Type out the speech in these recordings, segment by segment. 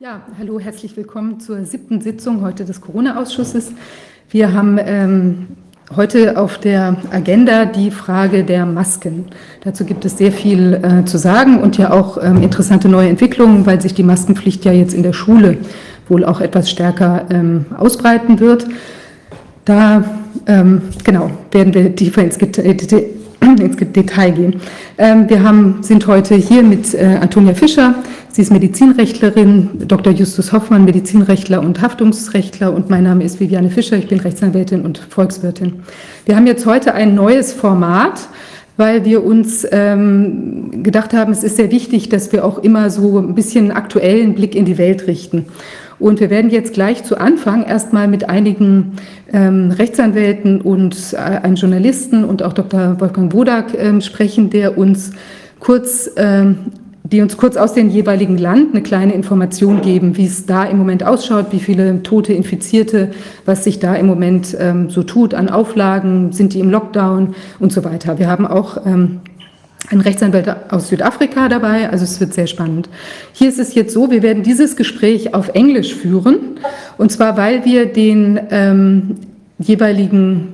Ja, hallo, herzlich willkommen zur siebten Sitzung heute des Corona-Ausschusses. Wir haben ähm, heute auf der Agenda die Frage der Masken. Dazu gibt es sehr viel äh, zu sagen und ja auch ähm, interessante neue Entwicklungen, weil sich die Maskenpflicht ja jetzt in der Schule wohl auch etwas stärker ähm, ausbreiten wird. Da ähm, genau werden wir tiefer ins, ins Detail gehen. Ähm, wir haben, sind heute hier mit äh, Antonia Fischer, Sie ist Medizinrechtlerin, Dr. Justus Hoffmann, Medizinrechtler und Haftungsrechtler und mein Name ist Viviane Fischer, ich bin Rechtsanwältin und Volkswirtin. Wir haben jetzt heute ein neues Format, weil wir uns ähm, gedacht haben, es ist sehr wichtig, dass wir auch immer so ein bisschen aktuellen Blick in die Welt richten. Und wir werden jetzt gleich zu Anfang erstmal mit einigen ähm, Rechtsanwälten und äh, einem Journalisten und auch Dr. Wolfgang Wodak ähm, sprechen, der uns kurz ähm, die uns kurz aus dem jeweiligen Land eine kleine Information geben, wie es da im Moment ausschaut, wie viele Tote, Infizierte, was sich da im Moment ähm, so tut an Auflagen, sind die im Lockdown und so weiter. Wir haben auch ähm, einen Rechtsanwalt aus Südafrika dabei, also es wird sehr spannend. Hier ist es jetzt so, wir werden dieses Gespräch auf Englisch führen, und zwar weil wir den ähm, jeweiligen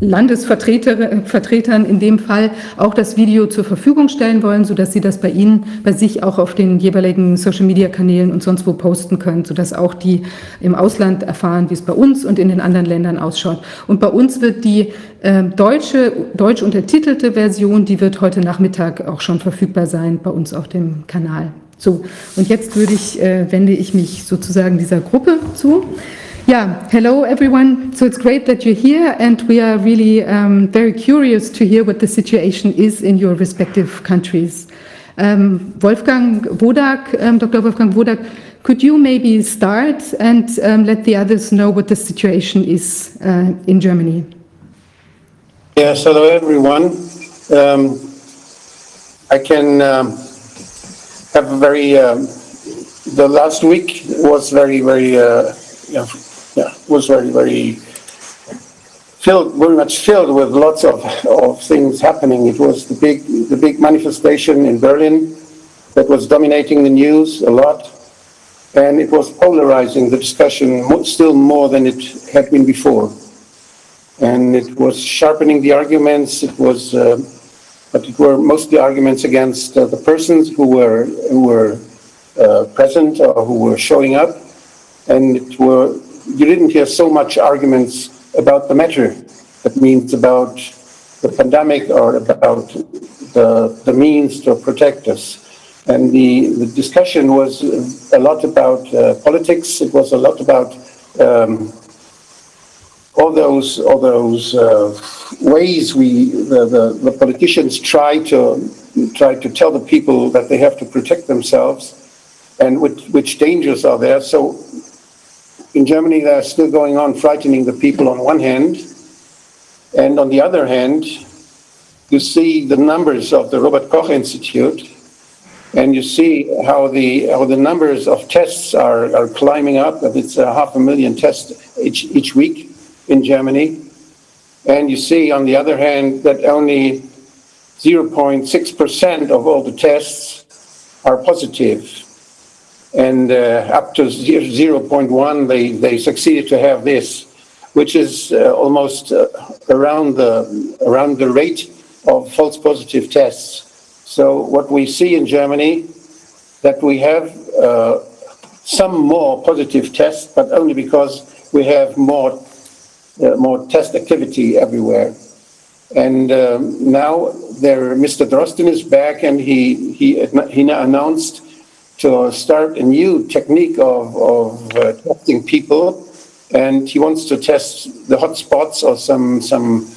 Landesvertretern in dem Fall auch das Video zur Verfügung stellen wollen, sodass sie das bei Ihnen, bei sich auch auf den jeweiligen Social-Media-Kanälen und sonst wo posten können, sodass auch die im Ausland erfahren, wie es bei uns und in den anderen Ländern ausschaut. Und bei uns wird die äh, deutsche, deutsch untertitelte Version, die wird heute Nachmittag auch schon verfügbar sein bei uns auf dem Kanal. So, und jetzt würde ich, äh, wende ich mich sozusagen dieser Gruppe zu. Yeah, hello everyone. So it's great that you're here, and we are really um, very curious to hear what the situation is in your respective countries. Um, Wolfgang Wodak, um, Dr. Wolfgang Wodak, could you maybe start and um, let the others know what the situation is uh, in Germany? Yes, hello everyone. Um, I can um, have a very, the last week was very, very, uh, yeah, yeah, was very, very filled, very much filled with lots of, of things happening. It was the big, the big manifestation in Berlin that was dominating the news a lot, and it was polarizing the discussion still more than it had been before. And it was sharpening the arguments. It was, uh, but it were mostly arguments against uh, the persons who were who were uh, present or who were showing up, and it were you didn't hear so much arguments about the matter. That means about the pandemic or about the, the means to protect us. And the, the discussion was a lot about uh, politics. It was a lot about um, all those all those uh, ways we the, the, the, politicians try to try to tell the people that they have to protect themselves and which, which dangers are there. So in Germany, they're still going on frightening the people on one hand, and on the other hand, you see the numbers of the Robert Koch Institute, and you see how the how the numbers of tests are, are climbing up. It's a half a million tests each each week in Germany, and you see on the other hand that only 0.6 percent of all the tests are positive and uh, up to 0.1 they, they succeeded to have this, which is uh, almost uh, around the around the rate of false positive tests. So what we see in Germany that we have uh, some more positive tests, but only because we have more uh, more test activity everywhere. And um, now there, Mr. Drosten is back, and he he he announced to start a new technique of, of uh, testing people, and he wants to test the hotspots or some some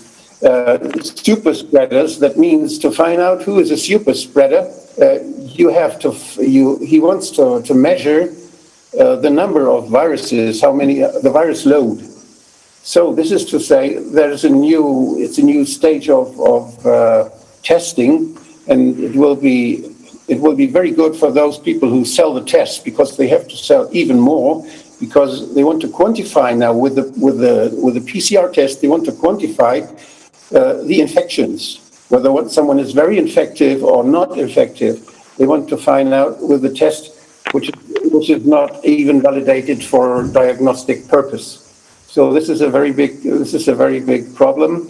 uh, super spreaders. That means to find out who is a super spreader, uh, you have to you. He wants to to measure uh, the number of viruses, how many uh, the virus load. So this is to say there is a new it's a new stage of of uh, testing, and it will be it will be very good for those people who sell the tests because they have to sell even more because they want to quantify now with the with the with the PCR test they want to quantify uh, the infections whether what someone is very infective or not infective they want to find out with the test which which is not even validated for diagnostic purpose. So this is a very big this is a very big problem.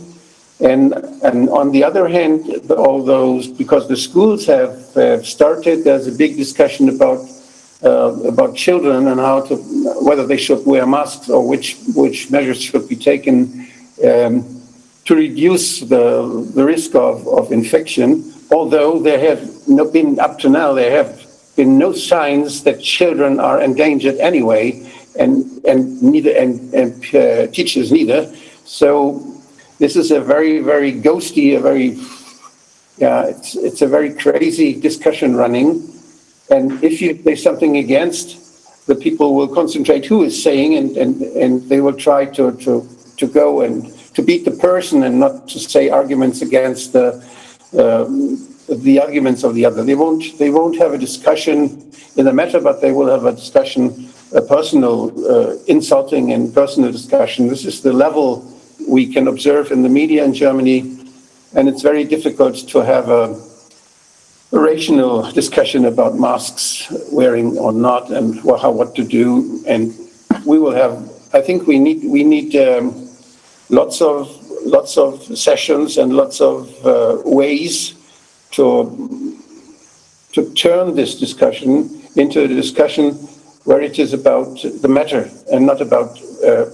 And and on the other hand, all those because the schools have, have started, there's a big discussion about uh, about children and how to whether they should wear masks or which which measures should be taken um, to reduce the the risk of, of infection. Although there have not been up to now, there have been no signs that children are endangered anyway, and and neither and, and uh, teachers neither. So this is a very very ghosty, a very yeah, it's it's a very crazy discussion running and if you say something against, the people will concentrate who is saying, and, and, and they will try to, to, to go and to beat the person and not to say arguments against the, um, the arguments of the other. They won't, they won't have a discussion in the matter, but they will have a discussion, a personal uh, insulting and personal discussion. This is the level we can observe in the media in Germany, and it's very difficult to have a a rational discussion about masks wearing or not and how what to do. And we will have i think we need we need um, lots of lots of sessions and lots of uh, ways to to turn this discussion into a discussion where it is about the matter and not about uh,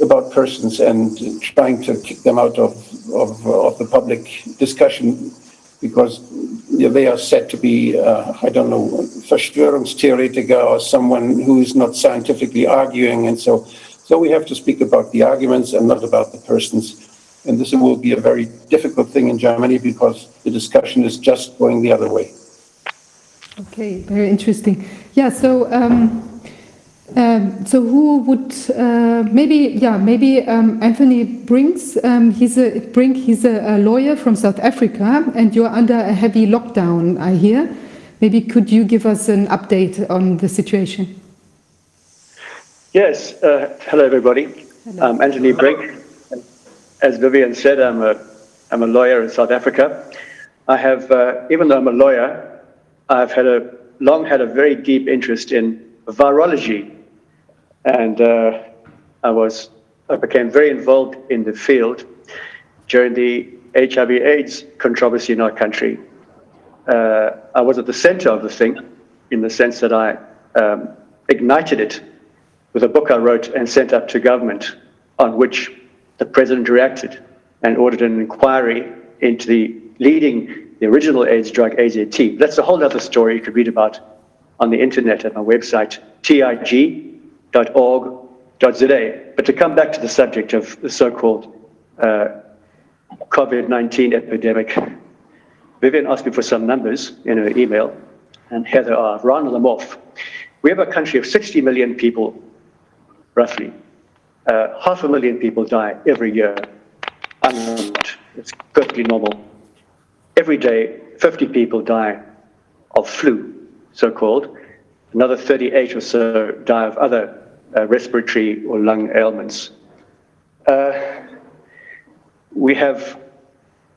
about persons and trying to kick them out of, of, of the public discussion because they are said to be, uh, I don't know, Verschwörungstheoretiker or someone who is not scientifically arguing. And so, so we have to speak about the arguments and not about the persons. And this will be a very difficult thing in Germany because the discussion is just going the other way. Okay, very interesting. Yeah, so um, um, so who would uh, maybe yeah maybe um, Anthony Brinks um, he's a Brink he's a, a, lawyer from South Africa and you're under a heavy lockdown I hear. Maybe could you give us an update on the situation? Yes uh, hello everybody. Hello. I'm Anthony Brink. As Vivian said I'm a I'm a lawyer in South Africa. I have uh, even though I'm a lawyer I've had a long had a very deep interest in virology and uh, I was I became very involved in the field during the HIV/AIDS controversy in our country. Uh, I was at the center of the thing, in the sense that I um, ignited it with a book I wrote and sent up to government, on which the president reacted and ordered an inquiry into the leading the original AIDS drug AZT. That's a whole other story you could read about on the internet at my website, TIG .org.za. But to come back to the subject of the so-called uh, COVID-19 epidemic, Vivian asked me for some numbers in her email, and here they are, round them off. We have a country of 60 million people, roughly. Uh, half a million people die every year unarmed. It's perfectly normal. Every day, 50 people die of flu, so-called. Another 38 or so die of other uh, respiratory or lung ailments. Uh, we have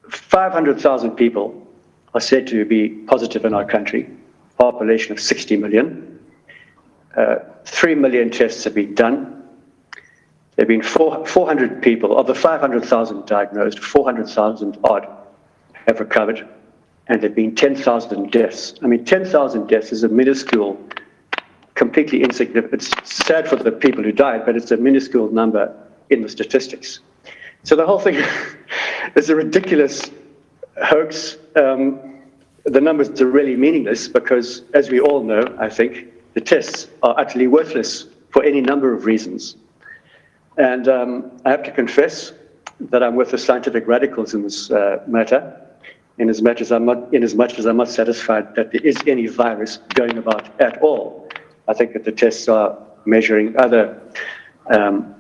500,000 people are said to be positive in our country, population of 60 million. Uh, 3 million tests have been done. There have been four, 400 people, of the 500,000 diagnosed, 400,000 odd have recovered, and there have been 10,000 deaths. I mean, 10,000 deaths is a minuscule completely insignificant. It's sad for the people who died, but it's a minuscule number in the statistics. So the whole thing is a ridiculous hoax. Um, the numbers are really meaningless because, as we all know, I think, the tests are utterly worthless for any number of reasons. And um, I have to confess that I'm with the scientific radicals in this uh, matter, in as much as I'm not, in as much as I'm not satisfied that there is any virus going about at all. I think that the tests are measuring other, um,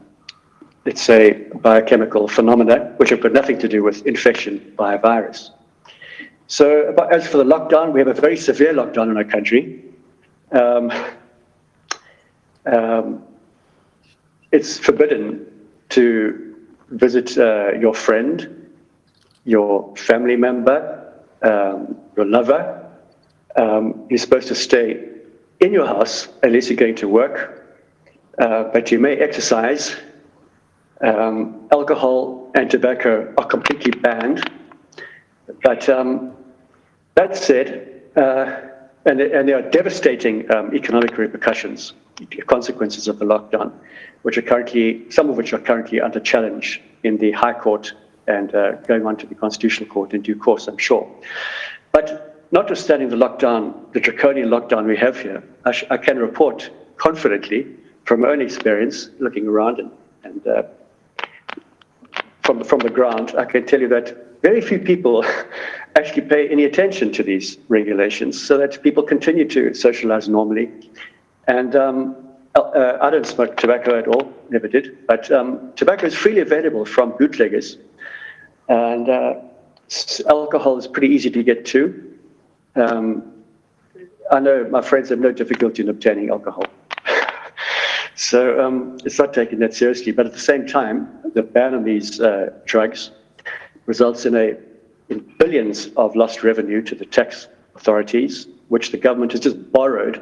let's say, biochemical phenomena, which have got nothing to do with infection by a virus. So, as for the lockdown, we have a very severe lockdown in our country. Um, um, it's forbidden to visit uh, your friend, your family member, um, your lover. Um, you're supposed to stay in your house unless you're going to work, uh, but you may exercise. Um, alcohol and tobacco are completely banned. But um, that said, uh, and, and, there are devastating um, economic repercussions, consequences of the lockdown, which are currently, some of which are currently under challenge in the High Court and uh, going on to the Constitutional Court in due course, I'm sure. But notwithstanding the lockdown, the draconian lockdown we have here, I, I can report confidently from my own experience looking around and, and uh, from, from the ground, I can tell you that very few people actually pay any attention to these regulations so that people continue to socialize normally. And um, uh, I don't smoke tobacco at all, never did, but um, tobacco is freely available from bootleggers. And uh, alcohol is pretty easy to get to. Um, I know my friends have no difficulty in obtaining alcohol. so um, it's not taken that seriously. But at the same time, the ban on these uh, drugs results in a in billions of lost revenue to the tax authorities, which the government has just borrowed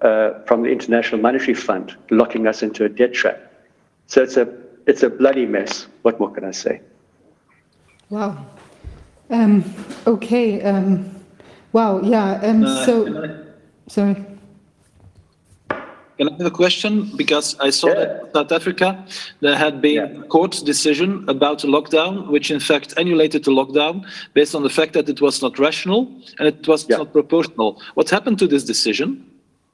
uh, from the International Monetary Fund, locking us into a debt trap. So it's a it's a bloody mess. What more can I say? Wow. Um, okay. Um, wow. Yeah. Um, Uh, so, can I- sorry. Can I have a question? Because I saw Yeah. that South Africa, there had been Yeah. a court decision about a lockdown, which in fact annulated the lockdown based on the fact that it was not rational and it was Yeah. not proportional. What happened to this decision?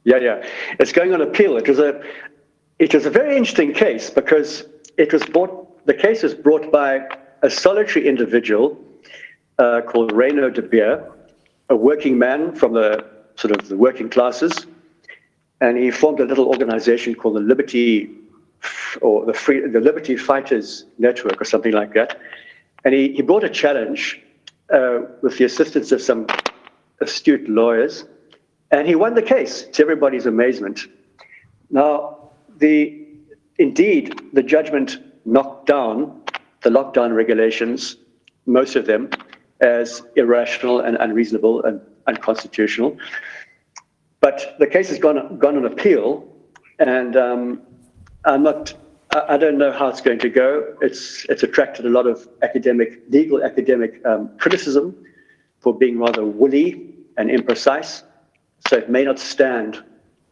Yeah, yeah. It's going on appeal. It was a, it was a very interesting case because it was brought, the case was brought by a solitary individual uh, called Reno de Beer, a working man from the sort of the working classes, and he formed a little organization called the Liberty or the Free, the Liberty Fighters Network or something like that. And he, he brought a challenge uh, with the assistance of some astute lawyers, and he won the case to everybody's amazement. Now, the indeed the judgment knocked down the lockdown regulations, most of them, as irrational and unreasonable and unconstitutional. But the case has gone gone on appeal, and um, I'm not. I don't know how it's going to go. It's it's attracted a lot of academic, legal academic um, criticism for being rather woolly and imprecise. So it may not stand.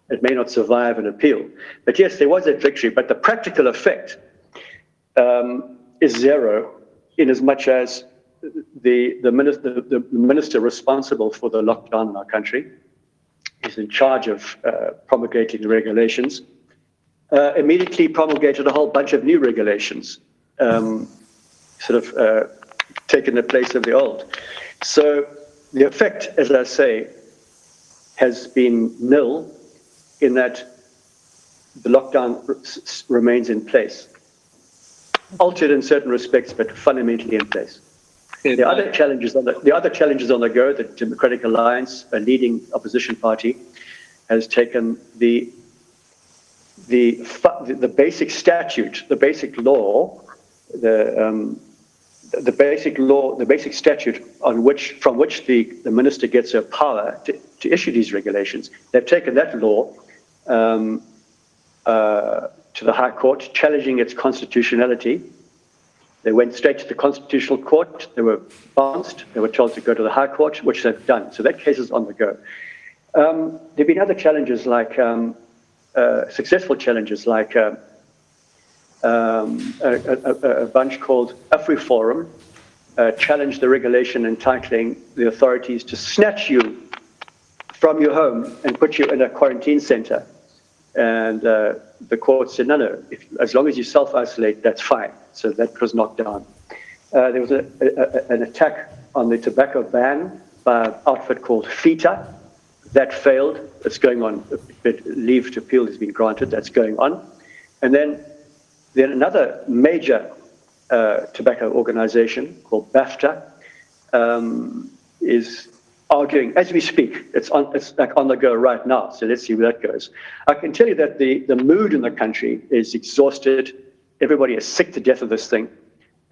It may not survive an appeal. But yes, there was a victory. But the practical effect um, is zero, in as much as the the minister, the minister responsible for the lockdown in our country is in charge of uh, promulgating the regulations, uh, immediately promulgated a whole bunch of new regulations, um, sort of uh, taking the place of the old. So the effect, as I say, has been nil in that the lockdown remains in place, altered in certain respects, but fundamentally in place. The other challenges on the, the other challenges on the go, the Democratic Alliance, a leading opposition party, has taken the the the basic statute, the basic law, the um, the basic law, the basic statute on which from which the, the minister gets her power to, to issue these regulations. They've taken that law um, uh, to the High Court, challenging its constitutionality. They went straight to the Constitutional Court. They were bounced. They were told to go to the High Court, which they've done. So that case is on the go. Um, there have been other challenges, like um, uh, successful challenges, like uh, um, a, a, a bunch called AfriForum uh, challenged the regulation entitling the authorities to snatch you from your home and put you in a quarantine center. And uh, the court said, no, no, if, as long as you self isolate, that's fine. So that was knocked down. Uh, there was a, a, an attack on the tobacco ban by an outfit called FITA. That failed. It's going on. Leave to appeal has been granted. That's going on. And then, then another major uh, tobacco organization called BAFTA um, is arguing as we speak. It's on, it's like on the go right now. So let's see where that goes. I can tell you that the, the mood in the country is exhausted. Everybody is sick to death of this thing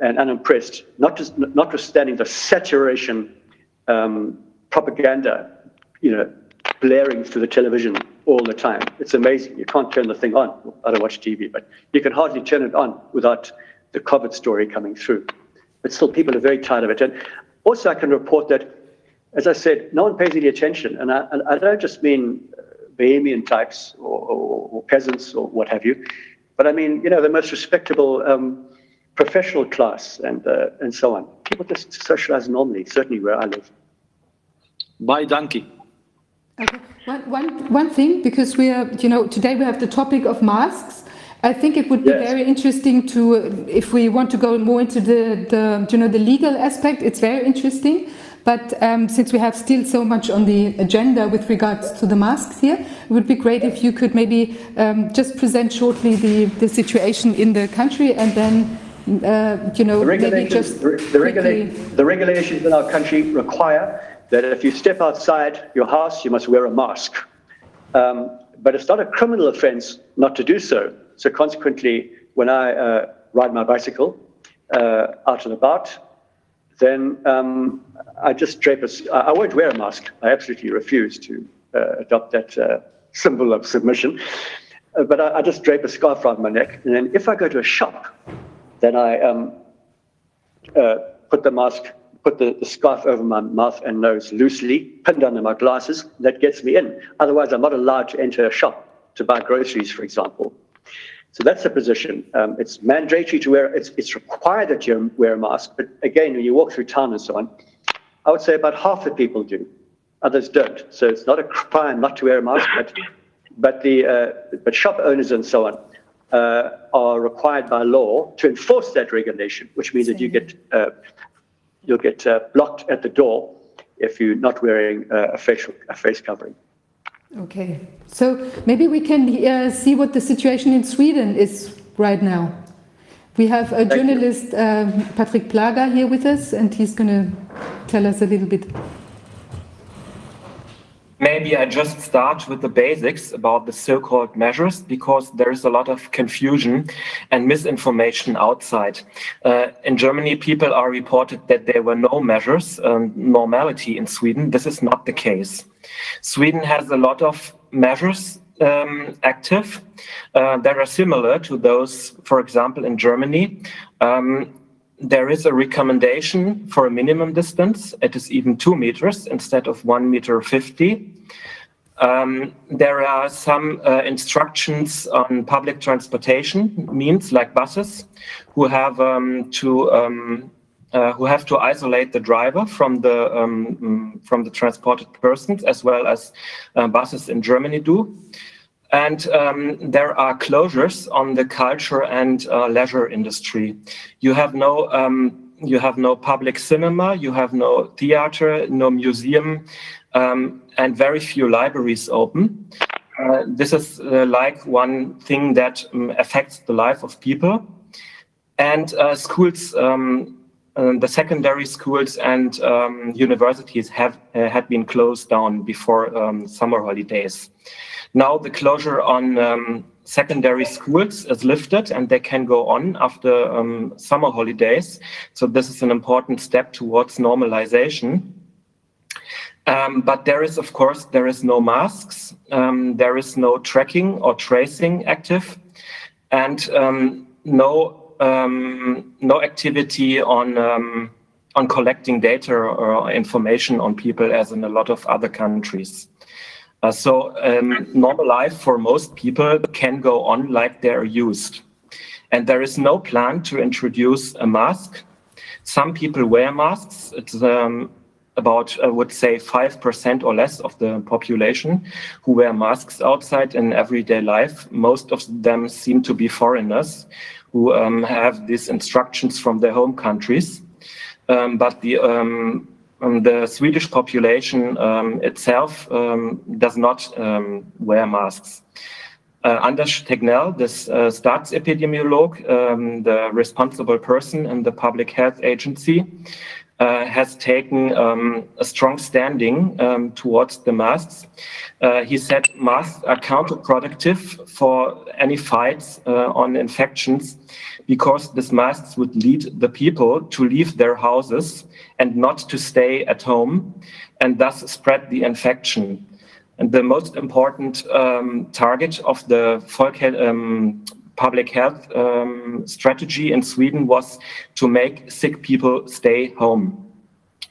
and unimpressed, not just, notwithstanding the saturation um, propaganda, you know, blaring through the television all the time. It's amazing. You can't turn the thing on. I don't watch TV, but you can hardly turn it on without the COVID story coming through. But still, people are very tired of it. And also, I can report that, as I said, no one pays any attention. And I, and I don't just mean uh, Bahamian types or, or, or, peasants or what have you, but I mean, you know, the most respectable um, professional class and, uh, and so on. People just socialize normally, certainly where I live. Bye, donkey. Okay. One, one, one thing, because we are, you know, today we have the topic of masks. I think it would be Yes. very interesting to, if we want to go more into the, the you know, the legal aspect, it's very interesting. But um, since we have still so much on the agenda with regards to the masks here, it would be great if you could maybe um, just present shortly the, the situation in the country and then, uh, you know, The regulations, just the, the, regula- the regulations in our country require that if you step outside your house, you must wear a mask. Um, but it's not a criminal offense not to do so. So consequently, when I uh, ride my bicycle uh, out and about, then um, I just drape a, I won't wear a mask. I absolutely refuse to uh, adopt that uh, symbol of submission. Uh, but I, I just drape a scarf around my neck. And then if I go to a shop, then I um, uh, put the mask, put the, the scarf over my mouth and nose loosely, pinned under my glasses. That gets me in. Otherwise, I'm not allowed to enter a shop to buy groceries, for example. So that's the position. Um, it's mandatory to wear, it's, it's required that you wear a mask. But again, when you walk through town and so on, I would say about half the people do, others don't. So it's not a crime not to wear a mask, but, but, the, uh, but shop owners and so on uh, are required by law to enforce that regulation, which means that you get, uh, you'll get uh, blocked at the door if you're not wearing uh, a, facial, a face covering. Okay, so maybe we can uh, see what the situation in Sweden is right now. We have a you. journalist, um, Patrick Plaga, here with us, and he's going to tell us a little bit. Maybe I just start with the basics about the so-called measures because there is a lot of confusion and misinformation outside. Uh, in Germany, people are reported that there were no measures, um, normality in Sweden. This is not the case. Sweden has a lot of measures um, active uh, that are similar to those, for example, in Germany. Um, there is a recommendation for a minimum distance. It is even two meters instead of one meter 50. Um, there are some uh, instructions on public transportation means like buses who have um, to um, uh, who have to isolate the driver from the um, mm, from the transported persons as well as uh, buses in Germany do. And um, there are closures on the culture and uh, leisure industry. You have no um, you have no public cinema, you have no theater, no museum, um, and very few libraries open. Uh, this is uh, like one thing that um, affects the life of people. And uh, schools, um, uh, the secondary schools and um, universities have uh, had been closed down before um, summer holidays. Now the closure on um, secondary schools is lifted and they can go on after um, summer holidays. So this is an important step towards normalization. Um, but there is, of course, there is no masks, um, there is no tracking or tracing active, and um, no um, no activity on on collecting data or information on people, as in a lot of other countries. Uh, so um, normal life for most people can go on like they're used, and there is no plan to introduce a mask. Some people wear masks. It's um, about, I would say, 5% or less of the population who wear masks outside in everyday life. Most of them seem to be foreigners who um, have these instructions from their home countries. Um, but the, um, um, the Swedish population um, itself um, does not um, wear masks. Uh, Anders Tegnell, this uh, Staatsepidemiolog, um, the responsible person in the Public Health Agency, uh, has taken um, a strong standing towards the masks. Uh, he said masks are counterproductive for any fights uh, on infections because these masks would lead the people to leave their houses and not to stay at home and thus spread the infection. And the most important um, target of the um, public health um, strategy in Sweden was to make sick people stay home.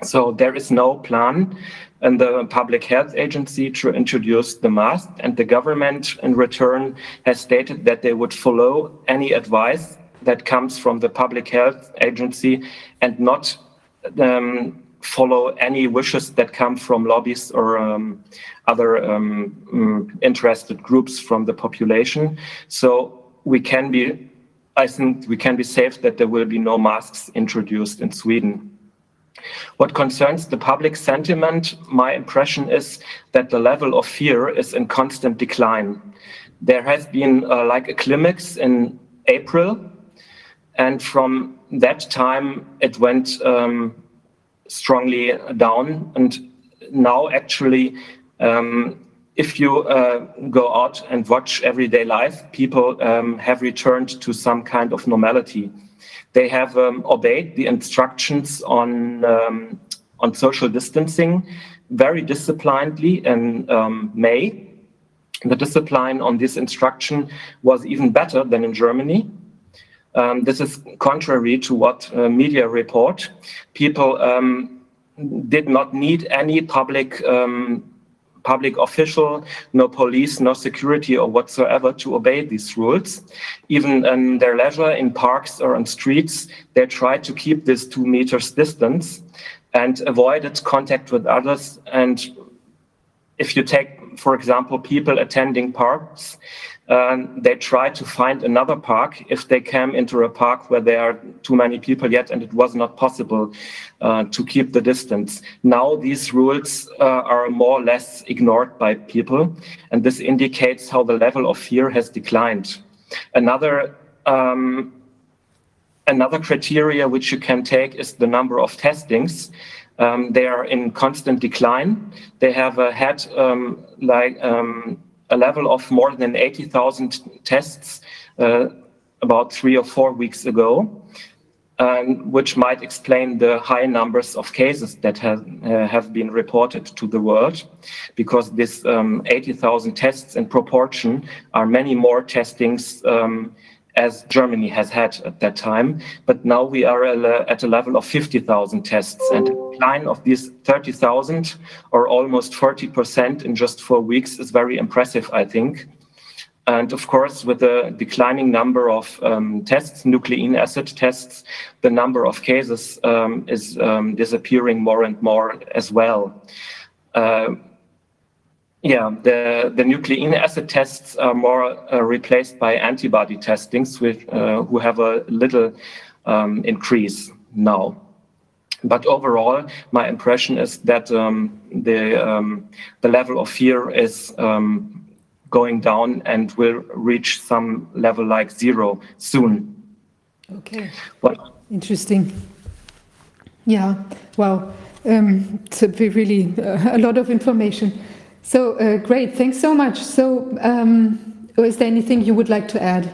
So there is no plan in the public health agency to introduce the mask and the government in return has stated that they would follow any advice that comes from the public health agency and not um, follow any wishes that come from lobbies or um, other um, mm, interested groups from the population. So we can be, I think we can be safe that there will be no masks introduced in Sweden. What concerns the public sentiment, my impression is that the level of fear is in constant decline. There has been uh, like a climax in April, and from that time it went um, strongly down. And now, actually, um, if you uh, go out and watch everyday life, people um, have returned to some kind of normality. They have um, obeyed the instructions on um, on social distancing very disciplinedly in um, May. The discipline on this instruction was even better than in Germany. Um, this is contrary to what uh, media report. People um, did not need any public um, public official, no police, no security or whatsoever to obey these rules. Even in their leisure, in parks or on streets, they tried to keep this two meters distance and avoided contact with others. And if you take, for example, people attending parks, um, they try to find another park if they came into a park where there are too many people yet and it was not possible uh, to keep the distance. Now these rules uh, are more or less ignored by people, and this indicates how the level of fear has declined. Another um, another criteria which you can take is the number of testings. Um, they are in constant decline. They have had um, like um, a level of more than 80,000 tests uh, about three or four weeks ago, um, which might explain the high numbers of cases that have, uh, have been reported to the world, because this um, 80,000 tests in proportion are many more testings um, as Germany has had at that time. But now we are at a level of 50,000 tests and a decline of these 30,000 or almost 40% in just four weeks is very impressive, I think. And of course, with the declining number of um, tests, nucleic acid tests, the number of cases um, is um, disappearing more and more as well. Uh, yeah, the, the nucleic acid tests are more uh, replaced by antibody testings, with, uh, who have a little um, increase now. But overall, my impression is that um, the, um, the level of fear is um, going down and will reach some level like zero soon. Okay. What? Interesting. Yeah, wow. Um, it's a really uh, a lot of information. So uh, great, thanks so much. So, um, is there anything you would like to add?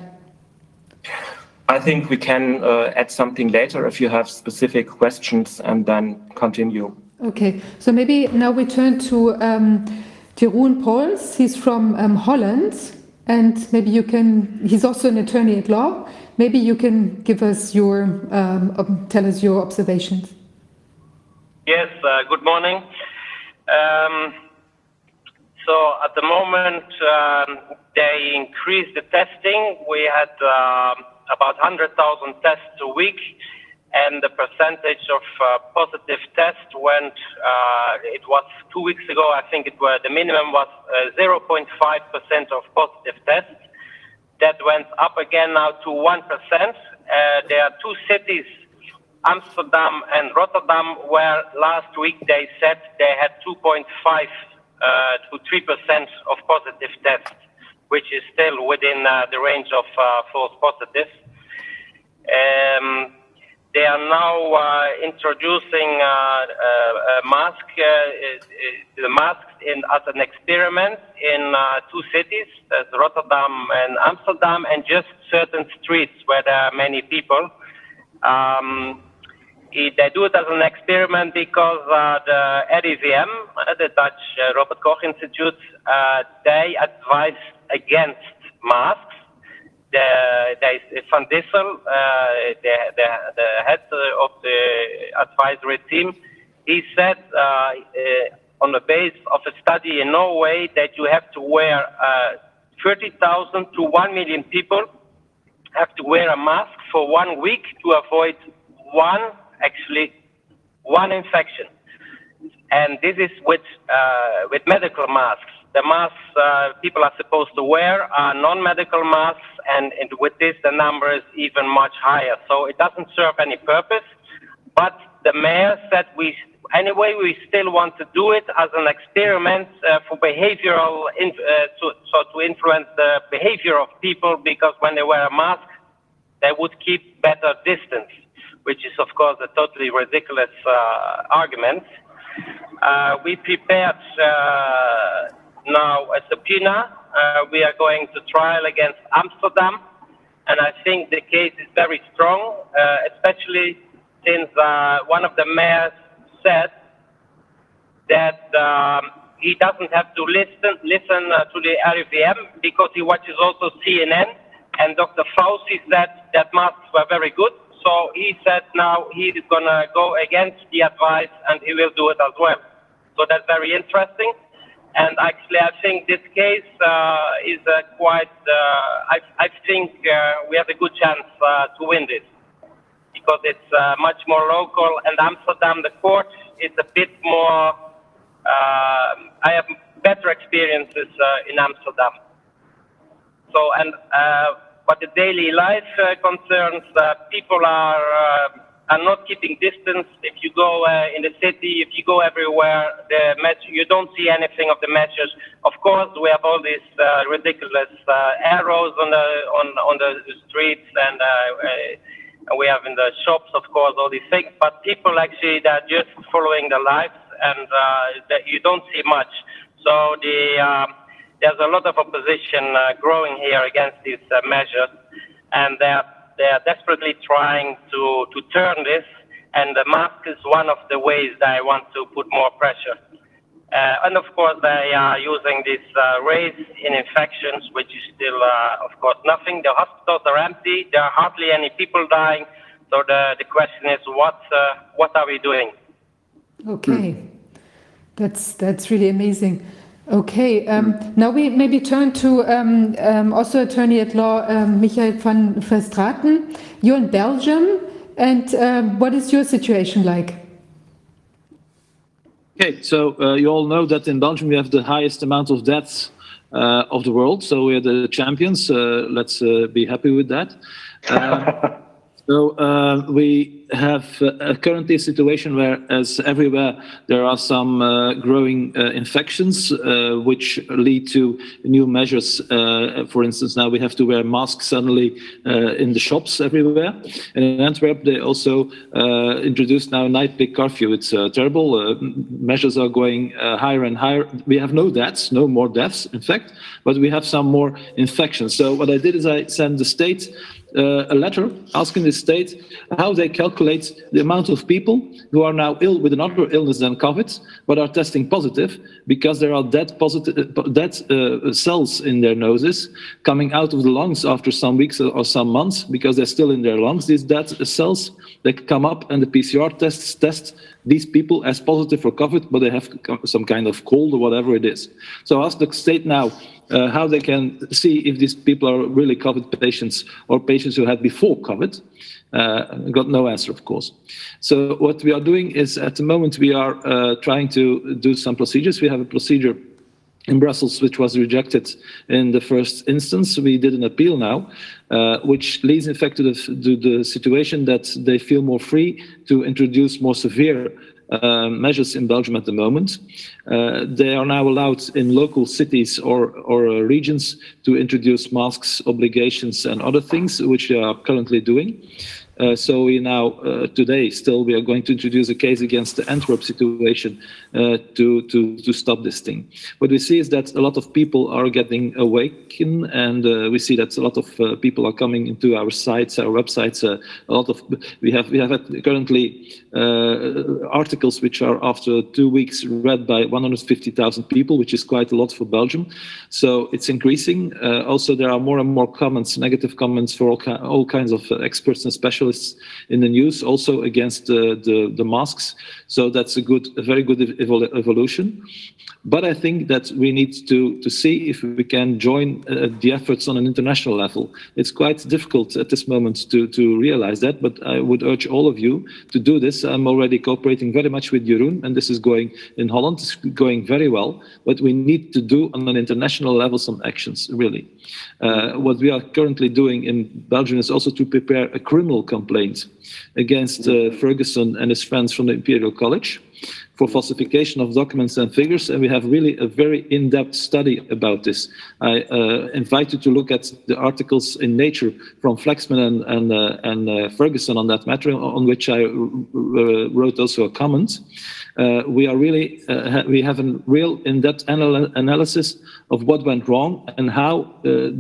I think we can uh, add something later if you have specific questions and then continue. Okay, so maybe now we turn to um, Jeroen Pauls. He's from um, Holland, and maybe you can, he's also an attorney at law. Maybe you can give us your, um, tell us your observations. Yes, uh, good morning. Um, so at the moment, um, they increased the testing. We had uh, about 100,000 tests a week, and the percentage of uh, positive tests went. Uh, it was two weeks ago. I think it was the minimum was 0.5% uh, of positive tests. That went up again now to one percent. Uh, there are two cities Amsterdam and Rotterdam, where last week they said they had 2.5 uh, to 3% of positive tests, which is still within uh, the range of uh, false positives. Um, they are now uh, introducing uh, uh, mask, the masks in, as an experiment in two cities, Rotterdam and Amsterdam, and just certain streets where there are many people. Um, it- they do it as an experiment because uh, the RIVM, uh, the Dutch uh, Robert Koch Institute, uh, they advise against masks. The, is Van Dissel, uh, the, the, the head of the advisory team, he said uh, uh, on the basis of a study in Norway that you have to wear uh, 30,000 to 1 million people have to wear a mask for one week to avoid one, actually, one infection. And this is with, uh, with medical masks. The masks uh, people are supposed to wear are non-medical masks, and, and with this, the number is even much higher. So it doesn't serve any purpose. But the mayor said we, anyway, we still want to do it as an experiment uh, for behavioral, uh, so to influence the behavior of people, because when they wear a mask, they would keep better distance, which is, of course, a totally ridiculous uh, argument. Uh, we prepared uh, now a subpoena. We are going to trial against Amsterdam, and I think the case is very strong, especially since one of the mayors said that um, he doesn't have to listen listen uh, to the RIVM because he watches also CNN, and Dr. Fauci said that masks were very good. So he said now he is going to go against the advice and he will do it as well. So that's very interesting. And actually, I think this case uh, is uh, quite, uh, I, I think uh, we have a good chance uh, to win this because it's uh, much more local. And Amsterdam, the court is a bit more, I have better experiences in Amsterdam. So, and what the daily life uh, concerns, uh, people are uh, are not keeping distance. If you go uh, in the city, if you go everywhere, the me- you don't see anything of the measures. Of course, we have all these uh, ridiculous uh, arrows on the on on the streets, and we have in the shops, of course, all these things. But people actually they're just following their lives, and that you don't see much. So the um, there's a lot of opposition uh, growing here against these uh, measures, and they're, they're desperately trying to, to turn this, and the mask is one of the ways that I want to put more pressure. Uh, and of course, they are using this uh, in infections, which is still, uh, of course, nothing. The hospitals are empty. There are hardly any people dying. So the, the question is, what, uh, what are we doing? Okay, that's that's really amazing. Okay, um, now we maybe turn to um, um, also attorney at law um, Michael van Verstraeten. You're in Belgium, and um, what is your situation like? Okay, so uh, you all know that in Belgium we have the highest amount of deaths uh, of the world, so we're the champions. Uh, let's uh, be happy with that. So uh, we have uh, currently a situation where, as everywhere, there are some uh, growing uh, infections uh, which lead to new measures. Uh, for instance, now we have to wear masks suddenly in the shops everywhere. And in Antwerp, they also introduced now nightly curfew. It's terrible. Measures are going higher and higher. We have no deaths, no more deaths, in fact, but we have some more infections. So what I did is I sent the state uh, a letter asking the state how they calculate the amount of people who are now ill with another illness than COVID, but are testing positive because there are dead, positive, uh, dead uh, cells in their noses coming out of the lungs after some weeks or some months because they're still in their lungs. These dead cells they come up and the PCR tests test these people as positive for COVID, but they have some kind of cold or whatever it is. So ask the state now uh, how they can see if these people are really COVID patients or patients who had before COVID. Uh, got no answer, of course. So what we are doing is, at the moment, we are uh, trying to do some procedures. We have a procedure in Brussels, which was rejected in the first instance. We did an appeal now, uh, which leads, in fact, to the, to the situation that they feel more free to introduce more severe uh, measures in Belgium at the moment. Uh, they are now allowed in local cities or, or uh, regions to introduce masks, obligations, and other things, which they are currently doing. Uh, so we now uh, today still we are going to introduce a case against the Antwerp situation uh, to to to stop this thing. What we see is that a lot of people are getting awakened, and uh, we see that a lot of people are coming into our sites, our websites. A lot of we have we have currently Uh, articles which are after two weeks read by 150,000 people, which is quite a lot for Belgium. So it's increasing. Uh, also, there are more and more comments, negative comments for all, all kinds of experts and specialists in the news, also against the, the, the masks. So that's a good, a very good evol evolution. But I think that we need to, to see if we can join uh, the efforts on an international level. It's quite difficult at this moment to, to realize that, but I would urge all of you to do this. I'm already cooperating very much with Jeroen, and this is going in Holland, it's going very well. But we need to do on an international level some actions, really. Uh, what we are currently doing in Belgium is also to prepare a criminal complaint against uh, Ferguson and his friends from the Imperial College for falsification of documents and figures, and we have really a very in-depth study about this. I uh, invite you to look at the articles in Nature from Flexman and, and, uh, and uh, Ferguson on that matter, on which I uh, wrote also a comment. Uh, we are really ha we have a real in-depth anal analysis of what went wrong and how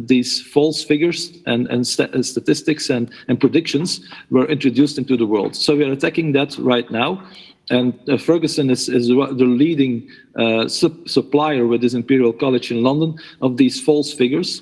these false figures and, and st statistics and, and predictions were introduced into the world. So we are attacking that right now. And uh, Ferguson is, is, the leading uh, supplier with his Imperial College in London of these false figures.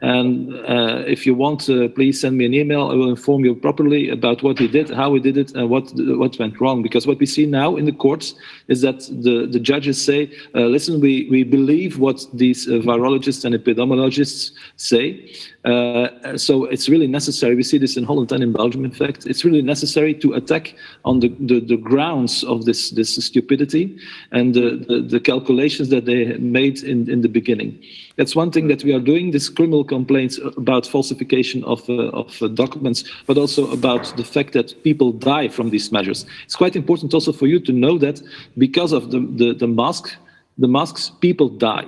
And uh, if you want, to, please send me an email. I will inform you properly about what he did, how he did it, and what what went wrong. Because what we see now in the courts is that the, the judges say, uh, listen, we, we believe what these uh, virologists and epidemiologists say. Uh, so it's really necessary. We see this in Holland and in Belgium, in fact. It's really necessary to attack on the, the, the grounds of this, this stupidity and the, the, the calculations that they made in, in the beginning. That's one thing that we are doing, this criminal complaints about falsification of, uh, of uh, documents, but also about the fact that people die from these measures. It's quite important also for you to know that because of the, the, the mask, the masks, people die.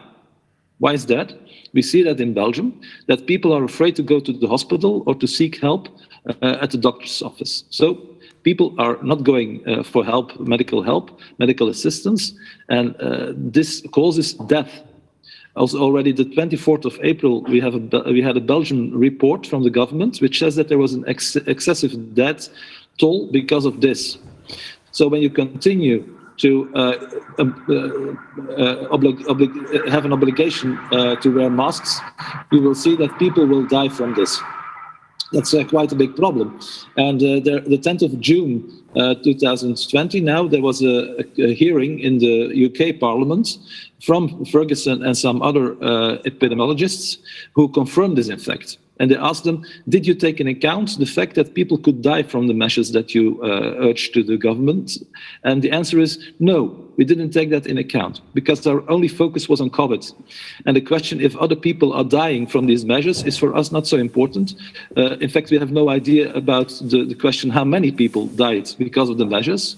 Why is that? We see that in Belgium, that people are afraid to go to the hospital or to seek help uh, at the doctor's office. So people are not going uh, for help, medical help, medical assistance, and uh, this causes death also, already the 24th of April, we have a, we had a Belgian report from the government which says that there was an ex excessive death toll because of this. So when you continue to uh, um, uh, uh, have an obligation uh, to wear masks, you will see that people will die from this. That's uh, quite a big problem. And uh, the, the 10th of June 2020, now there was a, a, hearing in the UK Parliament from Ferguson and some other uh, epidemiologists who confirmed this in fact. And they asked them, did you take into account the fact that people could die from the measures that you uh, urged to the government? And the answer is no, we didn't take that in account because our only focus was on COVID. And the question if other people are dying from these measures is for us not so important. Uh, in fact, we have no idea about the, the question how many people died because of the measures.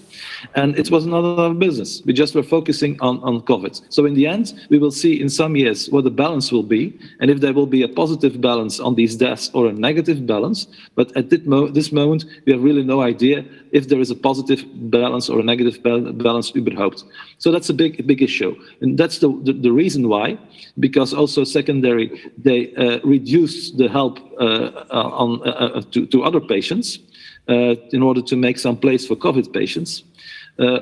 And it was of our business. We just were focusing on, on COVID. So in the end, we will see in some years what the balance will be and if there will be a positive balance on these deaths or a negative balance. But at this moment, we have really no idea if there is a positive balance or a negative balance überhaupt. So that's a big, big issue. And that's the, the, the reason why, because also secondary, they uh, reduce the help uh, uh on, uh, uh, to, to other patients uh, in order to make some place for COVID patients,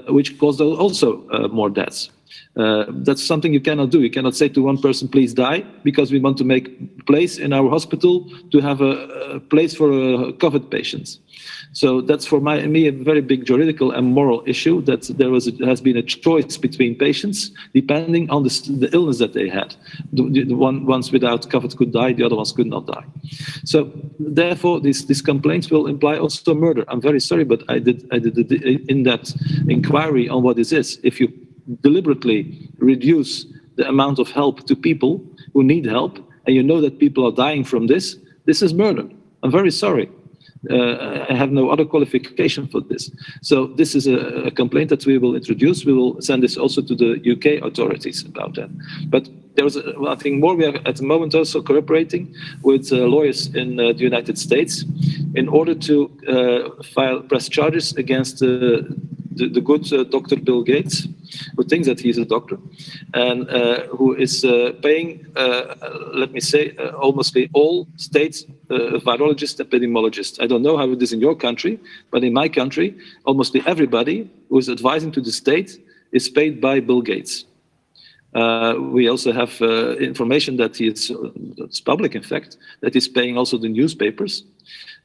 which caused also more deaths. Uh, that's something you cannot do. You cannot say to one person, please die, because we want to make place in our hospital to have a, a place for uh, COVID patients. So that's for my, me a very big juridical and moral issue that there was a, has been a choice between patients depending on the, the illness that they had. The, the one ones without COVID could die, the other ones could not die. So therefore, these these complaints will imply also murder. I'm very sorry, but I did I did in that inquiry on what this is. If you deliberately reduce the amount of help to people who need help, and you know that people are dying from this, this is murder. I'm very sorry. Uh, I have no other qualification for this. So this is a, a, complaint that we will introduce. We will send this also to the UK authorities about that. But there's, I think, more we are at the moment also cooperating with uh, lawyers in uh, the United States in order to uh, file press charges against the, the, good uh, Dr. Bill Gates, who thinks that he's a doctor, and uh, who is uh, paying, let me say, almost all state virologists, epidemiologists. I don't know how it is in your country, but in my country, almost everybody who is advising to the state is paid by Bill Gates. Uh, we also have uh, information that it's, public, in fact, that he's paying also the newspapers.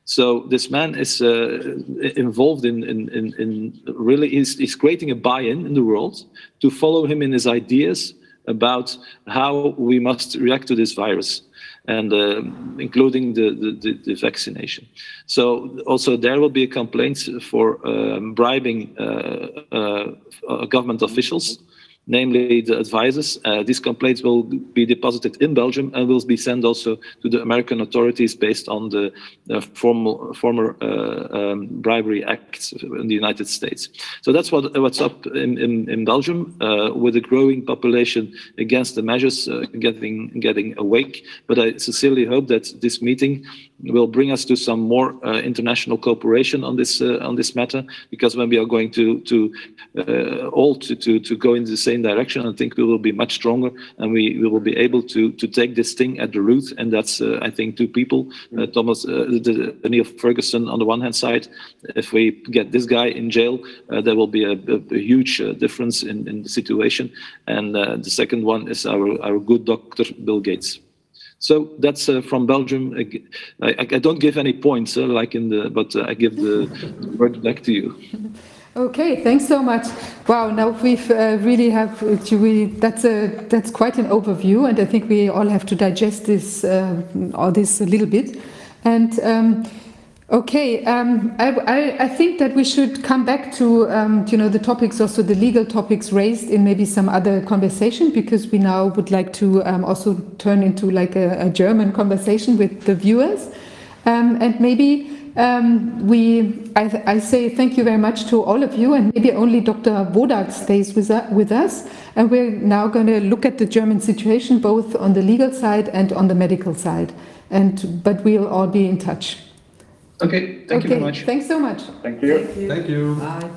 So this man is uh, involved in, in, in, in really, he's, he's creating a buy-in in the world to follow him in his ideas about how we must react to this virus and uh, including the, the, the, vaccination. So also there will be a complaint for um, bribing uh, uh, government officials namely the advisors. Uh, these complaints will be deposited in Belgium and will be sent also to the American authorities based on the uh, formal, former uh, um, bribery acts in the United States. So that's what, what's up in, in, in Belgium uh, with a growing population against the measures uh, getting, getting awake. But I sincerely hope that this meeting will bring us to some more uh, international cooperation on this uh, on this matter because when we are going to to uh, all to, to to go in the same direction I think we will be much stronger and we, we will be able to to take this thing at the root and that's uh, I think two people uh, Thomas uh, the, Neil Ferguson on the one hand side if we get this guy in jail there will be a, a, a huge difference in, in the situation and the second one is our our good doctor Bill Gates. So that's uh, from Belgium. I, I, I, don't give any points, uh, like in the, but uh, I give the word back to you. Okay, thanks so much. Wow, now we've uh, really have really that's a that's quite an overview, and I think we all have to digest this uh, all this a little bit. And um, Okay, um, I, I, I, think that we should come back to um, you know the topics, also the legal topics raised in maybe some other conversation, because we now would like to um, also turn into like a, a, German conversation with the viewers, um, and maybe um, we I, I, say thank you very much to all of you, and maybe only Dr. Wodak stays with, with us, and we're now going to look at the German situation both on the legal side and on the medical side, and but we'll all be in touch. Okay, thank you very much. Thanks so much. Thank you. Thank you. Bye.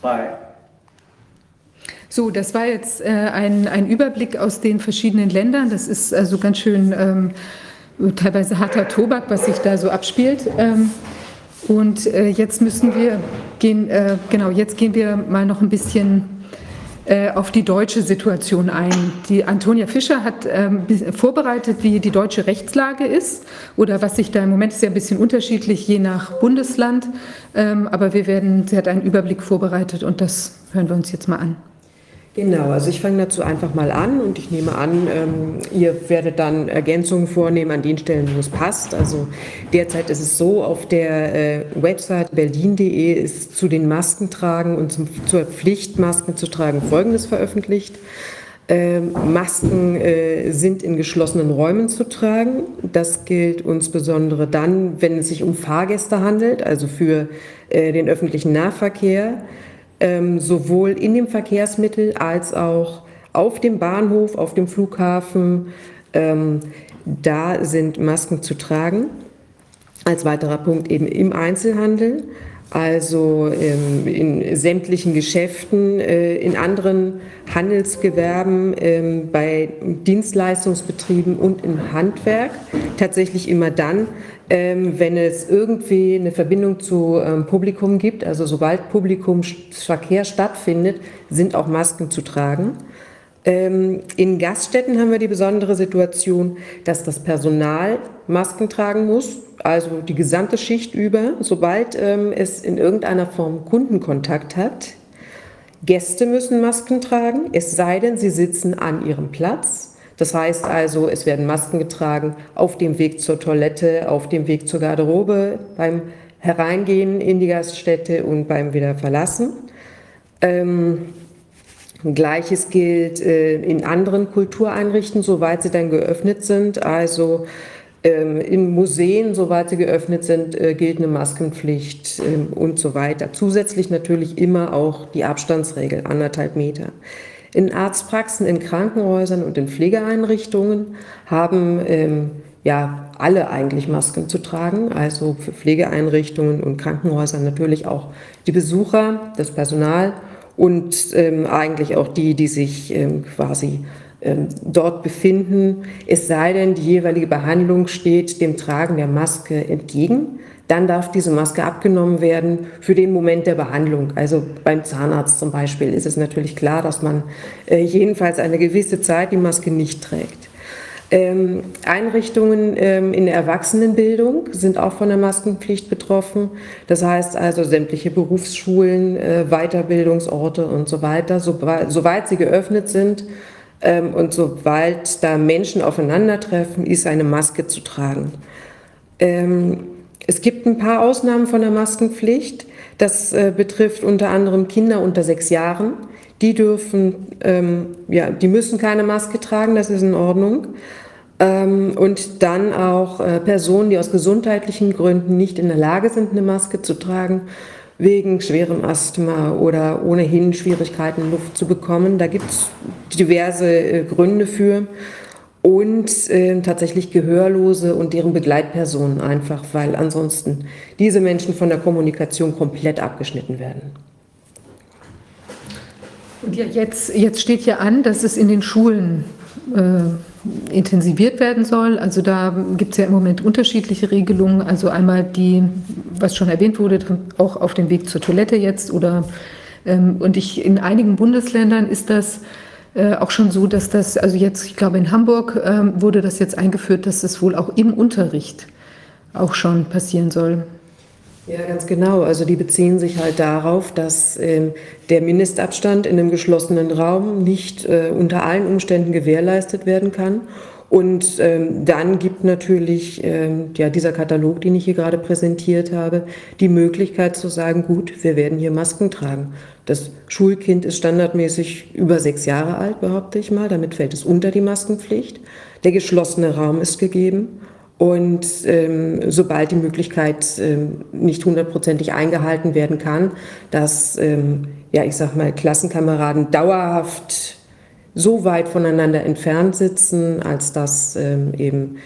Bye. So, das war jetzt äh, ein, ein Überblick aus den verschiedenen Ländern. Das ist also ganz schön ähm, teilweise harter Tobak, was sich da so abspielt. Ähm, und äh, jetzt müssen wir gehen, äh, genau, jetzt gehen wir mal noch ein bisschen auf die deutsche Situation ein. Die Antonia Fischer hat ähm, vorbereitet, wie die deutsche Rechtslage ist oder was sich da im Moment ist ja ein bisschen unterschiedlich je nach Bundesland. Ähm, aber wir werden, sie hat einen Überblick vorbereitet und das hören wir uns jetzt mal an. Genau, also ich fange dazu einfach mal an und ich nehme an, ähm, ihr werdet dann Ergänzungen vornehmen an den Stellen, wo es passt. Also derzeit ist es so, auf der äh, Website berlin.de ist zu den Masken tragen und zum, zur Pflicht, Masken zu tragen, Folgendes veröffentlicht. Ähm, Masken äh, sind in geschlossenen Räumen zu tragen. Das gilt insbesondere dann, wenn es sich um Fahrgäste handelt, also für äh, den öffentlichen Nahverkehr ähm, sowohl in dem Verkehrsmittel als auch auf dem Bahnhof, auf dem Flughafen. Ähm, da sind Masken zu tragen. Als weiterer Punkt eben im Einzelhandel, also ähm, in sämtlichen Geschäften, äh, in anderen Handelsgewerben, ähm, bei Dienstleistungsbetrieben und im Handwerk. Tatsächlich immer dann, wenn es irgendwie eine Verbindung zu ähm, Publikum gibt, also sobald Publikumsverkehr stattfindet, sind auch Masken zu tragen. Ähm, in Gaststätten haben wir die besondere Situation, dass das Personal Masken tragen muss, also die gesamte Schicht über, sobald ähm, es in irgendeiner Form Kundenkontakt hat. Gäste müssen Masken tragen, es sei denn, sie sitzen an ihrem Platz. Das heißt also, es werden Masken getragen auf dem Weg zur Toilette, auf dem Weg zur Garderobe, beim Hereingehen in die Gaststätte und beim Wiederverlassen. Ähm, Gleiches gilt äh, in anderen Kultureinrichtungen, soweit sie dann geöffnet sind. Also ähm, in Museen, soweit sie geöffnet sind, äh, gilt eine Maskenpflicht äh, und so weiter. Zusätzlich natürlich immer auch die Abstandsregel, anderthalb Meter. In Arztpraxen, in Krankenhäusern und in Pflegeeinrichtungen haben ähm, ja alle eigentlich Masken zu tragen, also für Pflegeeinrichtungen und Krankenhäuser natürlich auch die Besucher, das Personal und ähm, eigentlich auch die, die sich ähm, quasi ähm, dort befinden, es sei denn, die jeweilige Behandlung steht dem Tragen der Maske entgegen. Dann darf diese Maske abgenommen werden für den Moment der Behandlung. Also beim Zahnarzt zum Beispiel ist es natürlich klar, dass man äh, jedenfalls eine gewisse Zeit die Maske nicht trägt. Ähm, Einrichtungen ähm, in der Erwachsenenbildung sind auch von der Maskenpflicht betroffen. Das heißt also sämtliche Berufsschulen, äh, Weiterbildungsorte und so weiter, soweit, sie geöffnet sind ähm, und sobald da Menschen aufeinandertreffen, ist eine Maske zu tragen. Es gibt ein paar Ausnahmen von der Maskenpflicht. Das äh, betrifft unter anderem Kinder unter sechs Jahren. Die dürfen, ähm, ja, die müssen keine Maske tragen, das ist in Ordnung. Ähm, und dann auch äh, Personen, die aus gesundheitlichen Gründen nicht in der Lage sind, eine Maske zu tragen, wegen schwerem Asthma oder ohnehin Schwierigkeiten, Luft zu bekommen. Da gibt es diverse äh, Gründe für. Und äh, tatsächlich Gehörlose und deren Begleitpersonen einfach, weil ansonsten diese Menschen von der Kommunikation komplett abgeschnitten werden. Und ja, jetzt, jetzt steht ja an, dass es in den Schulen äh, intensiviert werden soll. Also da gibt es ja im Moment unterschiedliche Regelungen. Also einmal die, was schon erwähnt wurde, auch auf dem Weg zur Toilette jetzt oder ähm, und ich in einigen Bundesländern ist das äh, auch schon so, dass das, also jetzt, ich glaube in Hamburg ähm, wurde das jetzt eingeführt, dass es wohl auch im Unterricht auch schon passieren soll. Ja, ganz genau. Also die beziehen sich halt darauf, dass ähm, der Mindestabstand in einem geschlossenen Raum nicht äh, unter allen Umständen gewährleistet werden kann. Und ähm, dann gibt natürlich ähm, ja, dieser Katalog, den ich hier gerade präsentiert habe, die Möglichkeit zu sagen, gut, wir werden hier Masken tragen. Das Schulkind ist standardmäßig über sechs Jahre alt, behaupte ich mal. Damit fällt es unter die Maskenpflicht. Der geschlossene Raum ist gegeben. Und ähm, sobald die Möglichkeit ähm, nicht hundertprozentig eingehalten werden kann, dass, ähm, ja, ich sag mal, Klassenkameraden dauerhaft so weit voneinander entfernt sitzen, als dass ähm, eben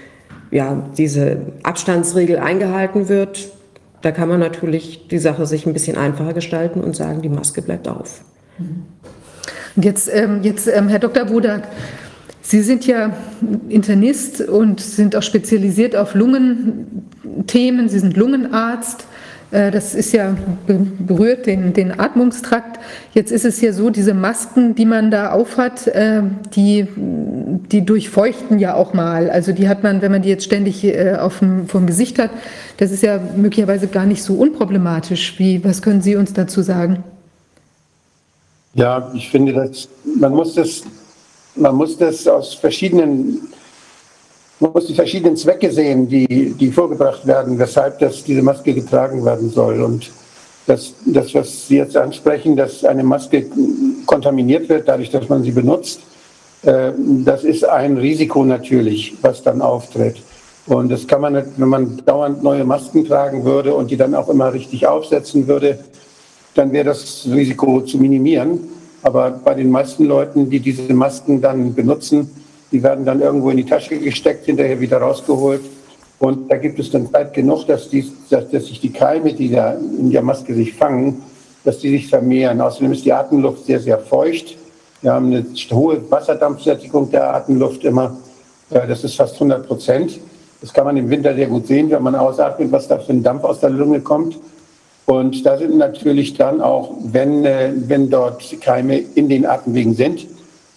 ja, diese Abstandsregel eingehalten wird, da kann man natürlich die Sache sich ein bisschen einfacher gestalten und sagen, die Maske bleibt auf. Und jetzt, ähm, jetzt ähm, Herr Dr. Wodak, Sie sind ja Internist und sind auch spezialisiert auf Lungenthemen. Sie sind Lungenarzt. Äh, das ist ja berührt den, den Atmungstrakt. Jetzt ist es ja so, diese Masken, die man da aufhat, äh, die, die durchfeuchten ja auch mal. Also die hat man, wenn man die jetzt ständig äh, auf dem, vom Gesicht hat, das ist ja möglicherweise gar nicht so unproblematisch. Wie, was können Sie uns dazu sagen? Ja, ich finde, dass man muss das man muss das aus verschiedenen, muss die verschiedenen Zwecke sehen, die, die vorgebracht werden, weshalb das, diese Maske getragen werden soll. Und das, das, was Sie jetzt ansprechen, dass eine Maske kontaminiert wird, dadurch, dass man sie benutzt, äh, das ist ein Risiko natürlich, was dann auftritt. Und das kann man, nicht, wenn man dauernd neue Masken tragen würde und die dann auch immer richtig aufsetzen würde, dann wäre das Risiko zu minimieren. Aber bei den meisten Leuten, die diese Masken dann benutzen, die werden dann irgendwo in die Tasche gesteckt, hinterher wieder rausgeholt. Und da gibt es dann Zeit genug, dass, die, dass, dass sich die Keime, die da in der Maske sich fangen, dass die sich vermehren. Außerdem ist die Atemluft sehr, sehr feucht. Wir haben eine hohe Wasserdampfsättigung der Atemluft immer. Das ist fast 100 Prozent. Das kann man im Winter sehr gut sehen, wenn man ausatmet, was da für ein Dampf aus der Lunge kommt. Und da sind natürlich dann auch, wenn, äh, wenn dort Keime in den Atemwegen sind,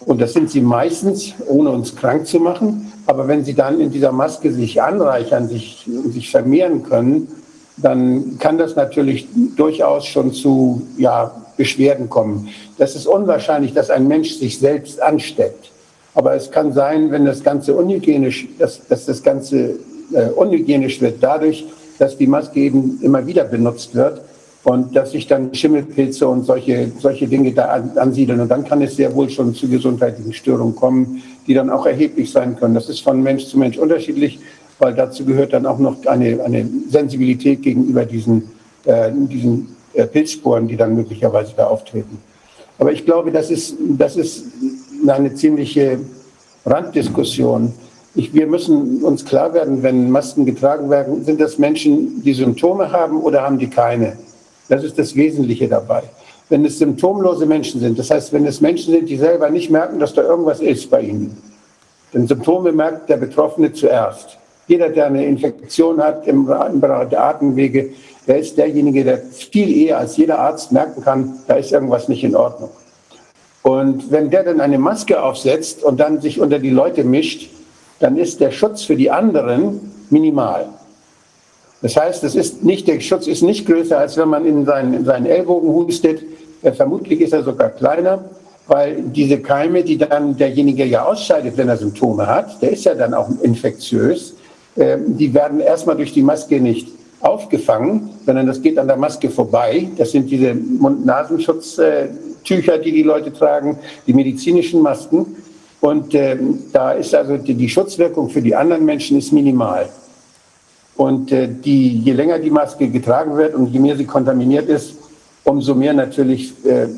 und das sind sie meistens, ohne uns krank zu machen, aber wenn sie dann in dieser Maske sich anreichern, sich, sich vermehren können, dann kann das natürlich durchaus schon zu ja, Beschwerden kommen. Das ist unwahrscheinlich, dass ein Mensch sich selbst ansteckt. Aber es kann sein, wenn das Ganze unhygienisch, dass, dass das Ganze äh, unhygienisch wird, dadurch, dass die Maske eben immer wieder benutzt wird und dass sich dann Schimmelpilze und solche, solche Dinge da ansiedeln. Und dann kann es sehr wohl schon zu gesundheitlichen Störungen kommen, die dann auch erheblich sein können. Das ist von Mensch zu Mensch unterschiedlich, weil dazu gehört dann auch noch eine, eine Sensibilität gegenüber diesen, äh, diesen äh, Pilzsporen, die dann möglicherweise da auftreten. Aber ich glaube, das ist, das ist eine ziemliche Randdiskussion. Ich, wir müssen uns klar werden, wenn Masken getragen werden, sind das Menschen, die Symptome haben oder haben die keine? Das ist das Wesentliche dabei. Wenn es symptomlose Menschen sind, das heißt, wenn es Menschen sind, die selber nicht merken, dass da irgendwas ist bei ihnen, denn Symptome merkt der Betroffene zuerst. Jeder, der eine Infektion hat im, Bereich der Atemwege, der ist derjenige, der viel eher als jeder Arzt merken kann, da ist irgendwas nicht in Ordnung. Und wenn der dann eine Maske aufsetzt und dann sich unter die Leute mischt, dann ist der Schutz für die anderen minimal. Das heißt, es ist nicht, der Schutz ist nicht größer, als wenn man in seinen, in seinen Ellbogen hustet. Ja, vermutlich ist er sogar kleiner, weil diese Keime, die dann derjenige ja ausscheidet, wenn er Symptome hat, der ist ja dann auch infektiös, äh, die werden erstmal durch die Maske nicht aufgefangen, sondern das geht an der Maske vorbei. Das sind diese Mund-Nasenschutztücher, die die Leute tragen, die medizinischen Masken. Und äh, da ist also die, die, Schutzwirkung für die anderen Menschen ist minimal. Und äh, die, je länger die Maske getragen wird und je mehr sie kontaminiert ist, umso mehr natürlich äh,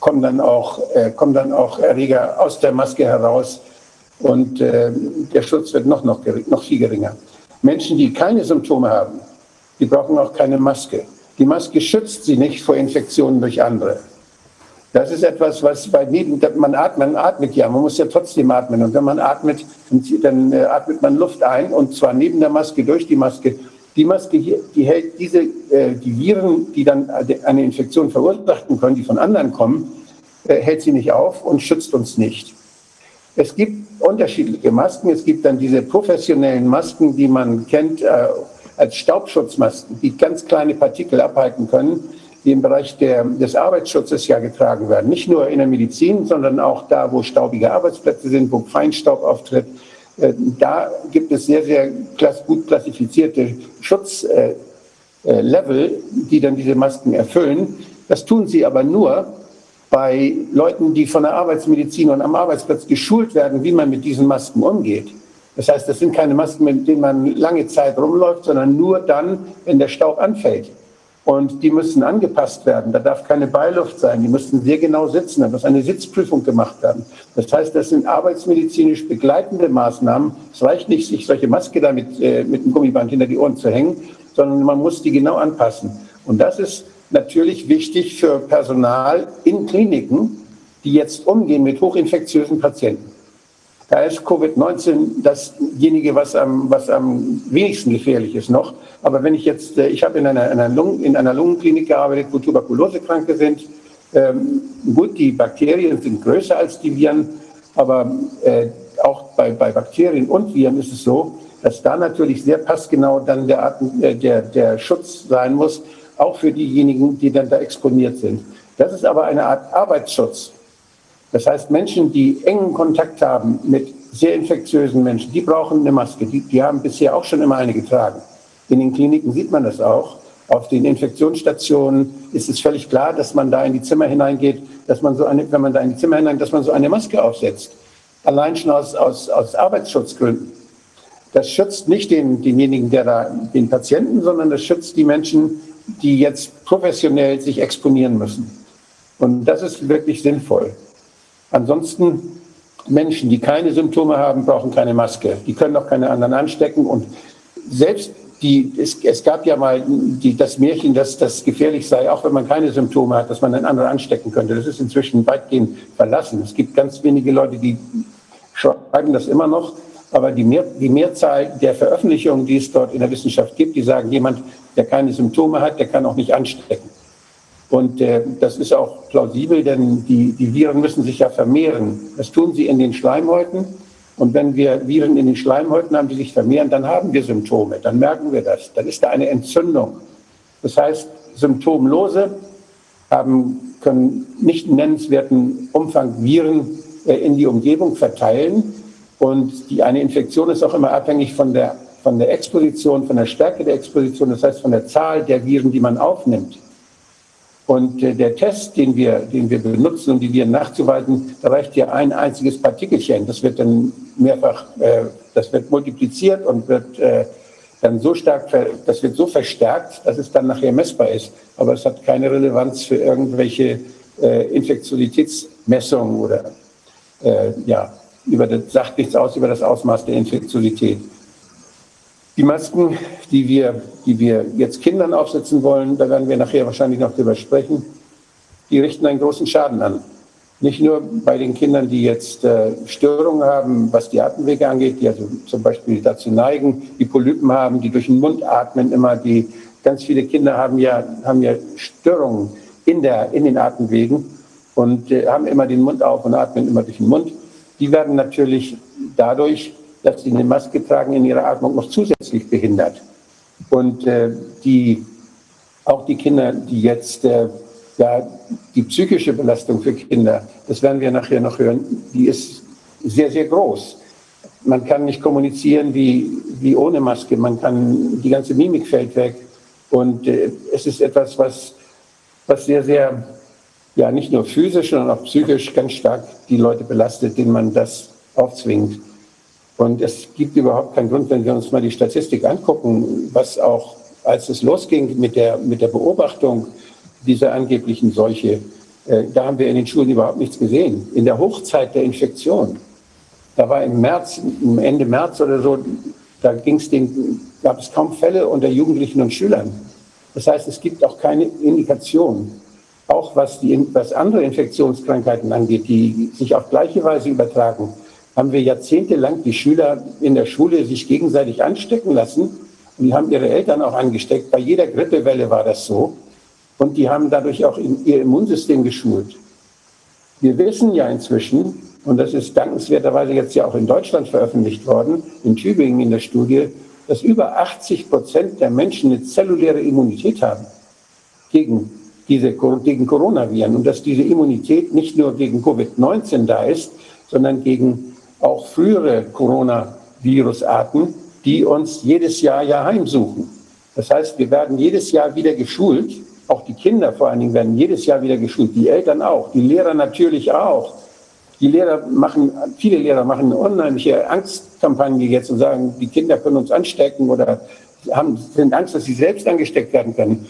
kommen, dann auch, äh, kommen dann auch Erreger aus der Maske heraus und äh, der Schutz wird noch, noch, noch viel geringer. Menschen, die keine Symptome haben, die brauchen auch keine Maske. Die Maske schützt sie nicht vor Infektionen durch andere. Das ist etwas, was bei neben, man atmet, man atmet ja, man muss ja trotzdem atmen. Und wenn man atmet, dann äh, atmet man Luft ein und zwar neben der Maske, durch die Maske. Die Maske hier, die hält diese, äh, die Viren, die dann eine Infektion verursachen können, die von anderen kommen, äh, hält sie nicht auf und schützt uns nicht. Es gibt unterschiedliche Masken. Es gibt dann diese professionellen Masken, die man kennt als Staubschutzmasken, die ganz kleine Partikel abhalten können die im Bereich der, des Arbeitsschutzes ja getragen werden. Nicht nur in der Medizin, sondern auch da, wo staubige Arbeitsplätze sind, wo Feinstaub auftritt. Äh, da gibt es sehr, sehr gut klassifizierte Schutzlevel, die dann diese Masken erfüllen. Das tun sie aber nur bei Leuten, die von der Arbeitsmedizin und am Arbeitsplatz geschult werden, wie man mit diesen Masken umgeht. Das heißt, das sind keine Masken, mit denen man lange Zeit rumläuft, sondern nur dann, wenn der Staub anfällt. Und die müssen angepasst werden. Da darf keine Beiluft sein. Die müssen sehr genau sitzen. Da muss eine Sitzprüfung gemacht werden. Das heißt, das sind arbeitsmedizinisch begleitende Maßnahmen. Es reicht nicht, sich solche Maske da mit, äh, mit einem Gummiband hinter die Ohren zu hängen, sondern man muss die genau anpassen. Und das ist natürlich wichtig für Personal in Kliniken, die jetzt umgehen mit hochinfektiösen Patienten. Da ist Covid-19 dasjenige, was am, was am wenigsten gefährlich ist noch. Aber wenn ich jetzt, äh, ich habe in einer, einer, Lungen, in einer Lungenklinik gearbeitet, wo Tuberkulosekranke sind. Ähm, gut, die Bakterien sind größer als die Viren, aber äh, auch bei, bei Bakterien und Viren ist es so, dass da natürlich sehr passgenau dann der, äh, der, der Schutz sein muss, auch für diejenigen, die dann da exponiert sind. Das ist aber eine Art Arbeitsschutz. Das heißt, Menschen, die engen Kontakt haben mit sehr infektiösen Menschen, die brauchen eine Maske. Die, die haben bisher auch schon immer eine getragen. In den Kliniken sieht man das auch. Auf den Infektionsstationen ist es völlig klar, dass man da in die Zimmer hineingeht, dass man so eine, wenn man da in die Zimmer hineingeht, dass man so eine Maske aufsetzt. Allein schon aus, aus, aus Arbeitsschutzgründen. Das schützt nicht den, denjenigen, der da, den Patienten, sondern das schützt die Menschen, die jetzt professionell sich exponieren müssen. Und das ist wirklich sinnvoll. Ansonsten Menschen, die keine Symptome haben, brauchen keine Maske. Die können auch keine anderen anstecken. Und selbst die, es, es gab ja mal die, das Märchen, dass das gefährlich sei, auch wenn man keine Symptome hat, dass man einen anderen anstecken könnte. Das ist inzwischen weitgehend verlassen. Es gibt ganz wenige Leute, die schreiben das immer noch. Aber die, Mehr, die Mehrzahl der Veröffentlichungen, die es dort in der Wissenschaft gibt, die sagen, jemand, der keine Symptome hat, der kann auch nicht anstecken. Und äh, das ist auch plausibel, denn die, die Viren müssen sich ja vermehren. Das tun sie in den Schleimhäuten. Und wenn wir Viren in den Schleimhäuten haben, die sich vermehren, dann haben wir Symptome, dann merken wir das. Dann ist da eine Entzündung. Das heißt, Symptomlose haben, können nicht nennenswerten Umfang Viren äh, in die Umgebung verteilen. Und die, eine Infektion ist auch immer abhängig von der, von der Exposition, von der Stärke der Exposition, das heißt von der Zahl der Viren, die man aufnimmt. Und äh, der Test, den wir, den wir benutzen, um die Viren nachzuweisen, da reicht ja ein einziges Partikelchen. Das wird dann mehrfach, äh, das wird multipliziert und wird äh, dann so stark, das wird so verstärkt, dass es dann nachher messbar ist. Aber es hat keine Relevanz für irgendwelche Infektiositätsmessungen oder ja. über das, sagt nichts aus über das Ausmaß der Infektiosität. Die Masken, die wir, die wir jetzt Kindern aufsetzen wollen, da werden wir nachher wahrscheinlich noch drüber sprechen, die richten einen großen Schaden an. Nicht nur bei den Kindern, die jetzt äh, Störungen haben, was die Atemwege angeht, die also zum Beispiel dazu neigen, die Polypen haben, die durch den Mund atmen immer, die ganz viele Kinder haben ja, haben ja Störungen in, der, in den Atemwegen und äh, haben immer den Mund auf und atmen immer durch den Mund. Die werden natürlich dadurch dass sie eine Maske tragen, in ihrer Atmung noch zusätzlich behindert. Und äh, die, auch die Kinder, die jetzt, äh, ja, die psychische Belastung für Kinder, das werden wir nachher noch hören, die ist sehr, sehr groß. Man kann nicht kommunizieren wie, wie ohne Maske, man kann, die ganze Mimik fällt weg. Und äh, es ist etwas, was, was sehr, sehr, ja, nicht nur physisch, sondern auch psychisch ganz stark die Leute belastet, denen man das aufzwingt. Und es gibt überhaupt keinen Grund, wenn wir uns mal die Statistik angucken, was auch, als es losging mit der, mit der Beobachtung dieser angeblichen Seuche, äh, da haben wir in den Schulen überhaupt nichts gesehen. In der Hochzeit der Infektion, da war im März, Ende März oder so, da ging's den, gab es kaum Fälle unter Jugendlichen und Schülern. Das heißt, es gibt auch keine Indikation, auch was, die, was andere Infektionskrankheiten angeht, die sich auf gleiche Weise übertragen haben wir jahrzehntelang die Schüler in der Schule sich gegenseitig anstecken lassen. Und die haben ihre Eltern auch angesteckt. Bei jeder Grippewelle war das so. Und die haben dadurch auch ihr Immunsystem geschult. Wir wissen ja inzwischen, und das ist dankenswerterweise jetzt ja auch in Deutschland veröffentlicht worden, in Tübingen in der Studie, dass über 80 Prozent der Menschen eine zelluläre Immunität haben gegen diese, gegen Coronaviren und dass diese Immunität nicht nur gegen Covid-19 da ist, sondern gegen auch frühere Coronavirus-Arten, die uns jedes Jahr ja heimsuchen. Das heißt, wir werden jedes Jahr wieder geschult, auch die Kinder vor allen Dingen werden jedes Jahr wieder geschult, die Eltern auch, die Lehrer natürlich auch. Die Lehrer machen, viele Lehrer machen eine unheimliche Angstkampagne jetzt und sagen, die Kinder können uns anstecken oder haben, sind Angst, dass sie selbst angesteckt werden können.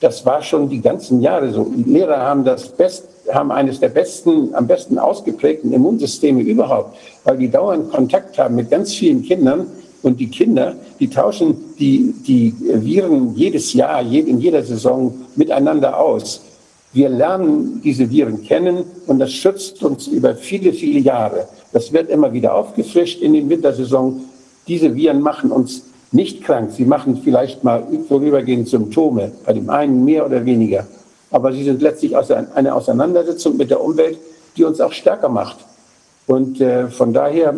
Das war schon die ganzen Jahre so. Die Lehrer haben das best, haben eines der besten, am besten ausgeprägten Immunsysteme überhaupt, weil die dauernd Kontakt haben mit ganz vielen Kindern und die Kinder, die tauschen die, die Viren jedes Jahr, in jeder Saison miteinander aus. Wir lernen diese Viren kennen und das schützt uns über viele, viele Jahre. Das wird immer wieder aufgefrischt in den Wintersaison. Diese Viren machen uns nicht krank. Sie machen vielleicht mal vorübergehend Symptome, bei dem einen mehr oder weniger aber sie sind letztlich eine Auseinandersetzung mit der Umwelt, die uns auch stärker macht. Und äh, von daher,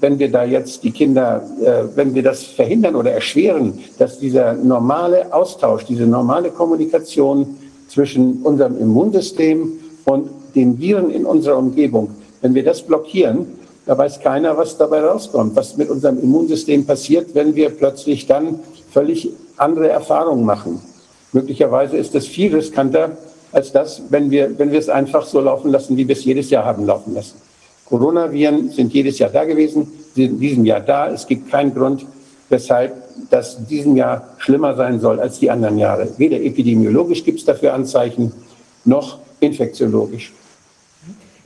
wenn wir da jetzt die Kinder, äh, wenn wir das verhindern oder erschweren, dass dieser normale Austausch, diese normale Kommunikation zwischen unserem Immunsystem und den Viren in unserer Umgebung, wenn wir das blockieren, da weiß keiner, was dabei rauskommt, was mit unserem Immunsystem passiert, wenn wir plötzlich dann völlig andere Erfahrungen machen. Möglicherweise ist das viel riskanter als das, wenn wir, wenn wir es einfach so laufen lassen, wie wir es jedes Jahr haben laufen lassen. Coronaviren sind jedes Jahr da gewesen, sind in diesem Jahr da. Es gibt keinen Grund, weshalb das in diesem Jahr schlimmer sein soll als die anderen Jahre. Weder epidemiologisch gibt es dafür Anzeichen, noch infektiologisch.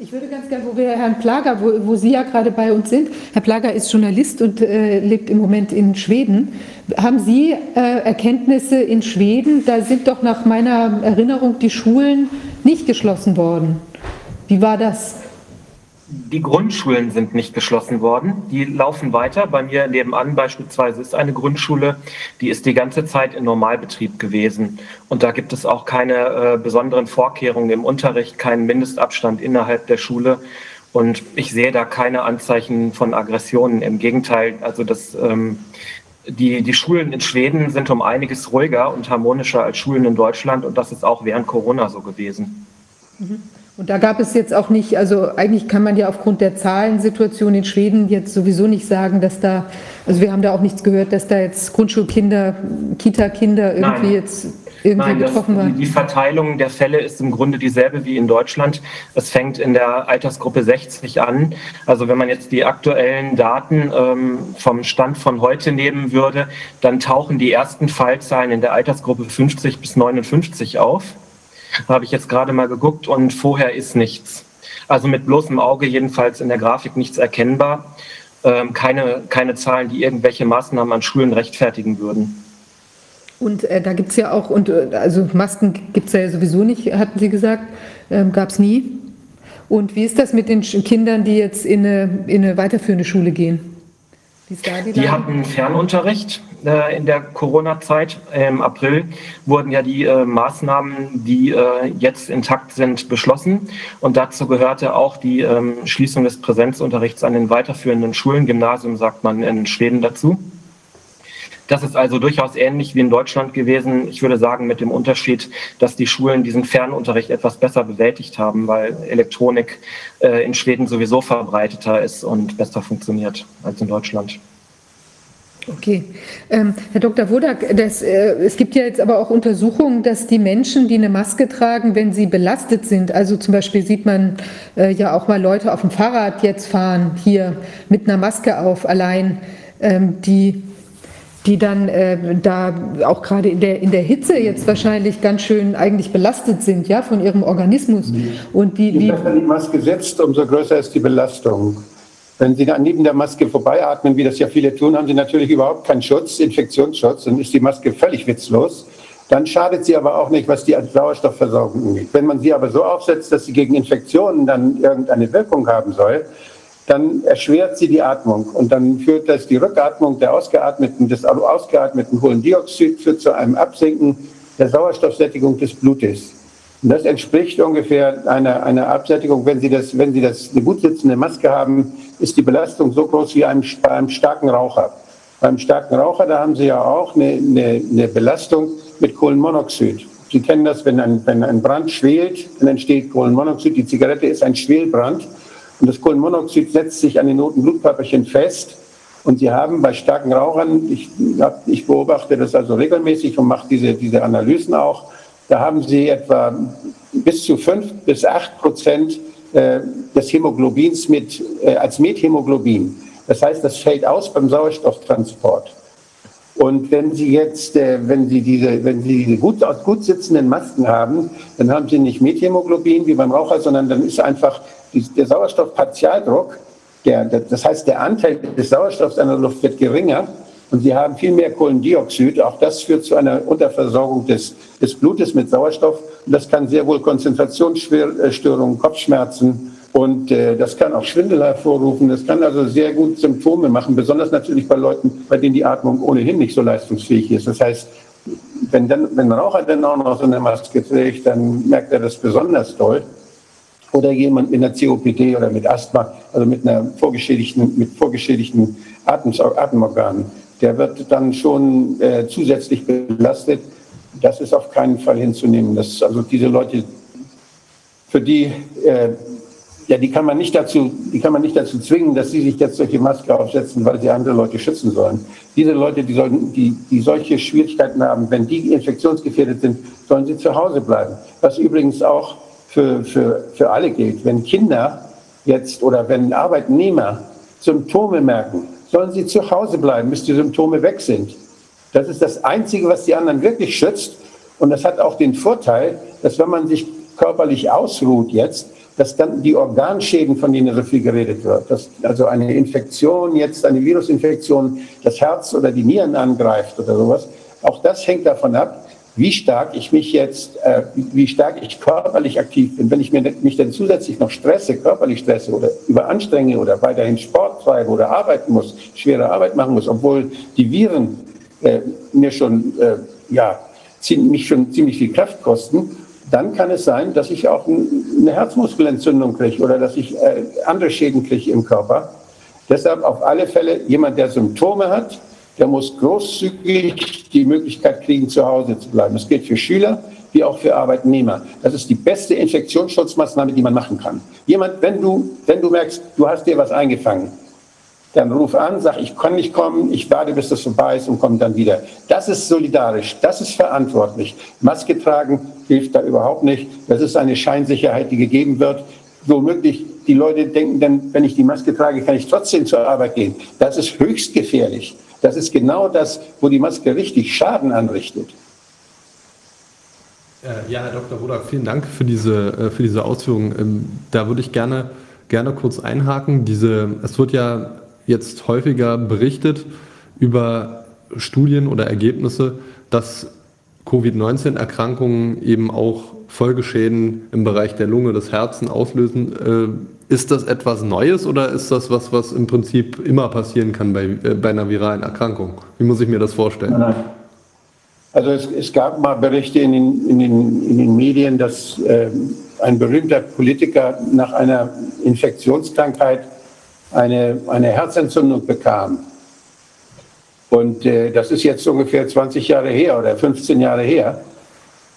Ich würde ganz gerne, wo wir Herrn Plager, wo, wo Sie ja gerade bei uns sind, Herr Plager ist Journalist und äh, lebt im Moment in Schweden. Haben Sie äh, Erkenntnisse in Schweden? Da sind doch nach meiner Erinnerung die Schulen nicht geschlossen worden. Wie war das? Die Grundschulen sind nicht geschlossen worden. Die laufen weiter. Bei mir nebenan beispielsweise ist eine Grundschule, die ist die ganze Zeit in Normalbetrieb gewesen. Und da gibt es auch keine äh, besonderen Vorkehrungen im Unterricht, keinen Mindestabstand innerhalb der Schule. Und ich sehe da keine Anzeichen von Aggressionen. Im Gegenteil, also das, ähm, die, die Schulen in Schweden sind um einiges ruhiger und harmonischer als Schulen in Deutschland. Und das ist auch während Corona so gewesen. Mhm. Und da gab es jetzt auch nicht, also eigentlich kann man ja aufgrund der Zahlensituation in Schweden jetzt sowieso nicht sagen, dass da, also wir haben da auch nichts gehört, dass da jetzt Grundschulkinder, Kita-Kinder irgendwie Nein. jetzt irgendwie Nein, betroffen das, waren. Die Verteilung der Fälle ist im Grunde dieselbe wie in Deutschland. Es fängt in der Altersgruppe 60 an. Also wenn man jetzt die aktuellen Daten ähm, vom Stand von heute nehmen würde, dann tauchen die ersten Fallzahlen in der Altersgruppe 50 bis 59 auf habe ich jetzt gerade mal geguckt und vorher ist nichts. Also mit bloßem Auge jedenfalls in der Grafik nichts erkennbar. Ähm, keine, keine Zahlen, die irgendwelche Maßnahmen an Schulen rechtfertigen würden. Und äh, da gibt es ja auch, und äh, also Masken gibt es ja sowieso nicht, hatten Sie gesagt, ähm, gab es nie. Und wie ist das mit den Kindern, die jetzt in eine, in eine weiterführende Schule gehen? Die, die hatten Fernunterricht äh, in der Corona-Zeit. Im April wurden ja die äh, Maßnahmen, die äh, jetzt intakt sind, beschlossen. Und dazu gehörte auch die ähm, Schließung des Präsenzunterrichts an den weiterführenden Schulen. Gymnasium sagt man in Schweden dazu. Das ist also durchaus ähnlich wie in Deutschland gewesen. Ich würde sagen, mit dem Unterschied, dass die Schulen diesen Fernunterricht etwas besser bewältigt haben, weil Elektronik äh, in Schweden sowieso verbreiteter ist und besser funktioniert als in Deutschland. Okay. Ähm, Herr Dr. Wodak, das, äh, es gibt ja jetzt aber auch Untersuchungen, dass die Menschen, die eine Maske tragen, wenn sie belastet sind, also zum Beispiel sieht man äh, ja auch mal Leute auf dem Fahrrad jetzt fahren, hier mit einer Maske auf, allein, ähm, die die dann äh, da auch gerade in der, in der Hitze jetzt wahrscheinlich ganz schön eigentlich belastet sind, ja, von ihrem Organismus. Und die, Je besser die Maske setzt, umso größer ist die Belastung. Wenn Sie dann neben der Maske vorbeiatmen, wie das ja viele tun, haben Sie natürlich überhaupt keinen Schutz, Infektionsschutz, dann ist die Maske völlig witzlos. Dann schadet sie aber auch nicht, was die Sauerstoffversorgung angeht. Wenn man sie aber so aufsetzt, dass sie gegen Infektionen dann irgendeine Wirkung haben soll, dann erschwert sie die Atmung und dann führt das die Rückatmung der ausgeatmeten, des ausgeatmeten Kohlendioxid führt zu einem Absinken der Sauerstoffsättigung des Blutes. Und das entspricht ungefähr einer, einer Absättigung, wenn Sie, das, wenn Sie das, eine gut sitzende Maske haben, ist die Belastung so groß wie einem, bei einem starken Raucher. Beim starken Raucher, da haben Sie ja auch eine, eine, eine Belastung mit Kohlenmonoxid. Sie kennen das, wenn ein, wenn ein Brand schwelt, dann entsteht Kohlenmonoxid. Die Zigarette ist ein Schwelbrand. Und das Kohlenmonoxid setzt sich an den roten Blutkörperchen fest. Und Sie haben bei starken Rauchern, ich, ich beobachte das also regelmäßig und mache diese, diese Analysen auch, da haben Sie etwa bis zu fünf bis acht Prozent äh, des Hämoglobins mit, äh, als Methämoglobin. Das heißt, das fällt aus beim Sauerstofftransport. Und wenn Sie jetzt, äh, wenn Sie diese, wenn Sie diese gut, gut sitzenden Masken haben, dann haben Sie nicht Methämoglobin wie beim Raucher, sondern dann ist einfach der Sauerstoffpartialdruck, der, das heißt, der Anteil des Sauerstoffs in der Luft wird geringer und Sie haben viel mehr Kohlendioxid. Auch das führt zu einer Unterversorgung des, des Blutes mit Sauerstoff. Und das kann sehr wohl Konzentrationsstörungen, Kopfschmerzen und äh, das kann auch Schwindel hervorrufen. Das kann also sehr gut Symptome machen, besonders natürlich bei Leuten, bei denen die Atmung ohnehin nicht so leistungsfähig ist. Das heißt, wenn, dann, wenn ein Raucher dann auch noch so eine Maske trägt, dann merkt er das besonders doll oder jemand mit einer COPD oder mit Asthma, also mit einer vorgeschädigten, mit vorgeschädigten Atem, Atemorganen, der wird dann schon äh, zusätzlich belastet. Das ist auf keinen Fall hinzunehmen. Das, also diese Leute, für die, äh, ja, die kann man nicht dazu, die kann man nicht dazu zwingen, dass sie sich jetzt solche Maske aufsetzen, weil sie andere Leute schützen sollen. Diese Leute, die, sollen, die, die solche Schwierigkeiten haben, wenn die infektionsgefährdet sind, sollen sie zu Hause bleiben. Was übrigens auch für, für, für alle gilt. Wenn Kinder jetzt oder wenn Arbeitnehmer Symptome merken, sollen sie zu Hause bleiben, bis die Symptome weg sind. Das ist das Einzige, was die anderen wirklich schützt. Und das hat auch den Vorteil, dass wenn man sich körperlich ausruht jetzt, dass dann die Organschäden, von denen so viel geredet wird, dass also eine Infektion, jetzt eine Virusinfektion, das Herz oder die Nieren angreift oder sowas, auch das hängt davon ab, wie stark ich mich jetzt, äh, wie stark ich körperlich aktiv bin. Wenn ich mir, mich dann zusätzlich noch stresse, körperlich stresse oder überanstrenge oder weiterhin Sport treibe oder arbeiten muss, schwere Arbeit machen muss, obwohl die Viren äh, mir schon, äh, ja, mich schon ziemlich viel Kraft kosten, dann kann es sein, dass ich auch eine Herzmuskelentzündung kriege oder dass ich äh, andere Schäden kriege im Körper. Deshalb auf alle Fälle jemand, der Symptome hat, der muss großzügig die Möglichkeit kriegen, zu Hause zu bleiben. Das gilt für Schüler wie auch für Arbeitnehmer. Das ist die beste Infektionsschutzmaßnahme, die man machen kann. Jemand, wenn du, wenn du merkst, du hast dir was eingefangen, dann ruf an, sag, ich kann nicht kommen, ich warte, bis das vorbei ist und komme dann wieder. Das ist solidarisch, das ist verantwortlich. Maske tragen hilft da überhaupt nicht. Das ist eine Scheinsicherheit, die gegeben wird. Womöglich die Leute denken dann, wenn ich die Maske trage, kann ich trotzdem zur Arbeit gehen. Das ist höchst gefährlich. Das ist genau das, wo die Maske richtig Schaden anrichtet. Äh, ja, Herr Dr. Rodak, vielen Dank für diese, äh, für diese Ausführungen. Ähm, da würde ich gerne, gerne kurz einhaken. Diese, es wird ja jetzt häufiger berichtet über Studien oder Ergebnisse, dass Covid-19-Erkrankungen eben auch Folgeschäden im Bereich der Lunge, des Herzens auslösen. Äh, ist das etwas Neues oder ist das was, was im Prinzip immer passieren kann bei, bei einer viralen Erkrankung? Wie muss ich mir das vorstellen? Nein. Also es, es, gab mal Berichte in den, in den, in den Medien, dass äh, ein berühmter Politiker nach einer Infektionskrankheit eine, eine Herzentzündung bekam. Und äh, das ist jetzt ungefähr 20 Jahre her oder 15 Jahre her.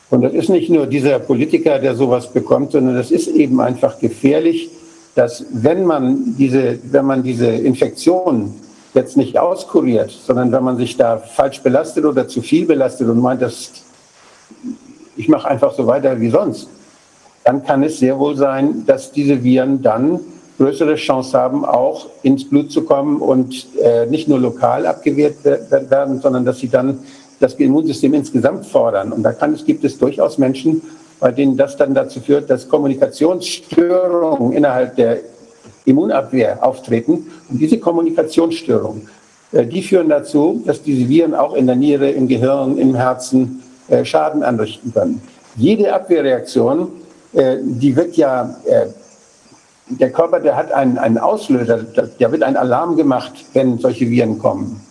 Und das ist nicht nur dieser Politiker, der sowas bekommt, sondern das ist eben einfach gefährlich, dass wenn man diese, wenn man diese Infektion jetzt nicht auskuriert, sondern wenn man sich da falsch belastet oder zu viel belastet und meint, dass ich mache einfach so weiter wie sonst, dann kann es sehr wohl sein, dass diese Viren dann größere Chance haben, auch ins Blut zu kommen und äh, nicht nur lokal abgewehrt werden, sondern dass sie dann das Immunsystem insgesamt fordern. Und da kann gibt es durchaus Menschen, bei denen das dann dazu führt, dass Kommunikationsstörungen innerhalb der Immunabwehr auftreten. Und diese Kommunikationsstörungen, äh, die führen dazu, dass diese Viren auch in der Niere, im Gehirn, im Herzen äh, Schaden anrichten können. Jede Abwehrreaktion, äh, die wird ja, der Körper, der hat einen, einen Auslöser, da wird ein Alarm gemacht, wenn solche Viren kommen.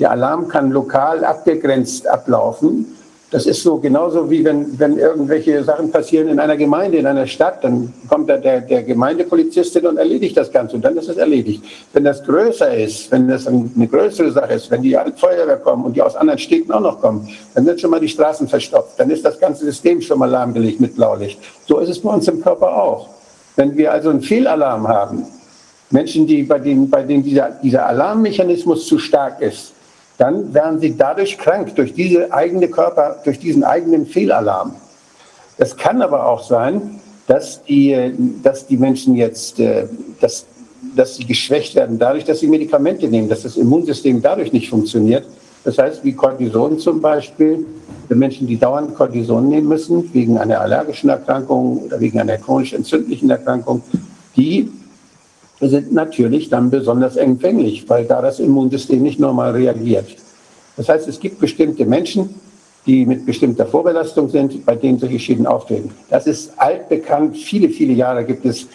Der Alarm kann lokal abgegrenzt ablaufen das ist so genauso wie wenn, wenn irgendwelche Sachen passieren in einer Gemeinde, in einer Stadt, dann kommt da der, der Gemeindepolizistin und erledigt das Ganze und dann ist es erledigt. Wenn das größer ist, wenn das eine größere Sache ist, wenn die Feuerwehr kommen und die aus anderen Städten auch noch kommen, dann sind schon mal die Straßen verstopft, dann ist das ganze System schon mal lahmgelegt mit Blaulicht. So ist es bei uns im Körper auch. Wenn wir also einen Fehlalarm haben, Menschen, die, bei denen, bei denen dieser, dieser Alarmmechanismus zu stark ist, dann werden sie dadurch krank, durch diese eigene Körper, durch diesen eigenen Fehlalarm. Es kann aber auch sein, dass die, dass die Menschen jetzt, äh, dass, dass sie geschwächt werden dadurch, dass sie Medikamente nehmen, dass das Immunsystem dadurch nicht funktioniert. Das heißt, wie Cortison zum Beispiel, für Menschen, die dauernd Cortison nehmen müssen, wegen einer allergischen Erkrankung oder wegen einer chronisch entzündlichen Erkrankung, die sind natürlich dann besonders empfänglich, weil da das Immunsystem nicht normal reagiert. Das heißt, es gibt bestimmte Menschen, die mit bestimmter Vorbelastung sind, bei denen solche Schäden auftreten. Das ist altbekannt. Viele, viele Jahre gibt es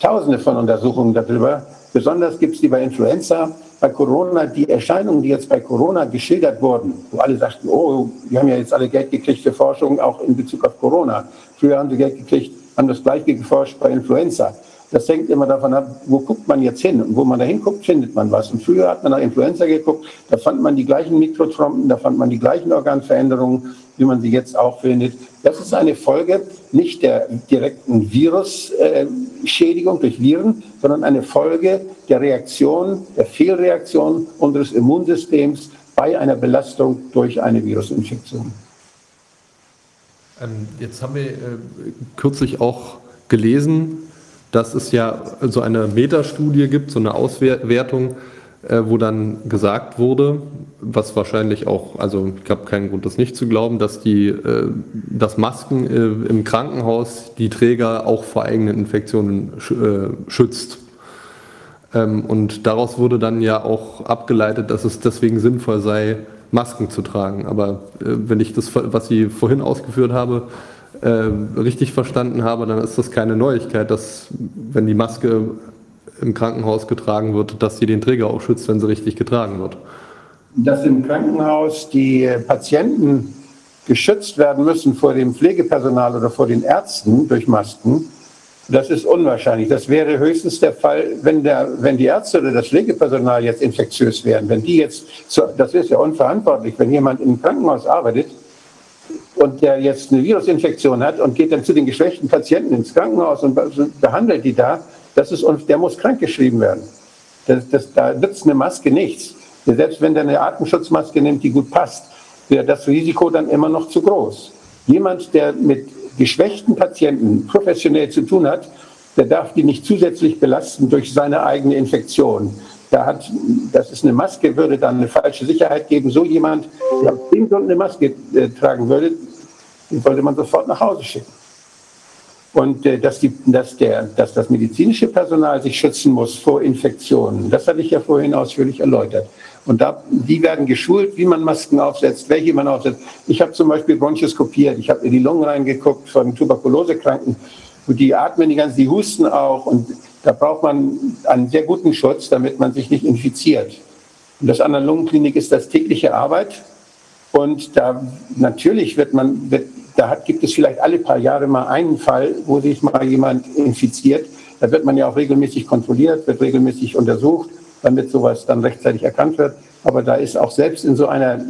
Tausende von Untersuchungen darüber. Besonders gibt es die bei Influenza, bei Corona, die Erscheinungen, die jetzt bei Corona geschildert wurden, wo alle sagten, oh, wir haben ja jetzt alle Geld gekriegt für Forschung, auch in Bezug auf Corona. Früher haben sie Geld gekriegt, haben das gleiche geforscht bei Influenza. Das hängt immer davon ab, wo guckt man jetzt hin. Und wo man da hinguckt, findet man was. Und früher hat man nach Influenza geguckt, da fand man die gleichen Mikrotrompen, da fand man die gleichen Organveränderungen, wie man sie jetzt auch findet. Das ist eine Folge nicht der direkten Virusschädigung durch Viren, sondern eine Folge der Reaktion, der Fehlreaktion unseres Immunsystems bei einer Belastung durch eine Virusinfektion. Ähm, jetzt haben wir äh, kürzlich auch gelesen, dass es ja so eine Metastudie gibt, so eine Auswertung, äh, wo dann gesagt wurde, was wahrscheinlich auch, also ich habe keinen Grund, das nicht zu glauben, dass die, äh, dass Masken äh, im Krankenhaus die Träger auch vor eigenen Infektionen schützt. Ähm, und daraus wurde dann ja auch abgeleitet, dass es deswegen sinnvoll sei, Masken zu tragen. Aber wenn ich das, was Sie vorhin ausgeführt habe, äh, richtig verstanden habe, dann ist das keine Neuigkeit, dass wenn die Maske im Krankenhaus getragen wird, dass sie den Träger auch schützt, wenn sie richtig getragen wird. Dass im Krankenhaus die Patienten geschützt werden müssen vor dem Pflegepersonal oder vor den Ärzten durch Masken, das ist unwahrscheinlich. Das wäre höchstens der Fall, wenn, der, wenn die Ärzte oder das Pflegepersonal jetzt infektiös wären. Wenn die jetzt, das ist ja unverantwortlich, wenn jemand im Krankenhaus arbeitet und der jetzt eine Virusinfektion hat und geht dann zu den geschwächten Patienten ins Krankenhaus und behandelt die da, das ist, der muss krankgeschrieben werden. Das, das, da nützt eine Maske nichts. Selbst wenn der eine Atemschutzmaske nimmt, die gut passt, wäre das Risiko dann immer noch zu groß. Jemand, der mit geschwächten Patienten professionell zu tun hat, der darf die nicht zusätzlich belasten durch seine eigene Infektion. Da hat, das ist eine Maske, würde dann eine falsche Sicherheit geben. So jemand, der aus dem Grund eine Maske äh, tragen würde, den sollte man sofort nach Hause schicken. Und äh, dass, die, dass, der, dass das medizinische Personal sich schützen muss vor Infektionen, das hatte ich ja vorhin ausführlich erläutert. Und da, die werden geschult, wie man Masken aufsetzt, welche man aufsetzt. Ich habe zum Beispiel bronchoskopiert, ich habe in die Lungen reingeguckt von Tuberkulosekranken. Und die atmen die ganze, die husten auch. Und da braucht man einen sehr guten Schutz, damit man sich nicht infiziert. Und das an der Lungenklinik ist das tägliche Arbeit. Und da natürlich wird man, wird, da hat, gibt es vielleicht alle paar Jahre mal einen Fall, wo sich mal jemand infiziert. Da wird man ja auch regelmäßig kontrolliert, wird regelmäßig untersucht, damit sowas dann rechtzeitig erkannt wird. Aber da ist auch selbst in so einer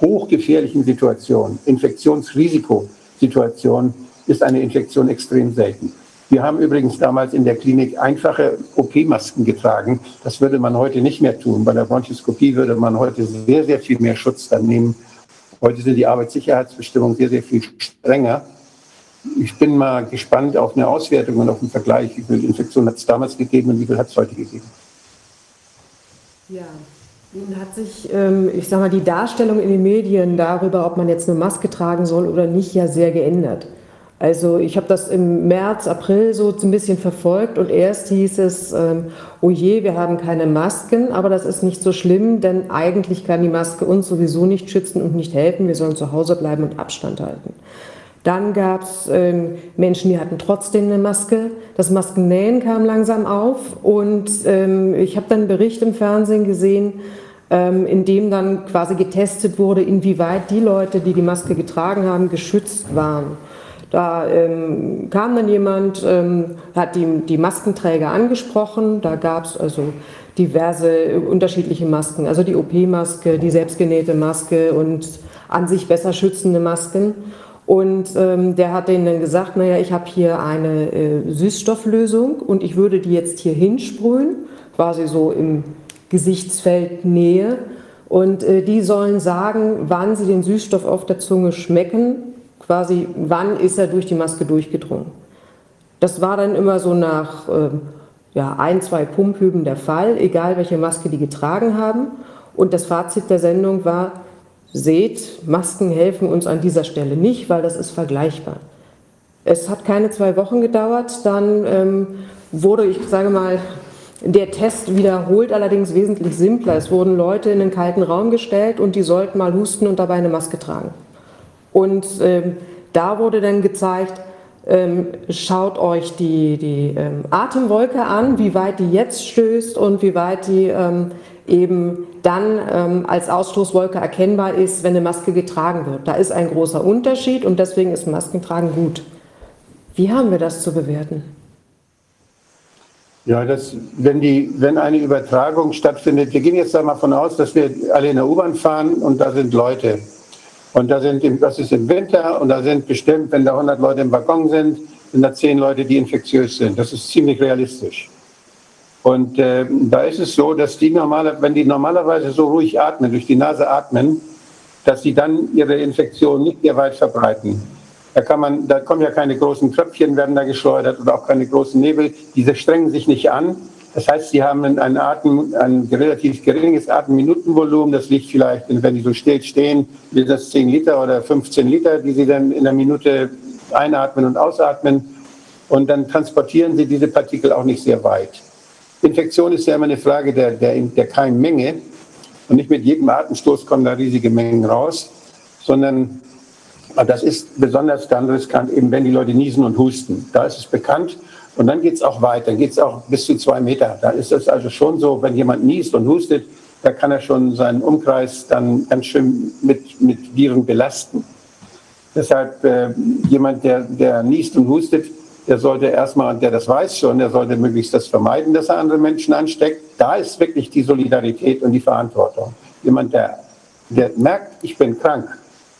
hochgefährlichen Situation, Infektionsrisikosituation, ist eine Infektion extrem selten. Wir haben übrigens damals in der Klinik einfache OP-Masken getragen. Das würde man heute nicht mehr tun. Bei der Bronchoskopie würde man heute sehr, sehr viel mehr Schutz dann nehmen. Heute sind die Arbeitssicherheitsbestimmungen sehr, sehr viel strenger. Ich bin mal gespannt auf eine Auswertung und auf einen Vergleich. Wie viele Infektionen hat es damals gegeben und wie viel hat es heute gegeben? Ja, nun hat sich, ähm, ich sage mal, die Darstellung in den Medien darüber, ob man jetzt eine Maske tragen soll oder nicht, ja sehr geändert. Also ich habe das im März, April so ein bisschen verfolgt und erst hieß es, ähm, oh je, wir haben keine Masken, aber das ist nicht so schlimm, denn eigentlich kann die Maske uns sowieso nicht schützen und nicht helfen. Wir sollen zu Hause bleiben und Abstand halten. Dann gab es ähm, Menschen, die hatten trotzdem eine Maske. Das Maskennähen kam langsam auf und ähm, ich habe dann einen Bericht im Fernsehen gesehen, ähm, in dem dann quasi getestet wurde, inwieweit die Leute, die die Maske getragen haben, geschützt waren. Da ähm, kam dann jemand, ähm, hat die, die Maskenträger angesprochen. Da gab es also diverse unterschiedliche Masken, also die OP-Maske, die selbstgenähte Maske und an sich besser schützende Masken. Und ähm, der hat denen dann gesagt, naja, ich habe hier eine äh, Süßstofflösung und ich würde die jetzt hier hinsprühen, quasi so im Gesichtsfeld Nähe. Und äh, die sollen sagen, wann sie den Süßstoff auf der Zunge schmecken quasi, wann ist er durch die Maske durchgedrungen. Das war dann immer so nach äh, ja, ein, zwei Pumphüben der Fall, egal welche Maske die getragen haben. Und das Fazit der Sendung war, seht, Masken helfen uns an dieser Stelle nicht, weil das ist vergleichbar. Es hat keine zwei Wochen gedauert, dann ähm, wurde, ich sage mal, der Test wiederholt, allerdings wesentlich simpler. Es wurden Leute in einen kalten Raum gestellt und die sollten mal husten und dabei eine Maske tragen. Und ähm, da wurde dann gezeigt, ähm, schaut euch die, die ähm, Atemwolke an, wie weit die jetzt stößt und wie weit die ähm, eben dann ähm, als Ausstoßwolke erkennbar ist, wenn eine Maske getragen wird. Da ist ein großer Unterschied und deswegen ist Maskentragen gut. Wie haben wir das zu bewerten? Ja, das, wenn, die, wenn eine Übertragung stattfindet, wir gehen jetzt da mal von aus, dass wir alle in der U-Bahn fahren und da sind Leute. Und da sind, das ist im Winter und da sind bestimmt, wenn da 100 Leute im Waggon sind, sind da 10 Leute, die infektiös sind. Das ist ziemlich realistisch. Und äh, da ist es so, dass die normale, wenn die normalerweise so ruhig atmen, durch die Nase atmen, dass sie dann ihre Infektion nicht sehr weit verbreiten. Da kann man, da kommen ja keine großen Tröpfchen, werden da geschleudert oder auch keine großen Nebel. Diese strengen sich nicht an. Das heißt, sie haben ein, Atem, ein relativ geringes Atemminutenvolumen. Das liegt vielleicht, wenn die so still stehen, wie das 10 Liter oder 15 Liter, die sie dann in der Minute einatmen und ausatmen. Und dann transportieren sie diese Partikel auch nicht sehr weit. Infektion ist ja immer eine Frage der, der, der Keimmenge. Und nicht mit jedem Atemstoß kommen da riesige Mengen raus, sondern das ist besonders dann riskant, eben wenn die Leute niesen und husten. Da ist es bekannt, und dann geht es auch weiter, dann geht es auch bis zu zwei Meter. Da ist es also schon so, wenn jemand niest und hustet, da kann er schon seinen Umkreis dann ganz schön mit, mit Viren belasten. Deshalb äh, jemand, der, der niest und hustet, der sollte erstmal, der das weiß schon, der sollte möglichst das vermeiden, dass er andere Menschen ansteckt. Da ist wirklich die Solidarität und die Verantwortung. Jemand, der, der merkt, ich bin krank,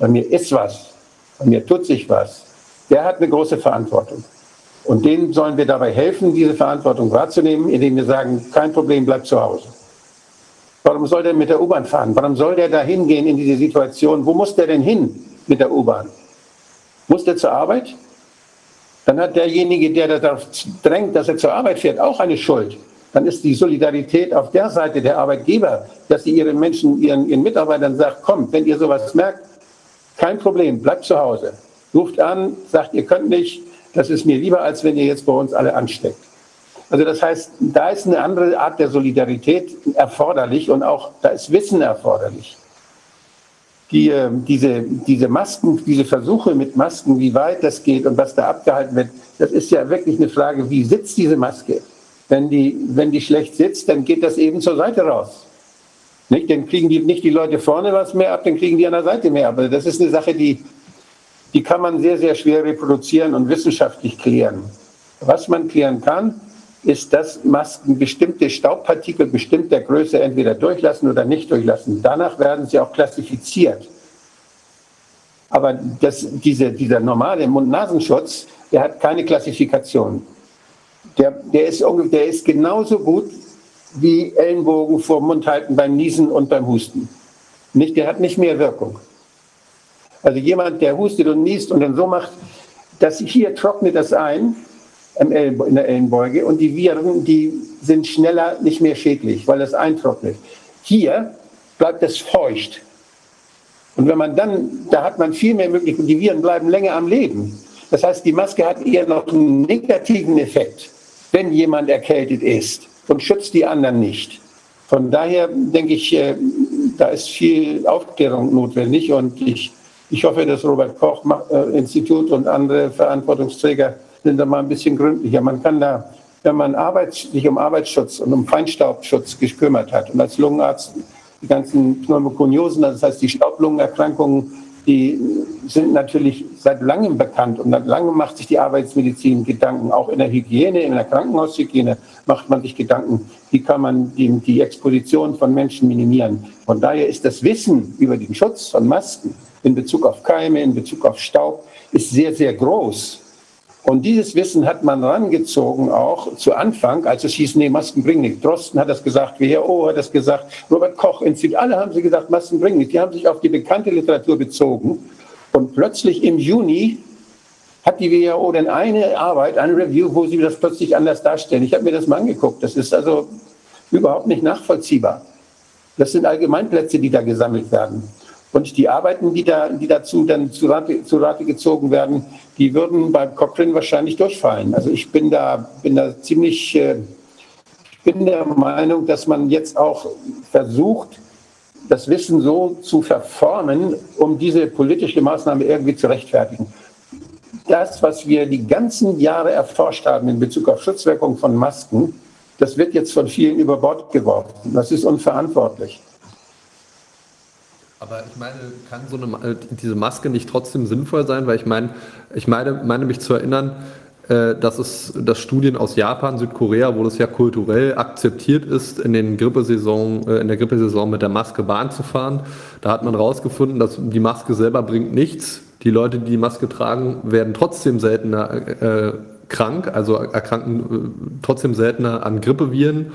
bei mir ist was, bei mir tut sich was, der hat eine große Verantwortung. Und denen sollen wir dabei helfen, diese Verantwortung wahrzunehmen, indem wir sagen, kein Problem, bleib zu Hause. Warum soll der mit der U-Bahn fahren? Warum soll der da hingehen in diese Situation? Wo muss der denn hin mit der U-Bahn? Muss der zur Arbeit? Dann hat derjenige, der darauf drängt, dass er zur Arbeit fährt, auch eine Schuld. Dann ist die Solidarität auf der Seite der Arbeitgeber, dass sie ihren Menschen, ihren, ihren Mitarbeitern sagt, komm, wenn ihr sowas merkt, kein Problem, bleibt zu Hause. ruft an, sagt, ihr könnt nicht, das ist mir lieber, als wenn ihr jetzt bei uns alle ansteckt. Also das heißt, da ist eine andere Art der Solidarität erforderlich und auch da ist Wissen erforderlich. Die, äh, diese, diese Masken, diese Versuche mit Masken, wie weit das geht und was da abgehalten wird, das ist ja wirklich eine Frage, wie sitzt diese Maske? Wenn die, wenn die schlecht sitzt, dann geht das eben zur Seite raus. Nicht? Dann kriegen die, nicht die Leute vorne was mehr ab, dann kriegen die an der Seite mehr. Aber das ist eine Sache, die, die kann man sehr, sehr schwer reproduzieren und wissenschaftlich klären. Was man klären kann, ist, dass Masken bestimmte Staubpartikel bestimmter Größe entweder durchlassen oder nicht durchlassen. Danach werden sie auch klassifiziert. Aber das, diese, dieser normale Mund-Nasenschutz, der hat keine Klassifikation. Der, der, ist, der ist genauso gut wie Ellenbogen vor Mund halten beim Niesen und beim Husten. Nicht, der hat nicht mehr Wirkung. Also jemand, der hustet und niest und dann so macht, dass hier trocknet das ein in der Ellenbeuge und die Viren, die sind schneller nicht mehr schädlich, weil das eintrocknet. Hier bleibt es feucht. Und wenn man dann, da hat man viel mehr Möglichkeiten, die Viren bleiben länger am Leben. Das heißt, die Maske hat eher noch einen negativen Effekt, wenn jemand erkältet ist und schützt die anderen nicht. Von daher denke ich, äh, da ist viel Aufklärung notwendig und ich, ich hoffe, dass Robert Koch äh, Institut und andere Verantwortungsträger sind da mal ein bisschen gründlicher. Man kann da, wenn man sich um Arbeitsschutz und um Feinstaubschutz gekümmert hat und als Lungenarzt die ganzen Pneumokoniosen, das heißt die Staublungenerkrankungen, die sind natürlich seit langem bekannt und seit langem macht sich die Arbeitsmedizin Gedanken. Auch in der Hygiene, in der Krankenhaushygiene macht man sich Gedanken, wie kann man die, die Exposition von Menschen minimieren. Von daher ist das Wissen über den Schutz von Masken in Bezug auf Keime, in Bezug auf Staub, ist sehr, sehr groß. Und dieses Wissen hat man rangezogen auch zu Anfang, als es hieß, nee, Masken bringen nichts. Drosten hat das gesagt, WHO hat das gesagt, Robert Koch, Institut, alle haben sie gesagt, Masken bringen nichts. Die haben sich auf die bekannte Literatur bezogen. Und plötzlich im Juni hat die WHO dann eine Arbeit, eine Review, wo sie das plötzlich anders darstellen. Ich habe mir das mal angeguckt. Das ist also überhaupt nicht nachvollziehbar. Das sind Allgemeinplätze, die da gesammelt werden. Und die Arbeiten, die, da, die dazu dann zu Rate, zu Rate gezogen werden, die würden beim Cochrane wahrscheinlich durchfallen. Also ich bin da, bin da ziemlich, äh, bin der Meinung, dass man jetzt auch versucht, das Wissen so zu verformen, um diese politische Maßnahme irgendwie zu rechtfertigen. Das, was wir die ganzen Jahre erforscht haben in Bezug auf Schutzwirkung von Masken, das wird jetzt von vielen über Bord geworfen. Das ist unverantwortlich. Aber ich meine, kann so eine, diese Maske nicht trotzdem sinnvoll sein? Weil ich meine, ich meine, meine mich zu erinnern, äh, dass es dass Studien aus Japan, Südkorea, wo das ja kulturell akzeptiert ist, in den Grippesaison, äh, in der Grippesaison mit der Maske Bahn zu fahren. Da hat man herausgefunden, dass die Maske selber bringt nichts. Die Leute, die die Maske tragen, werden trotzdem seltener äh, krank, also erkranken äh, trotzdem seltener an Grippeviren,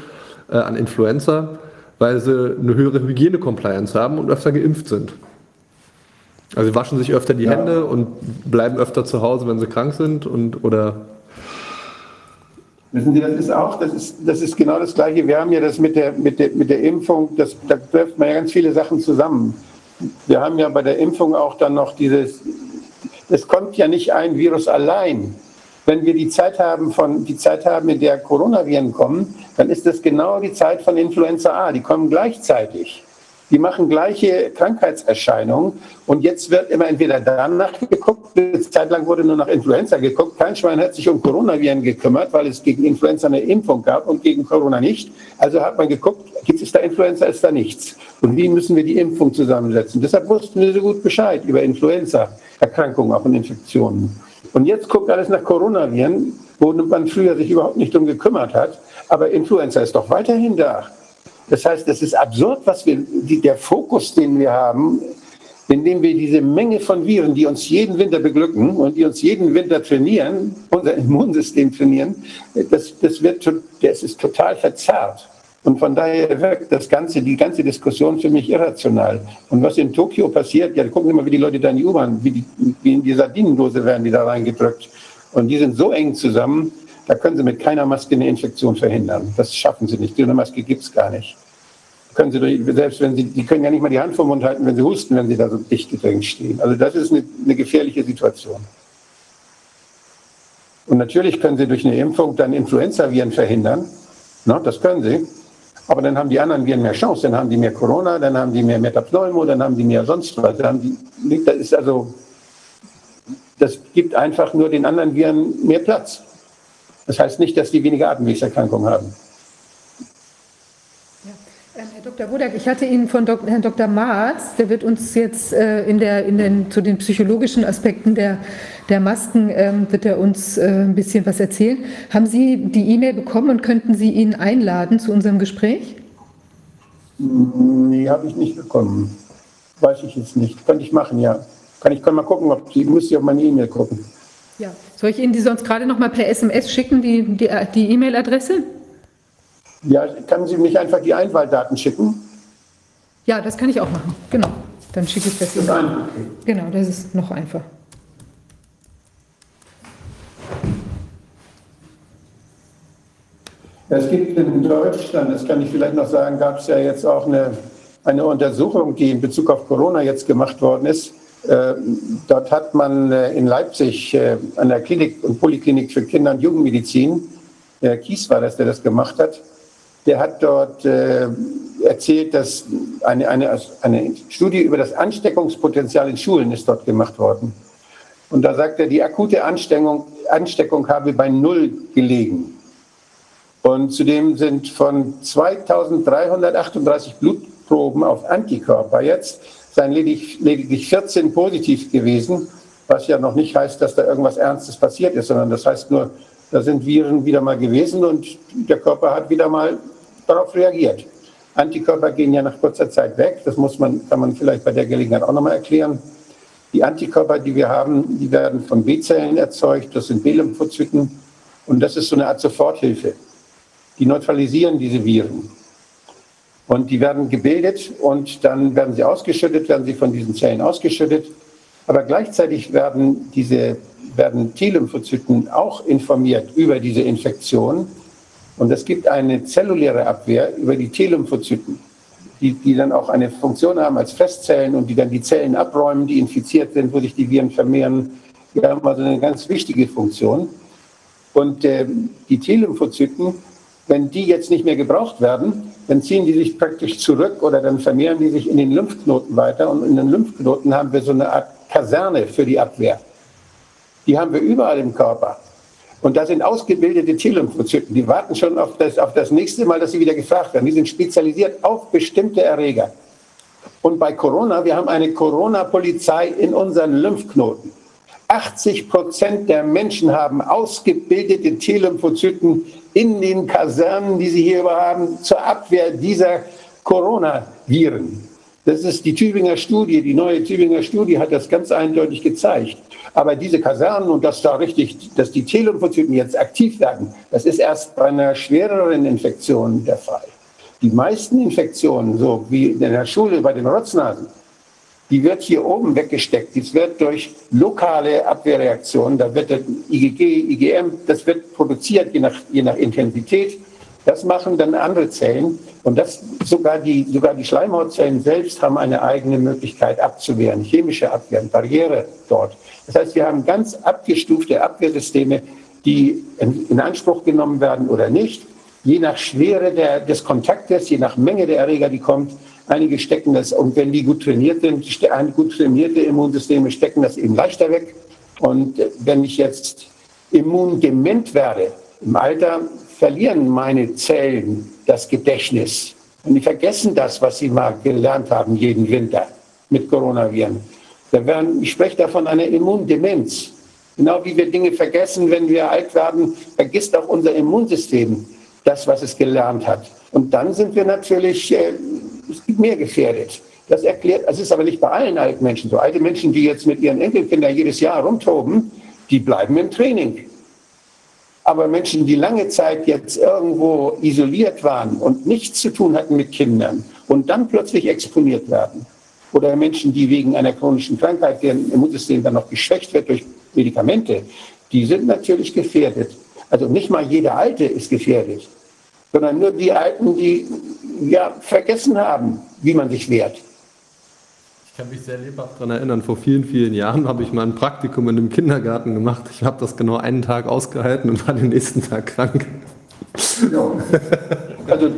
äh, an Influenza weil sie eine höhere Hygiene-Compliance haben und öfter geimpft sind. Also sie waschen sich öfter die ja. Hände und bleiben öfter zu Hause, wenn sie krank sind und oder Wissen Sie, das ist auch, das ist, das ist genau das Gleiche. Wir haben ja das mit der, mit der, mit der Impfung, das, da trifft man ja ganz viele Sachen zusammen. Wir haben ja bei der Impfung auch dann noch dieses, es kommt ja nicht ein Virus allein wenn wir die Zeit haben von die Zeit haben, in der Coronaviren kommen, dann ist das genau die Zeit von Influenza A. Die kommen gleichzeitig. Die machen gleiche Krankheitserscheinungen. Und jetzt wird immer entweder danach geguckt, eine Zeit lang wurde nur nach Influenza geguckt. Kein Schwein hat sich um Coronaviren gekümmert, weil es gegen Influenza eine Impfung gab und gegen Corona nicht. Also hat man geguckt, gibt es da Influenza, ist da nichts. Und wie müssen wir die Impfung zusammensetzen? Deshalb wussten wir so gut Bescheid über Influenza-Erkrankungen, auch und Infektionen. Und jetzt guckt alles nach Coronaviren, wo man früher sich überhaupt nicht drum gekümmert hat. Aber Influenza ist doch weiterhin da. Das heißt, es ist absurd, was wir, die, der Fokus, den wir haben, indem wir diese Menge von Viren, die uns jeden Winter beglücken und die uns jeden Winter trainieren, unser Immunsystem trainieren, das, das, wird, das ist total verzerrt. Und von daher wirkt das Ganze, die ganze Diskussion für mich irrational. Und was in Tokio passiert, ja, gucken Sie mal, wie die Leute da in die U-Bahn, wie, wie, in die Sardinendose werden die da reingedrückt. Und die sind so eng zusammen, da können Sie mit keiner Maske eine Infektion verhindern. Das schaffen Sie nicht. Diese Maske gibt es gar nicht. können sie, durch, selbst wenn sie, die können ja nicht mal die Hand vom Mund halten, wenn sie husten, wenn sie da so dicht gedrängt stehen. Also das ist eine, eine gefährliche Situation. Und natürlich können sie durch eine Impfung dann Influenza-Viren verhindern. No, das können sie. Aber dann haben die anderen Viren mehr Chance. Dann haben die mehr Corona, dann haben die mehr Metapneumo, dann haben die mehr sonst was. Dann haben die, das ist also, das gibt einfach nur den anderen Viren mehr Platz. Das heißt nicht, dass die weniger Atemwegserkrankungen haben. Ähm, Herr Dr. Wodak, ich hatte Ihnen von Herrn Dr. Marz, der wird uns jetzt äh, in der, in den, zu den psychologischen Aspekten der, der Masken, ähm, wird er uns äh, ein bisschen was erzählen. Haben Sie die E-Mail bekommen und könnten Sie ihn einladen zu unserem Gespräch? Nee, habe ich nicht bekommen. Weiß ich jetzt nicht. Könnte ich machen, ja. Kann ich kann mal gucken, ob die muss ich auf meine E-Mail gucken. Ja. Soll ich Ihnen die sonst gerade noch mal per SMS schicken, die E-Mail-Adresse? Die, die ja, kann Sie mich einfach die Einwahldaten schicken? Ja, das kann ich auch machen. Genau. Dann schicke ich das Ihnen. Genau, das ist noch einfach. Es gibt in Deutschland, das kann ich vielleicht noch sagen, gab es ja jetzt auch eine, eine Untersuchung, die in Bezug auf Corona jetzt gemacht worden ist. Äh, dort hat man äh, in Leipzig äh, an der Klinik und Poliklinik für Kinder- und Jugendmedizin, Herr Kies war das, der das gemacht hat, der hat dort äh, erzählt, dass eine, eine, eine Studie über das Ansteckungspotenzial in Schulen ist dort gemacht worden. Und da sagt er, die akute Ansteckung, Ansteckung habe bei Null gelegen. Und zudem sind von 2338 Blutproben auf Antikörper jetzt seien lediglich, lediglich 14 positiv gewesen, was ja noch nicht heißt, dass da irgendwas Ernstes passiert ist, sondern das heißt nur, da sind Viren wieder mal gewesen und der Körper hat wieder mal darauf reagiert. Antikörper gehen ja nach kurzer Zeit weg. Das muss man, kann man vielleicht bei der Gelegenheit auch nochmal erklären. Die Antikörper, die wir haben, die werden von B-Zellen erzeugt. Das sind B-Lymphozyten. Und das ist so eine Art Soforthilfe. Die neutralisieren diese Viren. Und die werden gebildet und dann werden sie ausgeschüttet, werden sie von diesen Zellen ausgeschüttet. Aber gleichzeitig werden diese werden T-Lymphozyten auch informiert über diese Infektion und es gibt eine zelluläre Abwehr über die T-Lymphozyten, die, die dann auch eine Funktion haben als Festzellen und die dann die Zellen abräumen, die infiziert sind, wo sich die Viren vermehren. Die haben also eine ganz wichtige Funktion. Und äh, die T-Lymphozyten, wenn die jetzt nicht mehr gebraucht werden, dann ziehen die sich praktisch zurück oder dann vermehren die sich in den Lymphknoten weiter. Und in den Lymphknoten haben wir so eine Art Kaserne für die Abwehr. Die haben wir überall im Körper. Und da sind ausgebildete T-Lymphozyten, die warten schon auf das, auf das nächste Mal, dass sie wieder gefragt werden. Die sind spezialisiert auf bestimmte Erreger. Und bei Corona, wir haben eine Corona-Polizei in unseren Lymphknoten. 80 Prozent der Menschen haben ausgebildete T-Lymphozyten in den Kasernen, die sie hier haben, zur Abwehr dieser Coronaviren. Das ist die Tübinger Studie, die neue Tübinger Studie hat das ganz eindeutig gezeigt. Aber diese Kasernen und dass da richtig, dass die T-Lymphozyten jetzt aktiv werden, das ist erst bei einer schwereren Infektion der Fall. Die meisten Infektionen, so wie in der Schule bei den Rotznasen, die wird hier oben weggesteckt. Das wird durch lokale Abwehrreaktionen, da wird das IgG, IgM, das wird produziert je nach, je nach Intensität. Das machen dann andere Zellen und das sogar die, sogar die Schleimhautzellen selbst haben eine eigene Möglichkeit abzuwehren, chemische Abwehr, Barriere dort. Das heißt, wir haben ganz abgestufte Abwehrsysteme, die in Anspruch genommen werden oder nicht, je nach Schwere der, des Kontaktes, je nach Menge der Erreger, die kommt. Einige stecken das, und wenn die gut trainiert sind, gut trainierte Immunsysteme stecken das eben leichter weg. Und wenn ich jetzt immundement werde, im Alter verlieren meine Zellen das Gedächtnis. Und die vergessen das, was sie mal gelernt haben jeden Winter mit Coronaviren. Da werden, ich spreche da von einer Immundemenz. Genau wie wir Dinge vergessen, wenn wir alt werden, vergisst auch unser Immunsystem das, was es gelernt hat. Und dann sind wir natürlich äh, mehr gefährdet. Das erklärt, es ist aber nicht bei allen alten Menschen so. Alte Menschen, die jetzt mit ihren Enkelkindern jedes Jahr rumtoben, die bleiben im Training. Aber Menschen, die lange Zeit jetzt irgendwo isoliert waren und nichts zu tun hatten mit Kindern und dann plötzlich exponiert werden, oder Menschen, die wegen einer chronischen Krankheit, deren Immunsystem dann noch geschwächt wird durch Medikamente, die sind natürlich gefährdet. Also nicht mal jeder Alte ist gefährdet. sondern nur die Alten, die ja vergessen haben, wie man sich wehrt. Ich kann mich sehr lebhaft daran erinnern, vor vielen, vielen Jahren habe ich mal ein Praktikum in einem Kindergarten gemacht. Ich habe das genau einen Tag ausgehalten und war den nächsten Tag krank. Ja. Also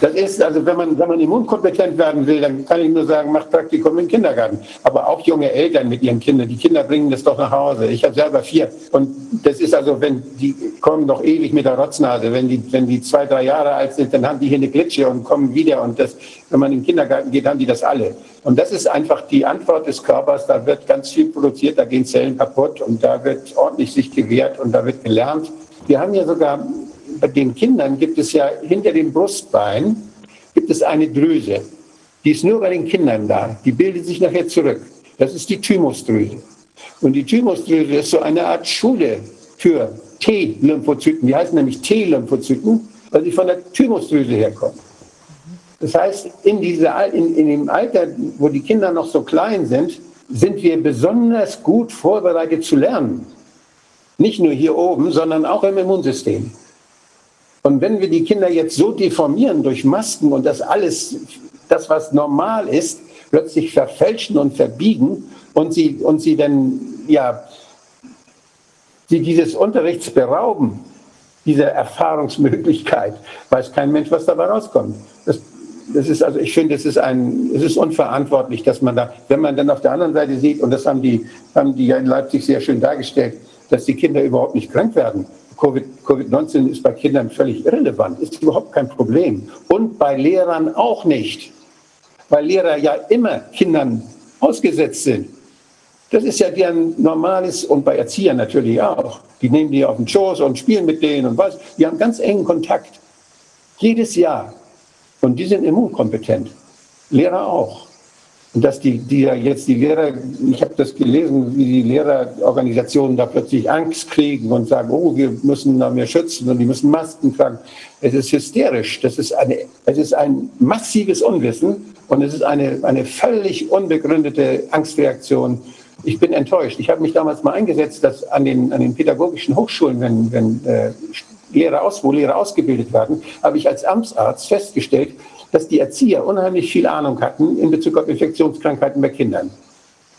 das ist, also wenn man, wenn man immunkompetent werden will, dann kann ich nur sagen, macht Praktikum im Kindergarten. Aber auch junge Eltern mit ihren Kindern, die Kinder bringen das doch nach Hause. Ich habe selber vier. Und das ist also, wenn die kommen doch ewig mit der Rotznase. Wenn die, wenn die zwei, drei Jahre alt sind, dann haben die hier eine Glitsche und kommen wieder. Und das, wenn man in den Kindergarten geht, haben die das alle. Und das ist einfach die Antwort des Körpers. Da wird ganz viel produziert, da gehen Zellen kaputt und da wird ordentlich sich gewehrt und da wird gelernt. Wir haben ja sogar bei den Kindern gibt es ja hinter dem Brustbein gibt es eine Drüse. Die ist nur bei den Kindern da. Die bildet sich nachher zurück. Das ist die Thymusdrüse. Und die Thymusdrüse ist so eine Art Schule für T-Lymphozyten. Die heißen nämlich T-Lymphozyten, weil sie von der Thymusdrüse herkommen. Das heißt, in, dieser, in, in dem Alter, wo die Kinder noch so klein sind, sind wir besonders gut vorbereitet zu lernen. Nicht nur hier oben, sondern auch im Immunsystem. Und wenn wir die Kinder jetzt so deformieren durch Masken und das alles, das was normal ist, plötzlich verfälschen und verbiegen und sie, und sie dann, ja, sie dieses Unterrichts berauben, dieser Erfahrungsmöglichkeit, weiß kein Mensch, was dabei rauskommt. Das, das ist also, ich finde, es ist ein, es ist unverantwortlich, dass man da, wenn man dann auf der anderen Seite sieht, und das haben die, haben die ja in Leipzig sehr schön dargestellt, dass die Kinder überhaupt nicht krank werden. Covid-19 ist bei Kindern völlig irrelevant, ist überhaupt kein Problem. Und bei Lehrern auch nicht, weil Lehrer ja immer Kindern ausgesetzt sind. Das ist ja deren normales und bei Erziehern natürlich auch. Die nehmen die auf den Schoß und spielen mit denen und was. Die haben ganz engen Kontakt. Jedes Jahr. Und die sind immunkompetent. Lehrer auch. Dass die, die ja jetzt die Lehrer, ich habe das gelesen, wie die Lehrerorganisationen da plötzlich Angst kriegen und sagen, oh, wir müssen da mehr schützen und die müssen Masken tragen. Es ist hysterisch. Das ist eine, es ist ein massives Unwissen und es ist eine, eine völlig unbegründete Angstreaktion. Ich bin enttäuscht. Ich habe mich damals mal eingesetzt, dass an den, an den pädagogischen Hochschulen, wenn, wenn äh, Lehrer aus, wo Lehrer ausgebildet werden, habe ich als Amtsarzt festgestellt, dass die Erzieher unheimlich viel Ahnung hatten in Bezug auf Infektionskrankheiten bei Kindern,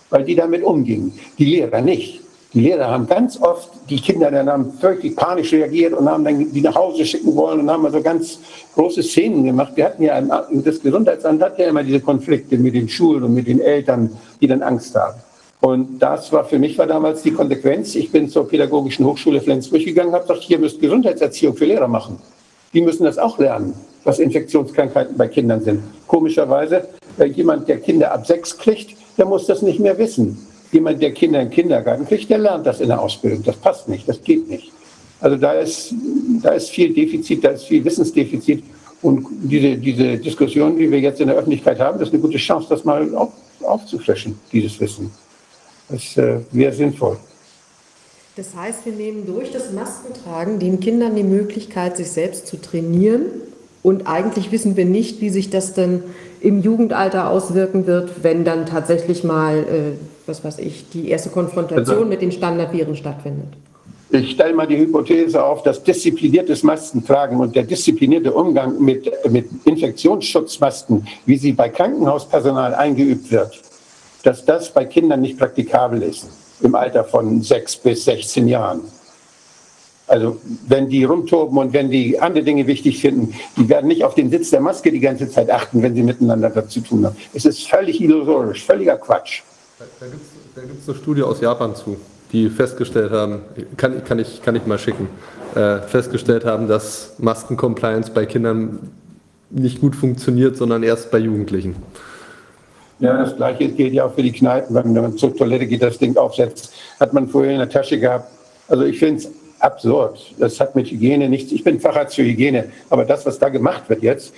weil die damit umgingen. Die Lehrer nicht. Die Lehrer haben ganz oft die Kinder dann haben völlig panisch reagiert und haben dann die nach Hause schicken wollen und haben also ganz große Szenen gemacht. Wir hatten ja, das Gesundheitsamt hat ja immer diese Konflikte mit den Schulen und mit den Eltern, die dann Angst haben. Und das war für mich war damals die Konsequenz. Ich bin zur Pädagogischen Hochschule Flensburg gegangen, habe gesagt, hier müsst Gesundheitserziehung für Lehrer machen. Die müssen das auch lernen was Infektionskrankheiten bei Kindern sind. Komischerweise, äh, jemand, der Kinder ab sechs kriegt, der muss das nicht mehr wissen. Jemand, der Kinder im Kindergarten kriegt, der lernt das in der Ausbildung. Das passt nicht, das geht nicht. Also da ist, da ist viel Defizit, da ist viel Wissensdefizit. Und diese, diese Diskussion, die wir jetzt in der Öffentlichkeit haben, das ist eine gute Chance, das mal auf, aufzufrischen, dieses Wissen. Das äh, wäre sinnvoll. Das heißt, wir nehmen durch das Maskentragen den Kindern die Möglichkeit, sich selbst zu trainieren und eigentlich wissen wir nicht, wie sich das dann im Jugendalter auswirken wird, wenn dann tatsächlich mal, äh, was weiß ich, die erste Konfrontation also, mit den Standardviren stattfindet. Ich stelle mal die Hypothese auf, dass diszipliniertes Maskentragen und der disziplinierte Umgang mit, mit Infektionsschutzmasken, wie sie bei Krankenhauspersonal eingeübt wird, dass das bei Kindern nicht praktikabel ist im Alter von sechs bis 16 Jahren. Also wenn die rumtoben und wenn die andere Dinge wichtig finden, die werden nicht auf den Sitz der Maske die ganze Zeit achten, wenn sie miteinander zu tun haben. Es ist völlig illusorisch, völliger Quatsch. Da, da gibt es eine Studie aus Japan zu, die festgestellt haben, kann, kann, ich, kann ich mal schicken, äh, festgestellt haben, dass Maskencompliance bei Kindern nicht gut funktioniert, sondern erst bei Jugendlichen. Ja, das Gleiche gilt ja auch für die Kneipen. Wenn man zur Toilette geht, das Ding aufsetzt, hat man vorher in der Tasche gehabt. Also ich finde es absurd. Das hat mit Hygiene nichts. Ich bin Facharzt für Hygiene, aber das, was da gemacht wird jetzt,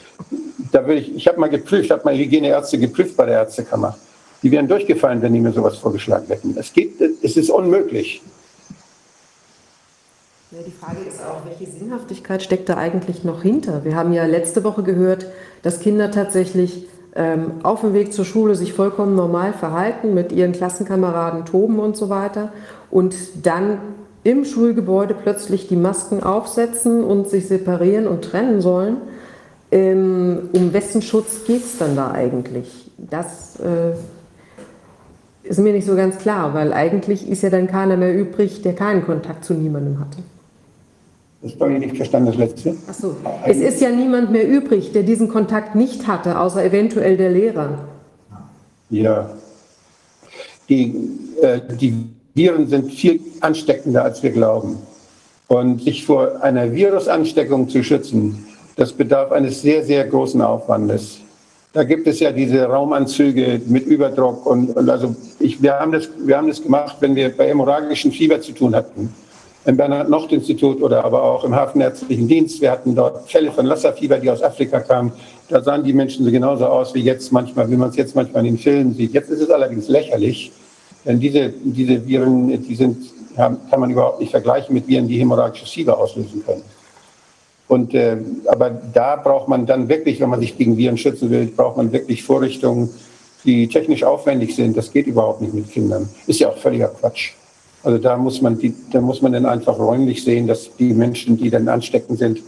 da will ich, ich habe mal geprüft, habe mal Hygieneärzte geprüft bei der Ärztekammer. Die wären durchgefallen, wenn die mir sowas vorgeschlagen hätten. Es geht, es ist unmöglich. Ja, die Frage ist auch, welche Sinnhaftigkeit steckt da eigentlich noch hinter? Wir haben ja letzte Woche gehört, dass Kinder tatsächlich ähm, auf dem Weg zur Schule sich vollkommen normal verhalten, mit ihren Klassenkameraden toben und so weiter und dann im Schulgebäude plötzlich die Masken aufsetzen und sich separieren und trennen sollen. Ähm, um wessen Schutz geht es dann da eigentlich? Das äh, ist mir nicht so ganz klar, weil eigentlich ist ja dann keiner mehr übrig, der keinen Kontakt zu niemandem hatte. Das habe ich nicht verstanden, das letzte. Ach so. Es ist ja niemand mehr übrig, der diesen Kontakt nicht hatte, außer eventuell der Lehrer. Ja. Die, äh, die Viren sind viel ansteckender, als wir glauben. Und sich vor einer Virusansteckung zu schützen, das bedarf eines sehr, sehr großen Aufwandes. Da gibt es ja diese Raumanzüge mit Überdruck und, und also ich, wir, haben das, wir haben das gemacht, wenn wir bei hämorrhagischem Fieber zu tun hatten. Im Bernhard-Nocht-Institut oder aber auch im Hafenärztlichen Dienst. Wir hatten dort Fälle von Lasserfieber, die aus Afrika kamen. Da sahen die Menschen so genauso aus wie jetzt manchmal, wie man es jetzt manchmal in den Filmen sieht. Jetzt ist es allerdings lächerlich, denn diese, diese Viren, die sind, kann man überhaupt nicht vergleichen mit Viren, die hämorrhagisches Fieber auslösen können. Und, äh, aber da braucht man dann wirklich, wenn man sich gegen Viren schützen will, braucht man wirklich Vorrichtungen, die technisch aufwendig sind. Das geht überhaupt nicht mit Kindern. Ist ja auch völliger Quatsch. Also da muss man, die, da muss man dann einfach räumlich sehen, dass die Menschen, die dann ansteckend sind,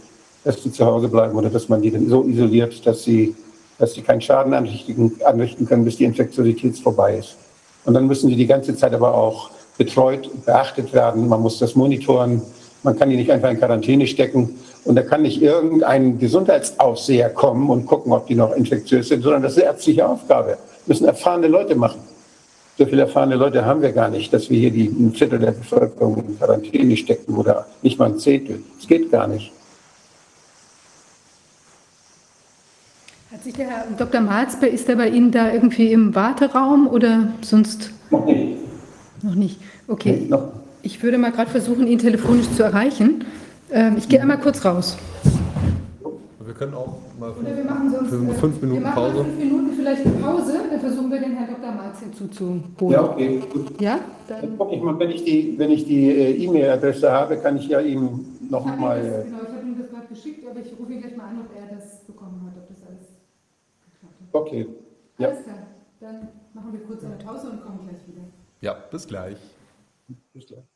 dass die zu Hause bleiben oder dass man die dann so isoliert, dass sie, dass sie keinen Schaden anrichten, anrichten können, bis die Infektiosität vorbei ist. Und dann müssen sie die ganze Zeit aber auch betreut, beachtet werden. Man muss das monitoren. Man kann die nicht einfach in Quarantäne stecken. Und da kann nicht irgendein Gesundheitsaufseher kommen und gucken, ob die noch infektiös sind, sondern das ist eine ärztliche Aufgabe. Das müssen erfahrene Leute machen. So viele erfahrene Leute haben wir gar nicht, dass wir hier die ein Viertel der Bevölkerung in Quarantäne stecken oder nicht mal ein Zehntel. Das geht gar nicht. Sich der Herr Dr. Malzbe, ist er bei Ihnen da irgendwie im Warteraum oder sonst? Noch nicht. Noch nicht. Okay. Nee, noch. Ich würde mal gerade versuchen, ihn telefonisch zu erreichen. Ähm, ich gehe einmal kurz raus. Wir können auch mal machen sonst für äh, fünf Minuten wir machen Pause. fünf Minuten vielleicht eine Pause. Dann versuchen wir den Herrn Dr. Marz hinzuzuholen. Ja, okay, gut. Ja? Dann Dann gucke ich mal, wenn ich die, wenn ich die äh, E-Mail-Adresse habe, kann ich ja ihm noch habe mal. ich das, Äh, genau, ich habe ihm das gerade geschickt, aber ich rufe ihn gleich mal an, ob er das bekommen hat, ob das alles. Okay. Ja. Alles klar. Dann machen wir kurz eine Pause und kommen gleich wieder. Ja, bis gleich. Bis gleich.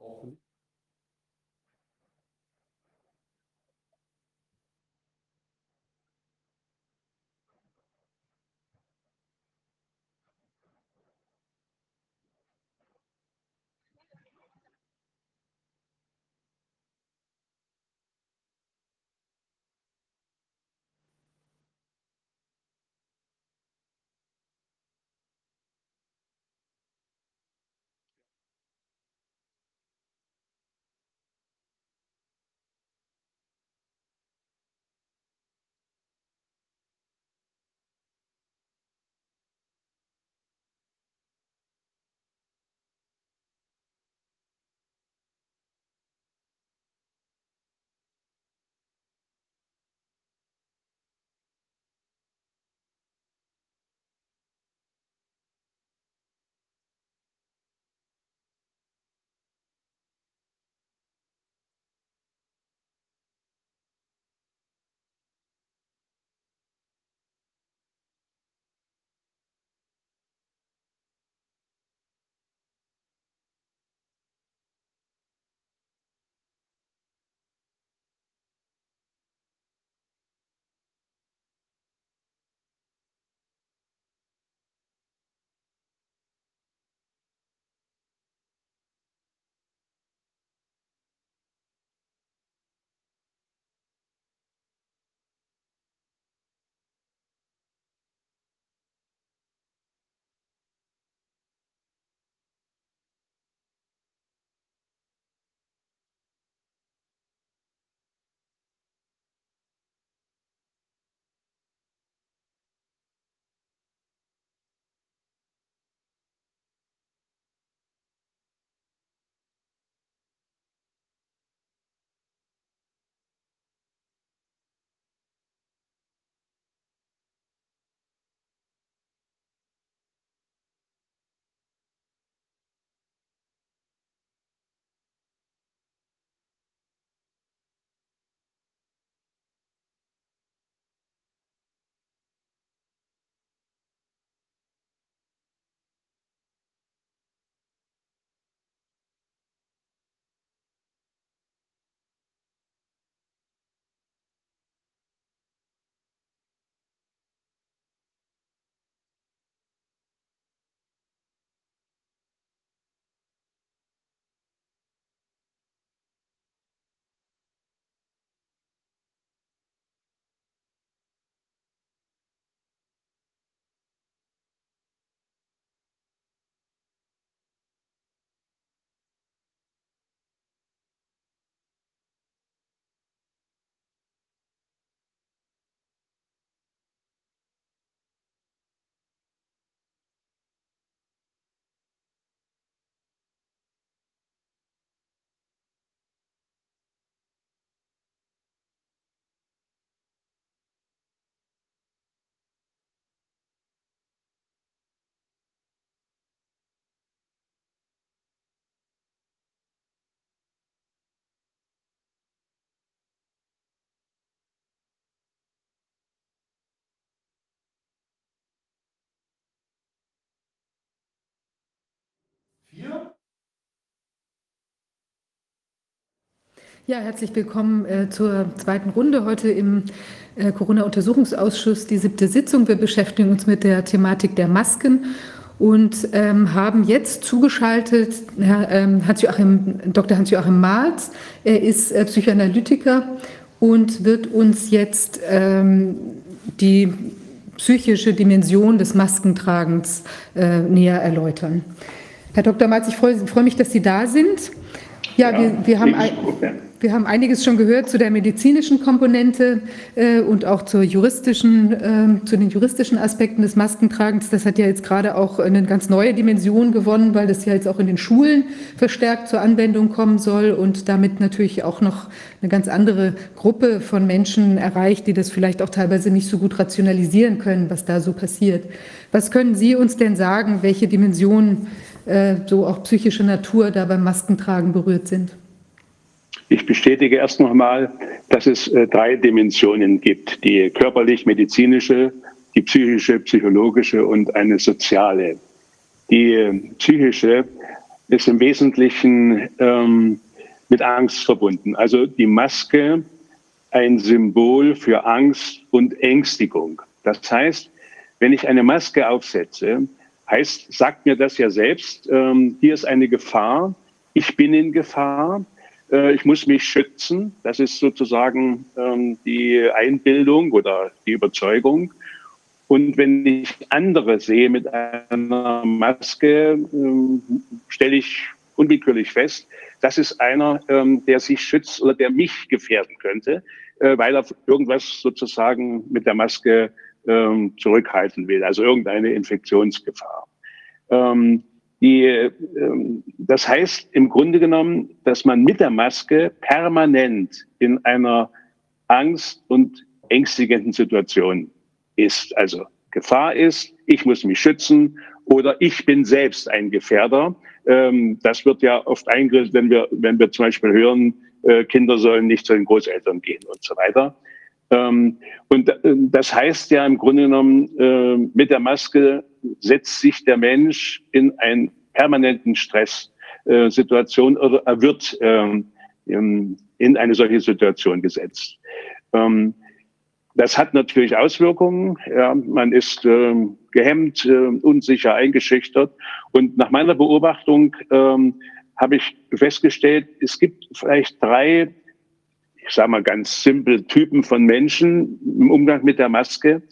hopefully. Ja, herzlich willkommen äh, zur zweiten Runde heute im äh, Corona-Untersuchungsausschuss, die siebte Sitzung. Wir beschäftigen uns mit der Thematik der Masken und ähm, haben jetzt zugeschaltet Herr, ähm, Hans-Joachim, Dr. Hans-Joachim Marz. Er ist äh, Psychoanalytiker und wird uns jetzt ähm, die psychische Dimension des Maskentragens äh, näher erläutern. Herr Dr. Marz, ich freue, freue mich, dass Sie da sind. Ja, ja wir, wir haben. Ein, wir haben einiges schon gehört zu der medizinischen Komponente äh, und auch zur juristischen, äh, zu den juristischen Aspekten des Maskentragens. Das hat ja jetzt gerade auch eine ganz neue Dimension gewonnen, weil das ja jetzt auch in den Schulen verstärkt zur Anwendung kommen soll und damit natürlich auch noch eine ganz andere Gruppe von Menschen erreicht, die das vielleicht auch teilweise nicht so gut rationalisieren können, was da so passiert. Was können Sie uns denn sagen, welche Dimensionen äh, so auch psychische Natur da beim Maskentragen berührt sind? Ich bestätige erst noch einmal, dass es äh, drei Dimensionen gibt. Die körperlich-medizinische, die psychische, psychologische und eine soziale. Die äh, psychische ist im Wesentlichen ähm, mit Angst verbunden. Also die Maske ein Symbol für Angst und Ängstigung. Das heißt, wenn ich eine Maske aufsetze, heißt, sagt mir das ja selbst, ähm, hier ist eine Gefahr, ich bin in Gefahr, ich muss mich schützen. Das ist sozusagen ähm, die Einbildung oder die Überzeugung. Und wenn ich andere sehe mit einer Maske, ähm, stelle ich unwillkürlich fest, das ist einer, ähm, der sich schützt oder der mich gefährden könnte, äh, weil er irgendwas sozusagen mit der Maske zurückhalten will, also irgendeine Infektionsgefahr. Ähm, die, ähm, das heißt im Grunde genommen, dass man mit der Maske permanent in einer Angst- und ängstigenden Situation ist. Also Gefahr ist, ich muss mich schützen oder ich bin selbst ein Gefährder. Ähm, das wird ja oft eingesetzt, wenn wir, wenn wir zum Beispiel hören, äh, Kinder sollen nicht zu den Großeltern gehen und so weiter. Ähm, und äh, das heißt ja im Grunde genommen, äh, mit der Maske setzt sich der Mensch in einen permanenten Stresssituation äh, oder er wird ähm, in eine solche Situation gesetzt. Ähm, das hat natürlich Auswirkungen. Ja, man ist gehemmt, unsicher, eingeschüchtert. Und nach meiner Beobachtung habe ich festgestellt, es gibt vielleicht drei, ich sage mal ganz simpel, Typen von Menschen im Umgang mit der Maske.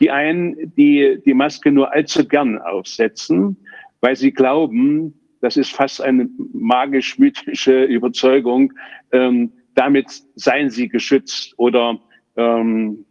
Die einen, die die Maske nur allzu gern aufsetzen, weil sie glauben, das ist fast eine magisch-mythische Überzeugung, ähm, damit seien sie geschützt oder ähm,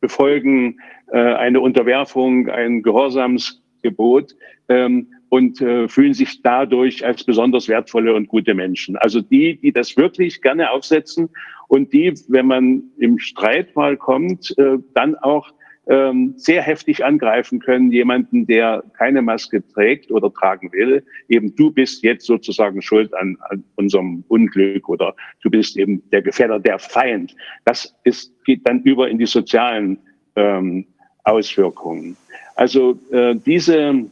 befolgen äh, eine Unterwerfung, ein Gehorsamsgebot ähm, und äh, fühlen sich dadurch als besonders wertvolle und gute Menschen. Also die, die das wirklich gerne aufsetzen und die, wenn man im Streit mal kommt, äh, dann auch ähm, sehr heftig angreifen können, jemanden, der keine Maske trägt oder tragen will. Eben du bist jetzt sozusagen schuld an, an unserem Unglück oder du bist eben der Gefährder, der Feind. Das ist, geht dann über in die sozialen ähm, Auswirkungen. Also äh, diese,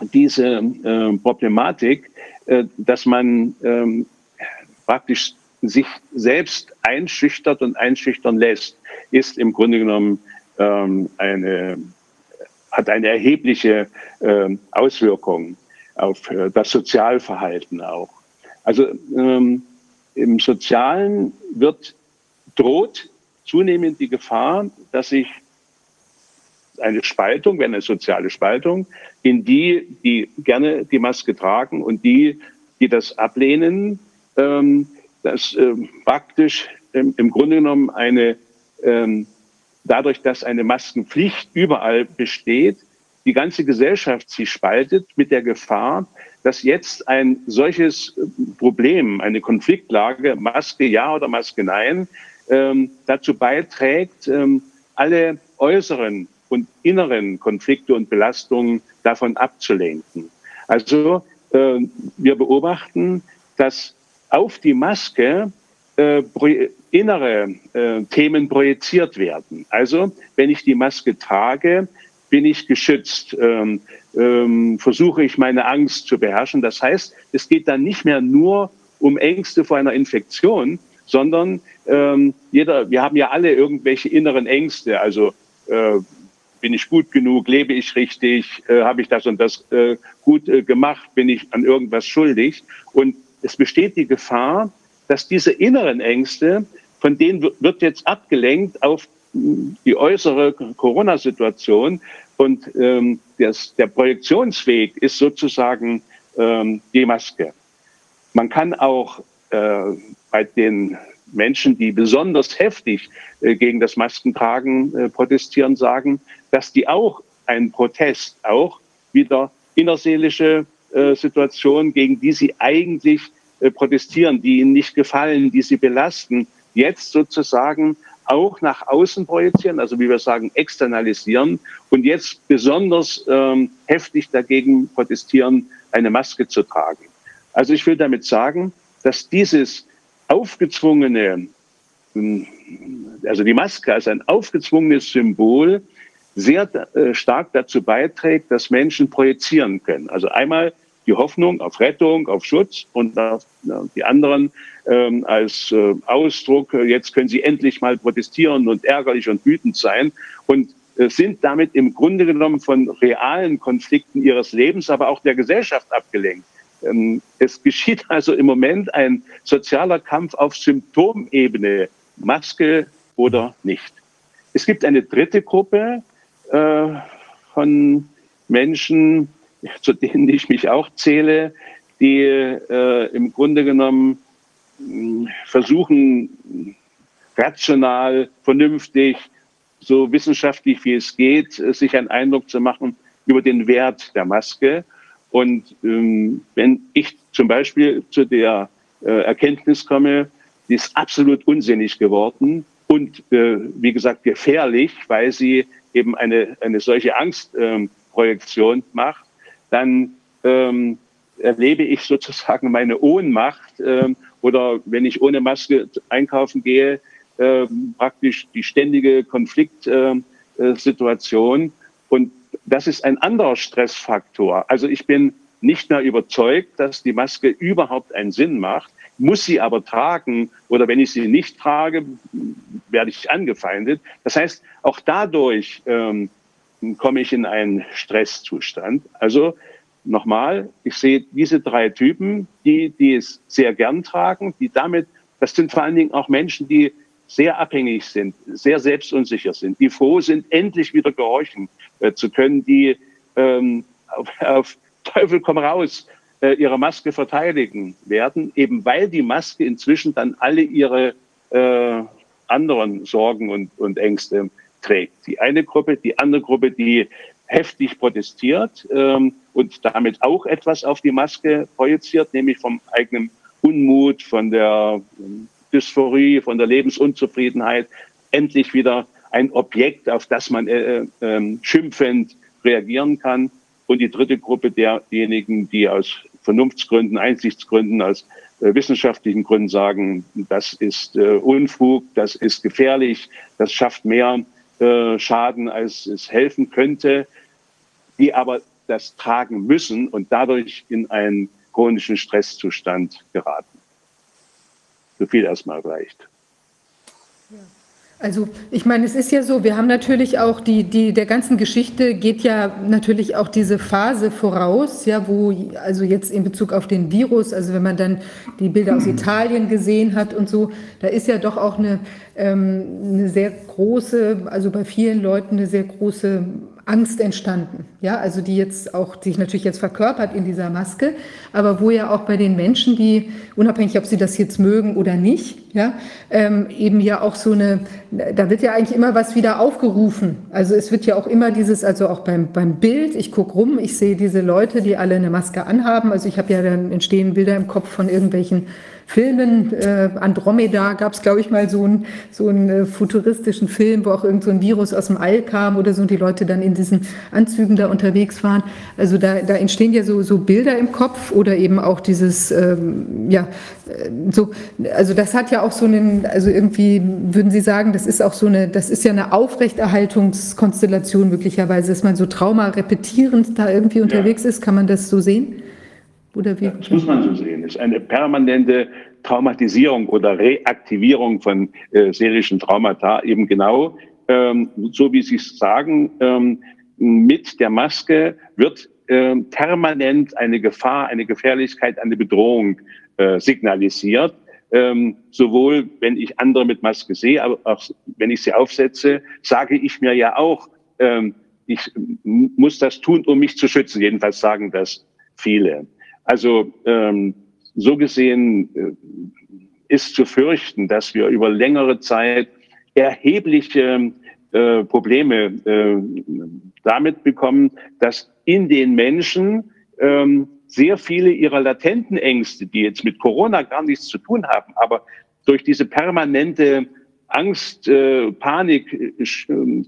diese äh, Problematik, äh, dass man ähm, praktisch sich selbst einschüchtert und einschüchtern lässt, ist im Grunde genommen ähm, eine, hat eine erhebliche äh, Auswirkung auf äh, das Sozialverhalten auch. Also ähm, im Sozialen wird droht zunehmend die Gefahr, dass sich eine Spaltung, wenn eine soziale Spaltung, in die, die gerne die Maske tragen und die, die das ablehnen, ähm, dass ähm, praktisch ähm, im Grunde genommen eine ähm, dadurch, dass eine Maskenpflicht überall besteht, die ganze Gesellschaft sich spaltet mit der Gefahr, dass jetzt ein solches Problem, eine Konfliktlage, Maske ja oder Maske nein, ähm, dazu beiträgt, ähm, alle äußeren und inneren Konflikte und Belastungen davon abzulenken. Also äh, wir beobachten, dass auf die Maske äh, innere äh, Themen projiziert werden. Also wenn ich die Maske trage, bin ich geschützt, ähm, ähm, versuche ich meine Angst zu beherrschen. Das heißt, es geht dann nicht mehr nur um Ängste vor einer Infektion, sondern ähm, jeder, wir haben ja alle irgendwelche inneren Ängste. Also äh, bin ich gut genug, lebe ich richtig, äh, habe ich das und das äh, gut äh, gemacht, bin ich an irgendwas schuldig. Und es besteht die Gefahr, dass diese inneren Ängste von denen wird jetzt abgelenkt auf die äußere Corona-Situation und ähm, das, der Projektionsweg ist sozusagen ähm, die Maske. Man kann auch äh, bei den Menschen, die besonders heftig äh, gegen das Maskentragen äh, protestieren, sagen, dass die auch ein Protest, auch wieder innerseelische äh, Situation, gegen die sie eigentlich äh, protestieren, die ihnen nicht gefallen, die sie belasten, jetzt sozusagen auch nach außen projizieren, also wie wir sagen, externalisieren und jetzt besonders ähm, heftig dagegen protestieren, eine Maske zu tragen. Also ich will damit sagen, dass dieses aufgezwungene, hm, also die Maske als ein aufgezwungenes Symbol sehr äh, stark dazu beiträgt, dass Menschen projizieren können. Also einmal die Hoffnung auf Rettung, auf Schutz und auf, die anderen ähm, als äh, Ausdruck, äh, jetzt können sie endlich mal protestieren und ärgerlich und wütend sein und äh, sind damit im Grunde genommen von realen Konflikten ihres Lebens, aber auch der Gesellschaft abgelenkt. Ähm, es geschieht also im Moment ein sozialer Kampf auf Symptomebene, Maske oder nicht. Es gibt eine dritte Gruppe äh, von Menschen, zu denen ich mich auch zähle, die äh, im Grunde genommen mh, versuchen, rational, vernünftig, so wissenschaftlich wie es geht, sich einen Eindruck zu machen über den Wert der Maske. Und ähm, wenn ich zum Beispiel zu der äh, Erkenntnis komme, die ist absolut unsinnig geworden und äh, wie gesagt gefährlich, weil sie eben eine, eine solche Angstprojektion ähm, macht, dann ähm, erlebe ich sozusagen meine Ohnmacht ähm, oder wenn ich ohne Maske einkaufen gehe, äh, praktisch die ständige Konfliktsituation. Äh, und das ist ein anderer Stressfaktor. Also ich bin nicht mehr überzeugt, dass die Maske überhaupt einen Sinn macht, muss sie aber tragen oder wenn ich sie nicht trage, werde ich angefeindet. Das heißt, auch dadurch ähm, komme ich in einen Stresszustand. Also nochmal, ich sehe diese drei Typen, die, die es sehr gern tragen, die damit, das sind vor allen Dingen auch Menschen, die sehr abhängig sind, sehr selbstunsicher sind, die froh sind, endlich wieder gehorchen äh, zu können, die ähm, auf, auf Teufel komm raus äh, ihre Maske verteidigen werden, eben weil die Maske inzwischen dann alle ihre äh, anderen Sorgen und, und Ängste trägt. Die eine Gruppe, die andere Gruppe, die heftig protestiert ähm, und damit auch etwas auf die Maske projiziert, nämlich vom eigenen Unmut, von der Dysphorie, von der Lebensunzufriedenheit, endlich wieder ein Objekt, auf das man äh, äh, schimpfend reagieren kann. Und die dritte Gruppe derjenigen, die aus Vernunftsgründen, Einsichtsgründen, aus äh, wissenschaftlichen Gründen sagen, das ist äh, Unfug, das ist gefährlich, das schafft mehr äh, Schaden, als es helfen könnte, die aber das tragen müssen und dadurch in einen chronischen Stresszustand geraten. So viel erstmal reicht. Also ich meine, es ist ja so, wir haben natürlich auch die, die der ganzen Geschichte geht ja natürlich auch diese Phase voraus, ja, wo also jetzt in Bezug auf den Virus, also wenn man dann die Bilder aus Italien gesehen hat und so, da ist ja doch auch eine, ähm, eine sehr große, also bei vielen Leuten eine sehr große Angst entstanden, ja, also die jetzt auch sich natürlich jetzt verkörpert in dieser Maske, aber wo ja auch bei den Menschen, die unabhängig, ob sie das jetzt mögen oder nicht, ja, ähm, eben ja auch so eine, da wird ja eigentlich immer was wieder aufgerufen. Also es wird ja auch immer dieses, also auch beim beim Bild, ich gucke rum, ich sehe diese Leute, die alle eine Maske anhaben. Also ich habe ja dann entstehen Bilder im Kopf von irgendwelchen Filmen. Äh, Andromeda gab es, glaube ich, mal so einen so einen äh, futuristischen Film, wo auch irgend so ein Virus aus dem All kam oder so und die Leute dann in diesen Anzügen da unterwegs waren. Also da, da entstehen ja so, so Bilder im Kopf oder eben auch dieses, ähm, ja, äh, so, also das hat ja auch so einen, also irgendwie würden Sie sagen, das ist auch so eine, das ist ja eine Aufrechterhaltungskonstellation möglicherweise, dass man so Trauma repetierend da irgendwie unterwegs ja. ist. Kann man das so sehen? Oder wie? Das muss man so sehen. Es ist eine permanente Traumatisierung oder Reaktivierung von äh, serischen Traumata, eben genau, ähm, so wie Sie es sagen, ähm, mit der Maske wird ähm, permanent eine Gefahr, eine Gefährlichkeit, eine Bedrohung äh, signalisiert. Ähm, sowohl wenn ich andere mit Maske sehe, aber auch wenn ich sie aufsetze, sage ich mir ja auch, ähm, ich muss das tun, um mich zu schützen. Jedenfalls sagen das viele. Also ähm, so gesehen äh, ist zu fürchten, dass wir über längere Zeit erhebliche äh, Probleme äh, damit bekommen, dass in den Menschen ähm, sehr viele ihrer latenten Ängste, die jetzt mit Corona gar nichts zu tun haben, aber durch diese permanente Angst, äh, Panik äh,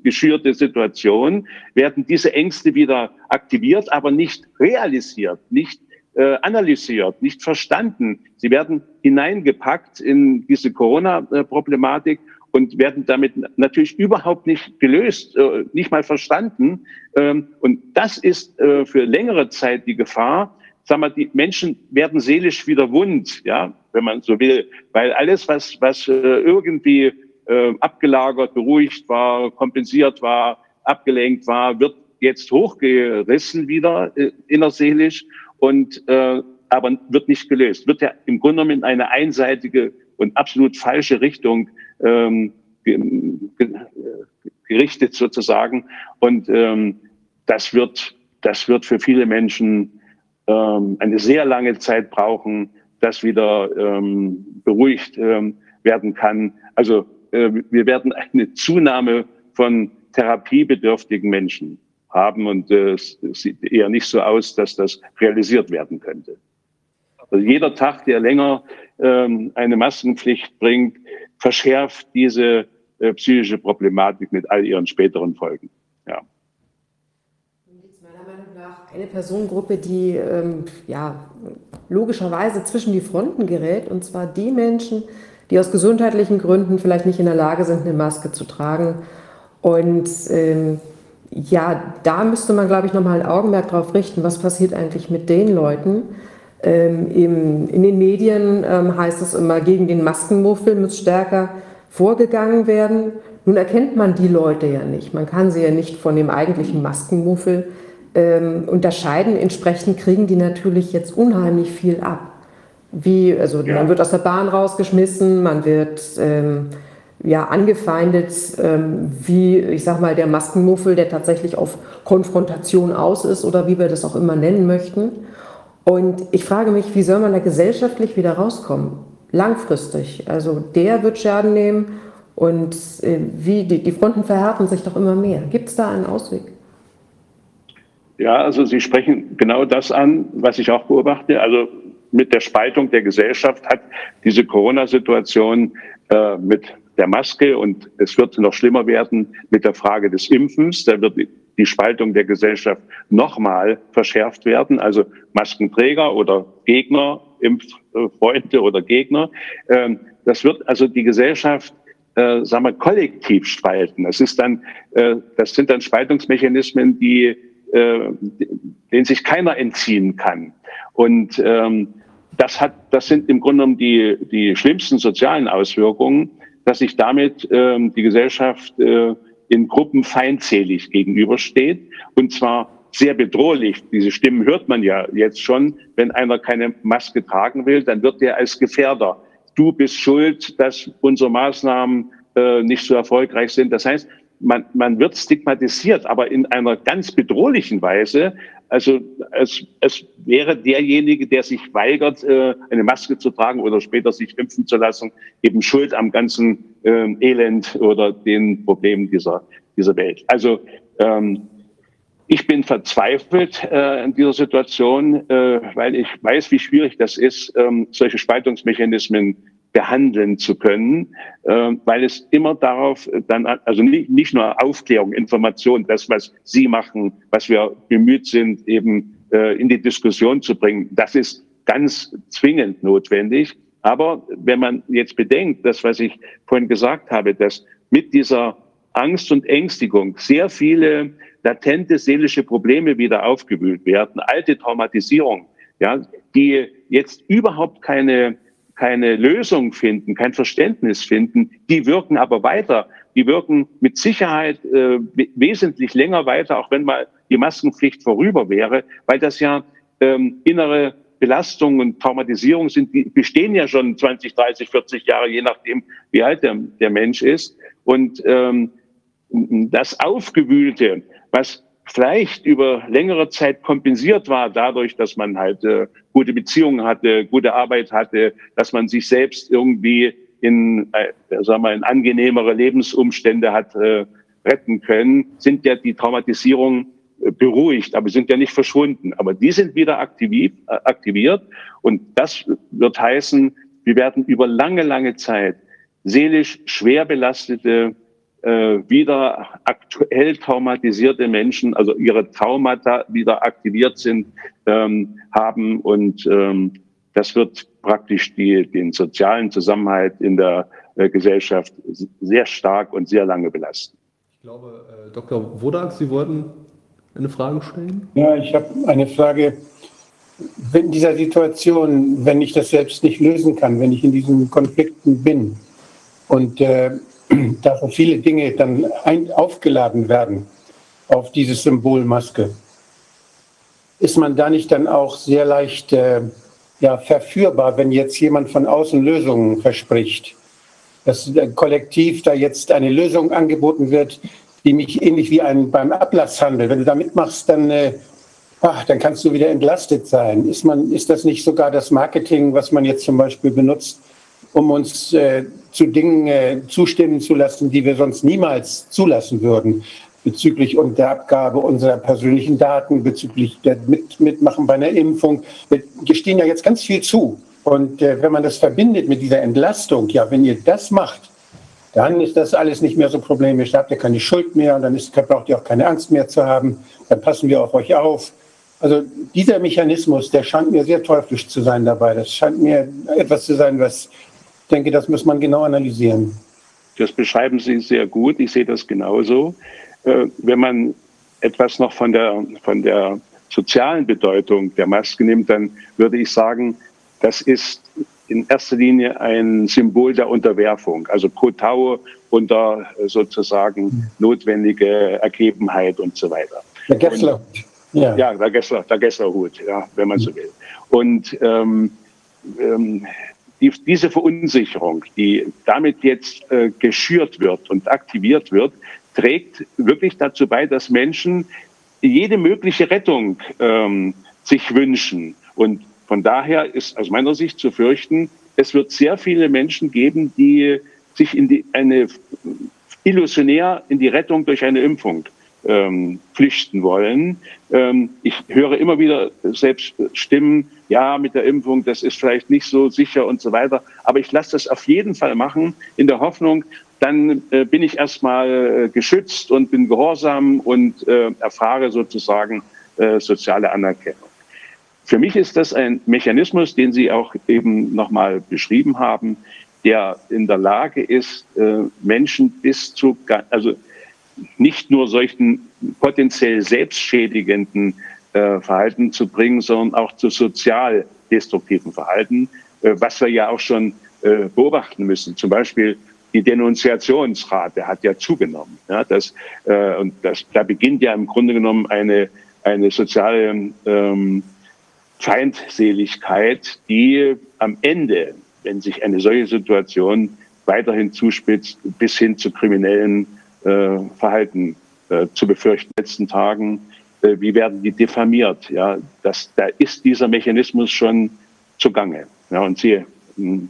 geschürte Situation werden diese Ängste wieder aktiviert, aber nicht realisiert, nicht äh, analysiert, nicht verstanden. Sie werden hineingepackt in diese Corona-Problematik und werden damit natürlich überhaupt nicht gelöst, äh, nicht mal verstanden. Ähm, und das ist äh, für längere Zeit die Gefahr, sag mal, die Menschen werden seelisch wieder wund, ja, wenn man so will, weil alles, was, was äh, irgendwie abgelagert, beruhigt war, kompensiert war, abgelenkt war, wird jetzt hochgerissen wieder innerseelisch und äh, aber wird nicht gelöst. Wird ja im Grunde genommen in eine einseitige und absolut falsche Richtung ähm, gerichtet sozusagen. Und ähm, das wird, das wird für viele Menschen ähm, eine sehr lange Zeit brauchen, dass wieder ähm, beruhigt ähm, werden kann. Also äh, wir werden eine Zunahme von therapiebedürftigen Menschen haben und äh, es sieht eher nicht so aus, dass das realisiert werden könnte. Also jeder Tag, der länger ähm, eine Maskenpflicht bringt, verschärft diese äh, psychische Problematik mit all ihren späteren Folgen. Ja. Meiner Meinung nach eine Personengruppe, die ähm, ja, logischerweise zwischen die Fronten gerät, und zwar die Menschen, die aus gesundheitlichen Gründen vielleicht nicht in der Lage sind, eine Maske zu tragen. Und ähm, ja, da müsste man, glaube ich, nochmal ein Augenmerk darauf richten, was passiert eigentlich mit den Leuten. Ähm, im, in den Medien ähm, heißt es immer, gegen den Maskenmuffel muss stärker vorgegangen werden. Nun erkennt man die Leute ja nicht. Man kann sie ja nicht von dem eigentlichen Maskenmuffel ähm, unterscheiden. Entsprechend kriegen die natürlich jetzt unheimlich viel ab. Wie, also ja. man wird aus der Bahn rausgeschmissen, man wird ähm, ja, angefeindet, ähm, wie, ich sag mal, der Maskenmuffel, der tatsächlich auf Konfrontation aus ist oder wie wir das auch immer nennen möchten. Und ich frage mich, wie soll man da gesellschaftlich wieder rauskommen? Langfristig. Also der wird Schaden nehmen und äh, wie die, die Fronten verhärten sich doch immer mehr. Gibt es da einen Ausweg? Ja, also Sie sprechen genau das an, was ich auch beobachte. Also mit der Spaltung der Gesellschaft hat diese Corona-Situation äh, mit der Maske und es wird noch schlimmer werden mit der Frage des Impfens. Da wird die Spaltung der Gesellschaft nochmal verschärft werden. Also Maskenträger oder Gegner, Impffreunde oder Gegner. Ähm, das wird also die Gesellschaft äh, sagen wir, kollektiv spalten. Das ist dann, äh, das sind dann Spaltungsmechanismen, die, äh, denen sich keiner entziehen kann. Und ähm, das hat, das sind im Grunde genommen die, die schlimmsten sozialen Auswirkungen dass sich damit ähm, die Gesellschaft äh, in Gruppen feindselig gegenübersteht und zwar sehr bedrohlich. Diese Stimmen hört man ja jetzt schon. Wenn einer keine Maske tragen will, dann wird er als Gefährder. Du bist schuld, dass unsere Maßnahmen äh, nicht so erfolgreich sind. Das heißt, man, man wird stigmatisiert, aber in einer ganz bedrohlichen Weise. Also es, es wäre derjenige, der sich weigert, äh, eine Maske zu tragen oder später sich impfen zu lassen, eben schuld am ganzen äh, Elend oder den Problemen dieser, dieser Welt. Also ähm, ich bin verzweifelt äh, in dieser Situation, äh, weil ich weiß, wie schwierig das ist, ähm, solche Spaltungsmechanismen behandeln zu können, äh, weil es immer darauf dann, also nicht, nicht nur Aufklärung, Information, das, was Sie machen, was wir bemüht sind, eben äh, in die Diskussion zu bringen, das ist ganz zwingend notwendig. Aber wenn man jetzt bedenkt, das, was ich vorhin gesagt habe, dass mit dieser Angst und Ängstigung sehr viele latente seelische Probleme wieder aufgewühlt werden, alte Traumatisierung, ja, die jetzt überhaupt keine keine Lösung finden, kein Verständnis finden, die wirken aber weiter. Die wirken mit Sicherheit äh, wesentlich länger weiter, auch wenn mal die Maskenpflicht vorüber wäre, weil das ja ähm, innere Belastungen und Traumatisierungen sind, die bestehen ja schon 20, 30, 40 Jahre, je nachdem, wie alt der, der Mensch ist. Und ähm, das Aufgewühlte, was vielleicht über längere Zeit kompensiert war dadurch, dass man halt äh, gute Beziehungen hatte, gute Arbeit hatte, dass man sich selbst irgendwie in, äh, sagen wir, in angenehmere Lebensumstände hat äh, retten können, sind ja die Traumatisierungen äh, beruhigt, aber sind ja nicht verschwunden. Aber die sind wieder aktiviert, äh, aktiviert und das wird heißen, wir werden über lange, lange Zeit seelisch schwer belastete äh, wieder aktuell traumatisierte Menschen, also ihre Traumata wieder aktiviert sind, ähm, haben. Und ähm, das wird praktisch die, den sozialen Zusammenhalt in der äh, Gesellschaft sehr stark und sehr lange belasten. Ich glaube, äh, Dr. Wodak, Sie wollten eine Frage stellen? Ja, ich habe eine Frage. in dieser Situation, wenn ich das selbst nicht lösen kann, wenn ich in diesen Konflikten bin und da so viele Dinge dann ein, aufgeladen werden auf dieses Symbol Maske, ist man da nicht dann auch sehr leicht äh, ja, verführbar, wenn jetzt jemand von außen Lösungen verspricht? Dass äh, kollektiv da jetzt eine Lösung angeboten wird, die mich ähnlich wie ein, beim Ablasshandel, wenn du da mitmachst, dann, äh, ach, dann kannst du wieder entlastet sein. Ist, man, ist das nicht sogar das Marketing, was man jetzt zum Beispiel benutzt, um uns äh, zu Dingen äh, zustimmen zu lassen, die wir sonst niemals zulassen würden? bezüglich der Abgabe unserer persönlichen Daten, bezüglich der Mit Mitmachen bei einer Impfung. Wir gestehen ja jetzt ganz viel zu. Und äh, wenn man das verbindet mit dieser Entlastung, ja, wenn ihr das macht, dann ist das alles nicht mehr so problemisch. Da habt ihr keine Schuld mehr und dann ist, braucht ihr auch keine Angst mehr zu haben. Dann passen wir auf euch auf. Also dieser Mechanismus, der scheint mir sehr teuflisch zu sein dabei. Das scheint mir etwas zu sein, was ich denke, das muss man genau analysieren. Das beschreiben Sie sehr gut. Ich sehe das genauso. Äh, wenn man etwas noch von der, von der sozialen Bedeutung der Maske nimmt, dann würde ich sagen, das ist in erster Linie ein Symbol der Unterwerfung, also Kotau unter sozusagen notwendige Ergebenheit und so weiter. Der Gesslerhut. Ja. ja, der, Gessler, der Gesslerhut, ja, wenn man so will. Und ähm, ähm, die, diese Verunsicherung, die damit jetzt äh, geschürt wird und aktiviert wird, trägt wirklich dazu bei, dass Menschen jede mögliche Rettung ähm, sich wünschen. Und von daher ist aus meiner Sicht zu fürchten, es wird sehr viele Menschen geben, die sich in die, eine illusionär in die Rettung durch eine Impfung ähm, flüchten wollen. Ähm, ich höre immer wieder selbst Stimmen, ja, mit der Impfung, das ist vielleicht nicht so sicher und so weiter. Aber ich lasse das auf jeden Fall machen, in der Hoffnung, dann äh, bin ich erstmal äh, geschützt und bin gehorsam und äh, erfahre sozusagen äh, soziale Anerkennung. Für mich ist das ein Mechanismus, den Sie auch eben nochmal beschrieben haben, der in der Lage ist, äh, Menschen bis zu, also nicht nur solchen potenziell selbstschädigenden äh, Verhalten zu bringen, sondern auch zu sozial destruktiven Verhalten, äh, was wir ja auch schon äh, beobachten müssen. Zum Beispiel die Denunziationsrate hat ja zugenommen. Ja, das, äh, und das, da beginnt ja im Grunde genommen eine, eine soziale ähm, Feindseligkeit, die am Ende, wenn sich eine solche Situation weiterhin zuspitzt, bis hin zu kriminellen Verhalten äh, zu befürchten. In den letzten Tagen, äh, wie werden die diffamiert? Ja, das, da ist dieser Mechanismus schon zugange. Ja, und Sie hm,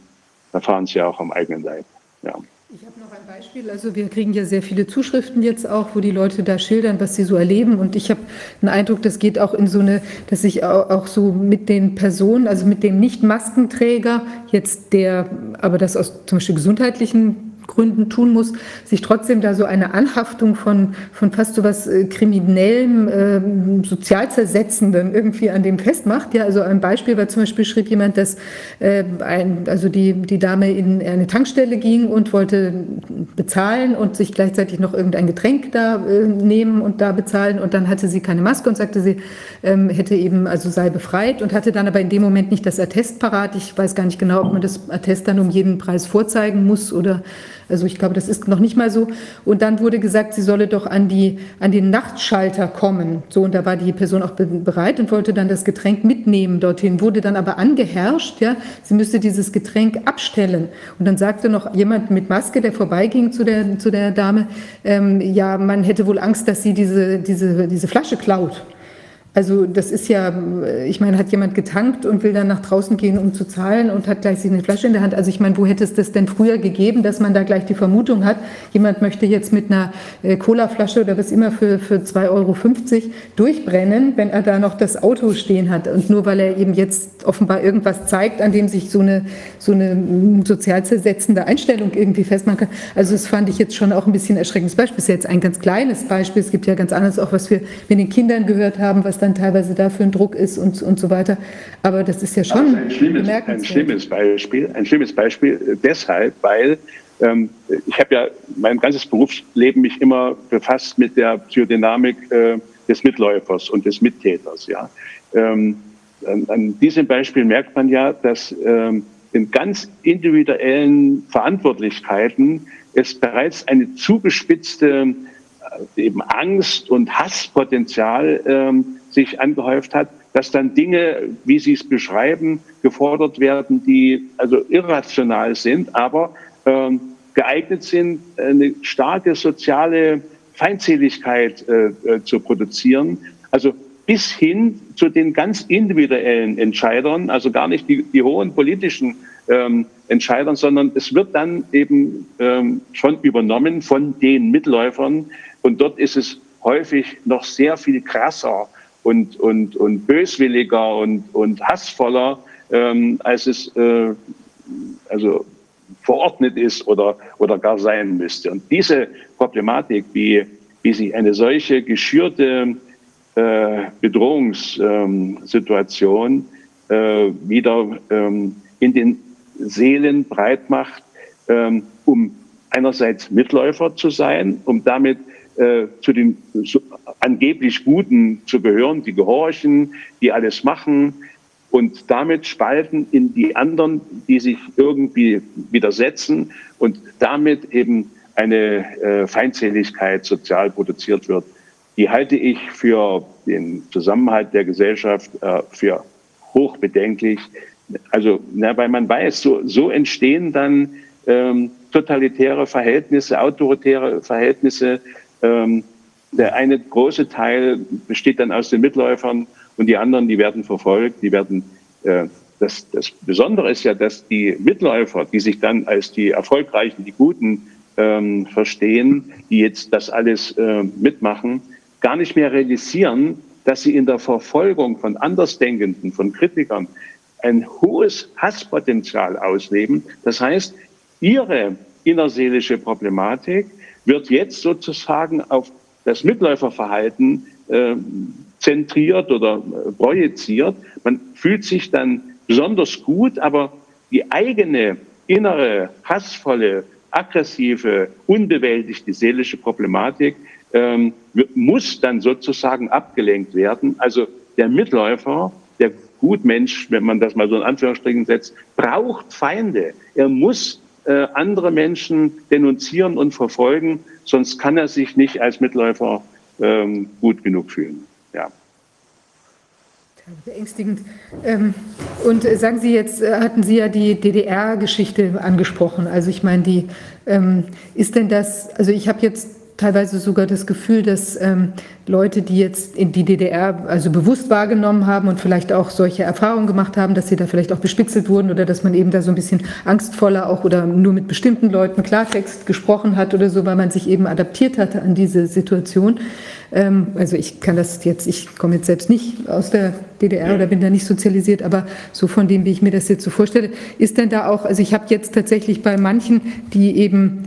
erfahren es ja auch am eigenen Leib. Ja. Ich habe noch ein Beispiel. Also wir kriegen ja sehr viele Zuschriften jetzt auch, wo die Leute da schildern, was sie so erleben. Und ich habe den Eindruck, das geht auch in so eine, dass ich auch, auch so mit den Personen, also mit dem Nicht-Maskenträger, jetzt der, aber das aus zum Beispiel gesundheitlichen Gründen tun muss, sich trotzdem da so eine Anhaftung von, von fast so was äh, kriminellem, äh, sozial zersetzendem irgendwie an dem festmacht. Ja, also ein Beispiel war zum Beispiel schrieb jemand, dass äh, ein, also die, die Dame in eine Tankstelle ging und wollte bezahlen und sich gleichzeitig noch irgendein Getränk da äh, nehmen und da bezahlen und dann hatte sie keine Maske und sagte, sie ähm, hätte eben, also sei befreit und hatte dann aber in dem Moment nicht das Attest parat. Ich weiß gar nicht genau, ob man das Attest dann um jeden Preis vorzeigen muss oder also ich glaube, das ist noch nicht mal so. Und dann wurde gesagt, sie solle doch an, die, an den Nachtschalter kommen. So, und da war die Person auch bereit und wollte dann das Getränk mitnehmen dorthin, wurde dann aber angeherrscht, ja, sie müsste dieses Getränk abstellen. Und dann sagte noch jemand mit Maske, der vorbeiging zu der, zu der Dame, ähm, ja, man hätte wohl Angst, dass sie diese, diese, diese Flasche klaut. Also das ist ja, ich meine, hat jemand getankt und will dann nach draußen gehen, um zu zahlen und hat gleich eine Flasche in der Hand. Also ich meine, wo hätte es das denn früher gegeben, dass man da gleich die Vermutung hat, jemand möchte jetzt mit einer äh, Colaflasche oder was immer für, für 2,50 Euro durchbrennen, wenn er da noch das Auto stehen hat. Und nur weil er eben jetzt offenbar irgendwas zeigt, an dem sich so eine, so eine sozial zersetzende Einstellung irgendwie festmachen kann. Also das fand ich jetzt schon auch ein bisschen erschreckendes Beispiel. Das ist jetzt ein ganz kleines Beispiel. Es gibt ja ganz anderes auch, was wir mit den Kindern gehört haben, was da dann teilweise dafür ein Druck ist und, und so weiter. Aber das ist ja schon ein schlimmes, ein schlimmes Beispiel. Ein schlimmes Beispiel deshalb, weil ähm, ich habe ja mein ganzes Berufsleben mich immer befasst mit der Psychodynamik äh, des Mitläufers und des Mittäters. Ja. Ähm, an diesem Beispiel merkt man ja, dass ähm, in ganz individuellen Verantwortlichkeiten es bereits eine zugespitzte äh, eben Angst und Hasspotenzial ähm, sich angehäuft hat, dass dann Dinge, wie Sie es beschreiben, gefordert werden, die also irrational sind, aber ähm, geeignet sind, eine starke soziale Feindseligkeit äh, äh, zu produzieren. Also bis hin zu den ganz individuellen Entscheidern, also gar nicht die, die hohen politischen ähm, Entscheidern, sondern es wird dann eben ähm, schon übernommen von den Mitläufern. Und dort ist es häufig noch sehr viel krasser und, und, und böswilliger und, und hassvoller, ähm, als es äh, also verordnet ist oder, oder gar sein müsste. Und diese Problematik, wie, wie sich eine solche geschürte äh, Bedrohungssituation äh, wieder ähm, in den Seelen breit macht, ähm, um einerseits Mitläufer zu sein, um damit äh, zu den angeblich Guten zu gehören, die gehorchen, die alles machen und damit spalten in die anderen, die sich irgendwie widersetzen und damit eben eine Feindseligkeit sozial produziert wird, die halte ich für den Zusammenhalt der Gesellschaft äh, für hochbedenklich. Also, na, weil man weiß, so, so entstehen dann ähm, totalitäre Verhältnisse, autoritäre Verhältnisse. Ähm, der eine große Teil besteht dann aus den Mitläufern und die anderen, die werden verfolgt, die werden äh, das, das Besondere ist ja, dass die Mitläufer, die sich dann als die Erfolgreichen, die Guten ähm, verstehen, die jetzt das alles äh, mitmachen, gar nicht mehr realisieren, dass sie in der Verfolgung von Andersdenkenden, von Kritikern ein hohes Hasspotenzial ausleben. Das heißt, ihre innerseelische Problematik wird jetzt sozusagen auf das Mitläuferverhalten äh, zentriert oder äh, projiziert. Man fühlt sich dann besonders gut, aber die eigene innere, hassvolle, aggressive, unbewältigte seelische Problematik ähm, muss dann sozusagen abgelenkt werden. Also der Mitläufer, der Gutmensch, wenn man das mal so in Anführungsstrichen setzt, braucht Feinde. Er muss äh, andere Menschen denunzieren und verfolgen, sonst kann er sich nicht als Mitläufer ähm, gut genug fühlen. Ja. Beängstigend. Ähm, und sagen Sie jetzt, äh, hatten Sie ja die DDR-Geschichte angesprochen. Also ich meine, die ähm, ist denn das, also ich habe jetzt teilweise sogar das Gefühl, dass ähm, Leute, die jetzt in die DDR also bewusst wahrgenommen haben und vielleicht auch solche Erfahrungen gemacht haben, dass sie da vielleicht auch bespitzelt wurden oder dass man eben da so ein bisschen angstvoller auch oder nur mit bestimmten Leuten Klartext gesprochen hat oder so, weil man sich eben adaptiert hatte an diese Situation. Ähm, also ich kann das jetzt, ich komme jetzt selbst nicht aus der DDR oder bin da nicht sozialisiert, aber so von dem, wie ich mir das jetzt so vorstelle, ist denn da auch, also ich habe jetzt tatsächlich bei manchen, die eben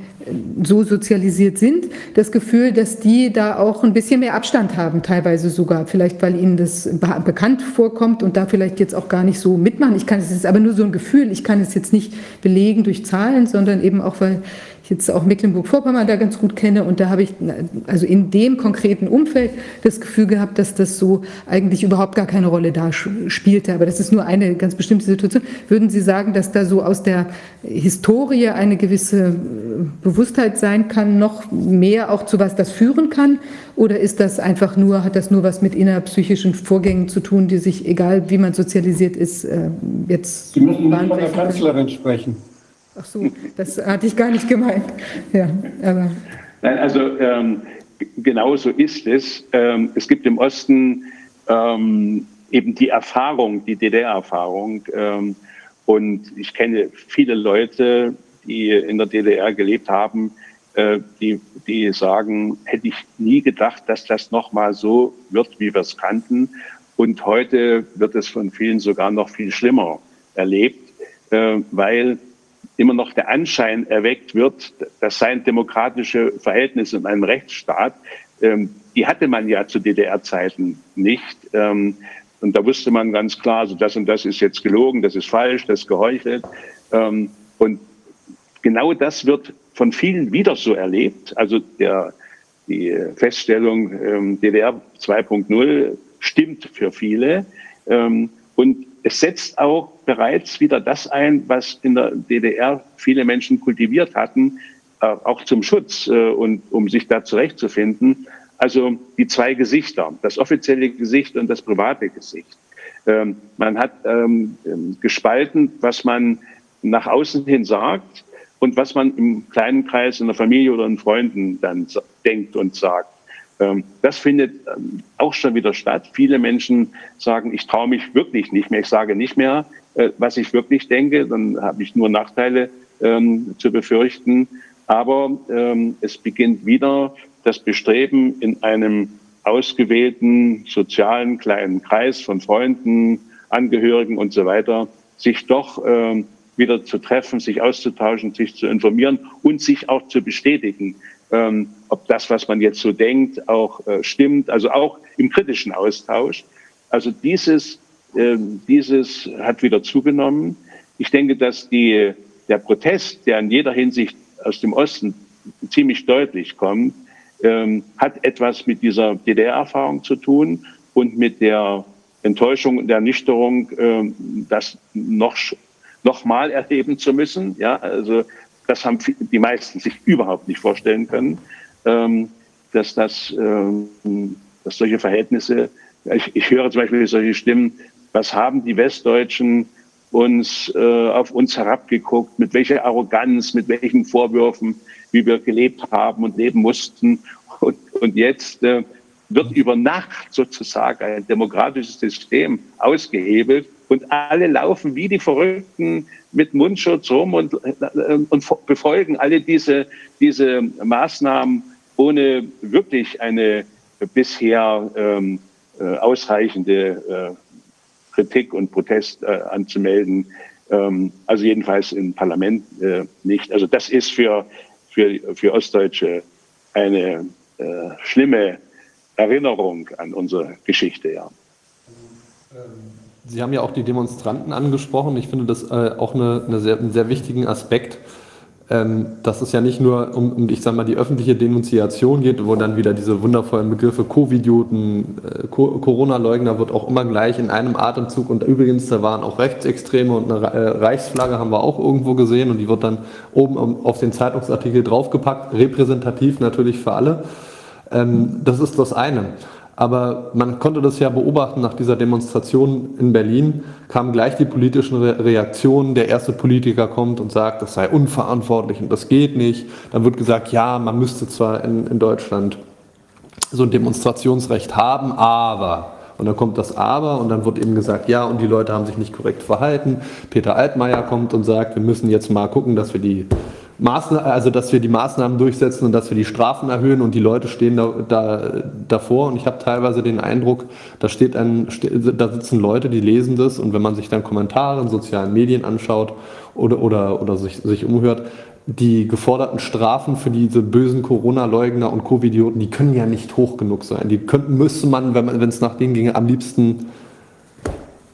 so sozialisiert sind, das Gefühl, dass die da auch ein bisschen mehr Abstand haben, teilweise sogar, vielleicht weil ihnen das bekannt vorkommt und da vielleicht jetzt auch gar nicht so mitmachen. Ich kann es ist aber nur so ein Gefühl, ich kann es jetzt nicht belegen durch Zahlen, sondern eben auch, weil jetzt auch Mecklenburg-Vorpommern da ganz gut kenne und da habe ich also in dem konkreten Umfeld das Gefühl gehabt, dass das so eigentlich überhaupt gar keine Rolle da spielte. Aber das ist nur eine ganz bestimmte Situation. Würden Sie sagen, dass da so aus der Historie eine gewisse äh, Bewusstheit sein kann, noch mehr auch zu was das führen kann? Oder ist das einfach nur, hat das nur was mit innerpsychischen Vorgängen zu tun, die sich, egal wie man sozialisiert ist, äh, jetzt. Sie müssen nicht von der Kanzlerin sprechen. Ach so, das hatte ich gar nicht gemeint. Ja, aber. Nein, also ähm, genau so ist es. Ähm, es gibt im Osten ähm, eben die Erfahrung, die DDR-Erfahrung. Ähm, und ich kenne viele Leute, die in der DDR gelebt haben, äh, die, die sagen, hätte ich nie gedacht, dass das nochmal so wird, wie wir es kannten. Und heute wird es von vielen sogar noch viel schlimmer erlebt, äh, weil immer noch der Anschein erweckt wird, das seien demokratische Verhältnisse in einem Rechtsstaat. Ähm, die hatte man ja zu DDR-Zeiten nicht. Ähm, und da wusste man ganz klar, so das und das ist jetzt gelogen, das ist falsch, das ist geheuchelt. Ähm, und genau das wird von vielen wieder so erlebt. Also der, die Feststellung ähm, DDR 2.0 stimmt für viele. Ähm, Und es setzt auch bereits wieder das ein, was in der DDR viele Menschen kultiviert hatten, äh, auch zum Schutz äh, und um sich da zurechtzufinden. Also die zwei Gesichter, das offizielle Gesicht und das private Gesicht. Ähm, man hat ähm, gespalten, was man nach außen hin sagt und was man im kleinen Kreis in der Familie oder in Freunden dann denkt und sagt. Ähm, das findet ähm, auch schon wieder statt. Viele Menschen sagen, ich traue mich wirklich nicht mehr. Ich sage nicht mehr, äh, was ich wirklich denke. Dann habe ich nur Nachteile ähm, zu befürchten. Aber es beginnt wieder das Bestreben in einem ausgewählten sozialen kleinen Kreis von Freunden, Angehörigen und so weiter, sich doch ähm, wieder zu treffen, sich auszutauschen, sich zu informieren und sich auch zu bestätigen ähm, ob das, was man jetzt so denkt, auch äh, stimmt, also auch im kritischen Austausch. Also dieses, äh, dieses hat wieder zugenommen. Ich denke, dass die, der Protest, der in jeder Hinsicht aus dem Osten ziemlich deutlich kommt, ähm, hat etwas mit dieser DDR-Erfahrung zu tun und mit der Enttäuschung und Ernüchterung, ähm, das noch, noch mal erleben zu müssen. Ja, also das haben die meisten sich überhaupt nicht vorstellen können, ähm, dass, das, ähm, dass solche Verhältnisse, ich, ich höre zum Beispiel solche Stimmen, was haben die Westdeutschen uns äh, auf uns herabgeguckt, mit welcher Arroganz, mit welchen Vorwürfen, wie wir gelebt haben und leben mussten. Und, und jetzt äh, wird über Nacht sozusagen ein demokratisches System ausgehebelt und alle laufen wie die Verrückten mit Mundschutz rum und, und befolgen alle diese, diese Maßnahmen ohne wirklich eine bisher ähm, äh, ausreichende äh, Kritik und Protest äh, anzumelden. Ähm, also jedenfalls im Parlament äh, nicht. Also das ist für, für, für Ostdeutsche eine äh, schlimme Erinnerung an unsere Geschichte, ja. Ähm Sie haben ja auch die Demonstranten angesprochen. Ich finde das äh, auch eine, eine sehr, einen sehr wichtigen Aspekt, ähm, dass es ja nicht nur um, um, ich sag mal, die öffentliche Denunziation geht, wo dann wieder diese wundervollen Begriffe Covidioten, äh, Corona-Leugner wird auch immer gleich in einem Atemzug und übrigens, da waren auch Rechtsextreme und eine äh, Reichsflagge haben wir auch irgendwo gesehen und die wird dann oben auf den Zeitungsartikel draufgepackt, repräsentativ natürlich für alle. Ähm, das ist das eine. Aber man konnte das ja beobachten nach dieser Demonstration in Berlin, kamen gleich die politischen Reaktionen. Der erste Politiker kommt und sagt, das sei unverantwortlich und das geht nicht. Dann wird gesagt, ja, man müsste zwar in, in Deutschland so ein Demonstrationsrecht haben, aber und dann kommt das Aber und dann wird eben gesagt, ja, und die Leute haben sich nicht korrekt verhalten. Peter Altmaier kommt und sagt, wir müssen jetzt mal gucken, dass wir die Maßnahmen, also dass wir die Maßnahmen durchsetzen und dass wir die Strafen erhöhen und die Leute stehen da, da davor und ich habe teilweise den Eindruck, da steht ein, da sitzen Leute, die lesen das und wenn man sich dann Kommentare in sozialen Medien anschaut oder, oder, oder sich, sich umhört, die geforderten Strafen für diese bösen Corona-Leugner und Covidioten, die können ja nicht hoch genug sein. Die könnten, müsste man, wenn es nach denen ginge, am liebsten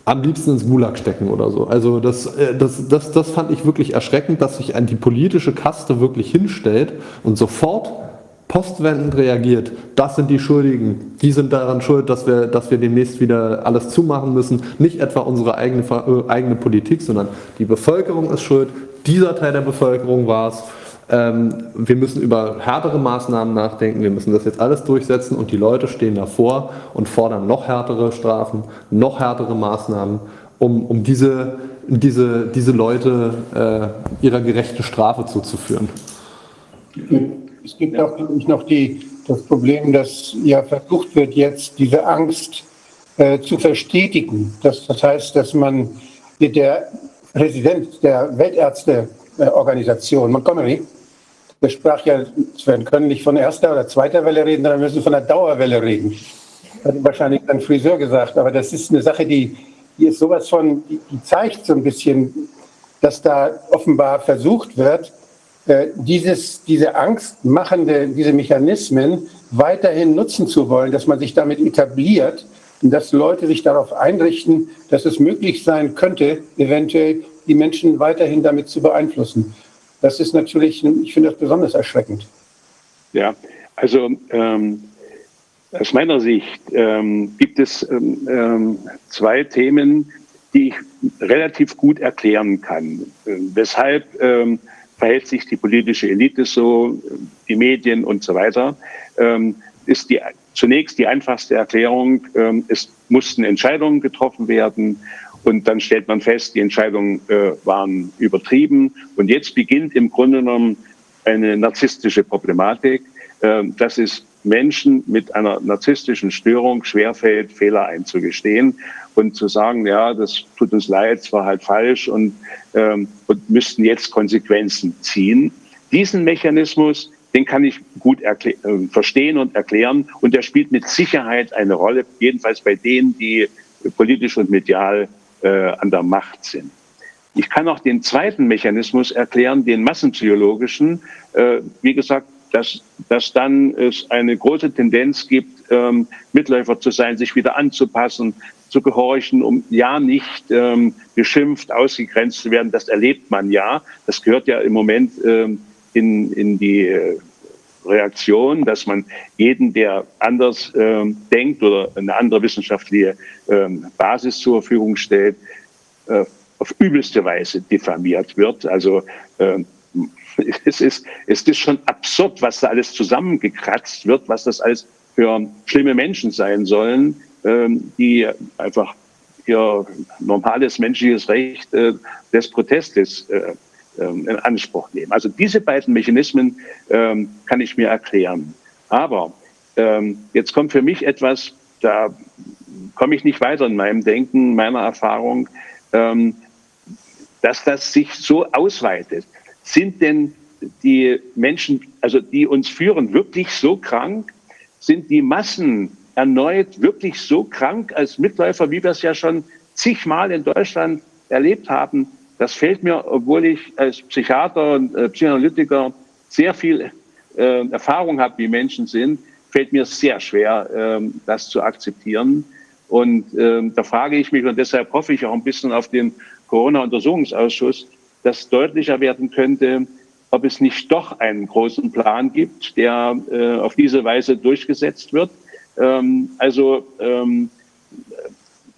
am liebsten ins Gulag stecken oder so. Also das, äh, das, das, das fand ich wirklich erschreckend, dass sich die politische Kaste wirklich hinstellt und sofort postwendend reagiert. Das sind die Schuldigen. Die sind daran schuld, dass wir, dass wir demnächst wieder alles zumachen müssen. Nicht etwa unsere eigene, äh, eigene Politik, sondern die Bevölkerung ist schuld. Dieser Teil der Bevölkerung war es. Ähm, wir müssen über härtere Maßnahmen nachdenken, wir müssen das jetzt alles durchsetzen und die Leute stehen davor und fordern noch härtere Strafen, noch härtere Maßnahmen, um, um diese, diese, diese Leute äh, ihrer gerechten Strafe zuzuführen. Es gibt auch noch die, das Problem, dass ja versucht wird, jetzt diese Angst äh, zu verstetigen. Das, das heißt, dass man der Präsident der Weltärzteorganisation, Montgomery, der sprach ja, wir können nicht von erster oder zweiter Welle reden, sondern wir müssen von der Dauerwelle reden. Hat wahrscheinlich ein Friseur gesagt, aber das ist eine Sache, die, die ist sowas von, die, die zeigt so ein bisschen, dass da offenbar versucht wird, äh, dieses, diese angstmachende, diese Mechanismen weiterhin nutzen zu wollen, dass man sich damit etabliert und dass Leute sich darauf einrichten, dass es möglich sein könnte, eventuell die Menschen weiterhin damit zu beeinflussen. Das ist natürlich, ich finde das besonders erschreckend. Ja, also ähm, aus meiner Sicht ähm, gibt es ähm, ähm zwei Themen, die ich relativ gut erklären kann. Weshalb ähm, verhält sich die politische Elite so, die Medien und so weiter, ähm, ist die, zunächst die einfachste Erklärung, ähm, es mussten Entscheidungen getroffen werden und dann stellt man fest, die Entscheidungen äh, waren übertrieben und jetzt beginnt im Grunde genommen eine narzisstische Problematik, äh, dass es Menschen mit einer narzisstischen Störung schwerfällt, Fehler einzugestehen und zu sagen, ja, das tut uns leid, es war halt falsch und, ähm, und müssten jetzt Konsequenzen ziehen. Diesen Mechanismus, den kann ich gut äh, verstehen und erklären und der spielt mit Sicherheit eine Rolle, jedenfalls bei denen, die politisch und medial äh, an der Macht sind. Ich kann auch den zweiten Mechanismus erklären, den massenpsychologischen. Äh, wie gesagt, dass, dass dann es eine große Tendenz gibt, ähm, Mitläufer zu sein, sich wieder anzupassen, zu gehorchen, um ja nicht ähm, beschimpft, ausgegrenzt zu werden. Das erlebt man ja. Das gehört ja im Moment ähm, in, in die äh, Reaktion, dass man jeden, der anders ähm, denkt oder eine andere wissenschaftliche ähm, Basis zur Verfügung stellt, äh, auf übelste Weise diffamiert wird. Also äh, es, ist, es ist schon absurd, was da alles zusammengekratzt wird, was das alles für schlimme Menschen sein sollen, ähm, die einfach ihr normales menschliches Recht äh, des Protestes äh, ähm, in Anspruch nehmen. Also diese beiden Mechanismen ähm, kann ich mir erklären. Aber ähm, jetzt kommt für mich etwas, da komme ich nicht weiter in meinem Denken, meiner Erfahrung, ähm, dass das sich so ausweitet. Sind denn die Menschen, also die uns führen, wirklich so krank? Sind die Massen erneut wirklich so krank als Mitläufer, wie wir es ja schon zigmal in Deutschland erlebt haben? Das fällt mir, obwohl ich als Psychiater und äh, Psychoanalytiker sehr viel äh, Erfahrung habe, wie Menschen sind, fällt mir sehr schwer, äh, das zu akzeptieren. Und äh, da frage ich mich, und deshalb hoffe ich auch ein bisschen auf den Corona-Untersuchungsausschuss, dass deutlicher werden könnte, ob es nicht doch einen großen Plan gibt, der äh, auf diese Weise durchgesetzt wird. Ähm, also ähm,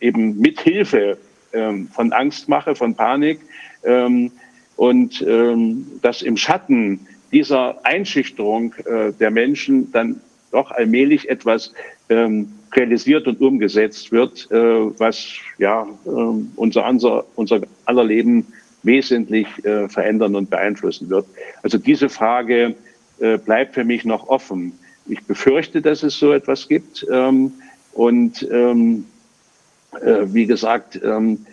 eben mit Hilfe ähm, von Angstmache, von Panik ähm, und ähm, dass im Schatten dieser Einschüchterung äh, der Menschen dann doch allmählich etwas ähm, realisiert und umgesetzt wird, äh, was ja äh, unser, unser, unser aller Leben wesentlich äh, verändern und beeinflussen wird. Also diese Frage äh, bleibt für mich noch offen. Ich befürchte, dass es so etwas gibt. Ähm, und ähm, äh, wie gesagt, ähm,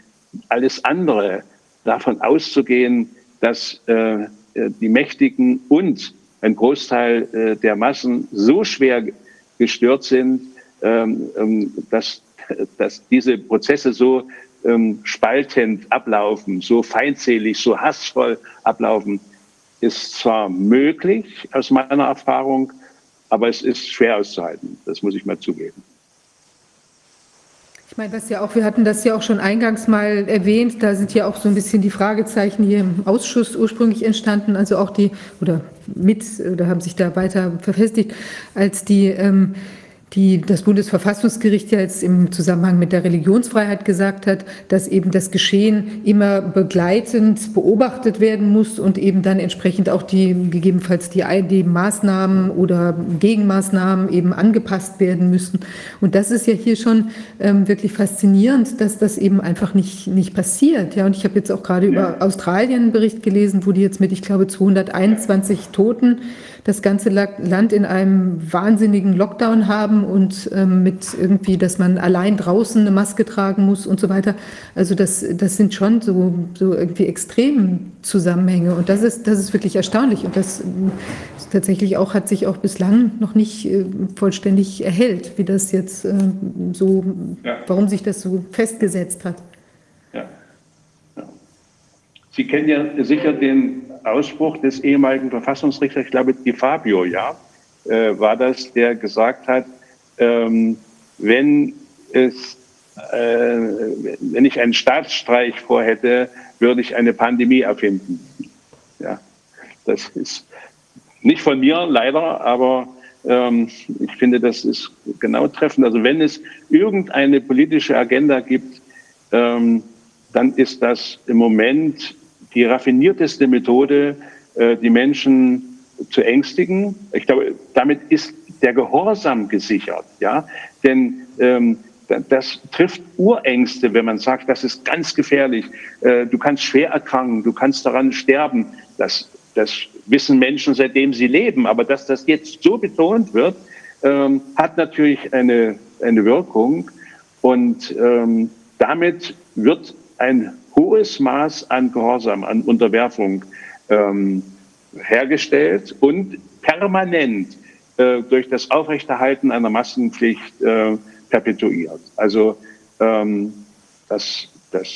alles andere davon auszugehen, dass äh, äh, die Mächtigen und ein Großteil äh, der Massen so schwer gestört sind, ähm, ähm, dass, dass diese Prozesse so ähm, spaltend ablaufen, so feindselig, so hassvoll ablaufen, ist zwar möglich aus meiner Erfahrung, aber es ist schwer auszuhalten. Das muss ich mal zugeben. Ich meine, was ja auch, wir hatten das ja auch schon eingangs mal erwähnt, da sind ja auch so ein bisschen die Fragezeichen hier im Ausschuss ursprünglich entstanden, also auch die, oder mit, oder haben sich da weiter verfestigt, als die ähm, die das Bundesverfassungsgericht ja jetzt im Zusammenhang mit der Religionsfreiheit gesagt hat, dass eben das Geschehen immer begleitend beobachtet werden muss und eben dann entsprechend auch die gegebenenfalls die, die Maßnahmen oder Gegenmaßnahmen eben angepasst werden müssen. Und das ist ja hier schon ähm, wirklich faszinierend, dass das eben einfach nicht, nicht passiert. Ja, und ich habe jetzt auch gerade ja. über Australien einen Bericht gelesen, wo die jetzt mit, ich glaube, 221 Toten das ganze Land in einem wahnsinnigen Lockdown haben und ähm, mit irgendwie, dass man allein draußen eine Maske tragen muss und so weiter. Also das, das sind schon so, so irgendwie extrem Zusammenhänge und das ist, das ist wirklich erstaunlich und das tatsächlich auch hat sich auch bislang noch nicht äh, vollständig erhellt, wie das jetzt äh, so, ja. warum sich das so festgesetzt hat. Ja. ja. Sie kennen ja sicher den Ausspruch des ehemaligen Verfassungsrichters, ich glaube, Di Fabio, ja, äh, war das, der gesagt hat, ähm, wenn es, äh, wenn ich einen Staatsstreich vorhätte, würde ich eine Pandemie erfinden. Ja, das ist nicht von mir leider, aber ähm, ich finde, das ist genau treffend. Also wenn es irgendeine politische Agenda gibt, ähm, dann ist das im Moment die raffinierteste Methode, äh, die Menschen zu ängstigen. Ich glaube, damit ist der Gehorsam gesichert, ja, denn ähm, das trifft Urängste, wenn man sagt, das ist ganz gefährlich, äh, du kannst schwer erkranken, du kannst daran sterben. Das, das wissen Menschen, seitdem sie leben, aber dass das jetzt so betont wird, ähm, hat natürlich eine, eine Wirkung und ähm, damit wird ein hohes Maß an Gehorsam, an Unterwerfung ähm, hergestellt und permanent äh, durch das Aufrechterhalten einer Maskenpflicht äh, perpetuiert. Also ähm, das, das,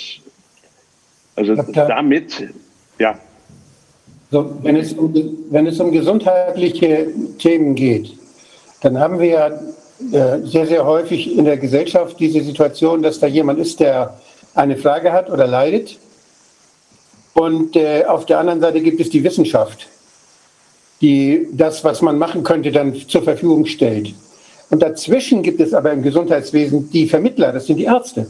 also damit, ja. So, wenn, es um, wenn es um gesundheitliche Themen geht, dann haben wir ja äh, sehr, sehr häufig in der Gesellschaft diese Situation, dass da jemand ist, der eine Frage hat oder leidet. Und äh, auf der anderen Seite gibt es die Wissenschaft, die das, was man machen könnte, dann zur Verfügung stellt. Und dazwischen gibt es aber im Gesundheitswesen die Vermittler, das sind die Ärzte.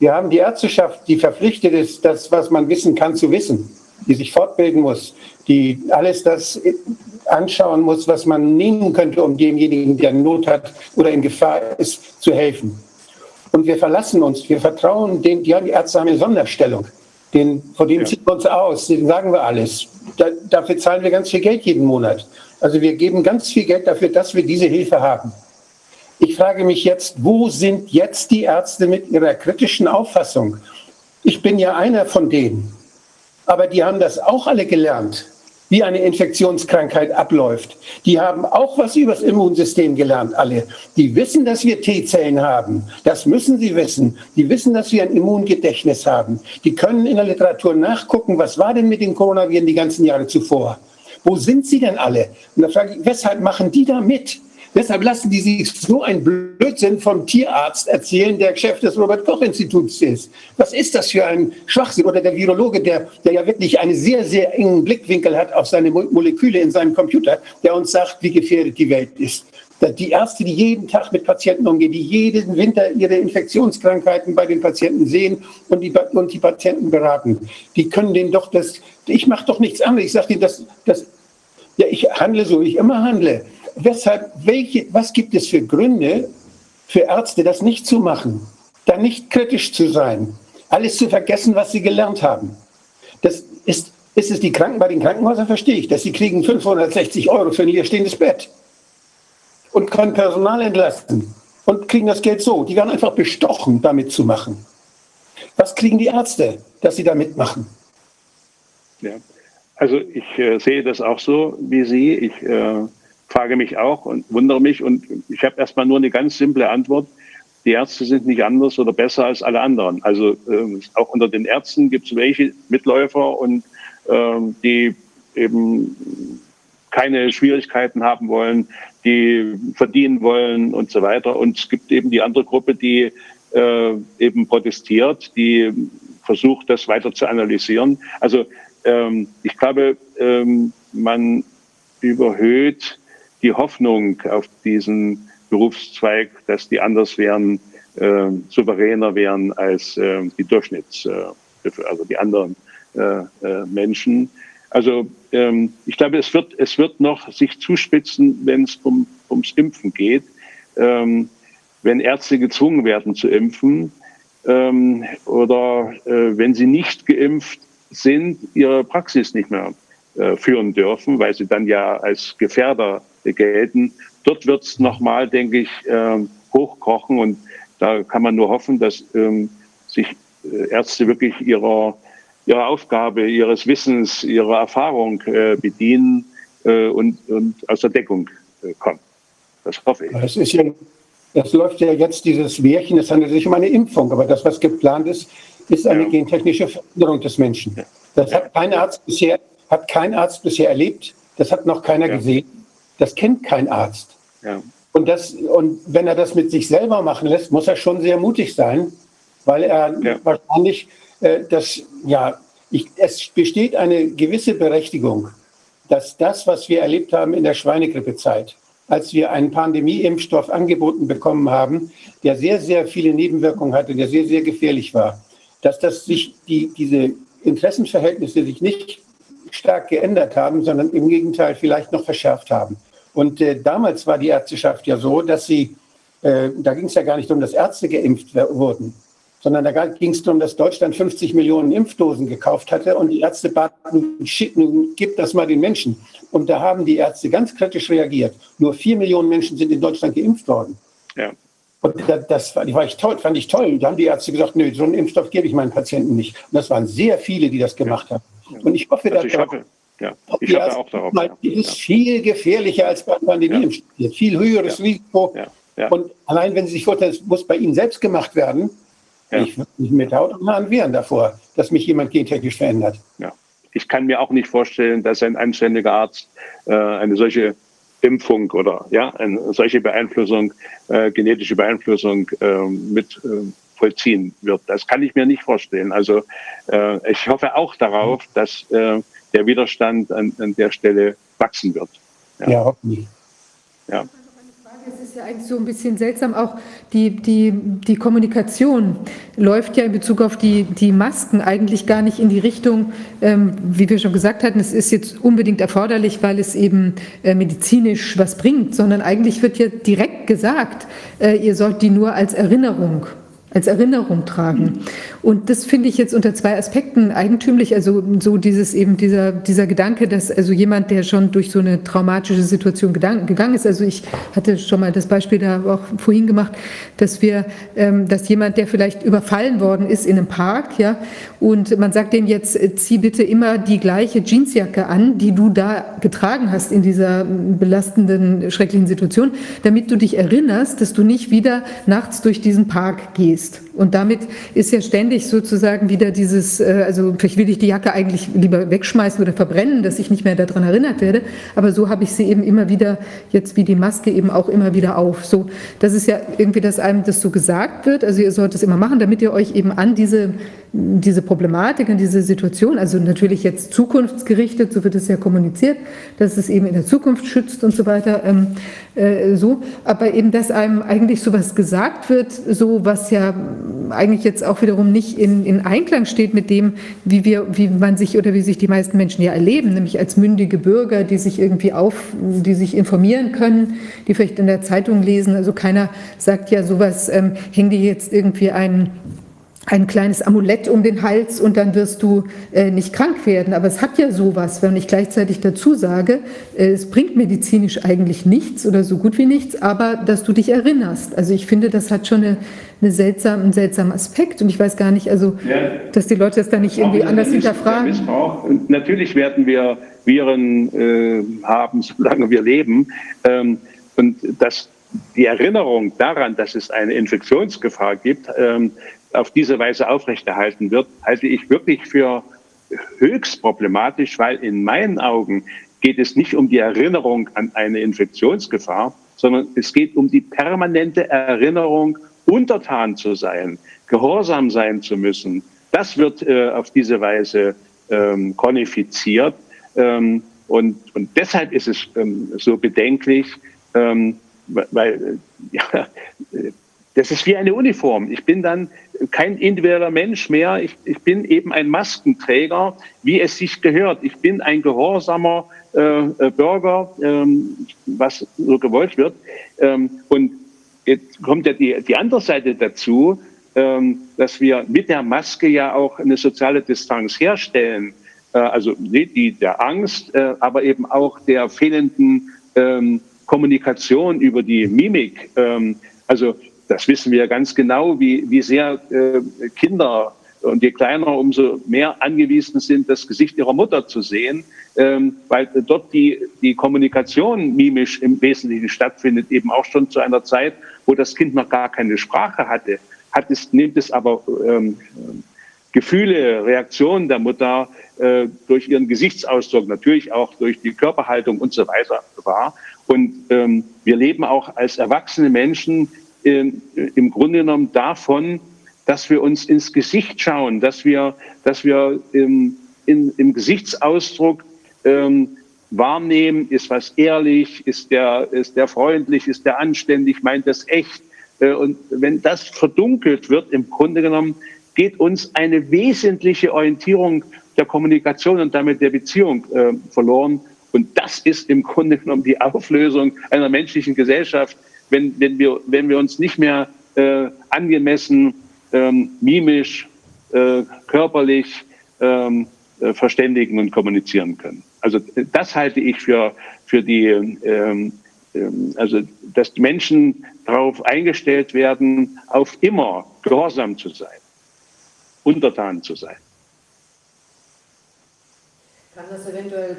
Wir haben die Ärzteschaft, die verpflichtet ist, das, was man wissen kann, zu wissen, die sich fortbilden muss, die alles das anschauen muss, was man nehmen könnte, um demjenigen, der Not hat oder in Gefahr ist, zu helfen. Und wir verlassen uns, wir vertrauen den, ja, die Ärzte haben eine Sonderstellung. Den, vor dem ja. ziehen wir uns aus, den sagen wir alles. Da, dafür zahlen wir ganz viel Geld jeden Monat. Also wir geben ganz viel Geld dafür, dass wir diese Hilfe haben. Ich frage mich jetzt, wo sind jetzt die Ärzte mit ihrer kritischen Auffassung? Ich bin ja einer von denen. Aber die haben das auch alle gelernt wie eine Infektionskrankheit abläuft. Die haben auch was über das Immunsystem gelernt, alle. Die wissen, dass wir T-Zellen haben. Das müssen sie wissen. Die wissen, dass wir ein Immungedächtnis haben. Die können in der Literatur nachgucken, was war denn mit den Coronaviren die ganzen Jahre zuvor? Wo sind sie denn alle? Und da frage ich, weshalb machen die da mit? Deshalb lassen die sich so ein Blödsinn vom Tierarzt erzählen, der Chef des Robert-Koch-Instituts ist. Was ist das für ein Schwachsinn? Oder der Virologe, der, der ja wirklich einen sehr, sehr engen Blickwinkel hat auf seine Moleküle in seinem Computer, der uns sagt, wie gefährdet die Welt ist. Die Ärzte, die jeden Tag mit Patienten umgehen, die jeden Winter ihre Infektionskrankheiten bei den Patienten sehen und die, und die Patienten beraten, die können denen doch das, ich mache doch nichts anderes. Ich sage denen, das, das, ja, ich handle so, wie ich immer handle weshalb, welche, was gibt es für Gründe für Ärzte, das nicht zu machen, da nicht kritisch zu sein, alles zu vergessen, was sie gelernt haben? Das ist, ist es die Kranken, bei den Krankenhäusern verstehe ich, dass sie kriegen 560 Euro für ein leerstehendes Bett und können Personal entlasten und kriegen das Geld so. Die werden einfach bestochen, damit zu machen. Was kriegen die Ärzte, dass sie da mitmachen? Ja, also ich äh, sehe das auch so wie Sie. Ich äh, frage mich auch und wundere mich und ich habe erstmal nur eine ganz simple Antwort. Die Ärzte sind nicht anders oder besser als alle anderen. Also äh, auch unter den Ärzten gibt es welche Mitläufer und äh, die eben keine Schwierigkeiten haben wollen, die verdienen wollen und so weiter. Und es gibt eben die andere Gruppe, die äh, eben protestiert, die versucht, das weiter zu analysieren. Also ähm, ich glaube, ähm, man überhöht die Hoffnung auf diesen Berufszweig, dass die anders wären, äh, souveräner wären als äh, die Durchschnitts, äh, also die anderen äh, äh, Menschen. Also ähm, ich glaube, es wird, es wird noch sich zuspitzen, wenn es um, ums Impfen geht. Ähm, wenn Ärzte gezwungen werden zu impfen ähm, oder äh, wenn sie nicht geimpft sind, ihre Praxis nicht mehr äh, führen dürfen, weil sie dann ja als Gefährder gelten. Dort wird es nochmal, denke ich, äh, hochkochen und da kann man nur hoffen, dass ähm, sich äh, Ärzte wirklich ihrer, ihrer Aufgabe, ihres Wissens, ihrer Erfahrung äh, bedienen äh, und, und aus der Deckung kommen. Das hoffe ich. Das, ist ja, das läuft ja jetzt dieses Märchen, es handelt sich um eine Impfung, aber das, was geplant ist, ist eine ja. gentechnische Veränderung des Menschen. Das hat kein Arzt bisher, hat kein Arzt bisher erlebt, das hat noch keiner ja. gesehen. Das kennt kein Arzt. Ja. Und, das, und wenn er das mit sich selber machen lässt, muss er schon sehr mutig sein, weil er ja. wahrscheinlich äh, das, ja, ich, es besteht eine gewisse Berechtigung, dass das, was wir erlebt haben in der Schweinegrippezeit, als wir einen Pandemie-Impfstoff angeboten bekommen haben, der sehr, sehr viele Nebenwirkungen hatte, der sehr, sehr gefährlich war, dass das sich die, diese Interessenverhältnisse sich nicht stark geändert haben, sondern im Gegenteil vielleicht noch verschärft haben. Und äh, damals war die Ärzteschaft ja so, dass sie, äh, da ging es ja gar nicht um, dass Ärzte geimpft wurden, sondern da ging es darum, dass Deutschland 50 Millionen Impfdosen gekauft hatte und die Ärzte baten, gib das mal den Menschen. Und da haben die Ärzte ganz kritisch reagiert. Nur vier Millionen Menschen sind in Deutschland geimpft worden. Ja. Und das fand ich, toll, fand ich toll. Da haben die Ärzte gesagt, nö, so einen Impfstoff gebe ich meinen Patienten nicht. Und das waren sehr viele, die das gemacht haben. Und ich hoffe, also ich hoffe, ja. ich hoffe auch darauf. Mal, ja. ist viel gefährlicher als bei Pandemie. Ja. Viel höheres Risiko. Und allein wenn Sie sich vorstellen, es muss bei Ihnen selbst gemacht werden, ich würde mich mit Haut und Haaren wehren davor, dass mich jemand gentechnisch verändert. Ja. Ich kann mir auch nicht vorstellen, dass ein anständiger Arzt äh, eine solche Impfung oder ja, eine solche Beeinflussung, äh, genetische Beeinflussung äh, mit äh, vollziehen wird. Das kann ich mir nicht vorstellen. Also äh, ich hoffe auch darauf, dass äh, der Widerstand an, an der Stelle wachsen wird. Ja, ja hoffentlich. Ja. Es ist ja eigentlich so ein bisschen seltsam, auch die, die, die Kommunikation läuft ja in Bezug auf die, die Masken eigentlich gar nicht in die Richtung, ähm, wie wir schon gesagt hatten, es ist jetzt unbedingt erforderlich, weil es eben äh, medizinisch was bringt, sondern eigentlich wird ja direkt gesagt, äh, ihr sollt die nur als Erinnerung als Erinnerung tragen. Und das finde ich jetzt unter zwei Aspekten eigentümlich. Also so dieses eben dieser, dieser Gedanke, dass also jemand, der schon durch so eine traumatische Situation gegangen ist, also ich hatte schon mal das Beispiel da auch vorhin gemacht, dass wir, ähm, dass jemand, der vielleicht überfallen worden ist in einem Park, ja, und man sagt dem jetzt, äh, zieh bitte immer die gleiche Jeansjacke an, die du da getragen hast in dieser belastenden, schrecklichen Situation, damit du dich erinnerst, dass du nicht wieder nachts durch diesen Park gehst ist. Und damit ist ja ständig sozusagen wieder dieses, äh, also vielleicht will ich die Jacke eigentlich lieber wegschmeißen oder verbrennen, dass ich nicht mehr daran erinnert werde. Aber so habe ich sie eben immer wieder, jetzt wie die Maske eben auch immer wieder auf. So, das ist ja irgendwie, dass einem das so gesagt wird. Also ihr sollt es immer machen, damit ihr euch eben an diese, diese Problematik, an diese Situation, also natürlich jetzt zukunftsgerichtet, so wird es ja kommuniziert, dass es eben in der Zukunft schützt und so weiter, ähm, äh, so. Aber eben, dass einem eigentlich sowas gesagt wird, so was ja eigentlich jetzt auch wiederum nicht in, in Einklang steht mit dem, wie wir, wie man sich oder wie sich die meisten Menschen ja erleben, nämlich als mündige Bürger, die sich irgendwie auf, die sich informieren können, die vielleicht in der Zeitung lesen. Also keiner sagt ja sowas, ähm, häng dir jetzt irgendwie ein ein kleines Amulett um den Hals und dann wirst du äh, nicht krank werden. Aber es hat ja sowas, wenn ich gleichzeitig dazu sage, äh, es bringt medizinisch eigentlich nichts oder so gut wie nichts, aber dass du dich erinnerst. Also ich finde, das hat schon eine, eine seltsam, einen seltsamen Aspekt und ich weiß gar nicht, also ja. dass die Leute das da nicht irgendwie anders hinterfragen. Natürlich werden wir Viren äh, haben, solange wir leben. Ähm, und das die Erinnerung daran, dass es eine Infektionsgefahr gibt, ähm, auf diese Weise aufrechterhalten wird, halte ich wirklich für höchst problematisch, weil in meinen Augen geht es nicht um die Erinnerung an eine Infektionsgefahr, sondern es geht um die permanente Erinnerung, untertan zu sein, gehorsam sein zu müssen. Das wird äh, auf diese Weise ähm, konifiziert. Ähm, und, und deshalb ist es ähm, so bedenklich, ähm, weil ja, das ist wie eine Uniform. Ich bin dann kein individueller Mensch mehr. Ich, ich bin eben ein Maskenträger, wie es sich gehört. Ich bin ein gehorsamer äh, äh, Bürger, ähm, was so gewollt wird. Ähm, und jetzt kommt ja die, die andere Seite dazu, ähm, dass wir mit der Maske ja auch eine soziale Distanz herstellen. Äh, also die der Angst, äh, aber eben auch der fehlenden ähm, Kommunikation über die Mimik. Ähm, also das wissen wir ganz genau, wie, wie sehr äh, Kinder und je kleiner, umso mehr angewiesen sind, das Gesicht ihrer Mutter zu sehen, ähm, weil dort die, die Kommunikation mimisch im Wesentlichen stattfindet, eben auch schon zu einer Zeit, wo das Kind noch gar keine Sprache hatte, hat es, nimmt es aber ähm, Gefühle, Reaktionen der Mutter äh, durch ihren Gesichtsausdruck, natürlich auch durch die Körperhaltung und so weiter wahr. Und ähm, wir leben auch als erwachsene Menschen im Grunde genommen davon, dass wir uns ins Gesicht schauen, dass wir, dass wir im, in, im Gesichtsausdruck ähm, wahrnehmen, ist was ehrlich, ist der, ist der freundlich, ist der anständig, meint das echt. Äh, und wenn das verdunkelt wird, im Grunde genommen, geht uns eine wesentliche Orientierung der Kommunikation und damit der Beziehung äh, verloren. Und das ist im Grunde genommen die Auflösung einer menschlichen Gesellschaft, wenn, wenn, wir, wenn wir uns nicht mehr äh, angemessen, ähm, mimisch, äh, körperlich ähm, äh, verständigen und kommunizieren können. Also das halte ich für, für die, ähm, ähm, also dass Menschen darauf eingestellt werden, auf immer gehorsam zu sein, untertan zu sein. Kann das eventuell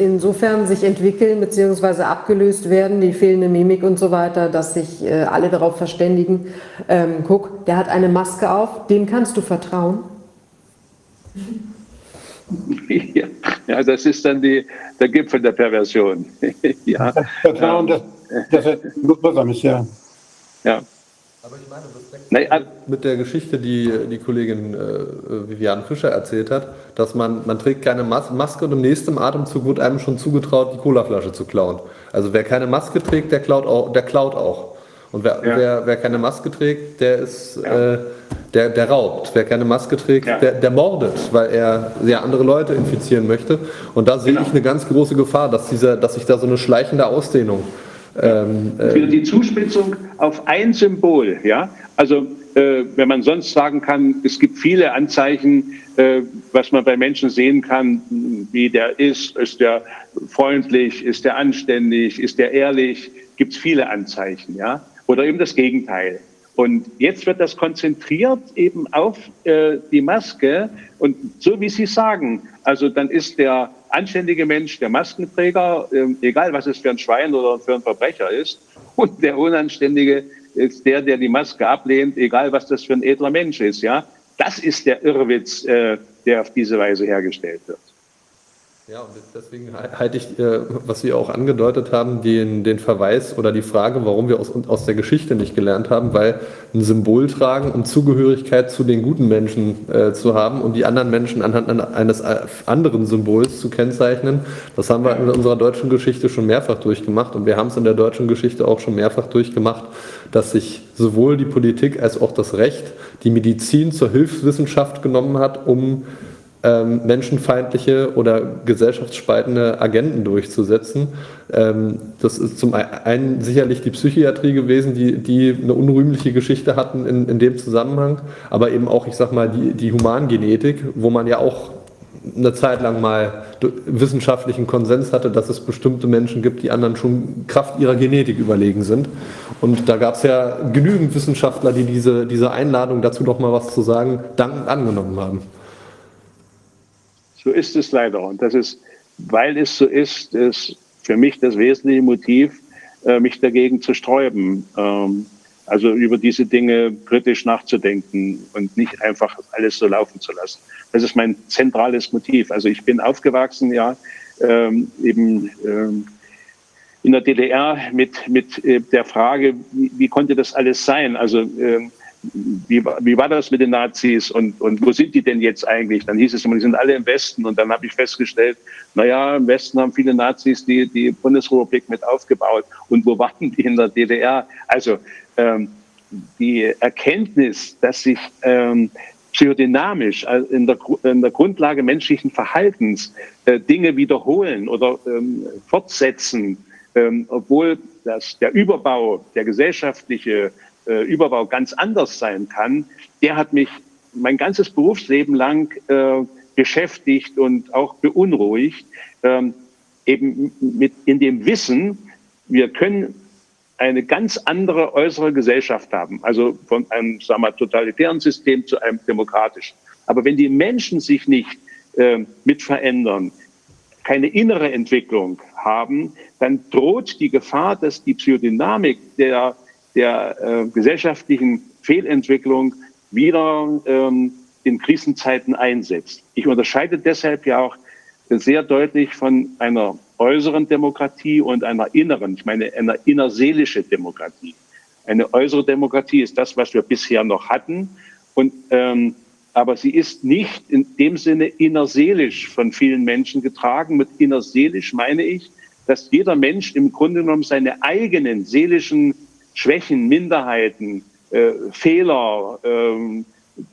insofern sich entwickeln bzw. abgelöst werden, die fehlende Mimik und so weiter, dass sich äh, alle darauf verständigen, ähm, guck, der hat eine Maske auf, dem kannst du vertrauen? Ja, ja, das ist dann die, der Gipfel der Perversion. ja. Vertrauen, dass, dass er gehorsam ist, ja. Ja. Aber ich meine, das mit der Geschichte, die die Kollegin äh, Viviane Fischer erzählt hat, dass man, man trägt keine Mas Maske und im nächsten Atemzug wird einem schon zugetraut, die Colaflasche zu klauen. Also wer keine Maske trägt, der klaut auch. Der klaut auch. Und wer, ja. wer, wer keine Maske trägt, der ist ja. äh, der, der raubt. Wer keine Maske trägt, ja. der, der mordet, weil er sehr andere Leute infizieren möchte. Und da sehe genau. ich eine ganz große Gefahr, dass, dieser, dass sich da so eine schleichende Ausdehnung ähm, äh, Für die Zuspitzung auf ein Symbol, ja. Also äh, wenn man sonst sagen kann, es gibt viele Anzeichen, äh, was man bei Menschen sehen kann, wie der ist, ist der freundlich, ist der anständig, ist der ehrlich, gibt es viele Anzeichen, ja. Oder eben das Gegenteil. Und jetzt wird das konzentriert eben auf äh, die Maske. Und so wie Sie sagen, also dann ist der anständige Mensch der Maskenträger, äh, egal was es für ein Schwein oder für ein Verbrecher ist. Und der Unanständige ist der, der die Maske ablehnt, egal was das für ein edler Mensch ist. Ja, Das ist der Irrwitz, äh, der auf diese Weise hergestellt wird. Ja, und deswegen halte ich, äh, was Sie auch angedeutet haben, den, den Verweis oder die Frage, warum wir aus, aus der Geschichte nicht gelernt haben, weil ein Symbol tragen, um Zugehörigkeit zu den guten Menschen äh, zu haben und die anderen Menschen anhand eines äh, anderen Symbols zu kennzeichnen, das haben wir in unserer deutschen Geschichte schon mehrfach durchgemacht und wir haben es in der deutschen Geschichte auch schon mehrfach durchgemacht, dass sich sowohl die Politik als auch das Recht die Medizin zur Hilfswissenschaft genommen hat, um ähm, menschenfeindliche oder gesellschaftsspaltende Agenten durchzusetzen. Ähm, das ist zum einen sicherlich die Psychiatrie gewesen, die, die eine unrühmliche Geschichte hatten in, in dem Zusammenhang, aber eben auch, ich sag mal, die, die Humangenetik, wo man ja auch eine Zeit lang mal wissenschaftlichen Konsens hatte, dass es bestimmte Menschen gibt, die anderen schon Kraft ihrer Genetik überlegen sind. Und da gab es ja genügend Wissenschaftler, die diese, diese Einladung dazu doch mal was zu sagen, dankend angenommen haben. So ist es leider. Und das ist, weil es so ist, ist für mich das wesentliche Motiv, äh, mich dagegen zu sträuben. Ähm, also über diese Dinge kritisch nachzudenken und nicht einfach alles so laufen zu lassen. Das ist mein zentrales Motiv. Also ich bin aufgewachsen, ja, ähm, eben ähm, in der DDR mit, mit äh, der Frage, wie, wie konnte das alles sein? Also wie, wie war das mit den Nazis und, und wo sind die denn jetzt eigentlich? Dann hieß es immer, die sind alle im Westen. Und dann habe ich festgestellt, naja, im Westen haben viele Nazis die, die Bundesrepublik mit aufgebaut. Und wo waren die in der DDR? Also ähm, die Erkenntnis, dass sich ähm, psychodynamisch also in der, in der Grundlage menschlichen Verhaltens äh, Dinge wiederholen oder ähm, fortsetzen, ähm, obwohl das, der Überbau, der gesellschaftliche, äh, Überbau ganz anders sein kann, der hat mich mein ganzes Berufsleben lang äh, beschäftigt und auch beunruhigt, ähm, eben mit in dem Wissen, wir können eine ganz andere äußere Gesellschaft haben, also von einem sagen wir, totalitären System zu einem demokratischen. Aber wenn die Menschen sich nicht äh, mit verändern, keine innere Entwicklung haben, dann droht die Gefahr, dass die Psychodynamik der der äh, gesellschaftlichen Fehlentwicklung wieder ähm, in Krisenzeiten einsetzt. Ich unterscheide deshalb ja auch sehr deutlich von einer äußeren Demokratie und einer inneren, ich meine einer innerseelische Demokratie. Eine äußere Demokratie ist das, was wir bisher noch hatten, und, ähm, aber sie ist nicht in dem Sinne innerseelisch von vielen Menschen getragen. Mit innerseelisch meine ich, dass jeder Mensch im Grunde genommen seine eigenen seelischen Schwächen, Minderheiten, äh, Fehler, ähm,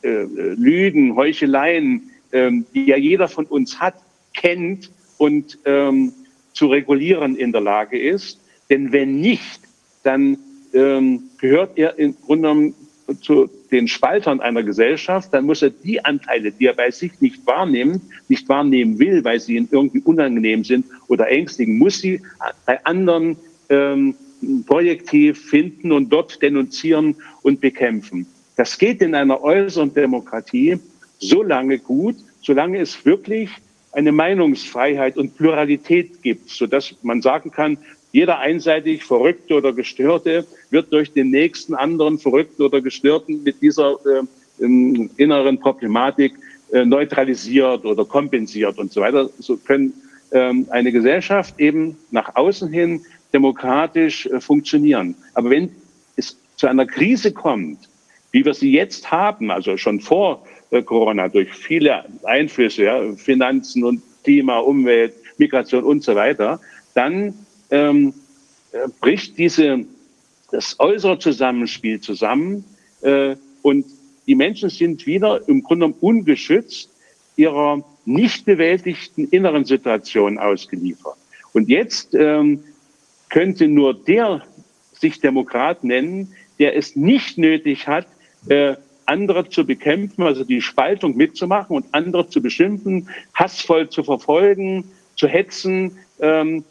äh, Lügen, Heucheleien, ähm, die ja jeder von uns hat, kennt und ähm, zu regulieren in der Lage ist. Denn wenn nicht, dann ähm, gehört er im Grunde genommen zu den Spaltern einer Gesellschaft, dann muss er die Anteile, die er bei sich nicht wahrnimmt, nicht wahrnehmen will, weil sie ihm irgendwie unangenehm sind oder ängstigen, muss sie bei anderen ähm, projektiv finden und dort denunzieren und bekämpfen. Das geht in einer äußeren Demokratie so lange gut, solange es wirklich eine Meinungsfreiheit und Pluralität gibt, sodass man sagen kann, jeder einseitig Verrückte oder Gestörte wird durch den nächsten anderen Verrückten oder Gestörten mit dieser äh, inneren Problematik äh, neutralisiert oder kompensiert und so weiter. So können ähm, eine Gesellschaft eben nach außen hin demokratisch äh, funktionieren. Aber wenn es zu einer Krise kommt, wie wir sie jetzt haben, also schon vor äh, Corona durch viele Einflüsse, ja, Finanzen und Klima, Umwelt, Migration und so weiter, dann ähm, äh, bricht diese, das äußere Zusammenspiel zusammen äh, und die Menschen sind wieder im Grunde ungeschützt ihrer nicht bewältigten inneren Situation ausgeliefert. Und jetzt ähm, könnte nur der sich Demokrat nennen, der es nicht nötig hat, äh, andere zu bekämpfen, also die Spaltung mitzumachen und andere zu beschimpfen, hassvoll zu verfolgen, zu hetzen, ähm,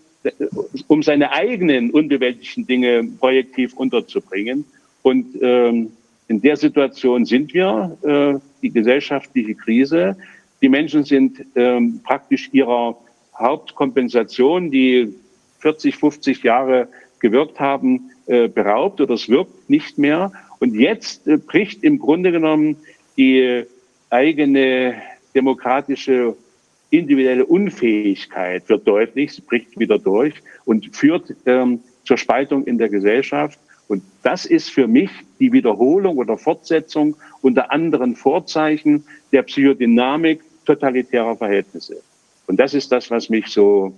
um seine eigenen unbewältigten Dinge projektiv unterzubringen. Und ähm, in der Situation sind wir, äh, die gesellschaftliche Krise. Die Menschen sind ähm, praktisch ihrer Hauptkompensation, die 40, 50 Jahre gewirkt haben, äh, beraubt oder es wirkt nicht mehr. Und jetzt äh, bricht im Grunde genommen die eigene demokratische individuelle Unfähigkeit wird deutlich, sie bricht wieder durch und führt ähm, zur Spaltung in der Gesellschaft. Und das ist für mich die Wiederholung oder Fortsetzung unter anderen Vorzeichen der Psychodynamik totalitärer Verhältnisse. Und das ist das, was mich so,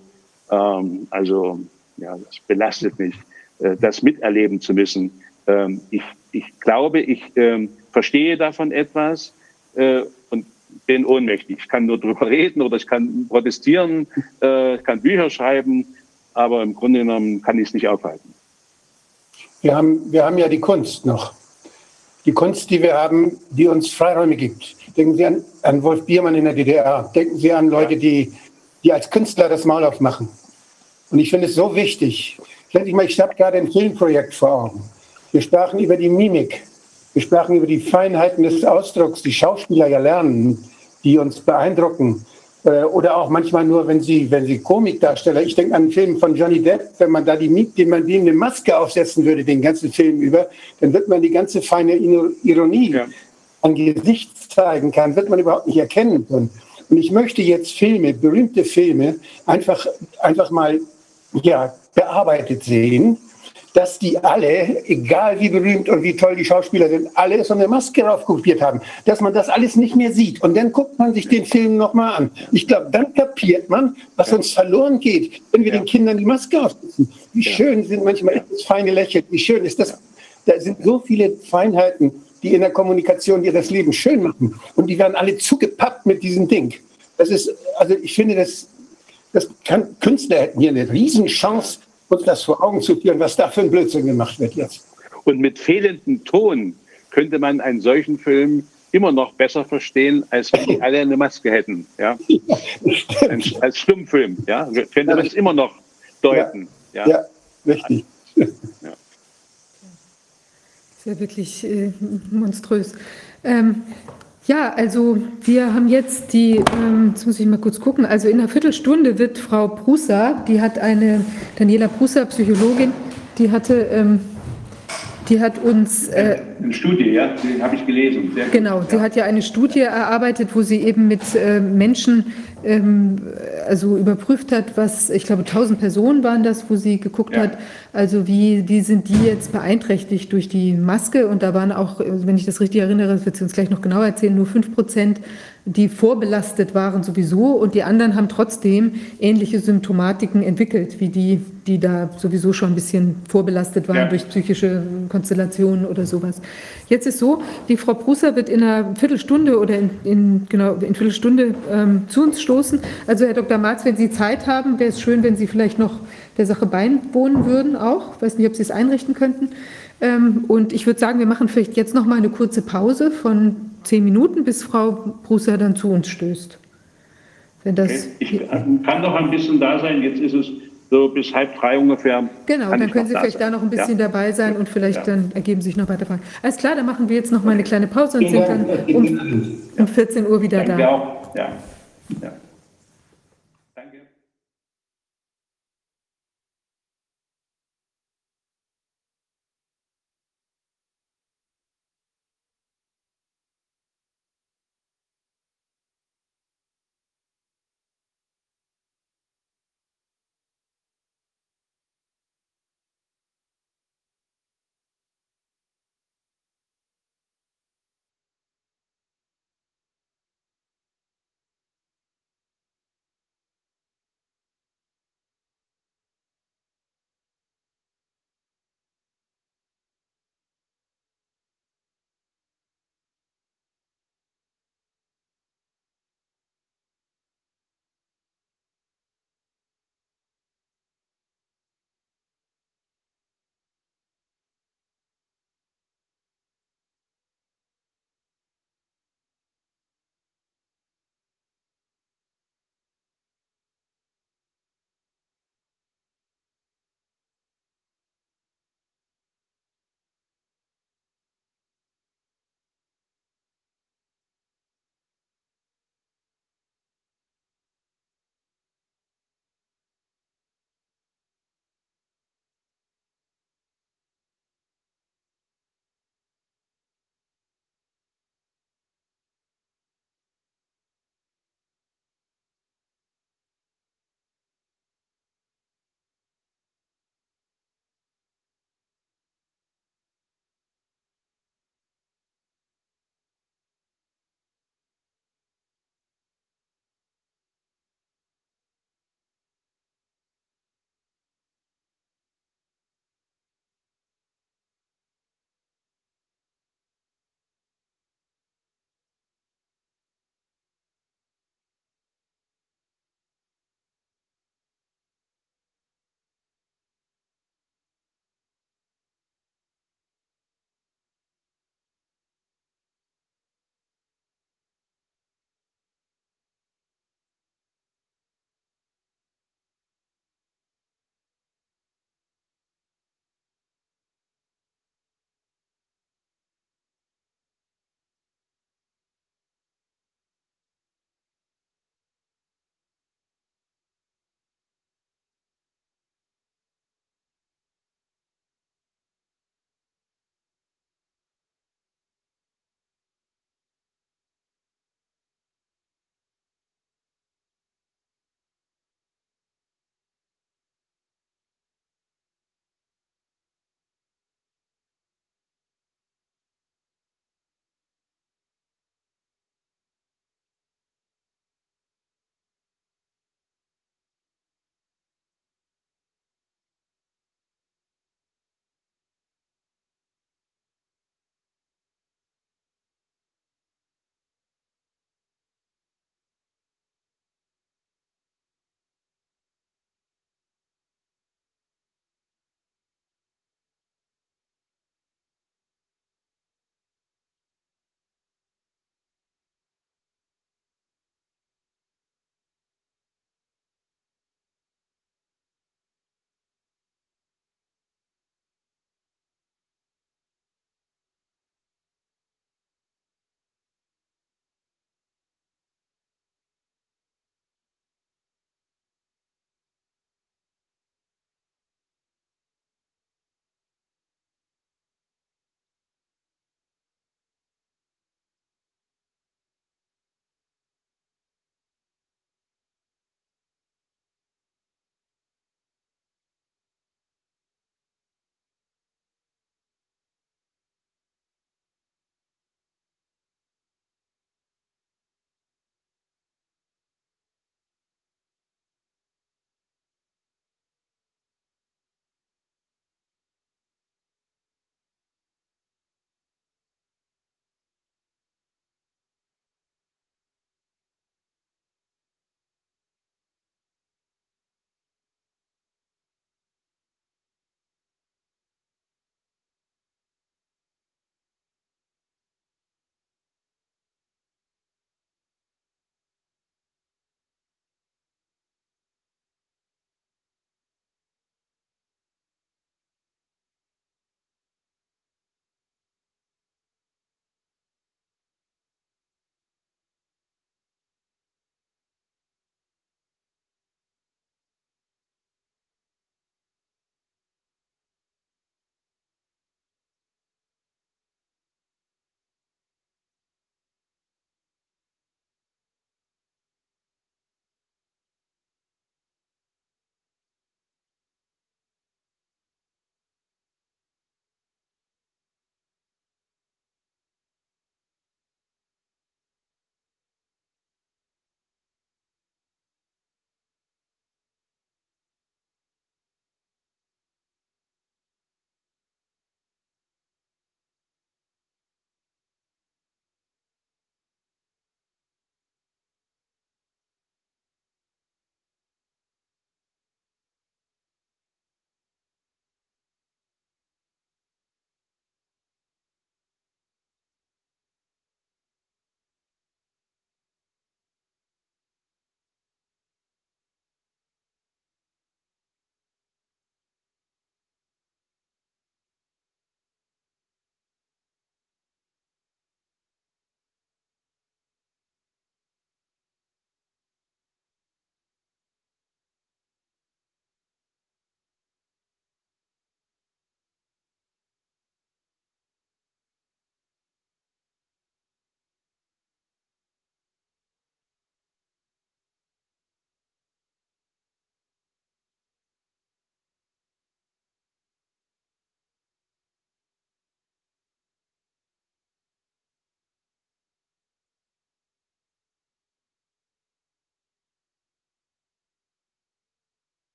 ähm, also ja, das belastet mich, äh, das miterleben zu müssen. Ähm, ich, ich glaube, ich ähm, verstehe davon etwas äh, und bin ohnmächtig. Ich kann nur drüber reden oder ich kann protestieren, äh, ich kann Bücher schreiben, aber im Grunde genommen kann ich es nicht aufhalten. Wir haben, wir haben ja die Kunst noch. Die Kunst, die wir haben, die uns Freiräume gibt. Denken Sie an, an Wolf Biermann in der DDR. Denken Sie an Leute, die, die als Künstler das Maul aufmachen. Und ich finde es so wichtig. Ich, ich habe gerade ein Filmprojekt vor Augen. Wir sprachen über die Mimik. Wir sprachen über die Feinheiten des Ausdrucks, die Schauspieler ja lernen, die uns beeindrucken. Äh, oder auch manchmal nur, wenn sie, wenn sie Komikdarsteller, ich denke an einen Film von Johnny Depp, wenn man da die Mimik, die man wie eine Maske aufsetzen würde, den ganzen Film über, dann wird man die ganze feine Ironie ja. an Gesicht zeigen kann, wird man überhaupt nicht erkennen können. Und ich möchte jetzt Filme, berühmte Filme, einfach, einfach mal ja, bearbeitet sehen dass die alle, egal wie berühmt und wie toll die Schauspieler sind, alle so eine Maske drauf kopiert haben, dass man das alles nicht mehr sieht. Und dann guckt man sich den Film nochmal an. Ich glaube, dann kapiert man, was uns verloren geht, wenn wir ja. den Kindern die Maske aufsetzen. Wie schön sind manchmal das feine Lächeln, wie schön ist das. Da sind so viele Feinheiten, die in der Kommunikation dir das Leben schön machen. Und die werden alle zugepappt mit diesem Ding. Das ist, also ich finde, das, das kann, Künstler hätten hier eine Riesenchance, uns das vor Augen zu führen, was da für ein Blödsinn gemacht wird jetzt. Und mit fehlendem Ton könnte man einen solchen Film immer noch besser verstehen, als wenn die alle eine Maske hätten. Ja? ja ein, als Stummfilm, ja, könnte man es immer noch deuten. Ja, ja. ja richtig. Ja. Das ist ja wirklich äh, monströs. Ähm, ja, also wir haben jetzt die, ähm, jetzt muss ich mal kurz gucken, also in einer Viertelstunde wird Frau Prusa, die hat eine, Daniela Prusa, Psychologin, die hatte, ähm, die hat uns... Äh, eine Studie, ja, die habe ich gelesen. Sehr genau, gut, sie ja. hat ja eine Studie erarbeitet, wo sie eben mit äh, Menschen also überprüft hat, was, ich glaube, 1000 Personen waren das, wo sie geguckt ja. hat, Also wie, wie sind die jetzt beeinträchtigt durch die Maske? Und da waren auch, wenn ich das richtig erinnere, das wird sie uns gleich noch genauer erzählen, nur fünf Prozent, die vorbelastet waren sowieso und die anderen haben trotzdem ähnliche Symptomatiken entwickelt, wie die, die da sowieso schon ein bisschen vorbelastet waren Ja. durch psychische Konstellationen oder sowas. Jetzt ist so, die Frau Prusser wird in einer Viertelstunde oder in, in genau in Viertelstunde ähm, zu uns stoßen. Also Herr Dr. Marz, wenn Sie Zeit haben, wäre es schön, wenn Sie vielleicht noch der Sache beiwohnen würden auch. Ich weiß nicht, ob Sie es einrichten könnten. Ähm, und ich würde sagen, wir machen vielleicht jetzt noch mal eine kurze Pause von zehn Minuten, bis Frau Prusser dann zu uns stößt. Wenn das Ich kann doch ein bisschen da sein. Jetzt ist es so bis halb drei ungefähr. Genau, dann können noch Sie da vielleicht sein. da noch ein bisschen Ja. dabei sein und vielleicht Ja. dann ergeben sich noch weitere Fragen. Alles klar, dann machen wir jetzt noch mal eine kleine Pause und sind dann um, um 14 Uhr wieder Danke da. auch. Ja. ja.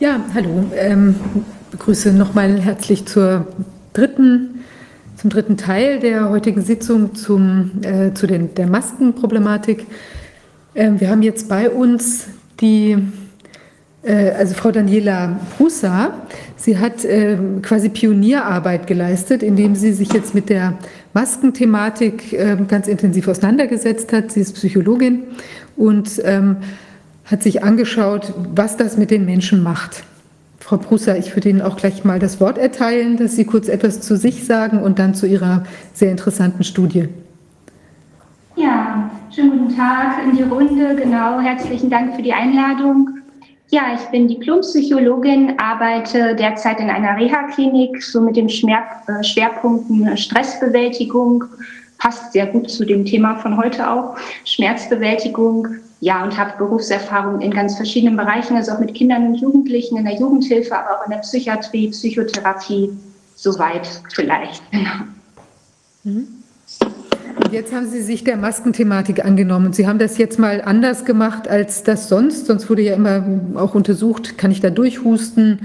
Ja, hallo. Ähm, begrüße nochmal herzlich zur dritten, zum dritten Teil der heutigen Sitzung zum, äh, zu den, der Maskenproblematik. Ähm, wir haben jetzt bei uns die äh, also Frau Daniela Husa, sie hat äh, quasi Pionierarbeit geleistet, indem sie sich jetzt mit der Maskenthematik äh, ganz intensiv auseinandergesetzt hat. Sie ist Psychologin und ähm, hat sich angeschaut, was das mit den Menschen macht. Frau Prusser, ich würde Ihnen auch gleich mal das Wort erteilen, dass Sie kurz etwas zu sich sagen und dann zu Ihrer sehr interessanten Studie. Ja, schönen guten Tag in die Runde. Genau, herzlichen Dank für die Einladung. Ja, ich bin Diplompsychologin, arbeite derzeit in einer Reha-Klinik, so mit den äh, Schwerpunkten Stressbewältigung, passt sehr gut zu dem Thema von heute auch, Schmerzbewältigung, ja, und habe Berufserfahrung in ganz verschiedenen Bereichen, also auch mit Kindern und Jugendlichen, in der Jugendhilfe, aber auch in der Psychiatrie, Psychotherapie, soweit vielleicht. Genau. Mhm. Und jetzt haben Sie sich der Maskenthematik angenommen. Sie haben das jetzt mal anders gemacht als das sonst. Sonst wurde ja immer auch untersucht, kann ich da durchhusten,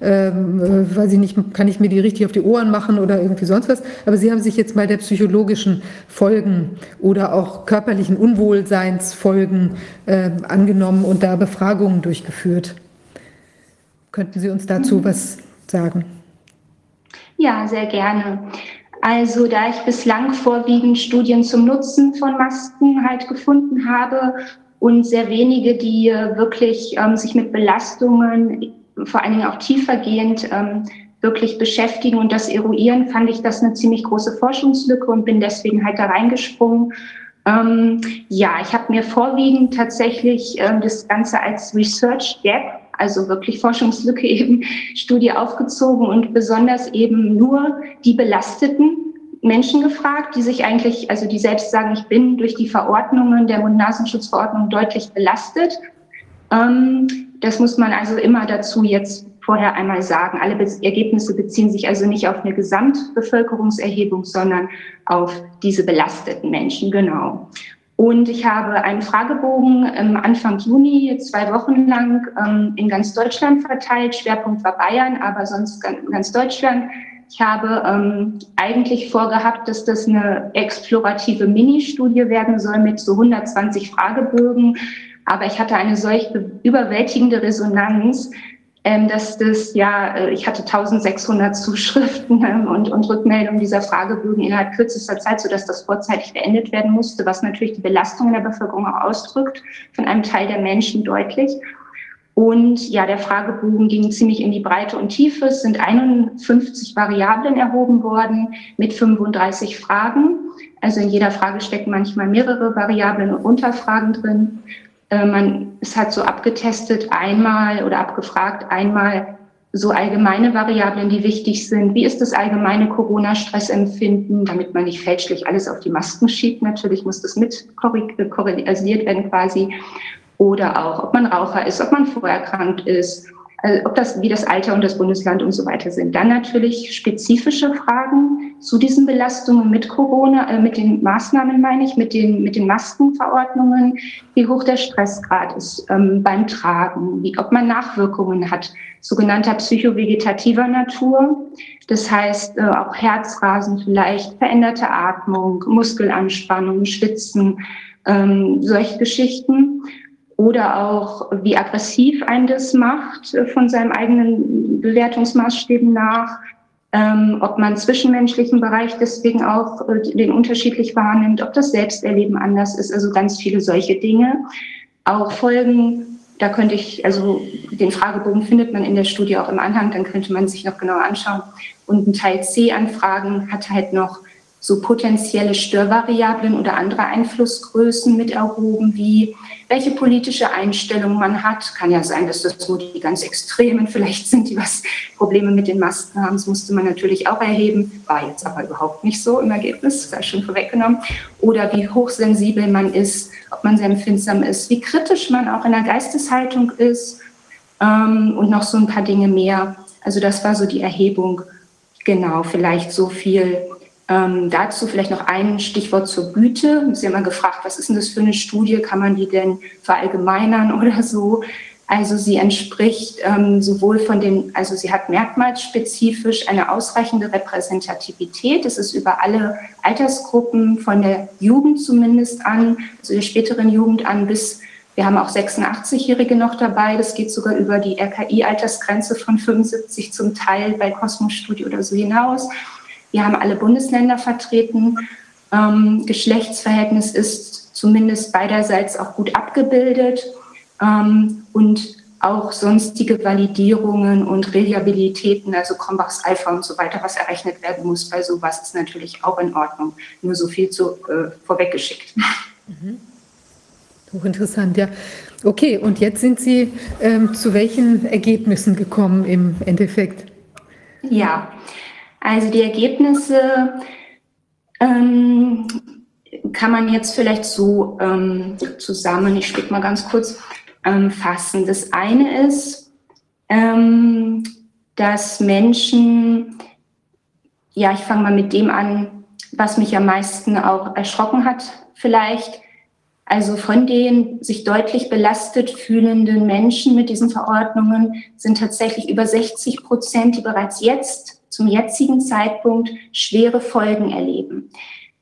ähm, äh, weiß ich nicht, kann ich mir die richtig auf die Ohren machen oder irgendwie sonst was. Aber Sie haben sich jetzt mal der psychologischen Folgen oder auch körperlichen Unwohlseinsfolgen äh, angenommen und da Befragungen durchgeführt. Könnten Sie uns dazu mhm. was sagen? Ja, sehr gerne. Also da ich bislang vorwiegend Studien zum Nutzen von Masken halt gefunden habe und sehr wenige, die wirklich ähm, sich mit Belastungen, vor allen Dingen auch tiefergehend, ähm, wirklich beschäftigen und das eruieren, fand ich das eine ziemlich große Forschungslücke und bin deswegen halt da reingesprungen. Ähm, ja, ich habe mir vorwiegend tatsächlich ähm, das Ganze als Research Gap also wirklich Forschungslücke eben Studie aufgezogen und besonders eben nur die belasteten Menschen gefragt, die sich eigentlich, also die selbst sagen, ich bin durch die Verordnungen der Mund-Nasenschutzverordnung deutlich belastet. Ähm, das muss man also immer dazu jetzt vorher einmal sagen. Alle Be Ergebnisse beziehen sich also nicht auf eine Gesamtbevölkerungserhebung, sondern auf diese belasteten Menschen, genau. Und ich habe einen Fragebogen Anfang Juni zwei Wochen lang ähm, in ganz Deutschland verteilt. Schwerpunkt war Bayern, aber sonst ganz Deutschland. Ich habe ähm, eigentlich vorgehabt, dass das eine explorative Mini-Studie werden soll mit so 120 Fragebögen. Aber ich hatte eine solch überwältigende Resonanz, ähm, dass das ja, äh, ich hatte 1600 Zuschriften ähm, und, und Rückmeldungen dieser Fragebögen innerhalb kürzester Zeit, sodass das vorzeitig beendet werden musste, was natürlich die Belastung in der Bevölkerung auch ausdrückt, von einem Teil der Menschen deutlich. Und ja, der Fragebogen ging ziemlich in die Breite und Tiefe. Es sind 51 Variablen erhoben worden mit 35 Fragen. Also in jeder Frage stecken manchmal mehrere Variablen und Unterfragen drin. Äh, man, es hat so abgetestet einmal oder abgefragt einmal so allgemeine Variablen, die wichtig sind. Wie ist das allgemeine Corona-Stressempfinden, damit man nicht fälschlich alles auf die Masken schiebt? Natürlich muss das mit äh, korreliert werden quasi. Oder auch, ob man Raucher ist, ob man vorerkrankt ist, also ob das, wie das Alter und das Bundesland und so weiter sind. Dann natürlich spezifische Fragen zu diesen Belastungen mit Corona, äh, mit den Maßnahmen meine ich, mit den, mit den Maskenverordnungen, wie hoch der Stressgrad ist ähm, beim Tragen, wie, ob man Nachwirkungen hat, sogenannter psychovegetativer Natur. Das heißt äh, auch Herzrasen vielleicht, veränderte Atmung, Muskelanspannung, Schwitzen, ähm, solche Geschichten oder auch wie aggressiv ein das macht äh, von seinem eigenen Bewertungsmaßstäben nach, ähm, ob man zwischenmenschlichen Bereich deswegen auch äh, den unterschiedlich wahrnimmt, ob das Selbsterleben anders ist, also ganz viele solche Dinge. Auch Folgen, da könnte ich, also den Fragebogen findet man in der Studie auch im Anhang, dann könnte man sich noch genauer anschauen. Und ein Teil C an Fragen hat halt noch so potenzielle Störvariablen oder andere Einflussgrößen mit erhoben, wie welche politische Einstellung man hat. Kann ja sein, dass das nur die ganz Extremen vielleicht sind, die was Probleme mit den Masken haben. Das musste man natürlich auch erheben, war jetzt aber überhaupt nicht so im Ergebnis, sei schon vorweggenommen. Oder wie hochsensibel man ist, ob man sehr empfindsam ist, wie kritisch man auch in der Geisteshaltung ist ähm, und noch so ein paar Dinge mehr. Also das war so die Erhebung. Genau, vielleicht so viel ähm, dazu vielleicht noch ein Stichwort zur Güte. Sie haben mal gefragt, was ist denn das für eine Studie? Kann man die denn verallgemeinern oder so? Also sie entspricht ähm, sowohl von den, also sie hat merkmalsspezifisch eine ausreichende Repräsentativität. Es ist über alle Altersgruppen von der Jugend zumindest an, also der späteren Jugend an bis wir haben auch 86-Jährige noch dabei. Das geht sogar über die RKI-Altersgrenze von 75 zum Teil bei Cosmos Studio oder so hinaus. Wir haben alle Bundesländer vertreten. Ähm, Geschlechtsverhältnis ist zumindest beiderseits auch gut abgebildet. Ähm, und auch sonstige Validierungen und Reliabilitäten, also Crombachs Alpha und so weiter, was errechnet werden muss bei sowas, ist natürlich auch in Ordnung. Nur so viel zu, äh, vorweggeschickt. Mhm. Hochinteressant, ja. Okay, und jetzt sind Sie ähm, zu welchen Ergebnissen gekommen im Endeffekt? Ja, also die Ergebnisse ähm, kann man jetzt vielleicht so ähm, zusammen, ich spiele mal ganz kurz, ähm, fassen. Das eine ist, ähm, dass Menschen, ja, ich fange mal mit dem an, was mich am meisten auch erschrocken hat, vielleicht. Also von den sich deutlich belastet fühlenden Menschen mit diesen Verordnungen sind tatsächlich über 60 Prozent, die bereits jetzt zum jetzigen Zeitpunkt schwere Folgen erleben.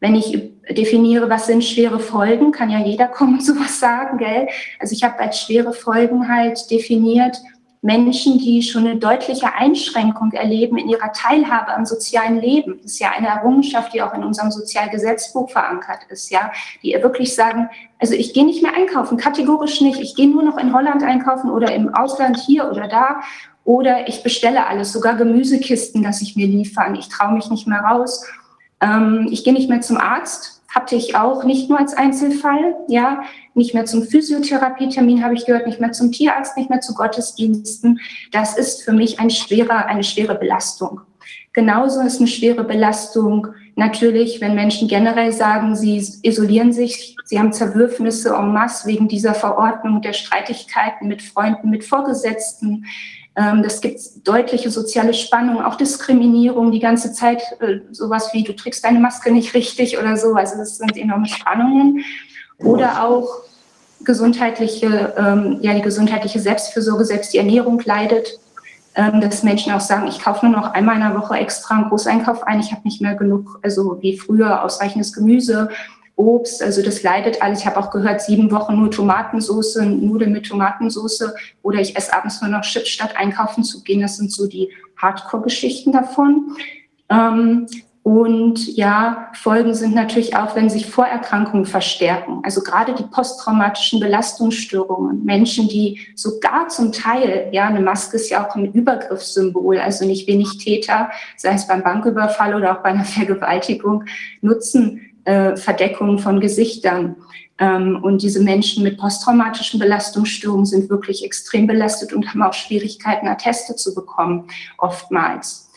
Wenn ich definiere, was sind schwere Folgen, kann ja jeder kommen und sowas sagen, gell? Also ich habe als schwere Folgen halt definiert, Menschen, die schon eine deutliche Einschränkung erleben in ihrer Teilhabe am sozialen Leben. Das ist ja eine Errungenschaft, die auch in unserem Sozialgesetzbuch verankert ist, ja, die wirklich sagen, also ich gehe nicht mehr einkaufen, kategorisch nicht. Ich gehe nur noch in Holland einkaufen oder im Ausland hier oder da oder ich bestelle alles, sogar Gemüsekisten, dass ich mir liefern. Ich traue mich nicht mehr raus ähm, ich gehe nicht mehr zum Arzt, hatte ich auch nicht nur als Einzelfall, ja, nicht mehr zum Physiotherapietermin habe ich gehört, nicht mehr zum Tierarzt, nicht mehr zu Gottesdiensten. Das ist für mich ein schwerer, eine schwere Belastung. Genauso ist eine schwere Belastung natürlich, wenn Menschen generell sagen, sie isolieren sich, sie haben Zerwürfnisse en masse wegen dieser Verordnung der Streitigkeiten mit Freunden, mit Vorgesetzten, das gibt deutliche soziale Spannungen, auch Diskriminierung die ganze Zeit, äh, sowas wie du trägst deine Maske nicht richtig oder so. Also das sind enorme Spannungen. Oder auch gesundheitliche, ähm, ja, die gesundheitliche Selbstfürsorge, selbst die Ernährung leidet. Ähm, dass Menschen auch sagen, ich kaufe nur noch einmal in der Woche extra einen Großeinkauf ein, ich habe nicht mehr genug, also wie früher ausreichendes Gemüse Obst, also das leidet alles. Ich habe auch gehört, sieben Wochen nur Tomatensauce, Nudeln mit Tomatensauce oder ich esse abends nur noch Chips statt einkaufen zu gehen. Das sind so die Hardcore-Geschichten davon. Ähm, und ja, Folgen sind natürlich auch, wenn sich Vorerkrankungen verstärken. Also gerade die posttraumatischen Belastungsstörungen. Menschen, die sogar zum Teil, ja, eine Maske ist ja auch ein Übergriffssymbol, also nicht wenig Täter, sei es beim Banküberfall oder auch bei einer Vergewaltigung, nutzen äh, Verdeckung von Gesichtern. Ähm, und diese Menschen mit posttraumatischen Belastungsstörungen sind wirklich extrem belastet und haben auch Schwierigkeiten, Atteste zu bekommen, oftmals.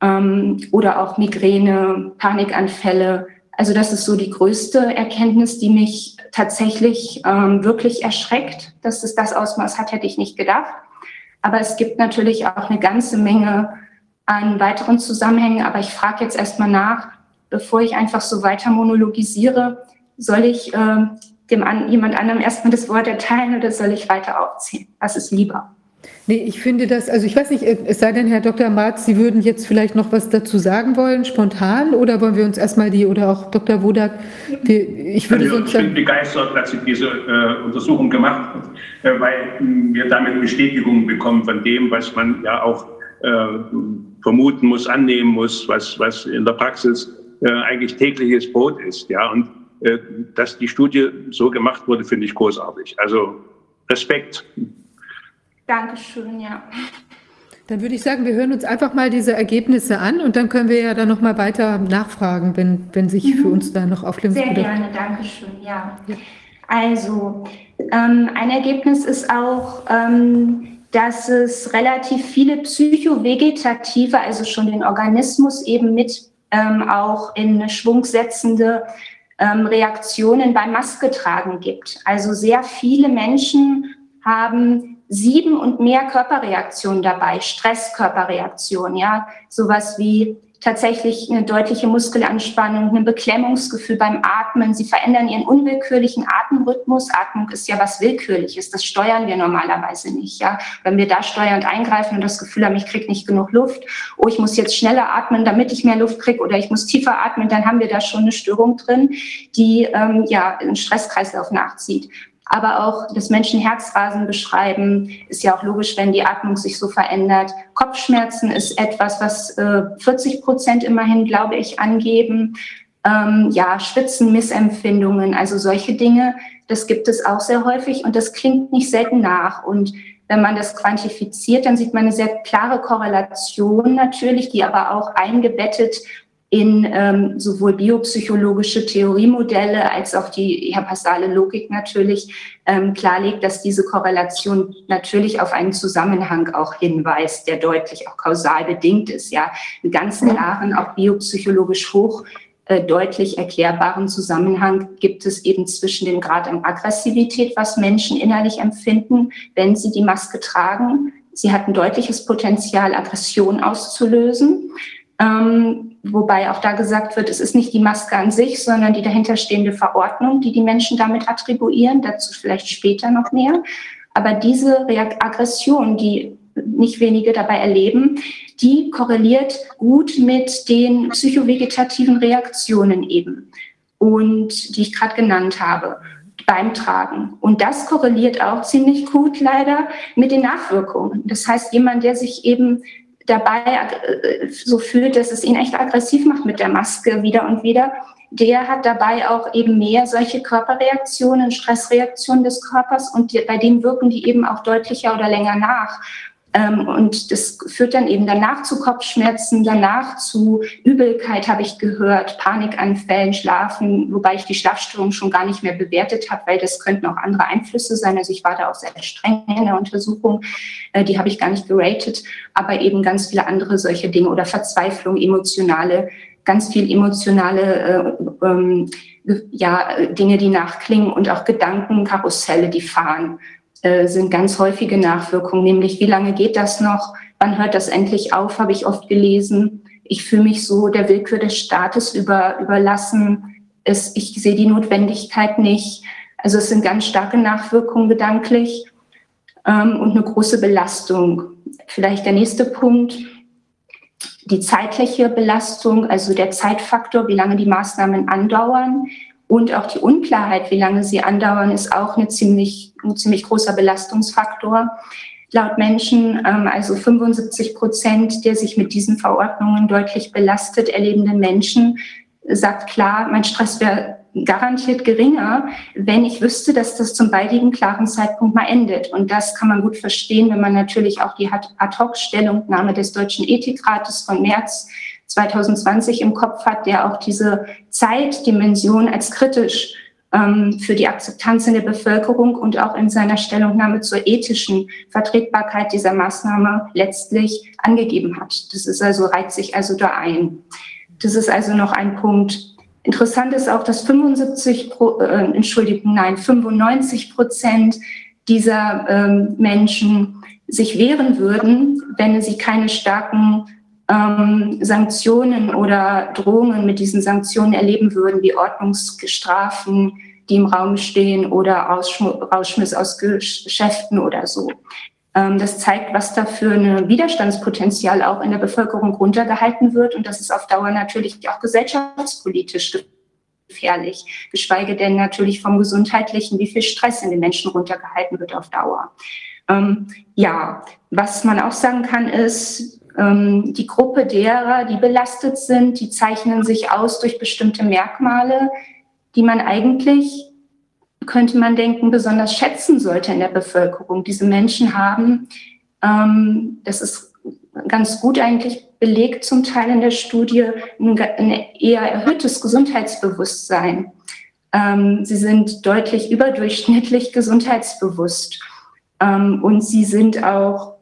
Ähm, oder auch Migräne, Panikanfälle. Also das ist so die größte Erkenntnis, die mich tatsächlich ähm, wirklich erschreckt. Dass es das Ausmaß hat, hätte ich nicht gedacht. Aber es gibt natürlich auch eine ganze Menge an weiteren Zusammenhängen. Aber ich frage jetzt erstmal nach, bevor ich einfach so weiter monologisiere, soll ich äh, dem an, jemand anderem erstmal das Wort erteilen oder soll ich weiter aufziehen? Was ist lieber? Nee, ich finde das, also ich weiß nicht, äh, es sei denn, Herr Dr. Marx, Sie würden jetzt vielleicht noch was dazu sagen wollen, spontan, oder wollen wir uns erstmal die, oder auch Dr. Wodak, wir, ich würde also, sonst Ich bin begeistert, dass Sie diese äh, Untersuchung gemacht haben, äh, weil wir damit Bestätigung bekommen von dem, was man ja auch äh, vermuten muss, annehmen muss, was, was in der Praxis äh, eigentlich tägliches Brot ist. Ja, und äh, dass die Studie so gemacht wurde, finde ich großartig. Also Respekt. Dankeschön, ja. Dann würde ich sagen, wir hören uns einfach mal diese Ergebnisse an und dann können wir ja dann nochmal weiter nachfragen, wenn, wenn sich mhm. für uns da noch aufklären Sehr gerne, Dankeschön, ja. ja. Also, ähm, ein Ergebnis ist auch, ähm, dass es relativ viele psychovegetative, also schon den Organismus eben mit ähm, auch in Schwung setzende ähm, Reaktionen beim Masketragen gibt. Also sehr viele Menschen haben sieben und mehr Körperreaktionen dabei, Stresskörperreaktionen, ja, sowas wie tatsächlich eine deutliche Muskelanspannung, ein Beklemmungsgefühl beim Atmen. Sie verändern ihren unwillkürlichen Atemrhythmus. Atmung ist ja was Willkürliches. Das steuern wir normalerweise nicht. Ja, wenn wir da steuernd eingreifen und das Gefühl haben, ich kriege nicht genug Luft, oh, ich muss jetzt schneller atmen, damit ich mehr Luft kriege, oder ich muss tiefer atmen, dann haben wir da schon eine Störung drin, die ähm, ja einen Stresskreislauf nachzieht aber auch das Menschenherzrasen beschreiben, ist ja auch logisch, wenn die Atmung sich so verändert. Kopfschmerzen ist etwas, was äh, 40 Prozent immerhin, glaube ich, angeben. Ähm, ja, Schwitzen, Missempfindungen, also solche Dinge, das gibt es auch sehr häufig und das klingt nicht selten nach. Und wenn man das quantifiziert, dann sieht man eine sehr klare Korrelation natürlich, die aber auch eingebettet in ähm, sowohl biopsychologische Theoriemodelle als auch die basale Logik natürlich ähm, klarlegt, dass diese Korrelation natürlich auf einen Zusammenhang auch hinweist, der deutlich auch kausal bedingt ist. Ja, einen ganz klaren, auch biopsychologisch hoch äh, deutlich erklärbaren Zusammenhang gibt es eben zwischen dem Grad an Aggressivität, was Menschen innerlich empfinden, wenn sie die Maske tragen. Sie hat ein deutliches Potenzial, Aggression auszulösen. Ähm, wobei auch da gesagt wird, es ist nicht die Maske an sich, sondern die dahinterstehende Verordnung, die die Menschen damit attribuieren. Dazu vielleicht später noch mehr. Aber diese Aggression, die nicht wenige dabei erleben, die korreliert gut mit den psychovegetativen Reaktionen eben und die ich gerade genannt habe beim Tragen. Und das korreliert auch ziemlich gut leider mit den Nachwirkungen. Das heißt, jemand, der sich eben dabei äh, so fühlt, dass es ihn echt aggressiv macht mit der Maske wieder und wieder, der hat dabei auch eben mehr solche Körperreaktionen, Stressreaktionen des Körpers und die, bei denen wirken die eben auch deutlicher oder länger nach. Ähm, und das führt dann eben danach zu Kopfschmerzen, danach zu Übelkeit, habe ich gehört, Panikanfällen, Schlafen, wobei ich die Schlafstörung schon gar nicht mehr bewertet habe, weil das könnten auch andere Einflüsse sein. Also ich war da auch sehr streng in der Untersuchung, äh, die habe ich gar nicht geratet, aber eben ganz viele andere solche Dinge oder Verzweiflung, emotionale, ganz viel emotionale äh, ähm, ja, Dinge, die nachklingen und auch Gedankenkarusselle, die fahren. Äh, sind ganz häufige Nachwirkungen, nämlich wie lange geht das noch, wann hört das endlich auf, habe ich oft gelesen. Ich fühle mich so der Willkür des Staates über, überlassen. Es, ich sehe die Notwendigkeit nicht. Also es sind ganz starke Nachwirkungen gedanklich ähm, und eine große Belastung. Vielleicht der nächste Punkt, die zeitliche Belastung, also der Zeitfaktor, wie lange die Maßnahmen andauern. Und auch die Unklarheit, wie lange sie andauern, ist auch eine ziemlich, ein ziemlich großer Belastungsfaktor. Laut Menschen, ähm, also 75 Prozent der sich mit diesen Verordnungen deutlich belastet erlebenden Menschen, sagt klar, mein Stress wäre garantiert geringer, wenn ich wüsste, dass das zum baldigen klaren Zeitpunkt mal endet. Und das kann man gut verstehen, wenn man natürlich auch die Ad-Hoc-Stellungnahme des Deutschen Ethikrates von März 2020 im Kopf hat, der auch diese Zeitdimension als kritisch ähm, für die Akzeptanz in der Bevölkerung und auch in seiner Stellungnahme zur ethischen Vertretbarkeit dieser Maßnahme letztlich angegeben hat. Das ist also, reiht sich also da ein. Das ist also noch ein Punkt. Interessant ist auch, dass 75, äh, Entschuldigung, nein, 95 Prozent dieser ähm, Menschen sich wehren würden, wenn sie keine starken ähm, Sanktionen oder Drohungen mit diesen Sanktionen erleben würden, wie Ordnungsstrafen, die im Raum stehen oder Rausschmiss aus Geschäften oder so. Ähm, das zeigt, was da für ein Widerstandspotenzial auch in der Bevölkerung runtergehalten wird. Und das ist auf Dauer natürlich auch gesellschaftspolitisch gefährlich, geschweige denn natürlich vom Gesundheitlichen, wie viel Stress in den Menschen runtergehalten wird auf Dauer. Ähm, ja, was man auch sagen kann, ist, die Gruppe derer, die belastet sind, die zeichnen sich aus durch bestimmte Merkmale, die man eigentlich, könnte man denken, besonders schätzen sollte in der Bevölkerung. Diese Menschen haben, ähm, das ist ganz gut eigentlich belegt zum Teil in der Studie, ein eher erhöhtes Gesundheitsbewusstsein. Ähm, sie sind deutlich überdurchschnittlich gesundheitsbewusst und sie sind auch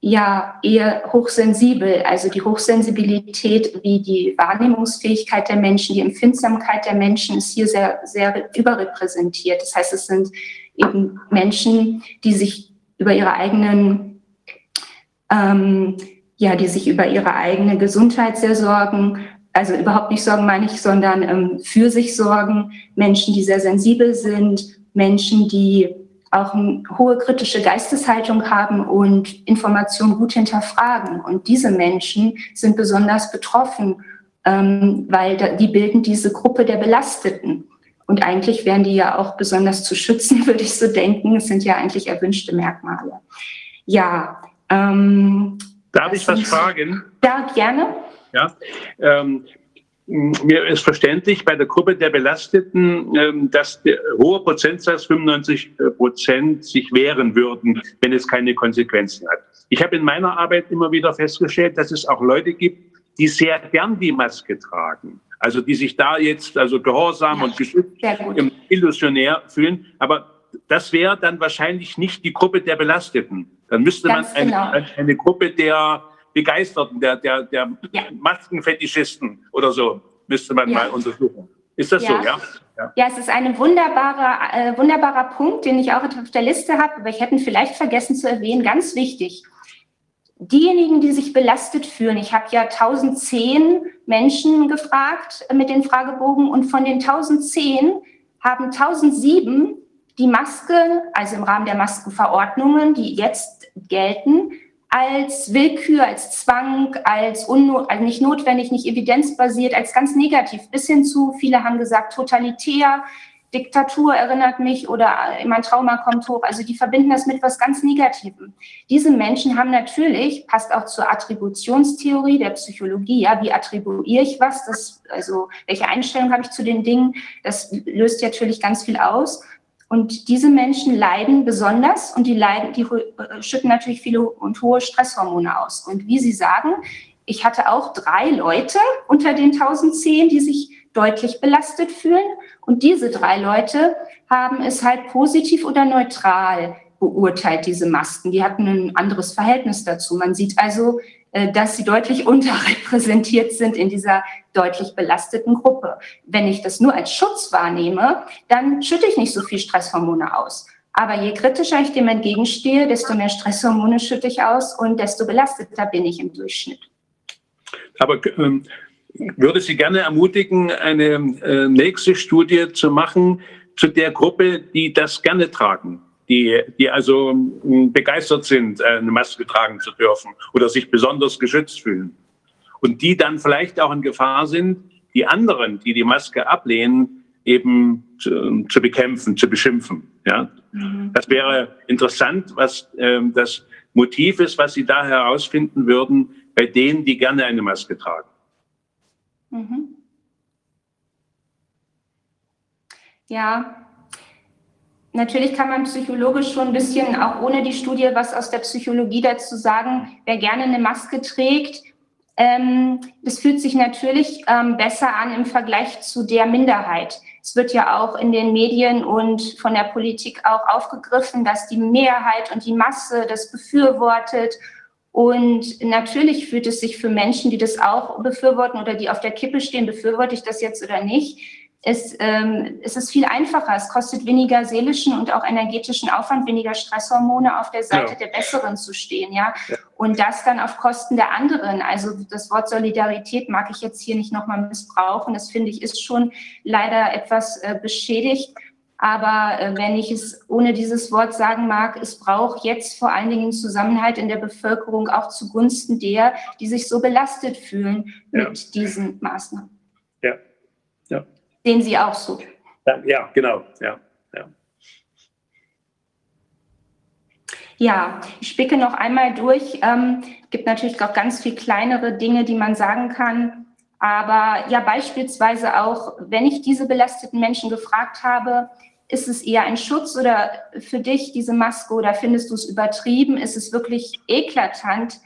ja eher hochsensibel. Also die Hochsensibilität wie die Wahrnehmungsfähigkeit der Menschen, die Empfindsamkeit der Menschen ist hier sehr, sehr überrepräsentiert. Das heißt, es sind eben Menschen, die sich über ihre eigenen ähm, ja, die sich über ihre eigene Gesundheit sehr sorgen, also überhaupt nicht Sorgen meine ich, sondern ähm, für sich sorgen, Menschen, die sehr sensibel sind, Menschen, die auch eine hohe kritische Geisteshaltung haben und Informationen gut hinterfragen. Und diese Menschen sind besonders betroffen, ähm, weil die bilden diese Gruppe der Belasteten. Und eigentlich wären die ja auch besonders zu schützen, würde ich so denken. Es sind ja eigentlich erwünschte Merkmale. Ja. Ähm, Darf ich was fragen? Ja, gerne. Ja, ähm, mir ist verständlich bei der Gruppe der Belasteten, ähm, dass der hohe Prozentsatz 95 Prozent sich wehren würden, wenn es keine Konsequenzen hat. Ich habe in meiner Arbeit immer wieder festgestellt, dass es auch Leute gibt, die sehr gern die Maske tragen. Also die sich da jetzt also gehorsam ja, und geschützt illusionär fühlen. Aber das wäre dann wahrscheinlich nicht die Gruppe der Belasteten. Dann müsste Ganz man eine, genau. eine Gruppe der Begeisterten, der, der, der ja. Maskenfetischisten oder so, müsste man ja. mal untersuchen. Ist das ja. so, ja? ja? Ja, es ist ein wunderbarer, äh, wunderbarer Punkt, den ich auch auf der Liste habe, aber ich hätte ihn vielleicht vergessen zu erwähnen, ganz wichtig. Diejenigen, die sich belastet fühlen, ich habe ja 1010 Menschen gefragt mit den Fragebogen und von den 1010 haben 1007 die Maske, also im Rahmen der Maskenverordnungen, die jetzt gelten, als Willkür, als Zwang, als, also nicht notwendig, nicht evidenzbasiert, als ganz negativ, bis hin zu, viele haben gesagt, totalitär, Diktatur erinnert mich oder mein Trauma kommt hoch. Also die verbinden das mit was ganz Negativem. Diese Menschen haben natürlich, passt auch zur Attributionstheorie der Psychologie, ja, wie attribuiere ich was, das, also welche Einstellung habe ich zu den Dingen, das löst natürlich ganz viel aus. Und diese Menschen leiden besonders und die leiden, die schütten natürlich viele und hohe Stresshormone aus. Und wie Sie sagen, ich hatte auch drei Leute unter den 1010, die sich deutlich belastet fühlen. Und diese drei Leute haben es halt positiv oder neutral beurteilt, diese Masken. Die hatten ein anderes Verhältnis dazu. Man sieht also, äh, dass sie deutlich unterrepräsentiert sind in dieser deutlich belasteten Gruppe. Wenn ich das nur als Schutz wahrnehme, dann schütte ich nicht so viel Stresshormone aus. Aber je kritischer ich dem entgegenstehe, desto mehr Stresshormone schütte ich aus und desto belasteter bin ich im Durchschnitt. Aber ähm, würde Sie gerne ermutigen, eine äh, nächste Studie zu machen zu der Gruppe, die das gerne tragen die, die also ähm, begeistert sind, äh, eine Maske tragen zu dürfen oder sich besonders geschützt fühlen. Und die dann vielleicht auch in Gefahr sind, die anderen, die die Maske ablehnen, eben zu, zu bekämpfen, zu beschimpfen. Ja? Mhm. Das wäre interessant, was ähm, das Motiv ist, was Sie da herausfinden würden bei denen, die gerne eine Maske tragen. Mhm. Ja, Natürlich kann man psychologisch schon ein bisschen, auch ohne die Studie, was aus der Psychologie dazu sagen, wer gerne eine Maske trägt. Ähm, das fühlt sich natürlich ähm, besser an im Vergleich zu der Minderheit. Es wird ja auch in den Medien und von der Politik auch aufgegriffen, dass die Mehrheit und die Masse das befürwortet. Und natürlich fühlt es sich für Menschen, die das auch befürworten oder die auf der Kippe stehen, befürworte ich das jetzt oder nicht, es, ähm, es ist viel einfacher. Es kostet weniger seelischen und auch energetischen Aufwand, weniger Stresshormone auf der Seite ja. der Besseren zu stehen, ja? ja? Und das dann auf Kosten der anderen. Also das Wort Solidarität mag ich jetzt hier nicht nochmal missbrauchen. Das finde ich ist schon leider etwas äh, beschädigt. Aber äh, wenn ich es ohne dieses Wort sagen mag, es braucht jetzt vor allen Dingen Zusammenhalt in der Bevölkerung auch zugunsten der, die sich so belastet fühlen ja. mit diesen Maßnahmen. Den Sie auch so. Ja, genau. Ja, ja. Ja, ich spicke noch einmal durch. Ähm, gibt natürlich auch ganz viel kleinere Dinge, die man sagen kann. Aber ja, beispielsweise auch, wenn ich diese belasteten Menschen gefragt habe, ist es eher ein Schutz oder für dich diese Maske oder findest du es übertrieben? Ist es wirklich eklatant,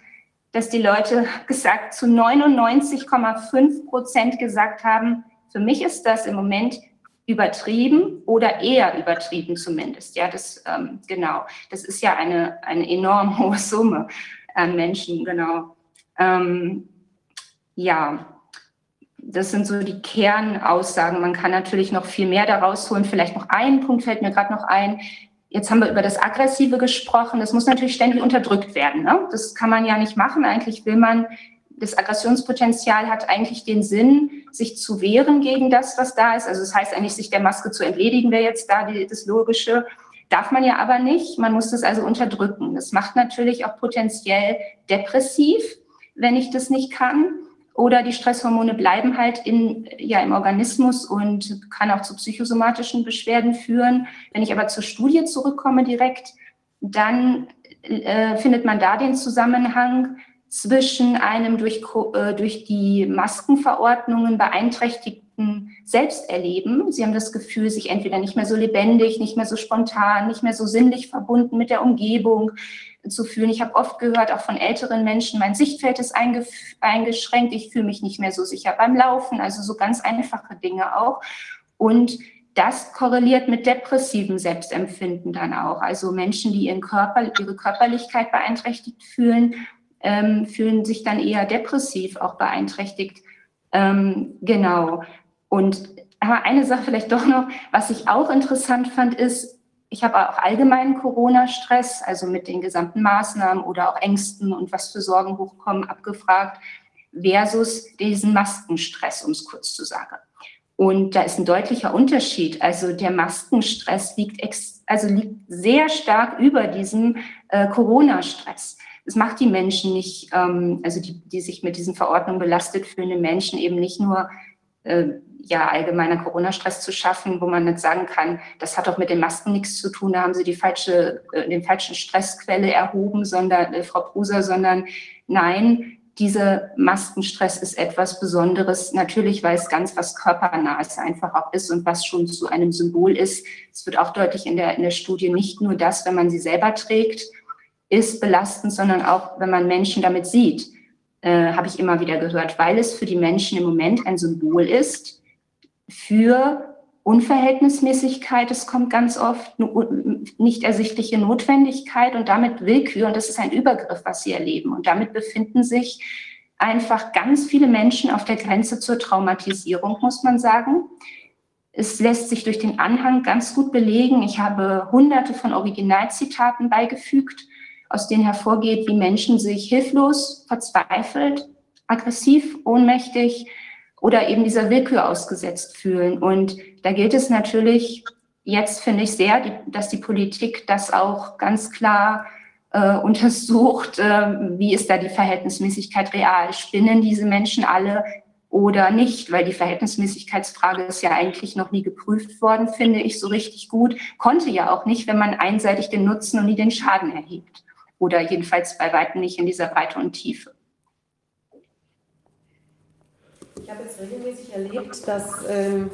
dass die Leute gesagt zu 99,5 Prozent gesagt haben, für mich ist das im Moment übertrieben oder eher übertrieben zumindest. Ja, das ähm, genau. Das ist ja eine, eine enorm hohe Summe an Menschen, genau. Ähm, ja, das sind so die Kernaussagen. Man kann natürlich noch viel mehr daraus holen. Vielleicht noch ein Punkt fällt mir gerade noch ein. Jetzt haben wir über das Aggressive gesprochen. Das muss natürlich ständig unterdrückt werden. Ne? Das kann man ja nicht machen. Eigentlich will man, das Aggressionspotenzial hat eigentlich den Sinn, sich zu wehren gegen das, was da ist. Also das heißt eigentlich, sich der Maske zu entledigen, wäre jetzt da die, das Logische. Darf man ja aber nicht. Man muss das also unterdrücken. Das macht natürlich auch potenziell depressiv, wenn ich das nicht kann. Oder die Stresshormone bleiben halt in, ja, im Organismus und kann auch zu psychosomatischen Beschwerden führen. Wenn ich aber zur Studie zurückkomme direkt, dann äh, findet man da den Zusammenhang zwischen einem durch, äh, durch die Maskenverordnungen beeinträchtigten Selbsterleben. Sie haben das Gefühl, sich entweder nicht mehr so lebendig, nicht mehr so spontan, nicht mehr so sinnlich verbunden mit der Umgebung, zu fühlen. Ich habe oft gehört, auch von älteren Menschen, mein Sichtfeld ist eingeschränkt, ich fühle mich nicht mehr so sicher beim Laufen, also so ganz einfache Dinge auch. Und das korreliert mit depressivem Selbstempfinden dann auch. Also Menschen, die ihren Körper, ihre Körperlichkeit beeinträchtigt fühlen, ähm, fühlen sich dann eher depressiv auch beeinträchtigt. Ähm, genau. Und aber eine Sache vielleicht doch noch, was ich auch interessant fand, ist, ich habe auch allgemeinen Corona-Stress, also mit den gesamten Maßnahmen oder auch Ängsten und was für Sorgen hochkommen, abgefragt, versus diesen Maskenstress, um es kurz zu sagen. Und da ist ein deutlicher Unterschied. Also der Maskenstress liegt, also liegt sehr stark über diesem äh, Corona-Stress. Es macht die Menschen nicht, ähm, also die, die sich mit diesen Verordnungen belastet fühlenden Menschen eben nicht nur äh, ja, allgemeiner Corona-Stress zu schaffen, wo man nicht sagen kann, das hat doch mit den Masken nichts zu tun, da haben Sie die falsche, äh, den falschen Stressquelle erhoben, sondern, äh, Frau Pruser, sondern nein, dieser Maskenstress ist etwas Besonderes. Natürlich, weil es ganz was körpernahes einfach auch ist und was schon zu einem Symbol ist. Es wird auch deutlich in der, in der Studie nicht nur das, wenn man sie selber trägt, ist belastend, sondern auch, wenn man Menschen damit sieht, äh, habe ich immer wieder gehört, weil es für die Menschen im Moment ein Symbol ist, für Unverhältnismäßigkeit, es kommt ganz oft nicht ersichtliche Notwendigkeit und damit Willkür. Und das ist ein Übergriff, was sie erleben. Und damit befinden sich einfach ganz viele Menschen auf der Grenze zur Traumatisierung, muss man sagen. Es lässt sich durch den Anhang ganz gut belegen. Ich habe hunderte von Originalzitaten beigefügt, aus denen hervorgeht, wie Menschen sich hilflos, verzweifelt, aggressiv, ohnmächtig, oder eben dieser Willkür ausgesetzt fühlen. Und da gilt es natürlich, jetzt finde ich sehr, dass die Politik das auch ganz klar äh, untersucht, äh, wie ist da die Verhältnismäßigkeit real? Spinnen diese Menschen alle oder nicht? Weil die Verhältnismäßigkeitsfrage ist ja eigentlich noch nie geprüft worden, finde ich so richtig gut. Konnte ja auch nicht, wenn man einseitig den Nutzen und nie den Schaden erhebt. Oder jedenfalls bei weitem nicht in dieser Breite und Tiefe. Ich habe jetzt regelmäßig erlebt, dass, ähm,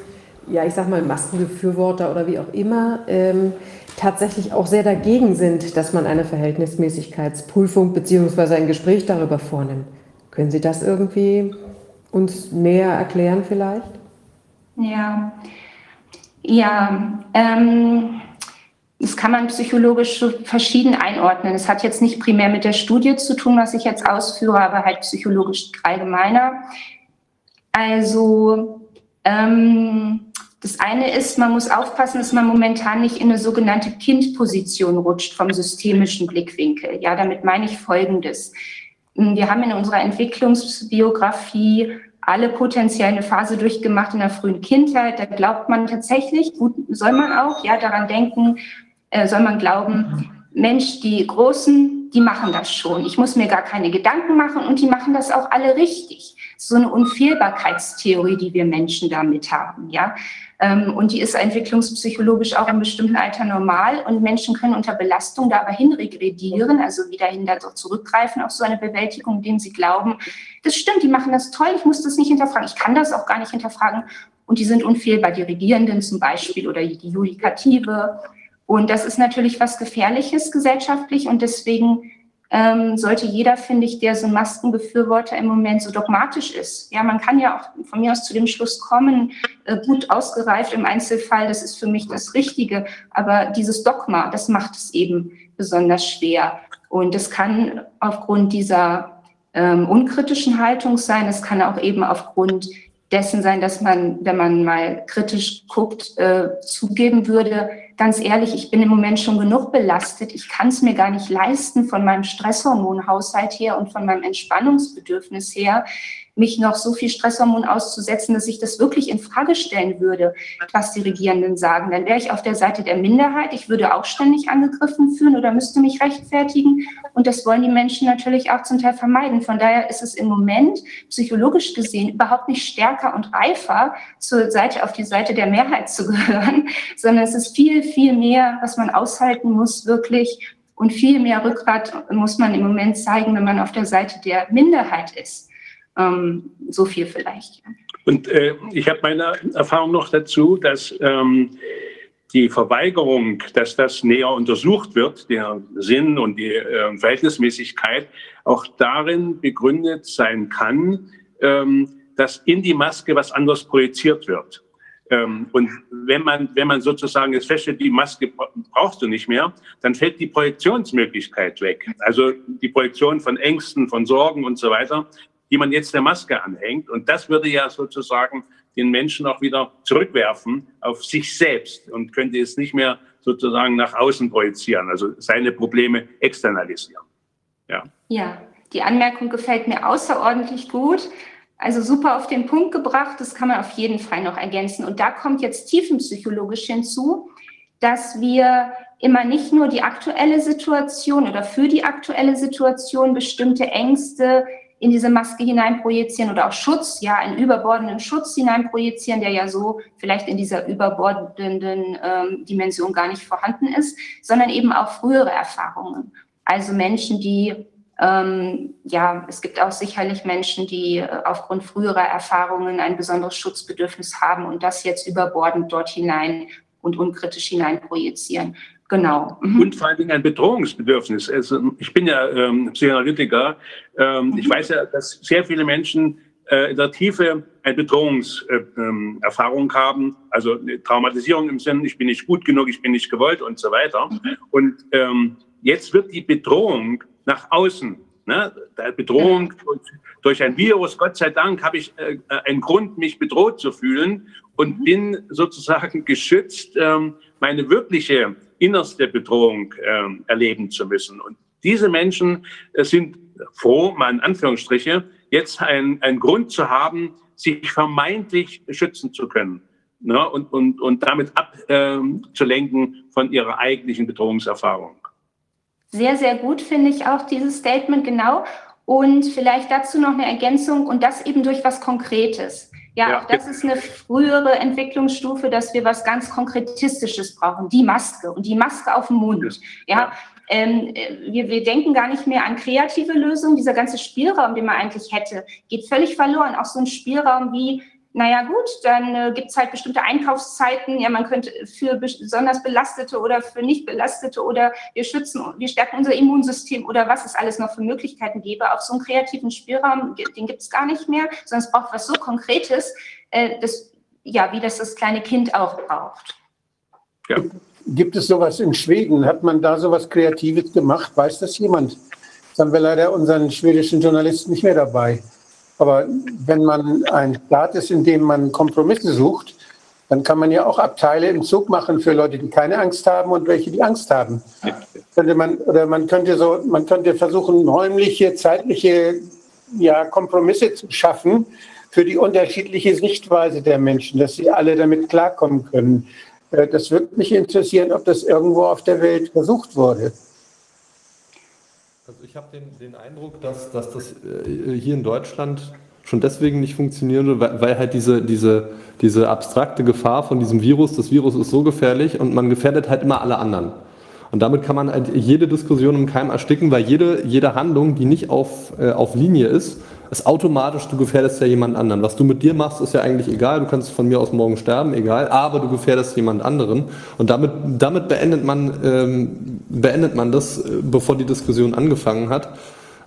ja, ich sag mal, Maskenbefürworter oder wie auch immer ähm, tatsächlich auch sehr dagegen sind, dass man eine Verhältnismäßigkeitsprüfung bzw. ein Gespräch darüber vornimmt. Können Sie das irgendwie uns näher erklären vielleicht? Ja, ja, ähm, das kann man psychologisch verschieden einordnen. Es hat jetzt nicht primär mit der Studie zu tun, was ich jetzt ausführe, aber halt psychologisch allgemeiner. Also ähm, das eine ist, man muss aufpassen, dass man momentan nicht in eine sogenannte Kindposition rutscht vom systemischen Blickwinkel. Ja, damit meine ich Folgendes. Wir haben in unserer Entwicklungsbiografie alle potenziell eine Phase durchgemacht in der frühen Kindheit. Da glaubt man tatsächlich, gut, soll man auch, ja, daran denken, äh, soll man glauben, Mensch, die Großen, die machen das schon. Ich muss mir gar keine Gedanken machen und die machen das auch alle richtig so eine Unfehlbarkeitstheorie, die wir Menschen damit haben, ja. Ähm, und die ist entwicklungspsychologisch auch im bestimmten Alter normal. Und Menschen können unter Belastung da aber hinregredieren, also wieder hin dazu zurückgreifen auf so eine Bewältigung, indem sie glauben, das stimmt, die machen das toll, ich muss das nicht hinterfragen, ich kann das auch gar nicht hinterfragen. Und die sind unfehlbar, die Regierenden zum Beispiel oder die Judikative. Und das ist natürlich was Gefährliches gesellschaftlich und deswegen ähm, sollte jeder, finde ich, der so Maskenbefürworter im Moment so dogmatisch ist. Ja, man kann ja auch von mir aus zu dem Schluss kommen, äh, gut ausgereift im Einzelfall, das ist für mich das Richtige. Aber dieses Dogma, das macht es eben besonders schwer. Und es kann aufgrund dieser ähm, unkritischen Haltung sein, es kann auch eben aufgrund dessen sein, dass man, wenn man mal kritisch guckt, äh, zugeben würde, ganz ehrlich, ich bin im Moment schon genug belastet. Ich kann es mir gar nicht leisten von meinem Stresshormonhaushalt her und von meinem Entspannungsbedürfnis her, mich noch so viel Stresshormon auszusetzen, dass ich das wirklich in Frage stellen würde, was die Regierenden sagen. Dann wäre ich auf der Seite der Minderheit. Ich würde auch ständig angegriffen fühlen oder müsste mich rechtfertigen. Und das wollen die Menschen natürlich auch zum Teil vermeiden. Von daher ist es im Moment psychologisch gesehen überhaupt nicht stärker und reifer, zur Seite, auf die Seite der Mehrheit zu gehören, sondern es ist viel, viel mehr, was man aushalten muss, wirklich. Und viel mehr Rückgrat muss man im Moment zeigen, wenn man auf der Seite der Minderheit ist. Ähm, so viel vielleicht. Und äh, ich habe meine Erfahrung noch dazu, dass ähm, die Verweigerung, dass das näher untersucht wird, der Sinn und die äh, Verhältnismäßigkeit, auch darin begründet sein kann, ähm, dass in die Maske was anderes projiziert wird. Ähm, und wenn man, wenn man sozusagen jetzt feststellt, die Maske brauchst du nicht mehr, dann fällt die Projektionsmöglichkeit weg. Also die Projektion von Ängsten, von Sorgen und so weiter, die man jetzt der Maske anhängt. Und das würde ja sozusagen den Menschen auch wieder zurückwerfen auf sich selbst und könnte es nicht mehr sozusagen nach außen projizieren, also seine Probleme externalisieren. Ja. Ja, die Anmerkung gefällt mir außerordentlich gut. Also super auf den Punkt gebracht, das kann man auf jeden Fall noch ergänzen. Und da kommt jetzt tiefenpsychologisch hinzu, dass wir immer nicht nur die aktuelle Situation oder für die aktuelle Situation bestimmte Ängste in diese Maske hineinprojizieren oder auch Schutz, ja, einen überbordenden Schutz hineinprojizieren, der ja so vielleicht in dieser überbordenden ähm, Dimension gar nicht vorhanden ist, sondern eben auch frühere Erfahrungen. Also Menschen, die, ähm, ja, es gibt auch sicherlich Menschen, die äh, aufgrund früherer Erfahrungen ein besonderes Schutzbedürfnis haben und das jetzt überbordend dort hinein und unkritisch hineinprojizieren. Genau. Mhm. Und vor allen Dingen ein Bedrohungsbedürfnis. Also ich bin ja ähm, Psychoanalytiker. Ähm, mhm. Ich weiß ja, dass sehr viele Menschen äh, in der Tiefe eine Bedrohungserfahrung äh, ähm, haben, also eine Traumatisierung im Sinne, ich bin nicht gut genug, ich bin nicht gewollt und so weiter. Mhm. Und ähm, jetzt wird die Bedrohung nach außen, ne, der Bedrohung durch, durch ein Virus, Gott sei Dank habe ich äh, einen Grund, mich bedroht zu fühlen und mhm. bin sozusagen geschützt, ähm, meine wirkliche innerste Bedrohung äh, erleben zu müssen. Und diese Menschen äh, sind froh, mal in Anführungsstriche, jetzt ein, ein Grund zu haben, sich vermeintlich schützen zu können ne? und, und, und damit abzulenken ähm, äh, von ihrer eigentlichen Bedrohungserfahrung. Sehr, sehr gut finde ich auch dieses Statement genau. Und vielleicht dazu noch eine Ergänzung und das eben durch was Konkretes. Ja, ja, auch das ist eine frühere Entwicklungsstufe, dass wir was ganz Konkretistisches brauchen, die Maske und die Maske auf dem Mund. Ja, ähm, wir, wir denken gar nicht mehr an kreative Lösungen. Dieser ganze Spielraum, den man eigentlich hätte, geht völlig verloren. Auch so ein Spielraum wie naja gut, dann äh, gibt es halt bestimmte Einkaufszeiten. Ja, man könnte für besonders Belastete oder für nicht Belastete oder wir schützen, wir stärken unser Immunsystem oder was es alles noch für Möglichkeiten gäbe. Auch so einen kreativen Spielraum, den gibt es gar nicht mehr, sondern es braucht was so Konkretes, äh, das, ja, wie das das kleine Kind auch braucht. Ja. Gibt es sowas in Schweden? Hat man da sowas Kreatives gemacht? Weiß das jemand? Jetzt haben wir leider unseren schwedischen Journalisten nicht mehr dabei. Aber wenn man ein Staat ist, in dem man Kompromisse sucht, dann kann man ja auch Abteile im Zug machen für Leute, die keine Angst haben und welche, die Angst haben. Könnte man, oder man könnte so, man könnte versuchen, räumliche, zeitliche ja, Kompromisse zu schaffen für die unterschiedliche Sichtweise der Menschen, dass sie alle damit klarkommen können. Äh, das würde mich interessieren, ob das irgendwo auf der Welt versucht wurde. Also ich habe den, den, Eindruck, dass, dass das äh, hier in Deutschland schon deswegen nicht funktionieren würde, weil, weil, halt diese, diese, diese abstrakte Gefahr von diesem Virus, das Virus ist so gefährlich und man gefährdet halt immer alle anderen. Und damit kann man halt jede Diskussion im Keim ersticken, weil jede, jede Handlung, die nicht auf, äh, auf Linie ist, ist automatisch, du gefährdest ja jemand anderen. Was du mit dir machst, ist ja eigentlich egal. Du kannst von mir aus morgen sterben, egal. Aber du gefährdest jemand anderen. Und damit, damit beendet, man, ähm, beendet man das, äh, bevor die Diskussion angefangen hat.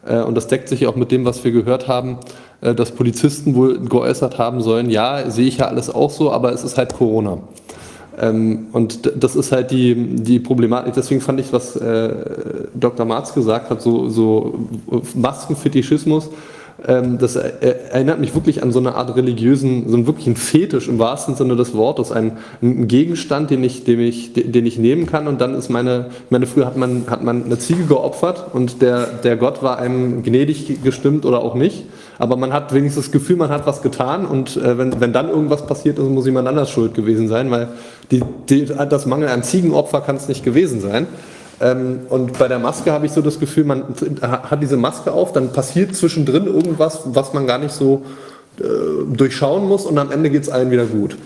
Äh, und das deckt sich auch mit dem, was wir gehört haben, äh, dass Polizisten wohl geäußert haben sollen, ja, sehe ich ja alles auch so, aber es ist halt Corona. Ähm, und das ist halt die, die Problematik. Deswegen fand ich, was äh, Dr. Marz gesagt hat, so, so Maskenfetischismus, ähm, das erinnert mich wirklich an so eine Art religiösen, so einen wirklichen Fetisch im wahrsten Sinne des Wortes, ein, ein Gegenstand, den ich, den, ich, den ich nehmen kann. Und dann ist meine, meine früher hat man, hat man eine Ziege geopfert und der, der Gott war einem gnädig gestimmt oder auch nicht, aber man hat wenigstens das Gefühl, man hat was getan. Und äh, wenn, wenn dann irgendwas passiert ist, muss jemand anders schuld gewesen sein, weil die, die, das Mangel an Ziegenopfer kann es nicht gewesen sein. Ähm, und bei der Maske habe ich so das Gefühl, man hat diese Maske auf, dann passiert zwischendrin irgendwas, was man gar nicht so äh, durchschauen muss und am Ende geht es allen wieder gut.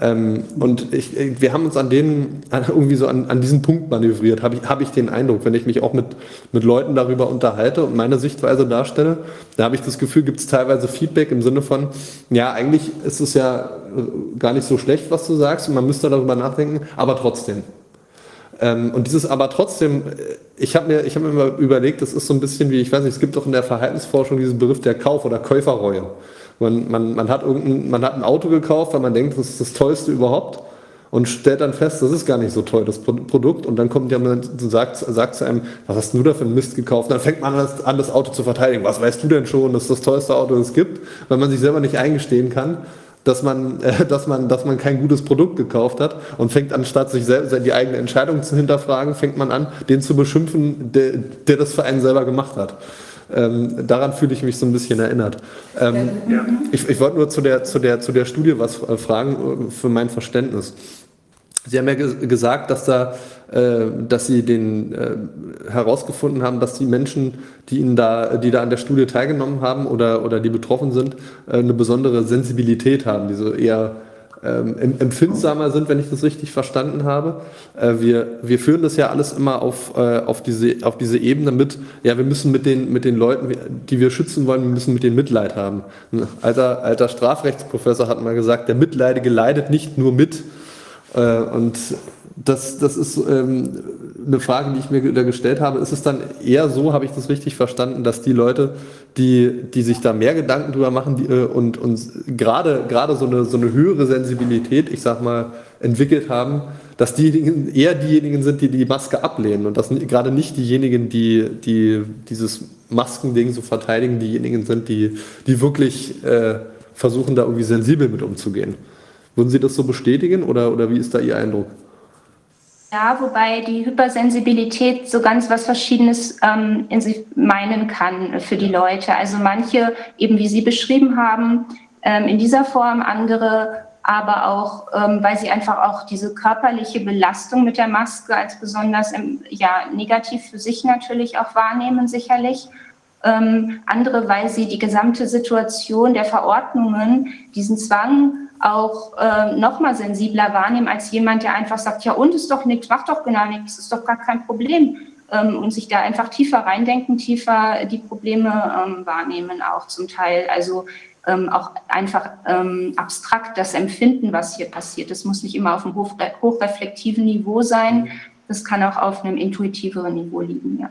Ähm, und ich, wir haben uns an denen irgendwie so an, an diesen Punkt manövriert, habe ich, hab ich den Eindruck, wenn ich mich auch mit, mit Leuten darüber unterhalte und meine Sichtweise darstelle, da habe ich das Gefühl, gibt es teilweise Feedback im Sinne von, ja, eigentlich ist es ja äh, gar nicht so schlecht, was du sagst und man müsste darüber nachdenken, aber trotzdem. Ähm, und dieses aber trotzdem, äh, ich habe mir, hab mir immer überlegt, das ist so ein bisschen wie, ich weiß nicht, es gibt doch in der Verhaltensforschung diesen Begriff der Kauf- oder Käuferreue. Man, man, man, hat man hat ein Auto gekauft, weil man denkt, das ist das Tollste überhaupt und stellt dann fest, das ist gar nicht so toll, das Produkt. Und dann kommt jemand und sagt, sagt zu einem, was hast du da für einen Mist gekauft? Und dann fängt man an, das Auto zu verteidigen. Was weißt du denn schon, das ist das tollste Auto, das es gibt? Weil man sich selber nicht eingestehen kann, dass man, äh, dass man, dass man kein gutes Produkt gekauft hat und fängt anstatt sich selbst die eigene Entscheidung zu hinterfragen, fängt man an, den zu beschimpfen, der, der das für einen selber gemacht hat. Ähm, daran fühle ich mich so ein bisschen erinnert. Ähm, ja. Ich, ich wollte nur zu der, zu, der, zu der Studie was äh, fragen äh, für mein Verständnis. Sie haben ja gesagt, dass da, äh, dass Sie den äh, herausgefunden haben, dass die Menschen, die Ihnen da, die da an der Studie teilgenommen haben oder, oder die betroffen sind, äh, eine besondere Sensibilität haben, die so eher ähm, empfindsamer sind, wenn ich das richtig verstanden habe. Äh, wir, wir führen das ja alles immer auf, äh, auf, diese, auf diese Ebene mit, ja, wir müssen mit den, mit den Leuten, die wir schützen wollen, wir müssen mit denen Mitleid haben. Ein alter, alter Strafrechtsprofessor hat mal gesagt, der Mitleidige leidet nicht nur mit, äh, und das, das ist ähm, eine Frage, die ich mir da gestellt habe. Ist es dann eher so, habe ich das richtig verstanden, dass die Leute, die, die sich da mehr Gedanken drüber machen die, äh, und, und gerade, gerade so eine, so eine höhere Sensibilität, ich sag mal, entwickelt haben, dass diejenigen eher diejenigen sind, die die Maske ablehnen und dass gerade nicht diejenigen, die, die dieses Maskending so verteidigen, diejenigen sind, die, die wirklich äh, versuchen, da irgendwie sensibel mit umzugehen. Würden Sie das so bestätigen oder, oder wie ist da Ihr Eindruck? Ja, wobei die Hypersensibilität so ganz was Verschiedenes ähm, in sich meinen kann für die Leute. Also manche, eben wie Sie beschrieben haben, ähm, in dieser Form, andere aber auch, ähm, weil sie einfach auch diese körperliche Belastung mit der Maske als besonders ähm, ja, negativ für sich natürlich auch wahrnehmen, sicherlich. Ähm, andere, weil sie die gesamte Situation der Verordnungen, diesen Zwang auch äh, noch mal sensibler wahrnehmen als jemand, der einfach sagt, ja und ist doch nichts, macht doch genau nichts, ist doch gar kein Problem ähm, und sich da einfach tiefer reindenken, tiefer die Probleme ähm, wahrnehmen auch zum Teil. Also ähm, auch einfach ähm, abstrakt das Empfinden, was hier passiert. Das muss nicht immer auf einem hoch, hochreflektiven Niveau sein, das kann auch auf einem intuitiveren Niveau liegen, ja.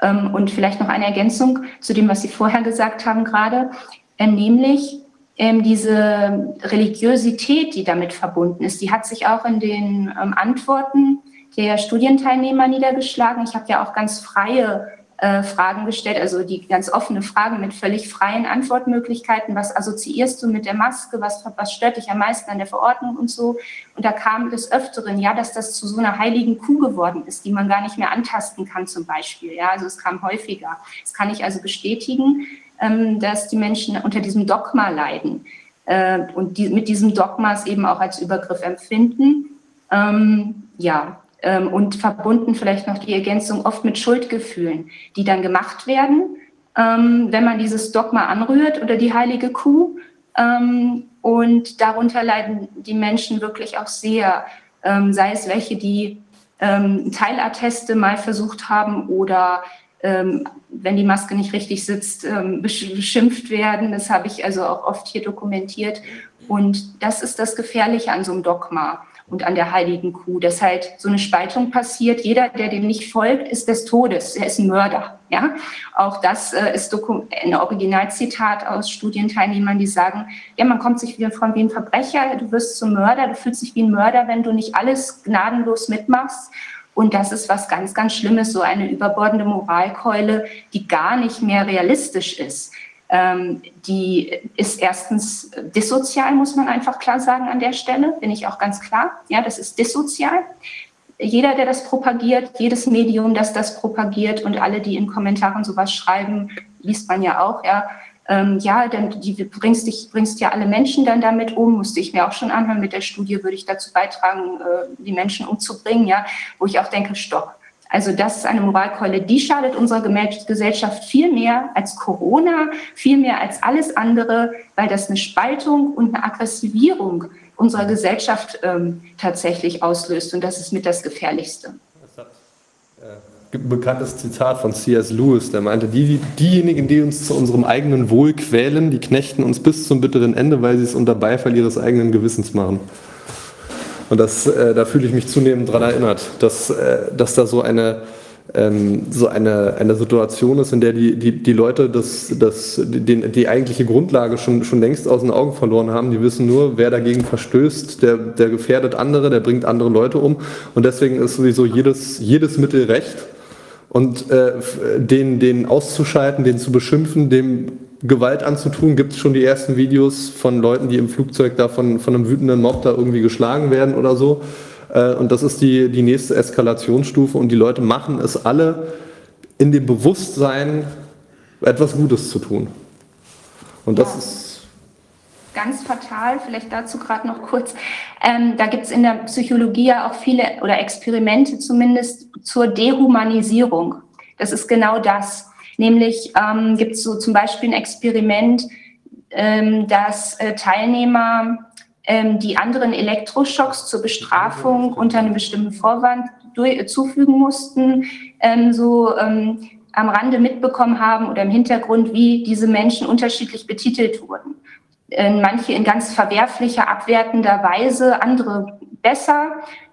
Ähm, und vielleicht noch eine Ergänzung zu dem, was Sie vorher gesagt haben gerade, äh, nämlich ähm, diese Religiosität, die damit verbunden ist, die hat sich auch in den ähm, Antworten der Studienteilnehmer niedergeschlagen. Ich habe ja auch ganz freie äh, Fragen gestellt, also die ganz offene Fragen mit völlig freien Antwortmöglichkeiten. Was assoziierst du mit der Maske? Was, was stört dich am meisten an der Verordnung und so? Und da kam des Öfteren, ja, dass das zu so einer heiligen Kuh geworden ist, die man gar nicht mehr antasten kann zum Beispiel. Ja, also es kam häufiger. Das kann ich also bestätigen. Ähm, dass die Menschen unter diesem Dogma leiden äh, und die, mit diesem Dogma es eben auch als Übergriff empfinden. Ähm, ja, ähm, und verbunden vielleicht noch die Ergänzung oft mit Schuldgefühlen, die dann gemacht werden, wenn man dieses Dogma anrührt oder die heilige Kuh. und darunter leiden die Menschen wirklich auch sehr, sei es welche, die Teilatteste mal versucht haben oder ähm, wenn die Maske nicht richtig sitzt, ähm, beschimpft werden. Das habe ich also auch oft hier dokumentiert. Und das ist das Gefährliche an so einem Dogma und an der heiligen Kuh, dass halt so eine Spaltung passiert. Jeder, der dem nicht folgt, ist des Todes. Er ist ein Mörder. Ja, auch das äh, ist ein Originalzitat aus Studienteilnehmern, die sagen, ja, man kommt sich wieder von wie ein Verbrecher, du wirst zum Mörder, du fühlst dich wie ein Mörder, wenn du nicht alles gnadenlos mitmachst. Und das ist was ganz, ganz Schlimmes, so eine überbordende Moralkeule, die gar nicht mehr realistisch ist. ähm, die ist erstens dissozial, muss man einfach klar sagen an der Stelle, bin ich auch ganz klar. Ja, das ist dissozial. Jeder, der das propagiert, jedes Medium, das das propagiert und alle, die in Kommentaren sowas schreiben, liest man ja auch, ja, ähm, ja, dann die, bringst, dich, bringst ja alle Menschen dann damit um, musste ich mir auch schon anhören. Mit der Studie würde ich dazu beitragen, äh, die Menschen umzubringen, ja, wo ich auch denke, stopp. Also das ist eine Moralkeule, die schadet unserer Gesellschaft viel mehr als Corona, viel mehr als alles andere, weil das eine Spaltung und eine Aggressivierung unserer Gesellschaft ähm, tatsächlich auslöst. Und das ist mit das Gefährlichste. Das hat, äh, ein bekanntes Zitat von C.S. Lewis, der meinte, die, diejenigen, die uns zu unserem eigenen Wohl quälen, die knechten uns bis zum bitteren Ende, weil sie es unter Beifall ihres eigenen Gewissens machen. Und das, äh, da fühle ich mich zunehmend daran erinnert, dass, äh, dass da so eine, ähm, so eine, eine Situation ist, in der die, die, die Leute das, das, die, die eigentliche Grundlage schon, schon längst aus den Augen verloren haben. Die wissen nur, wer dagegen verstößt, der, der gefährdet andere, der bringt andere Leute um. Und deswegen ist sowieso jedes, jedes Mittel recht. Und äh, den, den auszuschalten, den zu beschimpfen, dem Gewalt anzutun, gibt es schon die ersten Videos von Leuten, die im Flugzeug da von, von einem wütenden Mob da irgendwie geschlagen werden oder so. Äh, und das ist die, die nächste Eskalationsstufe und die Leute machen es alle in dem Bewusstsein, etwas Gutes zu tun. Und das ja. ist ganz fatal, vielleicht dazu gerade noch kurz. Ähm, da gibt es in der Psychologie ja auch viele oder Experimente zumindest zur Dehumanisierung. Das ist genau das. Nämlich ähm, gibt es so zum Beispiel ein Experiment, ähm, dass äh, Teilnehmer ähm, die anderen Elektroschocks zur Bestrafung unter einem bestimmten Vorwand zufügen mussten, ähm, so ähm, am Rande mitbekommen haben oder im Hintergrund, wie diese Menschen unterschiedlich betitelt wurden. Äh, manche in ganz verwerflicher, abwertender Weise, andere besser.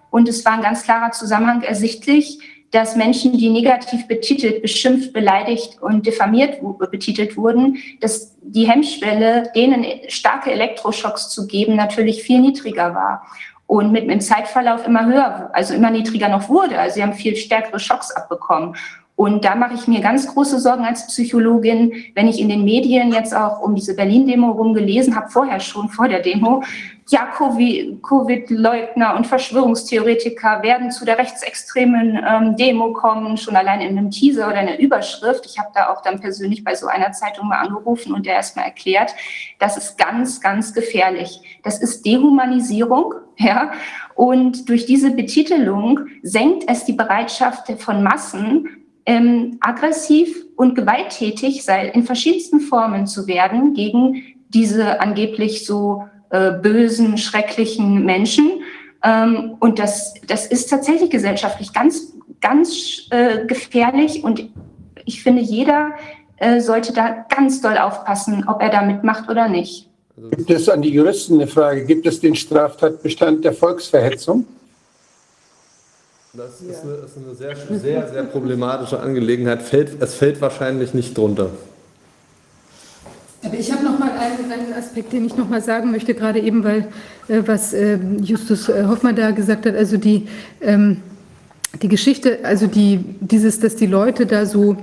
Und es war ein ganz klarer Zusammenhang ersichtlich dass Menschen, die negativ betitelt, beschimpft, beleidigt und diffamiert betitelt wurden, dass die Hemmschwelle, denen starke Elektroschocks zu geben, natürlich viel niedriger war und mit dem Zeitverlauf immer höher, also immer niedriger noch wurde. Also sie haben viel stärkere Schocks abbekommen. Und da mache ich mir ganz große Sorgen als Psychologin, wenn ich in den Medien jetzt auch um diese Berlin-Demo rum gelesen habe, vorher schon, vor der Demo, ja, Covid-Leugner und Verschwörungstheoretiker werden zu der rechtsextremen ähm, Demo kommen, schon allein in einem Teaser oder einer Überschrift. Ich habe da auch dann persönlich bei so einer Zeitung mal angerufen und der erstmal erklärt, das ist ganz, ganz gefährlich. Das ist Dehumanisierung, ja. Und durch diese Betitelung senkt es die Bereitschaft von Massen, ähm, aggressiv und gewalttätig sei, in verschiedensten Formen zu werden gegen diese angeblich so äh, bösen, schrecklichen Menschen. Ähm, und das, das ist tatsächlich gesellschaftlich ganz, ganz äh, gefährlich. Und ich finde, jeder äh, sollte da ganz doll aufpassen, ob er da mitmacht oder nicht. Gibt es an die Juristen eine Frage? Gibt es den Straftatbestand der Volksverhetzung? Das ist eine, ist eine sehr, sehr, sehr problematische Angelegenheit. Fällt, es fällt wahrscheinlich nicht drunter. Aber ich habe noch mal einen, einen, Aspekt, den ich noch mal sagen möchte, gerade eben, weil äh, was äh, Justus äh, Hoffmann da gesagt hat, also die, ähm, die Geschichte, also die, dieses, dass die Leute da so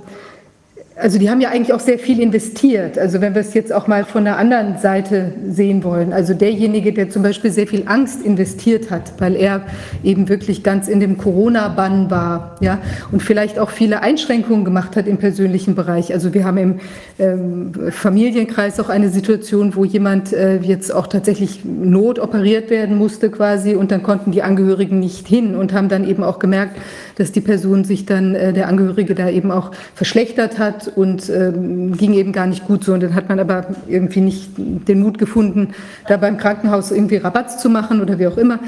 also die haben ja eigentlich auch sehr viel investiert. Also wenn wir es jetzt auch mal von der anderen Seite sehen wollen. Also derjenige, der zum Beispiel sehr viel Angst investiert hat, weil er eben wirklich ganz in dem Corona-Bann war, ja, und vielleicht auch viele Einschränkungen gemacht hat im persönlichen Bereich. Also wir haben im ähm, Familienkreis auch eine Situation, wo jemand äh, jetzt auch tatsächlich notoperiert werden musste quasi und dann konnten die Angehörigen nicht hin und haben dann eben auch gemerkt, dass die Person sich dann, äh, der Angehörige da eben auch verschlechtert hat und ähm, ging eben gar nicht gut so. Und dann hat man aber irgendwie nicht den Mut gefunden, da beim Krankenhaus irgendwie Rabatt zu machen oder wie auch immer.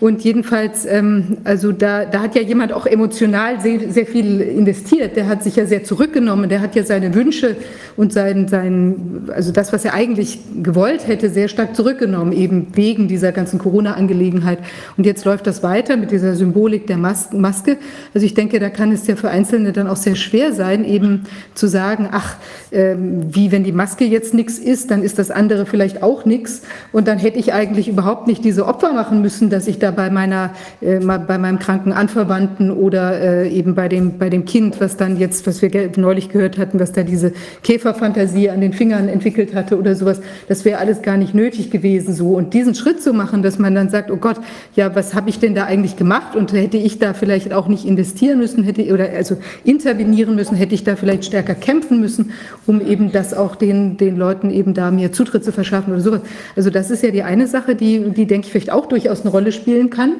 Und jedenfalls, ähm, also da, da hat ja jemand auch emotional sehr, sehr viel investiert. Der hat sich ja sehr zurückgenommen. Der hat ja seine Wünsche und sein, sein, also das, was er eigentlich gewollt hätte, sehr stark zurückgenommen, eben wegen dieser ganzen Corona-Angelegenheit. Und jetzt läuft das weiter mit dieser Symbolik der Maske. Also ich denke, da kann es ja für Einzelne dann auch sehr schwer sein, eben zu sagen, ach, ähm, wie wenn die Maske jetzt nichts ist, dann ist das andere vielleicht auch nichts. Und dann hätte ich eigentlich überhaupt nicht diese Opfer machen müssen, dass ich da bei meiner, äh, bei meinem kranken Anverwandten oder äh, eben bei dem, bei dem Kind, was dann jetzt, was wir neulich gehört hatten, was da diese Käferfantasie an den Fingern entwickelt hatte oder sowas, das wäre alles gar nicht nötig gewesen so. Und diesen Schritt zu machen, dass man dann sagt, oh Gott, ja, was habe ich denn da eigentlich gemacht? Und hätte ich da vielleicht auch nicht investieren müssen, hätte oder also intervenieren müssen, hätte ich da vielleicht stärker kämpfen müssen, um eben das auch den, den Leuten eben da mir Zutritt zu verschaffen oder sowas. Also das ist ja die eine Sache, die, die denke ich vielleicht auch durchaus eine Rolle spielen kann.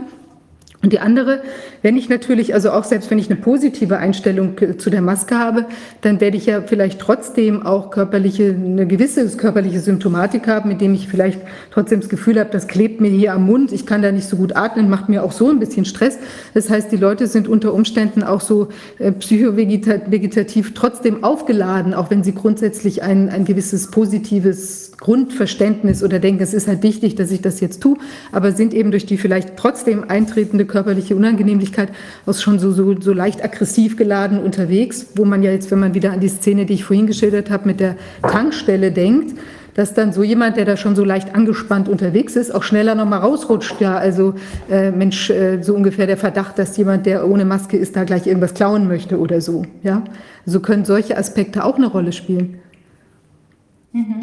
Und die andere, wenn ich natürlich, also auch selbst wenn ich eine positive Einstellung zu der Maske habe, dann werde ich ja vielleicht trotzdem auch körperliche, eine gewisse körperliche Symptomatik haben, mit dem ich vielleicht trotzdem das Gefühl habe, das klebt mir hier am Mund, ich kann da nicht so gut atmen, macht mir auch so ein bisschen Stress. Das heißt, die Leute sind unter Umständen auch so äh, psychovegetativ trotzdem aufgeladen, auch wenn sie grundsätzlich ein, ein gewisses positives Grundverständnis oder denken, es ist halt wichtig, dass ich das jetzt tue, aber sind eben durch die vielleicht trotzdem eintretende körperliche Unangenehmlichkeit aus schon so, so, so leicht aggressiv geladen unterwegs, wo man ja jetzt, wenn man wieder an die Szene, die ich vorhin geschildert habe, mit der Tankstelle denkt, dass dann so jemand, der da schon so leicht angespannt unterwegs ist, auch schneller nochmal rausrutscht. Ja, also äh, Mensch, äh, so ungefähr der Verdacht, dass jemand, der ohne Maske ist, da gleich irgendwas klauen möchte oder so. Ja, so können solche Aspekte auch eine Rolle spielen. Mhm.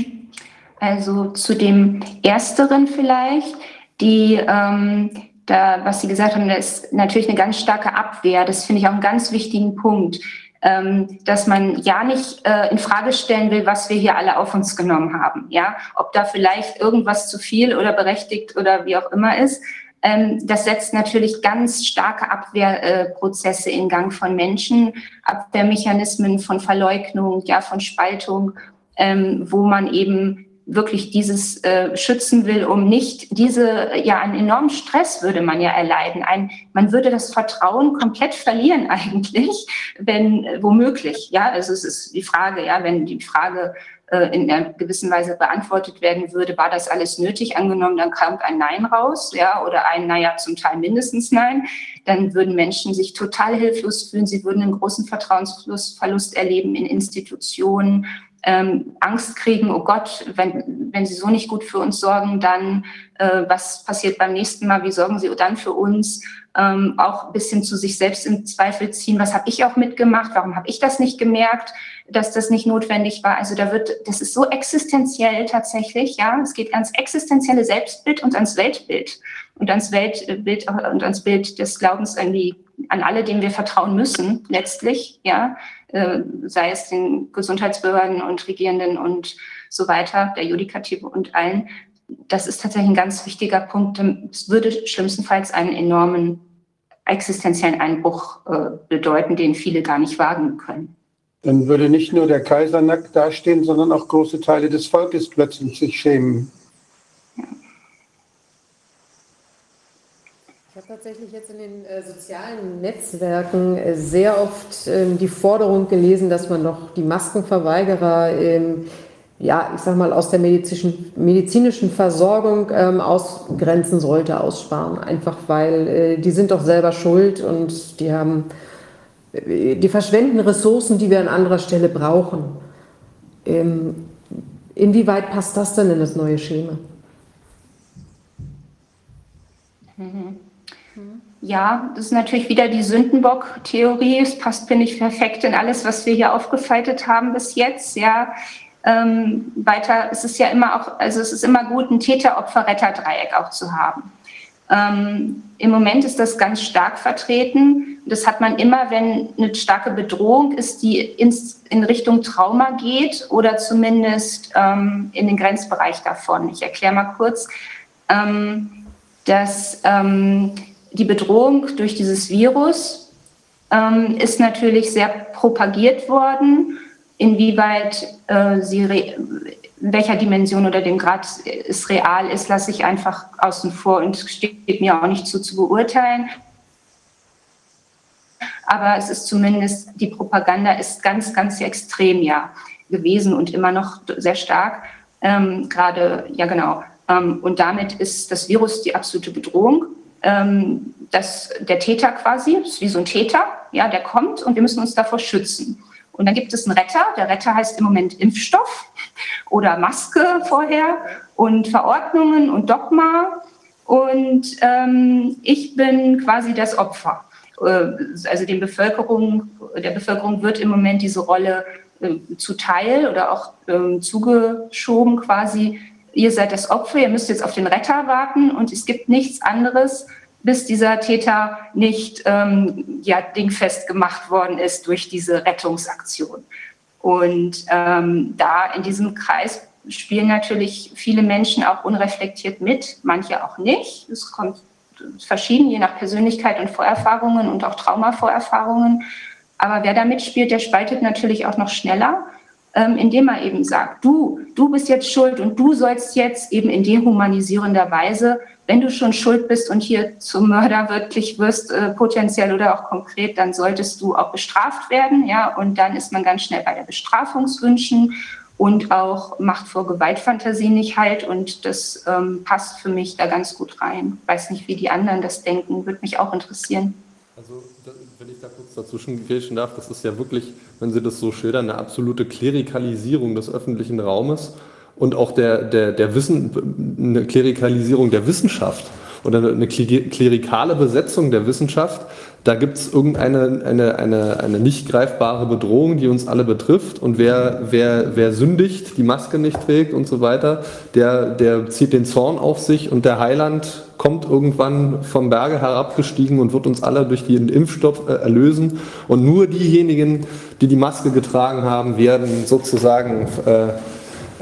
Also zu dem Ersteren vielleicht, die ähm, da, was Sie gesagt haben, da ist natürlich eine ganz starke Abwehr. Das finde ich auch einen ganz wichtigen Punkt, ähm, dass man ja nicht äh, in Frage stellen will, was wir hier alle auf uns genommen haben. Ja, ob da vielleicht irgendwas zu viel oder berechtigt oder wie auch immer ist. Ähm, das setzt natürlich ganz starke Abwehrprozesse äh, in Gang von Menschen, Abwehrmechanismen von Verleugnung, ja, von Spaltung, ähm, wo man eben wirklich dieses äh, schützen will, um nicht diese, ja, einen enormen Stress würde man ja erleiden. Ein, man würde das Vertrauen komplett verlieren eigentlich, wenn äh, womöglich, ja, also es ist die Frage, ja, wenn die Frage äh, in einer gewissen Weise beantwortet werden würde, war das alles nötig? Angenommen, dann kam ein Nein raus, ja, oder ein, naja, zum Teil mindestens Nein, dann würden Menschen sich total hilflos fühlen. Sie würden einen großen Vertrauensverlust erleben in Institutionen, ähm, Angst kriegen, oh Gott, wenn, wenn Sie so nicht gut für uns sorgen, dann äh, was passiert beim nächsten Mal, wie sorgen Sie dann für uns? Ähm, auch ein bisschen zu sich selbst in Zweifel ziehen, was habe ich auch mitgemacht, warum habe ich das nicht gemerkt, dass das nicht notwendig war. Also da wird, das ist so existenziell tatsächlich, ja, es geht ans existenzielle Selbstbild und ans Weltbild. Und ans Weltbild und ans Bild des Glaubens an die, an alle, denen wir vertrauen müssen, letztlich, ja, äh, sei es den Gesundheitsbehörden und Regierenden und so weiter, der Judikative und allen. Das ist tatsächlich ein ganz wichtiger Punkt. Es würde schlimmstenfalls einen enormen existenziellen Einbruch äh, bedeuten, den viele gar nicht wagen können. Dann würde nicht nur der Kaiser nackt dastehen, sondern auch große Teile des Volkes plötzlich sich schämen. Habe tatsächlich jetzt in den äh, sozialen Netzwerken äh, sehr oft ähm, die Forderung gelesen, dass man doch die Maskenverweigerer, ähm, ja, ich sag mal, aus der medizinischen, medizinischen Versorgung ähm, ausgrenzen sollte, aussparen. Einfach weil äh, die sind doch selber schuld und die haben, äh, die verschwenden Ressourcen, die wir an anderer Stelle brauchen. Ähm, inwieweit passt das denn in das neue Schema? Mhm. Ja, das ist natürlich wieder die Sündenbock-Theorie. Es passt, finde ich, perfekt in alles, was wir hier aufgefaltet haben bis jetzt. Ja, ähm, weiter, es ist ja immer auch, also es ist immer gut, ein Täter-Opfer-Retter-Dreieck auch zu haben. Ähm, Im Moment ist das ganz stark vertreten. Das hat man immer, wenn eine starke Bedrohung ist, die ins, in Richtung Trauma geht oder zumindest ähm, in den Grenzbereich davon. Ich erkläre mal kurz, ähm, dass ähm, die Bedrohung durch dieses Virus ähm, ist natürlich sehr propagiert worden. Inwieweit äh, sie, welcher Dimension oder dem Grad es real ist, lasse ich einfach außen vor und steht mir auch nicht zu, zu beurteilen. Aber es ist zumindest, die Propaganda ist ganz, ganz extrem ja gewesen und immer noch sehr stark. Ähm, Gerade, ja genau. Ähm, und damit ist das Virus die absolute Bedrohung ähm, dass der Täter quasi, ist wie so ein Täter, ja, der kommt und wir müssen uns davor schützen. Und dann gibt es einen Retter. Der Retter heißt im Moment Impfstoff oder Maske vorher und Verordnungen und Dogma. Und ähm, ich bin quasi das Opfer. Äh, also den Bevölkerung, der Bevölkerung wird im Moment diese Rolle äh, zuteil oder auch äh, zugeschoben quasi. Ihr seid das Opfer, ihr müsst jetzt auf den Retter warten und es gibt nichts anderes, bis dieser Täter nicht ähm, ja, dingfest gemacht worden ist durch diese Rettungsaktion. Und ähm, da in diesem Kreis spielen natürlich viele Menschen auch unreflektiert mit, manche auch nicht. Es kommt verschieden, je nach Persönlichkeit und Vorerfahrungen und auch Traumavorerfahrungen. Aber wer da mitspielt, der spaltet natürlich auch noch schneller, ähm, indem er eben sagt, du, du bist jetzt schuld und du sollst jetzt eben in dehumanisierender Weise, wenn du schon schuld bist und hier zum Mörder wirklich wirst, äh, potenziell oder auch konkret, dann solltest du auch bestraft werden. Ja, und dann ist man ganz schnell bei der Bestrafungswünschen und auch Macht vor Gewaltfantasie nicht halt. Und das ähm, passt für mich da ganz gut rein. Weiß nicht, wie die anderen das denken, würde mich auch interessieren. Also, dazwischen grätschen darf, das ist ja wirklich, wenn Sie das so schildern, eine absolute Klerikalisierung des öffentlichen Raumes und auch der, der, der Wissen, eine Klerikalisierung der Wissenschaft oder eine klerikale Besetzung der Wissenschaft, da gibt es irgendeine eine, eine, eine nicht greifbare Bedrohung, die uns alle betrifft. Und wer, wer, wer sündigt, die Maske nicht trägt und so weiter, der, der zieht den Zorn auf sich und der Heiland kommt irgendwann vom Berge herabgestiegen und wird uns alle durch den Impfstoff äh, erlösen. Und nur diejenigen, die die Maske getragen haben, werden sozusagen äh,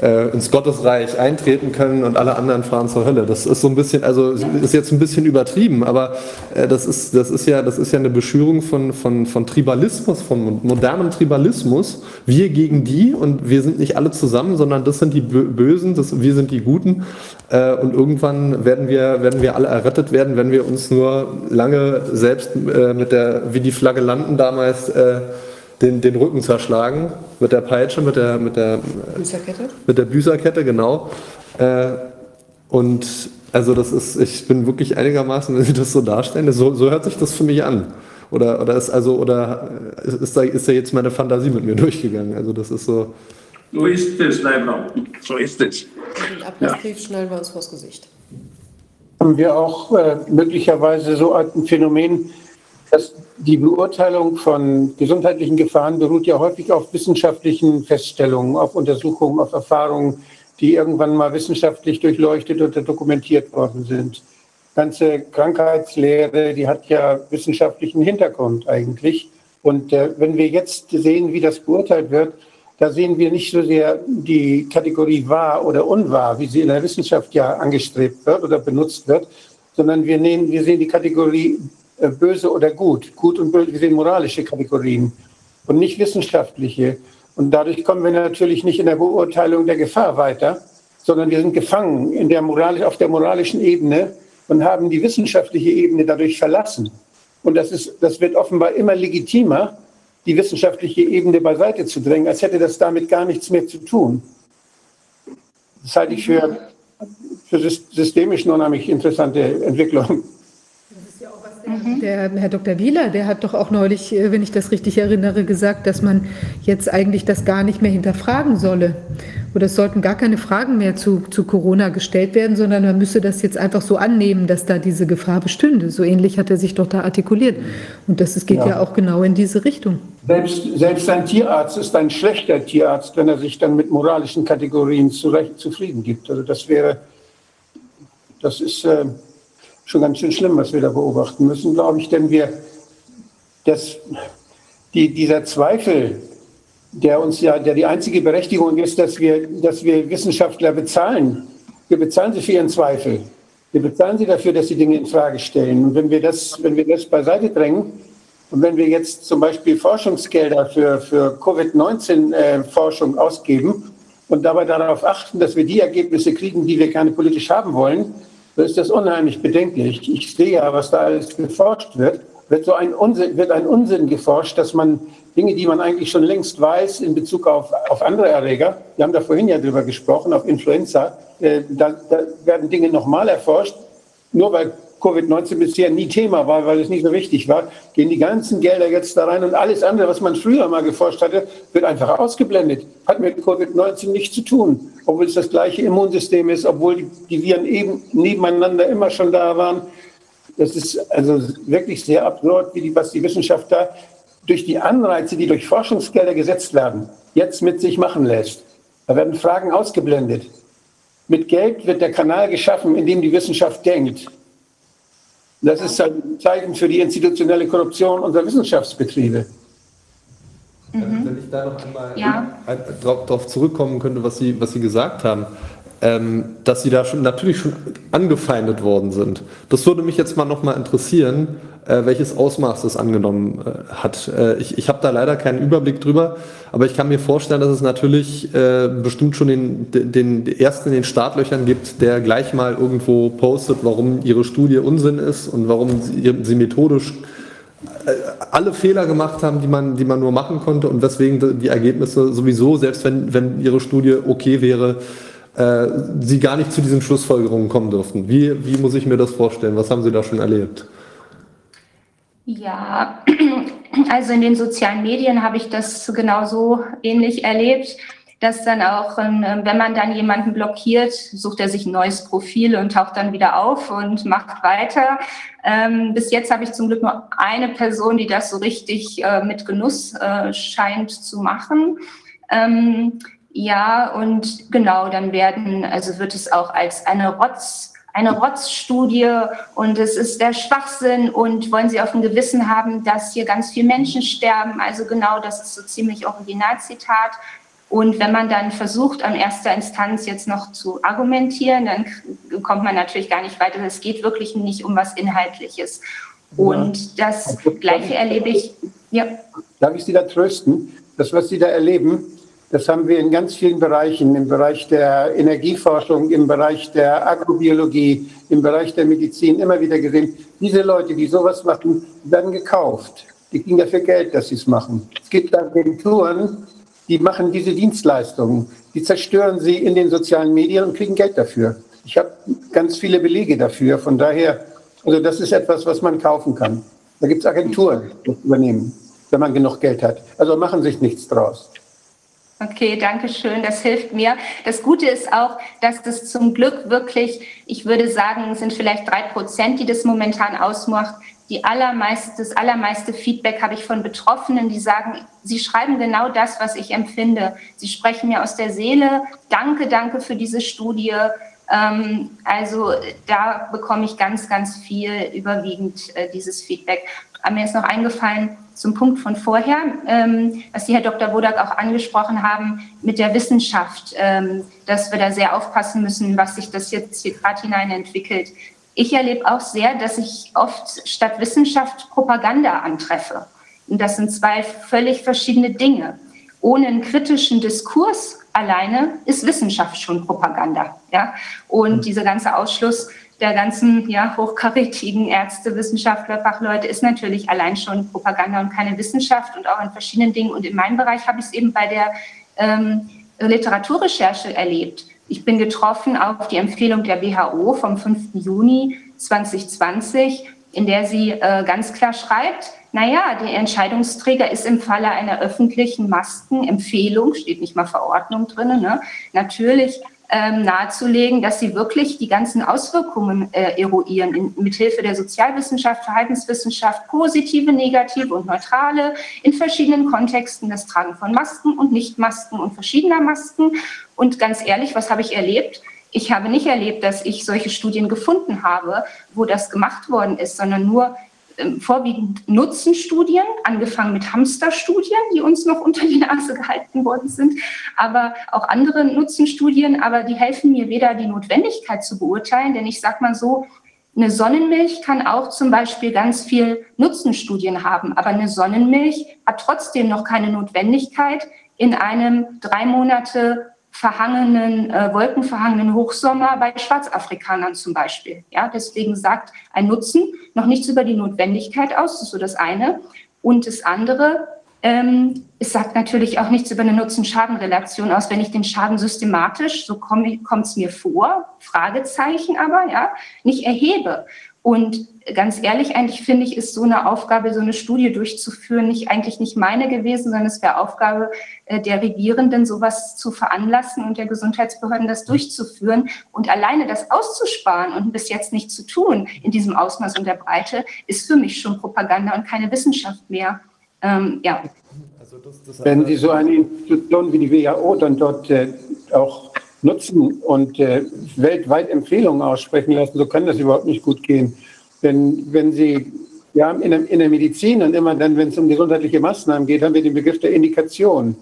äh, ins Gottesreich eintreten können und alle anderen fahren zur Hölle. Das ist so ein bisschen, also ist jetzt ein bisschen übertrieben, aber äh, das, ist, das, ist ja, das ist ja eine Beschürung von, von, von Tribalismus, von modernem Tribalismus. Wir gegen die und wir sind nicht alle zusammen, sondern das sind die Bösen, das, wir sind die Guten. Äh, und irgendwann werden wir, werden wir alle errettet werden, wenn wir uns nur lange selbst äh, mit der, wie die Flagge landen damals, äh, den, den Rücken zerschlagen mit der Peitsche, mit der, mit der Büßerkette. Mit der Büßerkette, genau. Äh, und also das ist, ich bin wirklich einigermaßen, wenn Sie das so darstellen, so, so hört sich das für mich an. Oder, oder ist also, oder ist da, ist da jetzt meine Fantasie mit mir durchgegangen? Also das ist so. So ist es, Leibler. So ist es. Den Ablassbrief ja. schnallen wir uns vors Gesicht. Haben wir auch äh, möglicherweise so ein Phänomen, dass die Beurteilung von gesundheitlichen Gefahren beruht ja häufig auf wissenschaftlichen Feststellungen, auf Untersuchungen, auf Erfahrungen, die irgendwann mal wissenschaftlich durchleuchtet oder dokumentiert worden sind. Ganze Krankheitslehre, die hat ja wissenschaftlichen Hintergrund eigentlich. Und äh, wenn wir jetzt sehen, wie das beurteilt wird, da sehen wir nicht so sehr die Kategorie wahr oder unwahr, wie sie in der Wissenschaft ja angestrebt wird oder benutzt wird, sondern wir, nehmen, wir sehen die Kategorie böse oder gut. Gut und böse sind moralische Kategorien und nicht wissenschaftliche. Und dadurch kommen wir natürlich nicht in der Beurteilung der Gefahr weiter, sondern wir sind gefangen in der moralisch, auf der moralischen Ebene und haben die wissenschaftliche Ebene dadurch verlassen. Und das, ist, das wird offenbar immer legitimer, die wissenschaftliche Ebene beiseite zu drängen, als hätte das damit gar nichts mehr zu tun. Das halte ich für, für systemisch unheimlich interessante Entwicklung. Mhm. Der Herr Dr. Wieler, der hat doch auch neulich, äh, wenn ich das richtig erinnere, gesagt, dass man jetzt eigentlich das gar nicht mehr hinterfragen solle. Oder es sollten gar keine Fragen mehr zu, zu Corona gestellt werden, sondern man müsse das jetzt einfach so annehmen, dass da diese Gefahr bestünde. So ähnlich hat er sich doch da artikuliert. Und das, das geht ja. ja auch genau in diese Richtung. Selbst, selbst ein Tierarzt ist ein schlechter Tierarzt, wenn er sich dann mit moralischen Kategorien zurecht, zufrieden gibt. Also das wäre, das ist. Äh, schon ganz schön schlimm, was wir da beobachten müssen, glaube ich, denn wir, das, die, dieser Zweifel, der uns ja, der die einzige Berechtigung ist, dass wir, dass wir Wissenschaftler bezahlen. Wir bezahlen sie für ihren Zweifel. Wir bezahlen sie dafür, dass sie Dinge in Frage stellen. Und wenn wir das, wenn wir das beiseite drängen und wenn wir jetzt zum Beispiel Forschungsgelder für, für Covid-19-Forschung äh, ausgeben und dabei darauf achten, dass wir die Ergebnisse kriegen, die wir gerne politisch haben wollen, so ist das unheimlich bedenklich. Ich sehe ja, was da alles geforscht wird. Wird so ein Unsinn, wird ein Unsinn geforscht, dass man Dinge, die man eigentlich schon längst weiß in Bezug auf, auf andere Erreger, wir haben da vorhin ja drüber gesprochen, auf Influenza, äh, da, da werden Dinge nochmal erforscht, nur weil Covid-19 bisher nie Thema war, weil es nicht so wichtig war, gehen die ganzen Gelder jetzt da rein und alles andere, was man früher mal geforscht hatte, wird einfach ausgeblendet. Hat mit Covid-19 nichts zu tun, obwohl es das gleiche Immunsystem ist, obwohl die, Viren eben nebeneinander immer schon da waren. Das ist also wirklich sehr absurd, wie die, was die Wissenschaft da durch die Anreize, die durch Forschungsgelder gesetzt werden, jetzt mit sich machen lässt. Da werden Fragen ausgeblendet. Mit Geld wird der Kanal geschaffen, in dem die Wissenschaft denkt. Das ist ein Zeichen für die institutionelle Korruption unserer Wissenschaftsbetriebe. Mhm. Wenn ich da noch einmal ja. darauf zurückkommen könnte, was Sie, was Sie gesagt haben ähm, dass sie da schon natürlich schon angefeindet worden sind. Das würde mich jetzt mal noch mal interessieren, äh, welches Ausmaß das angenommen äh, hat. Äh, ich ich habe da leider keinen Überblick drüber, aber ich kann mir vorstellen, dass es natürlich äh, bestimmt schon den, den, den ersten in den Startlöchern gibt, der gleich mal irgendwo postet, warum ihre Studie Unsinn ist und warum sie, sie methodisch äh, alle Fehler gemacht haben, die man, die man nur machen konnte und weswegen die Ergebnisse sowieso, selbst wenn, wenn ihre Studie okay wäre, äh, Sie gar nicht zu diesen Schlussfolgerungen kommen dürften. Wie, wie muss ich mir das vorstellen? Was haben Sie da schon erlebt? Ja, also in den sozialen Medien habe ich das genauso ähnlich erlebt, dass dann auch, ähm, wenn man dann jemanden blockiert, sucht er sich ein neues Profil und taucht dann wieder auf und macht weiter. Ähm, bis jetzt habe ich zum Glück nur eine Person, die das so richtig äh, mit Genuss äh, scheint zu machen. Ähm, ja, und genau, dann werden, also wird es auch als eine Rotz, eine Rotzstudie und es ist der Schwachsinn und wollen Sie auf dem Gewissen haben, dass hier ganz viele Menschen sterben. Also genau, das ist so ziemlich Originalzitat. Und wenn man dann versucht, an erster Instanz jetzt noch zu argumentieren, dann kommt man natürlich gar nicht weiter. Es geht wirklich nicht um was Inhaltliches. Und das Gleiche erlebe ich. Ja. Darf ich Sie da trösten? Das, was Sie da erleben, das haben wir in ganz vielen Bereichen, im Bereich der Energieforschung, im Bereich der Agrobiologie, im Bereich der Medizin immer wieder gesehen. Diese Leute, die sowas machen, werden gekauft. Die kriegen dafür Geld, dass sie es machen. Es gibt Agenturen, die machen diese Dienstleistungen. Die zerstören sie in den sozialen Medien und kriegen Geld dafür. Ich habe ganz viele Belege dafür. Von daher, also das ist etwas, was man kaufen kann. Da gibt es Agenturen, die das übernehmen, wenn man genug Geld hat. Also machen sich nichts draus. Okay, danke schön. Das hilft mir. Das Gute ist auch, dass das zum Glück wirklich, ich würde sagen, sind vielleicht drei Prozent, die das momentan ausmacht. Die allermeiste, das allermeiste Feedback habe ich von Betroffenen, die sagen, sie schreiben genau das, was ich empfinde. Sie sprechen mir aus der Seele. Danke, danke für diese Studie. Ähm, also da bekomme ich ganz, ganz viel überwiegend äh, dieses Feedback. Aber mir ist noch eingefallen, zum Punkt von vorher, ähm, was Sie, Herr Dr. Wodak, auch angesprochen haben mit der Wissenschaft, ähm, dass wir da sehr aufpassen müssen, was sich das jetzt hier gerade hinein entwickelt. Ich erlebe auch sehr, dass ich oft statt Wissenschaft Propaganda antreffe. Und das sind zwei völlig verschiedene Dinge. Ohne einen kritischen Diskurs alleine ist Wissenschaft schon Propaganda. Ja? Und dieser ganze Ausschluss der ganzen ja, hochkarätigen Ärzte, Wissenschaftler, Fachleute ist natürlich allein schon Propaganda und keine Wissenschaft und auch in verschiedenen Dingen. Und in meinem Bereich habe ich es eben bei der ähm, Literaturrecherche erlebt. Ich bin getroffen auf die Empfehlung der WHO vom 5. Juni 2020, in der sie äh, ganz klar schreibt, naja, der Entscheidungsträger ist im Falle einer öffentlichen Maskenempfehlung, steht nicht mal Verordnung drin, ne, natürlich ähm, nahezulegen, dass sie wirklich die ganzen Auswirkungen äh, eruieren, in, mithilfe der Sozialwissenschaft, Verhaltenswissenschaft, positive, negative und neutrale, in verschiedenen Kontexten, das Tragen von Masken und Nichtmasken und verschiedener Masken. Und ganz ehrlich, was habe ich erlebt? Ich habe nicht erlebt, dass ich solche Studien gefunden habe, wo das gemacht worden ist, sondern nur vorwiegend Nutzenstudien, angefangen mit Hamsterstudien, die uns noch unter die Nase gehalten worden sind, aber auch andere Nutzenstudien, aber die helfen mir weder die Notwendigkeit zu beurteilen, denn ich sage mal so, eine Sonnenmilch kann auch zum Beispiel ganz viel Nutzenstudien haben, aber eine Sonnenmilch hat trotzdem noch keine Notwendigkeit, in einem drei Monate verhangenen, äh, wolkenverhangenen Hochsommer bei Schwarzafrikanern zum Beispiel. Ja, deswegen sagt ein Nutzen noch nichts über die Notwendigkeit aus, das ist so das eine. Und das andere, ähm, es sagt natürlich auch nichts über eine Nutzen-Schaden-Relation aus, wenn ich den Schaden systematisch, so kommt es mir vor, Fragezeichen aber, ja, nicht erhebe. Und ganz ehrlich, eigentlich finde ich, ist so eine Aufgabe, so eine Studie durchzuführen, nicht eigentlich nicht meine gewesen, sondern es wäre Aufgabe äh, der Regierenden, sowas zu veranlassen und der Gesundheitsbehörden das durchzuführen. Und alleine das auszusparen und bis jetzt nicht zu tun in diesem Ausmaß und der Breite, ist für mich schon Propaganda und keine Wissenschaft mehr. Ähm, ja. Wenn Sie so eine Institution wie die WHO dann dort äh, auch nutzen und äh, weltweit Empfehlungen aussprechen lassen, so kann das überhaupt nicht gut gehen. Denn wenn Sie, wir haben in der, in der Medizin und immer dann, wenn es um gesundheitliche Maßnahmen geht, haben wir den Begriff der Indikation.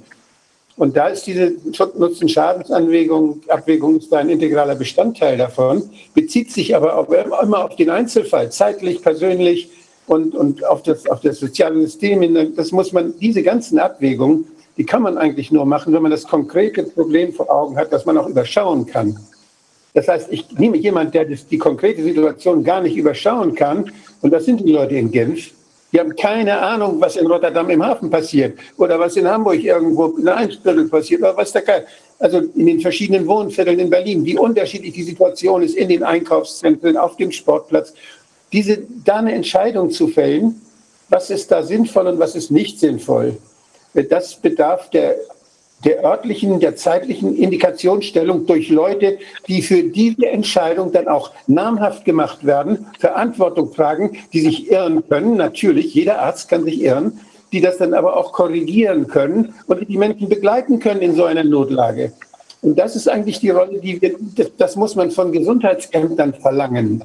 Und da ist diese Nutzen-Schadensanwägung, Abwägung ist ein integraler Bestandteil davon, bezieht sich aber auch immer auf den Einzelfall, zeitlich, persönlich und, und auf, das, auf das soziale System. Das muss man, diese ganzen Abwägungen die kann man eigentlich nur machen, wenn man das konkrete Problem vor Augen hat, das man auch überschauen kann. Das heißt, ich nehme jemanden, der die konkrete Situation gar nicht überschauen kann, und das sind die Leute in Genf, die haben keine Ahnung, was in Rotterdam im Hafen passiert oder was in Hamburg irgendwo in der Einviertel passiert oder was da kann. Also in den verschiedenen Wohnvierteln in Berlin, wie unterschiedlich die Situation ist in den Einkaufszentren, auf dem Sportplatz. Diese, da eine Entscheidung zu fällen, was ist da sinnvoll und was ist nicht sinnvoll das bedarf der, der örtlichen, der zeitlichen Indikationsstellung durch Leute, die für diese Entscheidung dann auch namhaft gemacht werden, Verantwortung tragen, die sich irren können. Natürlich, jeder Arzt kann sich irren, die das dann aber auch korrigieren können und die Menschen begleiten können in so einer Notlage. Und das ist eigentlich die Rolle, die wir, das muss man von Gesundheitsämtern verlangen.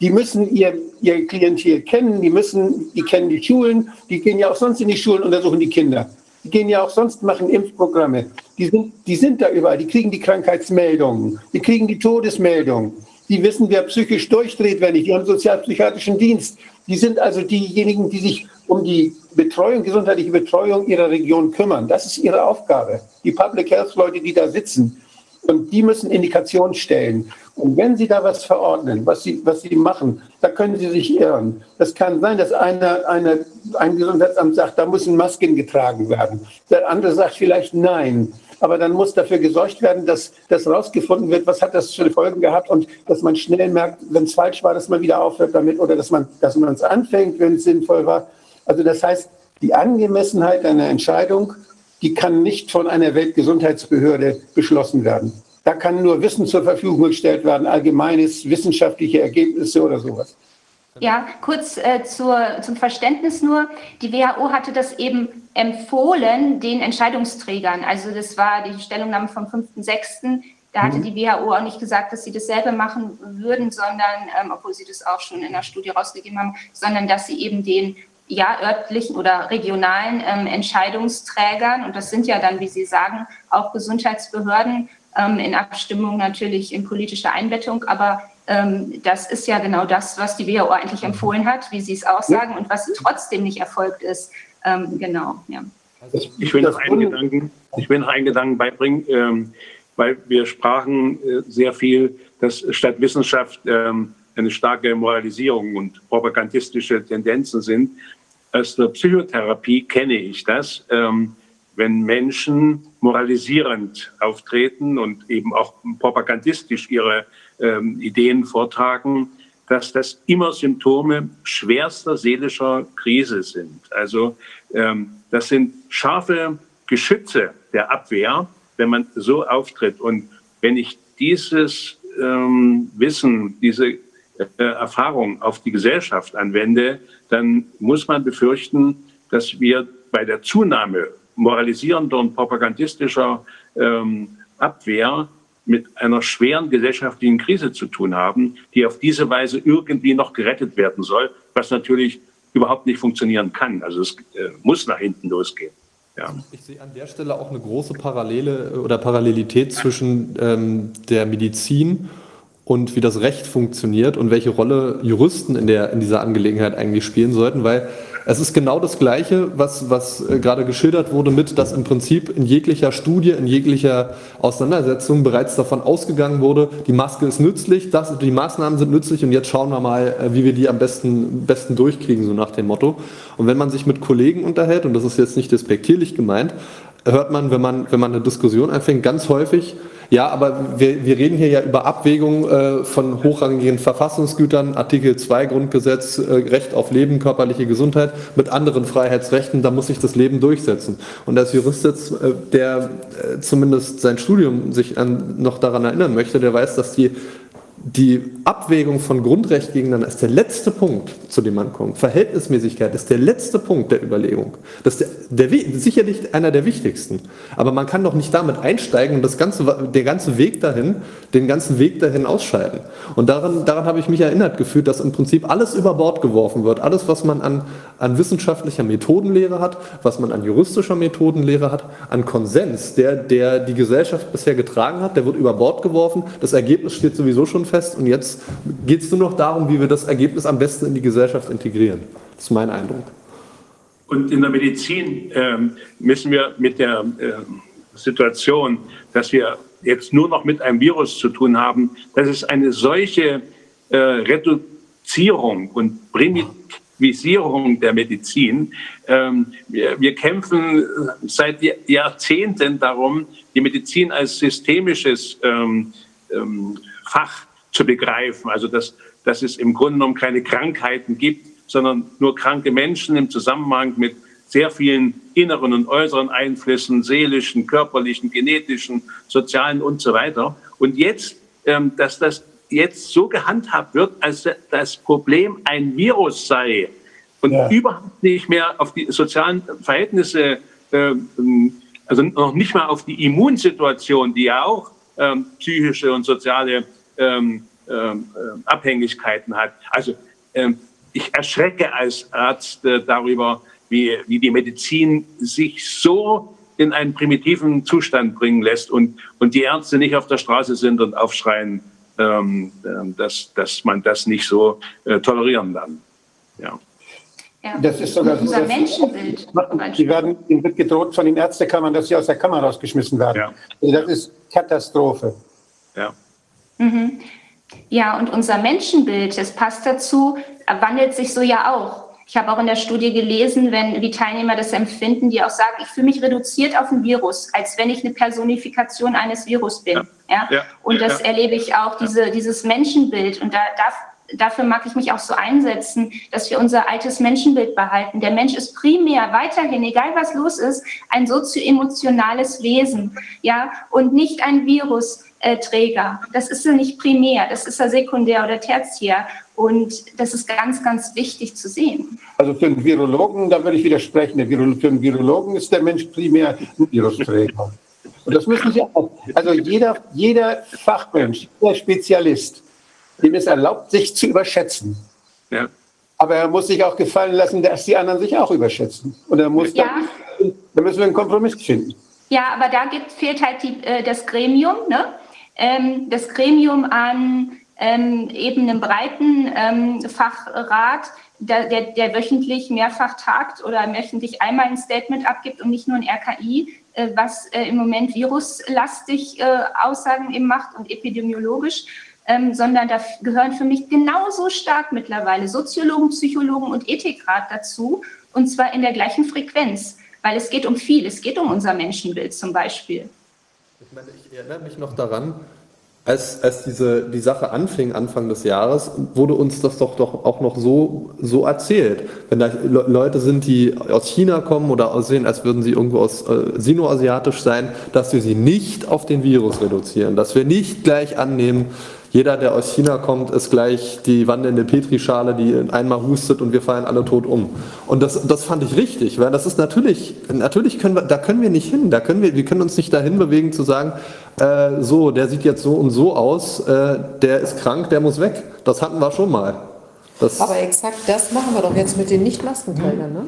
Die müssen ihr, ihr Klientel kennen, die müssen, die kennen die Schulen, die gehen ja auch sonst in die Schulen, untersuchen die Kinder. Die gehen ja auch sonst, machen Impfprogramme. Die sind, die sind da überall. Die kriegen die Krankheitsmeldungen. Die kriegen die Todesmeldungen. Die wissen, wer psychisch durchdreht, wenn nicht. Die haben sozialpsychiatrischen Dienst. Die sind also diejenigen, die sich um die Betreuung, gesundheitliche Betreuung ihrer Region kümmern. Das ist ihre Aufgabe. Die Public Health Leute, die da sitzen. Und die müssen Indikationen stellen. Und wenn Sie da was verordnen, was Sie, was Sie machen, da können Sie sich irren. Das kann sein, dass einer, einer, ein Gesundheitsamt sagt, da müssen Masken getragen werden. Der andere sagt vielleicht nein. Aber dann muss dafür gesorgt werden, dass das rausgefunden wird, was hat das für Folgen gehabt und dass man schnell merkt, wenn es falsch war, dass man wieder aufhört damit oder dass man dass man es anfängt, wenn es sinnvoll war. Also das heißt, die Angemessenheit einer Entscheidung, die kann nicht von einer Weltgesundheitsbehörde beschlossen werden. Da kann nur Wissen zur Verfügung gestellt werden, allgemeines wissenschaftliche Ergebnisse oder sowas. Ja, kurz äh, zur, zum Verständnis nur. Die WHO hatte das eben empfohlen den Entscheidungsträgern. Also das war die Stellungnahme vom 5.6. Da hatte mhm. die WHO auch nicht gesagt, dass sie dasselbe machen würden, sondern, ähm, obwohl sie das auch schon in der Studie rausgegeben haben, sondern dass sie eben den ja, örtlichen oder regionalen ähm, Entscheidungsträgern, und das sind ja dann, wie Sie sagen, auch Gesundheitsbehörden, in Abstimmung natürlich in politischer Einbettung, aber ähm, das ist ja genau das, was die WHO eigentlich empfohlen hat, wie Sie es aussagen und was trotzdem nicht erfolgt ist. Ähm, genau, ja. Ich will noch einen Gedanken, ich will noch einen Gedanken beibringen, ähm, weil wir sprachen äh, sehr viel, dass statt Wissenschaft ähm, eine starke Moralisierung und propagandistische Tendenzen sind. Aus der Psychotherapie kenne ich das. Ähm, wenn Menschen moralisierend auftreten und eben auch propagandistisch ihre ähm, Ideen vortragen, dass das immer Symptome schwerster seelischer Krise sind. Also ähm, das sind scharfe Geschütze der Abwehr, wenn man so auftritt. Und wenn ich dieses ähm, Wissen, diese äh, Erfahrung auf die Gesellschaft anwende, dann muss man befürchten, dass wir bei der Zunahme moralisierender und propagandistischer ähm, Abwehr mit einer schweren gesellschaftlichen Krise zu tun haben, die auf diese Weise irgendwie noch gerettet werden soll, was natürlich überhaupt nicht funktionieren kann. Also es äh, muss nach hinten losgehen. Ja. Ich sehe an der Stelle auch eine große Parallele oder Parallelität zwischen ähm, der Medizin und wie das Recht funktioniert und welche Rolle Juristen in, der, in dieser Angelegenheit eigentlich spielen sollten, weil es ist genau das Gleiche, was, was äh, gerade geschildert wurde, mit, dass im Prinzip in jeglicher Studie, in jeglicher Auseinandersetzung bereits davon ausgegangen wurde, die Maske ist nützlich, das, die Maßnahmen sind nützlich und jetzt schauen wir mal, äh, wie wir die am besten, besten durchkriegen, so nach dem Motto. Und wenn man sich mit Kollegen unterhält, und das ist jetzt nicht despektierlich gemeint, hört man, wenn man, wenn man eine Diskussion anfängt, ganz häufig, Ja, aber wir, wir reden hier ja über Abwägung äh, von hochrangigen Verfassungsgütern, Artikel 2 Grundgesetz, äh, Recht auf Leben, körperliche Gesundheit mit anderen Freiheitsrechten, da muss sich das Leben durchsetzen. Und als Jurist jetzt, äh, der äh, zumindest sein Studium sich an, noch daran erinnern möchte, der weiß, dass die die Abwägung von Grundrecht gegeneinander ist der letzte Punkt, zu dem man kommt. Verhältnismäßigkeit ist der letzte Punkt der Überlegung. Das ist der, der, sicherlich einer der wichtigsten. Aber man kann doch nicht damit einsteigen und das ganze, der ganze Weg dahin, den ganzen Weg dahin ausscheiden. Und daran, daran habe ich mich erinnert gefühlt, dass im Prinzip alles über Bord geworfen wird. Alles, was man an, an wissenschaftlicher Methodenlehre hat, was man an juristischer Methodenlehre hat, an Konsens, der, der die Gesellschaft bisher getragen hat, der wird über Bord geworfen. Das Ergebnis steht sowieso schon fest und jetzt geht es nur noch darum, wie wir das Ergebnis am besten in die Gesellschaft integrieren. Das ist mein Eindruck. Und in der Medizin ähm, müssen wir mit der äh, Situation, dass wir jetzt nur noch mit einem Virus zu tun haben, dass es eine solche äh, Reduzierung und Primitisierung der Medizin. Ähm, wir, wir, kämpfen seit Jahrzehnten darum, die Medizin als systemisches ähm, ähm, Fach zu begreifen. Also dass, dass es im Grunde genommen keine Krankheiten gibt, sondern nur kranke Menschen im Zusammenhang mit sehr vielen inneren und äußeren Einflüssen, seelischen, körperlichen, genetischen, sozialen und so weiter. Und jetzt, ähm, dass das jetzt so gehandhabt wird, als das Problem ein Virus sei und ja. überhaupt nicht mehr auf die sozialen Verhältnisse, äh, also noch nicht mal auf die Immunsituation, die ja auch ähm, psychische und soziale ähm, ähm, äh, Abhängigkeiten hat. Also ähm, ich erschrecke als Arzt äh, darüber, wie, wie die Medizin sich so in einen primitiven Zustand bringen lässt und, und die Ärzte nicht auf der Straße sind und aufschreien, ähm, ähm dass, dass man das nicht so äh, tolerieren kann. Ja. Ja. Das ist sogar unser Menschenbild. Die werden, ihnen wird gedroht von den Ärztekammern, dass sie aus der Kammer rausgeschmissen werden. Ja. Also das ist Katastrophe. Ja. Mhm. Ja, und unser Menschenbild, das passt dazu, wandelt sich so ja auch. Ich habe auch in der Studie gelesen, wenn die Teilnehmer das empfinden, die auch sagen, ich fühle mich reduziert auf ein Virus, als wenn ich eine Personifikation eines Virus bin. Ja. ja? Und das ja. erlebe ich auch, diese, dieses Menschenbild. Und da darf, dafür mag ich mich auch so einsetzen, dass wir unser altes Menschenbild behalten. Der Mensch ist primär weiterhin, egal was los ist, ein sozioemotionales Wesen, ja, und nicht ein Virus äh, Träger. Das ist ja nicht primär, das ist ja sekundär oder tertiär. Und das ist ganz, ganz wichtig zu sehen. Also für einen Virologen, da würde ich widersprechen, für einen Virologen ist der Mensch primär ein Virusträger. Und das müssen Sie auch. Also jeder, jeder Fachmensch, jeder Spezialist, dem ist erlaubt, sich zu überschätzen. Ja. Aber er muss sich auch gefallen lassen, dass die anderen sich auch überschätzen. Und er muss ja. dann, da müssen wir einen Kompromiss finden. Ja, aber da gibt, fehlt halt die, äh, das Gremium, ne? ähm, das Gremium an ähm, eben einem breiten ähm, Fachrat, der, der, der, wöchentlich mehrfach tagt oder wöchentlich einmal ein Statement abgibt und nicht nur ein RKI, äh, was äh, im Moment viruslastig äh, Aussagen eben macht und epidemiologisch. Ähm, sondern da gehören für mich genauso stark mittlerweile Soziologen, Psychologen und Ethikrat dazu, und zwar in der gleichen Frequenz, weil es geht um viel, es geht um unser Menschenbild zum Beispiel. Ich meine, ich erinnere mich noch daran, als, als diese, die Sache anfing, Anfang des Jahres, wurde uns das doch, doch auch noch so, so erzählt. Wenn da Leute sind, die aus China kommen oder aussehen, als würden sie irgendwo aus äh, sinoasiatisch sein, dass wir sie nicht auf den Virus reduzieren, dass wir nicht gleich annehmen, jeder, der aus China kommt, ist gleich die wandelnde Petrischale, die einmal hustet und wir fallen alle tot um. Und das, das fand ich richtig, weil das ist natürlich, natürlich können wir, da können wir nicht hin, da können wir, wir können uns nicht dahin bewegen zu sagen, äh, so, der sieht jetzt so und so aus, äh, der ist krank, der muss weg. Das hatten wir schon mal. Das Aber exakt das machen wir doch jetzt mit den Nicht-Maskenträgern, ne?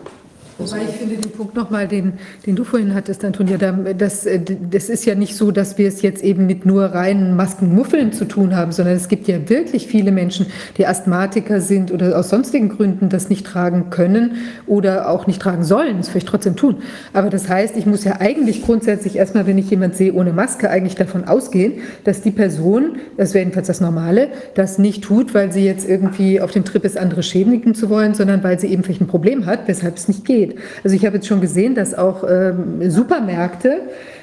Wobei ich finde den Punkt nochmal, den, den du vorhin hattest, Antonia, das, äh, das ist ja nicht so, dass wir es jetzt eben mit nur reinen Maskenmuffeln zu tun haben, sondern es gibt ja wirklich viele Menschen, die Asthmatiker sind oder aus sonstigen Gründen das nicht tragen können oder auch nicht tragen sollen, das vielleicht trotzdem tun. Aber das heißt, ich muss ja eigentlich grundsätzlich erstmal, wenn ich jemand sehe ohne Maske, eigentlich davon ausgehen, dass die Person, das wäre jedenfalls das Normale, das nicht tut, weil sie jetzt irgendwie auf dem Trip ist, andere schädigen zu wollen, sondern weil sie eben vielleicht ein Problem hat, weshalb es nicht geht. Also ich habe jetzt schon gesehen, dass auch ähm, Supermärkte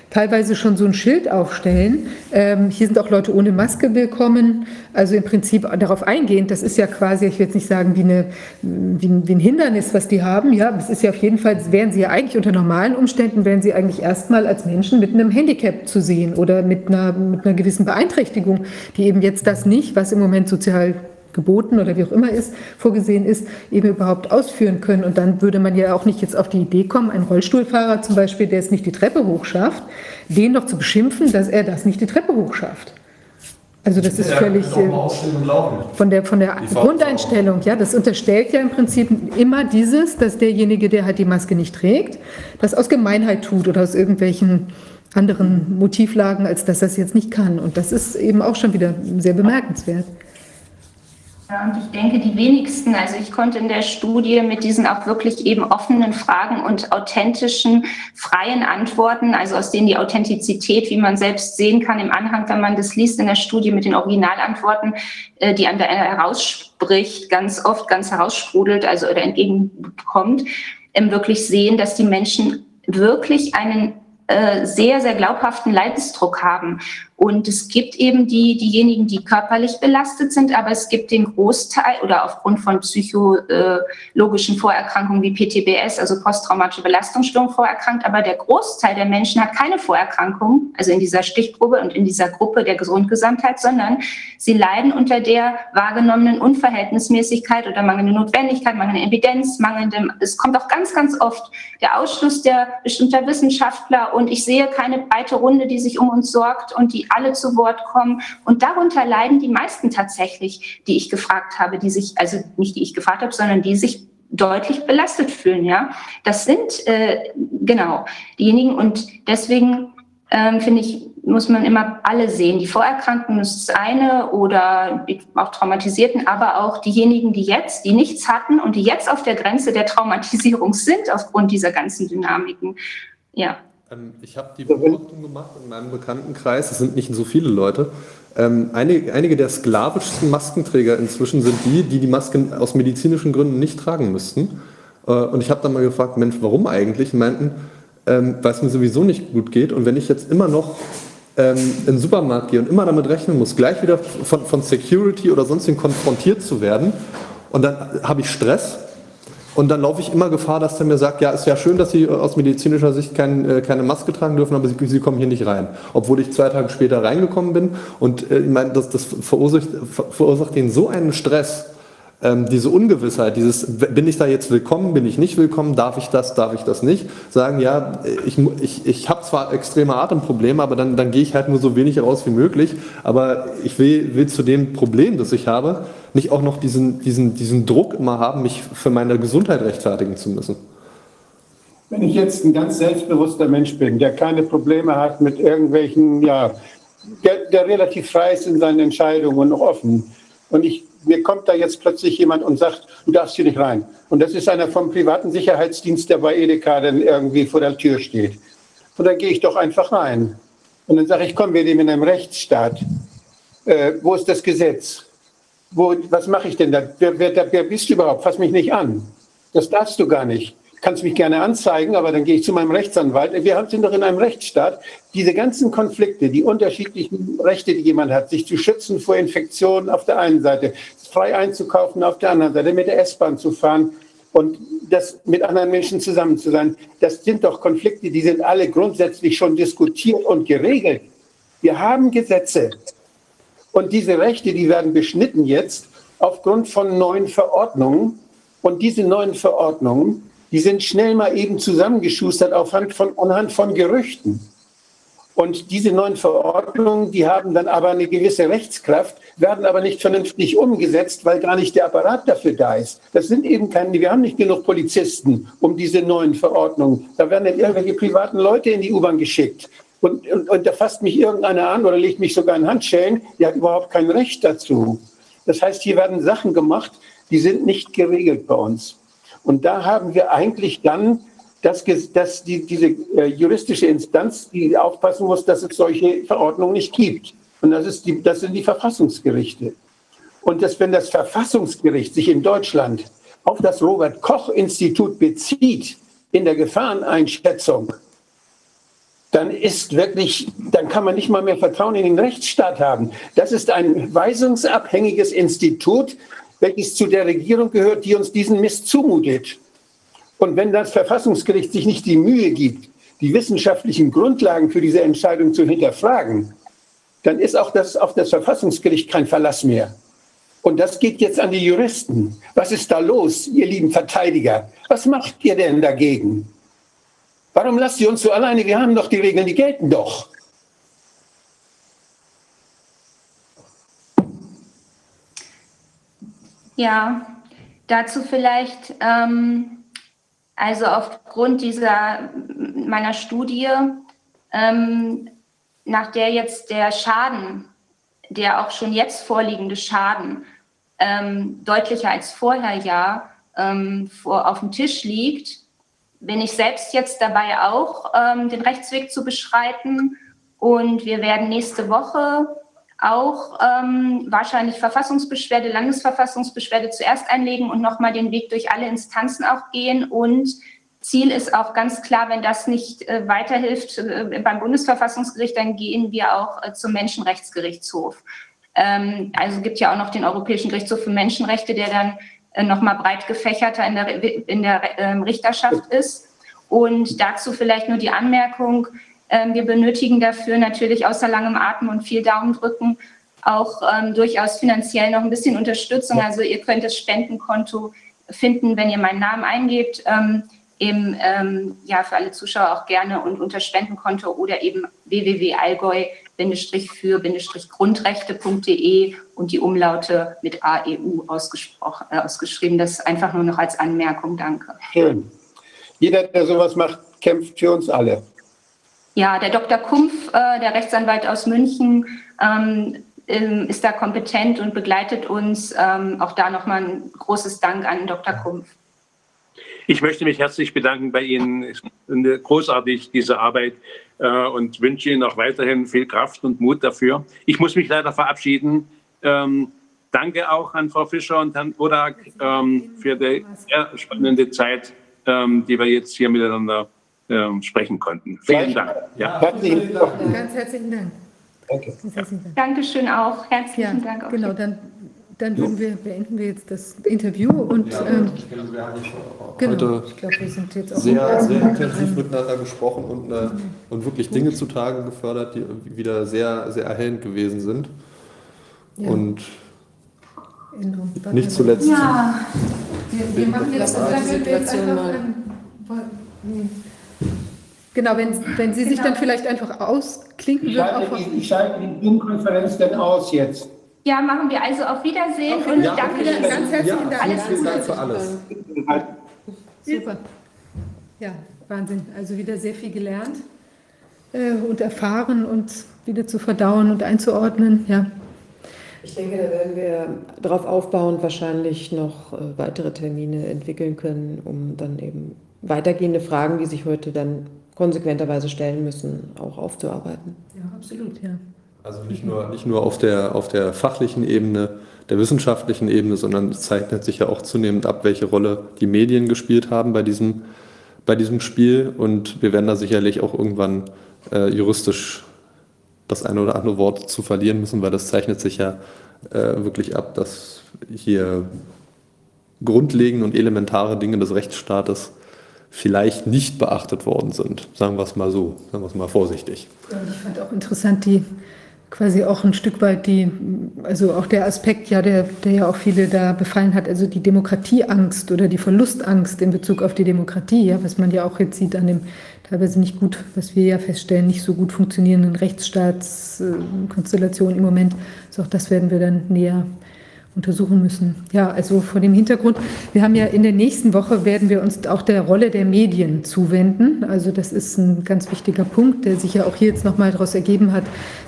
teilweise schon so ein Schild aufstellen. Ähm, hier sind auch Leute ohne Maske willkommen. Also im Prinzip darauf eingehend, das ist ja quasi, ich will jetzt nicht sagen wie, eine, wie, wie ein Hindernis, was die haben. Ja, es ist ja auf jeden Fall, wären sie ja eigentlich unter normalen Umständen, wären sie eigentlich erstmal als Menschen mit einem Handicap zu sehen oder mit einer, mit einer gewissen Beeinträchtigung, die eben jetzt das nicht, was im Moment sozial geboten oder wie auch immer ist, vorgesehen ist, eben überhaupt ausführen können. Und dann würde man ja auch nicht jetzt auf die Idee kommen, einen Rollstuhlfahrer zum Beispiel, der es nicht die Treppe hochschafft, den noch zu beschimpfen, dass er das nicht die Treppe hochschafft. Also das ist völlig äh, von der, von der Grundeinstellung, ja, das unterstellt ja im Prinzip immer dieses, dass derjenige, der halt die Maske nicht trägt, das aus Gemeinheit tut oder aus irgendwelchen anderen Motivlagen, als dass er es jetzt nicht kann. Und das ist eben auch schon wieder sehr bemerkenswert. Ja, und ich denke, die wenigsten, also ich konnte in der Studie mit diesen auch wirklich eben offenen Fragen und authentischen, freien Antworten, also aus denen die Authentizität, wie man selbst sehen kann im Anhang, wenn man das liest in der Studie mit den Originalantworten, äh, die an der herausspricht, ganz oft ganz heraussprudelt, also oder entgegenkommt, ähm, wirklich sehen, dass die Menschen wirklich einen äh, sehr, sehr glaubhaften Leidensdruck haben. Und es gibt eben die, diejenigen, die körperlich belastet sind, aber es gibt den Großteil oder aufgrund von psychologischen Vorerkrankungen wie PTBS, also posttraumatische Belastungsstörung vorerkrankt, aber der Großteil der Menschen hat keine Vorerkrankung, also in dieser Stichprobe und in dieser Gruppe der Gesundgesamtheit, sondern sie leiden unter der wahrgenommenen Unverhältnismäßigkeit oder mangelnde Notwendigkeit, mangelnde Evidenz, mangelndem, es kommt auch ganz, ganz oft der Ausschluss der bestimmter Wissenschaftler. Und ich sehe keine breite Runde, die sich um uns sorgt und die alle zu Wort kommen. Und darunter leiden die meisten tatsächlich, die ich gefragt habe, die sich, also nicht die ich gefragt habe, sondern die sich deutlich belastet fühlen. Ja, das sind äh, genau diejenigen. Und deswegen ähm, finde ich, muss man immer alle sehen. Die Vorerkrankten ist das eine oder auch Traumatisierten, aber auch diejenigen, die jetzt, die nichts hatten und die jetzt auf der Grenze der Traumatisierung sind aufgrund dieser ganzen Dynamiken. Ja. Ähm, ich habe die Beobachtung gemacht in meinem Bekanntenkreis, es sind nicht so viele Leute. Ähm, einige, einige der sklavischsten Maskenträger inzwischen sind die, die die Masken aus medizinischen Gründen nicht tragen müssten. Äh, und ich habe dann mal gefragt, Mensch, warum eigentlich? meinten, ähm, weil es mir sowieso nicht gut geht. Und wenn ich jetzt immer noch ähm, in den Supermarkt gehe und immer damit rechnen muss, gleich wieder von, von Security oder sonstigen konfrontiert zu werden, und dann habe ich Stress, und dann laufe ich immer Gefahr, dass der mir sagt, ja, ist ja schön, dass Sie aus medizinischer Sicht kein, äh, keine Maske tragen dürfen, aber Sie, Sie, kommen hier nicht rein. Obwohl ich zwei Tage später reingekommen bin. Und äh, ich meine, das, das verursacht, verursacht Ihnen so einen Stress, ähm, diese Ungewissheit, dieses, bin ich da jetzt willkommen, bin ich nicht willkommen, darf ich das, darf ich das nicht, sagen, ja, ich, ich, ich habe zwar extreme Atemprobleme, aber dann, dann gehe ich halt nur so wenig raus wie möglich, aber ich will, will zu dem Problem, das ich habe, nicht auch noch diesen, diesen, diesen Druck immer haben, mich für meine Gesundheit rechtfertigen zu müssen. Wenn ich jetzt ein ganz selbstbewusster Mensch bin, der keine Probleme hat mit irgendwelchen, ja, der, der relativ frei ist in seinen Entscheidungen und offen, und ich mir kommt da jetzt plötzlich jemand und sagt, du darfst hier nicht rein. Und das ist einer vom privaten Sicherheitsdienst, der bei Edeka dann irgendwie vor der Tür steht. Und dann gehe ich doch einfach rein. Und dann sage ich, komm, wir leben in einem Rechtsstaat. Äh, wo ist das Gesetz? Wo, was mache ich denn da? Wer, wer, wer bist du überhaupt? Fass mich nicht an. Das darfst du gar nicht kannst mich gerne anzeigen, aber dann gehe ich zu meinem Rechtsanwalt. Wir sind doch in einem Rechtsstaat. Diese ganzen Konflikte, die unterschiedlichen Rechte, die jemand hat, sich zu schützen vor Infektionen auf der einen Seite, frei einzukaufen auf der anderen Seite, mit der S-Bahn zu fahren und das mit anderen Menschen zusammen zu sein, das sind doch Konflikte, die sind alle grundsätzlich schon diskutiert und geregelt. Wir haben Gesetze und diese Rechte, die werden beschnitten jetzt aufgrund von neuen Verordnungen. Und diese neuen Verordnungen, die sind schnell mal eben zusammengeschustert aufhand von, anhand von Gerüchten. Und diese neuen Verordnungen, die haben dann aber eine gewisse Rechtskraft, werden aber nicht vernünftig umgesetzt, weil gar nicht der Apparat dafür da ist. Das sind eben keine, wir haben nicht genug Polizisten um diese neuen Verordnungen. Da werden dann irgendwelche privaten Leute in die U-Bahn geschickt. Und, und, und da fasst mich irgendeiner an oder legt mich sogar in Handschellen, der hat überhaupt kein Recht dazu. Das heißt, hier werden Sachen gemacht, die sind nicht geregelt bei uns. Und da haben wir eigentlich dann dass, dass die, diese äh, juristische Instanz, die aufpassen muss, dass es solche Verordnungen nicht gibt. Und das, ist die, das sind die Verfassungsgerichte. Und dass, wenn das Verfassungsgericht sich in Deutschland auf das Robert Koch Institut bezieht in der Gefahreneinschätzung, dann ist wirklich, dann kann man nicht mal mehr Vertrauen in den Rechtsstaat haben. Das ist ein weisungsabhängiges Institut, welches zu der Regierung gehört, die uns diesen Mist zumutet. Und wenn das Verfassungsgericht sich nicht die Mühe gibt, die wissenschaftlichen Grundlagen für diese Entscheidung zu hinterfragen, dann ist auch das auf das Verfassungsgericht kein Verlass mehr. Und das geht jetzt an die Juristen. Was ist da los, ihr lieben Verteidiger? Was macht ihr denn dagegen? Warum lasst ihr uns so alleine? Wir haben doch die Regeln, die gelten doch. Ja, dazu vielleicht, ähm, also aufgrund dieser meiner Studie, ähm, nach der jetzt der Schaden, der auch schon jetzt vorliegende Schaden, ähm, deutlicher als vorher ja ähm, vor, auf dem Tisch liegt, bin ich selbst jetzt dabei auch, ähm, den Rechtsweg zu beschreiten. Und wir werden nächste Woche auch ähm, wahrscheinlich Verfassungsbeschwerde, Landesverfassungsbeschwerde zuerst einlegen und nochmal den Weg durch alle Instanzen auch gehen. Und Ziel ist auch ganz klar, wenn das nicht äh, weiterhilft äh, beim Bundesverfassungsgericht, dann gehen wir auch äh, zum Menschenrechtsgerichtshof. Ähm, also gibt ja auch noch den Europäischen Gerichtshof für Menschenrechte, der dann äh, nochmal breit gefächerter in der, in der ähm, Richterschaft ist. Und dazu vielleicht nur die Anmerkung, ähm, wir benötigen dafür natürlich außer langem Atem und viel Daumendrücken auch ähm, durchaus finanziell noch ein bisschen Unterstützung. Also ihr könnt das Spendenkonto finden, wenn ihr meinen Namen eingebt. Ähm, eben ähm, ja für alle Zuschauer auch gerne und unter Spendenkonto oder eben www.allgäu-für-grundrechte.de und die Umlaute mit AEU ausgesprochen, äh, ausgeschrieben. Das einfach nur noch als Anmerkung. Danke. Schön. Jeder, der sowas macht, kämpft für uns alle. Ja, der Dr. Kumpf, äh, der Rechtsanwalt aus München, ähm, ähm, ist da kompetent und begleitet uns. Ähm, auch da nochmal ein großes Dank an Dr. Kumpf. Ich möchte mich herzlich bedanken bei Ihnen. Es ist großartig, diese Arbeit, äh, und wünsche Ihnen auch weiterhin viel Kraft und Mut dafür. Ich muss mich leider verabschieden. Ähm, danke auch an Frau Fischer und Herrn Bodak ähm, für die sehr spannende Zeit, ähm, die wir jetzt hier miteinander ähm, sprechen konnten. Vielen Dank. Ja. Herzlichen Dank. Ganz herzlichen Dank. Danke. Dankeschön auch. Herzlichen ja, Dank. Auch genau, dann dann wir, beenden wir jetzt das Interview und ja, ähm, wir haben genau, heute ich glaub, wir sind jetzt auch sehr, sehr intensiv miteinander gesprochen und, äh, und wirklich Dinge zutage gefördert, die wieder sehr, sehr erhellend gewesen sind. Ja. Und genau. nicht zuletzt. Ja, wir, wir machen jetzt, dann wir jetzt einfach, Genau, wenn, wenn Sie genau. sich dann vielleicht einfach ausklinken würden. Ich schalte die Zoom-Konferenz dann aus jetzt. Ja, machen wir also auf Wiedersehen und ja, danke okay. ganz herzlichen ja, Dank. Alles vielen Dank für alles. Super. Ja, Wahnsinn. Also wieder sehr viel gelernt äh, und erfahren und wieder zu verdauen und einzuordnen. Ja. Ich denke, da werden wir darauf aufbauend wahrscheinlich noch äh, weitere Termine entwickeln können, um dann eben weitergehende Fragen, die sich heute dann konsequenterweise stellen müssen, auch aufzuarbeiten. Ja, absolut, ja. Also nicht nur, nicht nur auf, der, auf der fachlichen Ebene, der wissenschaftlichen Ebene, sondern es zeichnet sich ja auch zunehmend ab, welche Rolle die Medien gespielt haben bei diesem, bei diesem Spiel. Und wir werden da sicherlich auch irgendwann äh, juristisch das eine oder andere Wort zu verlieren müssen, weil das zeichnet sich ja äh, wirklich ab, dass hier grundlegende und elementare Dinge des Rechtsstaates vielleicht nicht beachtet worden sind. Sagen wir es mal so, sagen wir es mal vorsichtig. Ich fand auch interessant die quasi auch ein Stück weit die, also auch der Aspekt, ja, der, der ja auch viele da befallen hat, also die Demokratieangst oder die Verlustangst in Bezug auf die Demokratie, ja, was man ja auch jetzt sieht an dem teilweise nicht gut, was wir ja feststellen, nicht so gut funktionierenden Rechtsstaatskonstellationen im Moment. Also auch das werden wir dann näher untersuchen müssen. Ja, also vor dem Hintergrund, wir haben ja in der nächsten Woche werden wir uns auch der Rolle der Medien zuwenden. Also das ist ein ganz wichtiger Punkt, der sich ja auch hier jetzt nochmal daraus ergeben hat,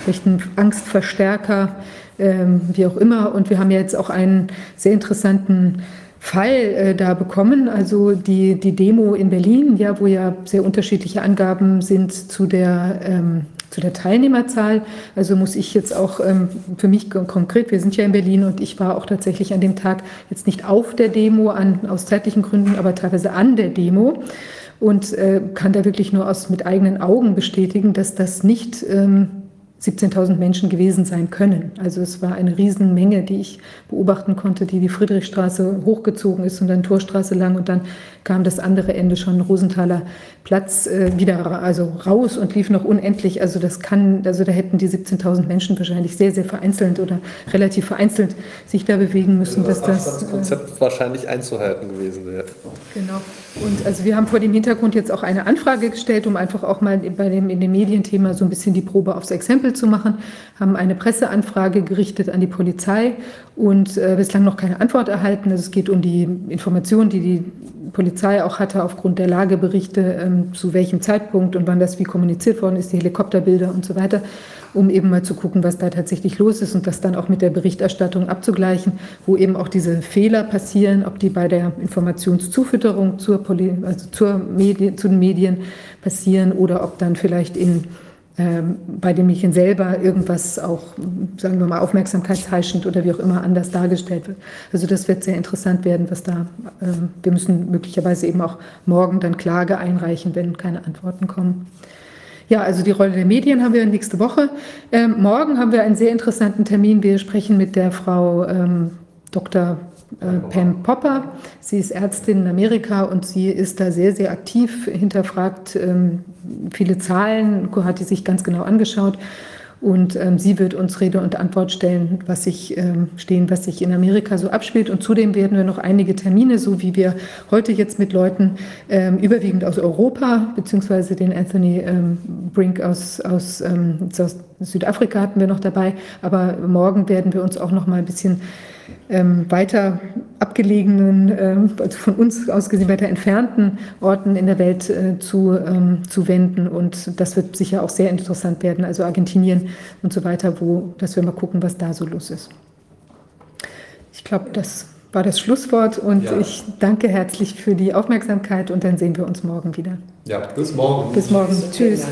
welchen Angstverstärker, ähm, wie auch immer. Und wir haben ja jetzt auch einen sehr interessanten Fall äh, da bekommen, also die, die Demo in Berlin, ja, wo ja sehr unterschiedliche Angaben sind zu der ähm, zu der Teilnehmerzahl. Also muss ich jetzt auch ähm, für mich konkret, wir sind ja in Berlin und ich war auch tatsächlich an dem Tag jetzt nicht auf der Demo an, aus zeitlichen Gründen, aber teilweise an der Demo. und äh, kann da wirklich nur aus mit eigenen Augen bestätigen, dass das nicht ähm, 17.000 Menschen gewesen sein können. Also es war eine Riesenmenge, die ich beobachten konnte, die die Friedrichstraße hochgezogen ist und dann Torstraße lang und dann kam das andere Ende schon Rosenthaler Platz äh, wieder also raus und lief noch unendlich. Also das kann, also da hätten die 17.000 Menschen wahrscheinlich sehr, sehr vereinzelt oder relativ vereinzelt sich da bewegen müssen, Also dass das das äh, Konzept wahrscheinlich einzuhalten gewesen wäre. Genau. Und also wir haben vor dem Hintergrund jetzt auch eine Anfrage gestellt, um einfach auch mal bei dem, in dem Medienthema so ein bisschen die Probe aufs Exempel zu machen, haben eine Presseanfrage gerichtet an die Polizei und äh, bislang noch keine Antwort erhalten. Also es geht um die Informationen, die die Polizei auch hatte aufgrund der Lageberichte, ähm, zu welchem Zeitpunkt und wann das wie kommuniziert worden ist, die Helikopterbilder und so weiter, um eben mal zu gucken, was da tatsächlich los ist und das dann auch mit der Berichterstattung abzugleichen, wo eben auch diese Fehler passieren, ob die bei der Informationszufütterung zur Poli also zur Medien, zu den Medien passieren oder ob dann vielleicht in bei den Mädchen selber irgendwas auch, sagen wir mal, aufmerksamkeitsheischend oder wie auch immer anders dargestellt wird. Also das wird sehr interessant werden, was da, ähm, wir müssen möglicherweise eben auch morgen dann Klage einreichen, wenn keine Antworten kommen. Ja, also die Rolle der Medien haben wir nächste Woche. Ähm, morgen haben wir einen sehr interessanten Termin. Wir sprechen mit der Frau ähm, Dr. Äh, Pam Popper. Sie ist Ärztin in Amerika und sie ist da sehr, sehr aktiv, hinterfragt ähm, viele Zahlen, hat die sich ganz genau angeschaut. Und ähm, sie wird uns Rede und Antwort stellen, was sich ähm, stehen, was sich in Amerika so abspielt. Und zudem werden wir noch einige Termine, so wie wir heute jetzt mit Leuten ähm, überwiegend aus Europa, beziehungsweise den Anthony ähm, Brink aus, aus, ähm, aus Südafrika hatten wir noch dabei. Aber morgen werden wir uns auch noch mal ein bisschen ähm, weiter abgelegenen, ähm, also von uns aus gesehen weiter entfernten Orten in der Welt äh, zu, ähm, zu wenden. Und das wird sicher auch sehr interessant werden, also Argentinien und so weiter, wo, dass wir mal gucken, was da so los ist. Ich glaube, das war das Schlusswort und Ja. ich danke herzlich für die Aufmerksamkeit und dann sehen wir uns morgen wieder. Ja, bis morgen. Bis morgen. Tschüss.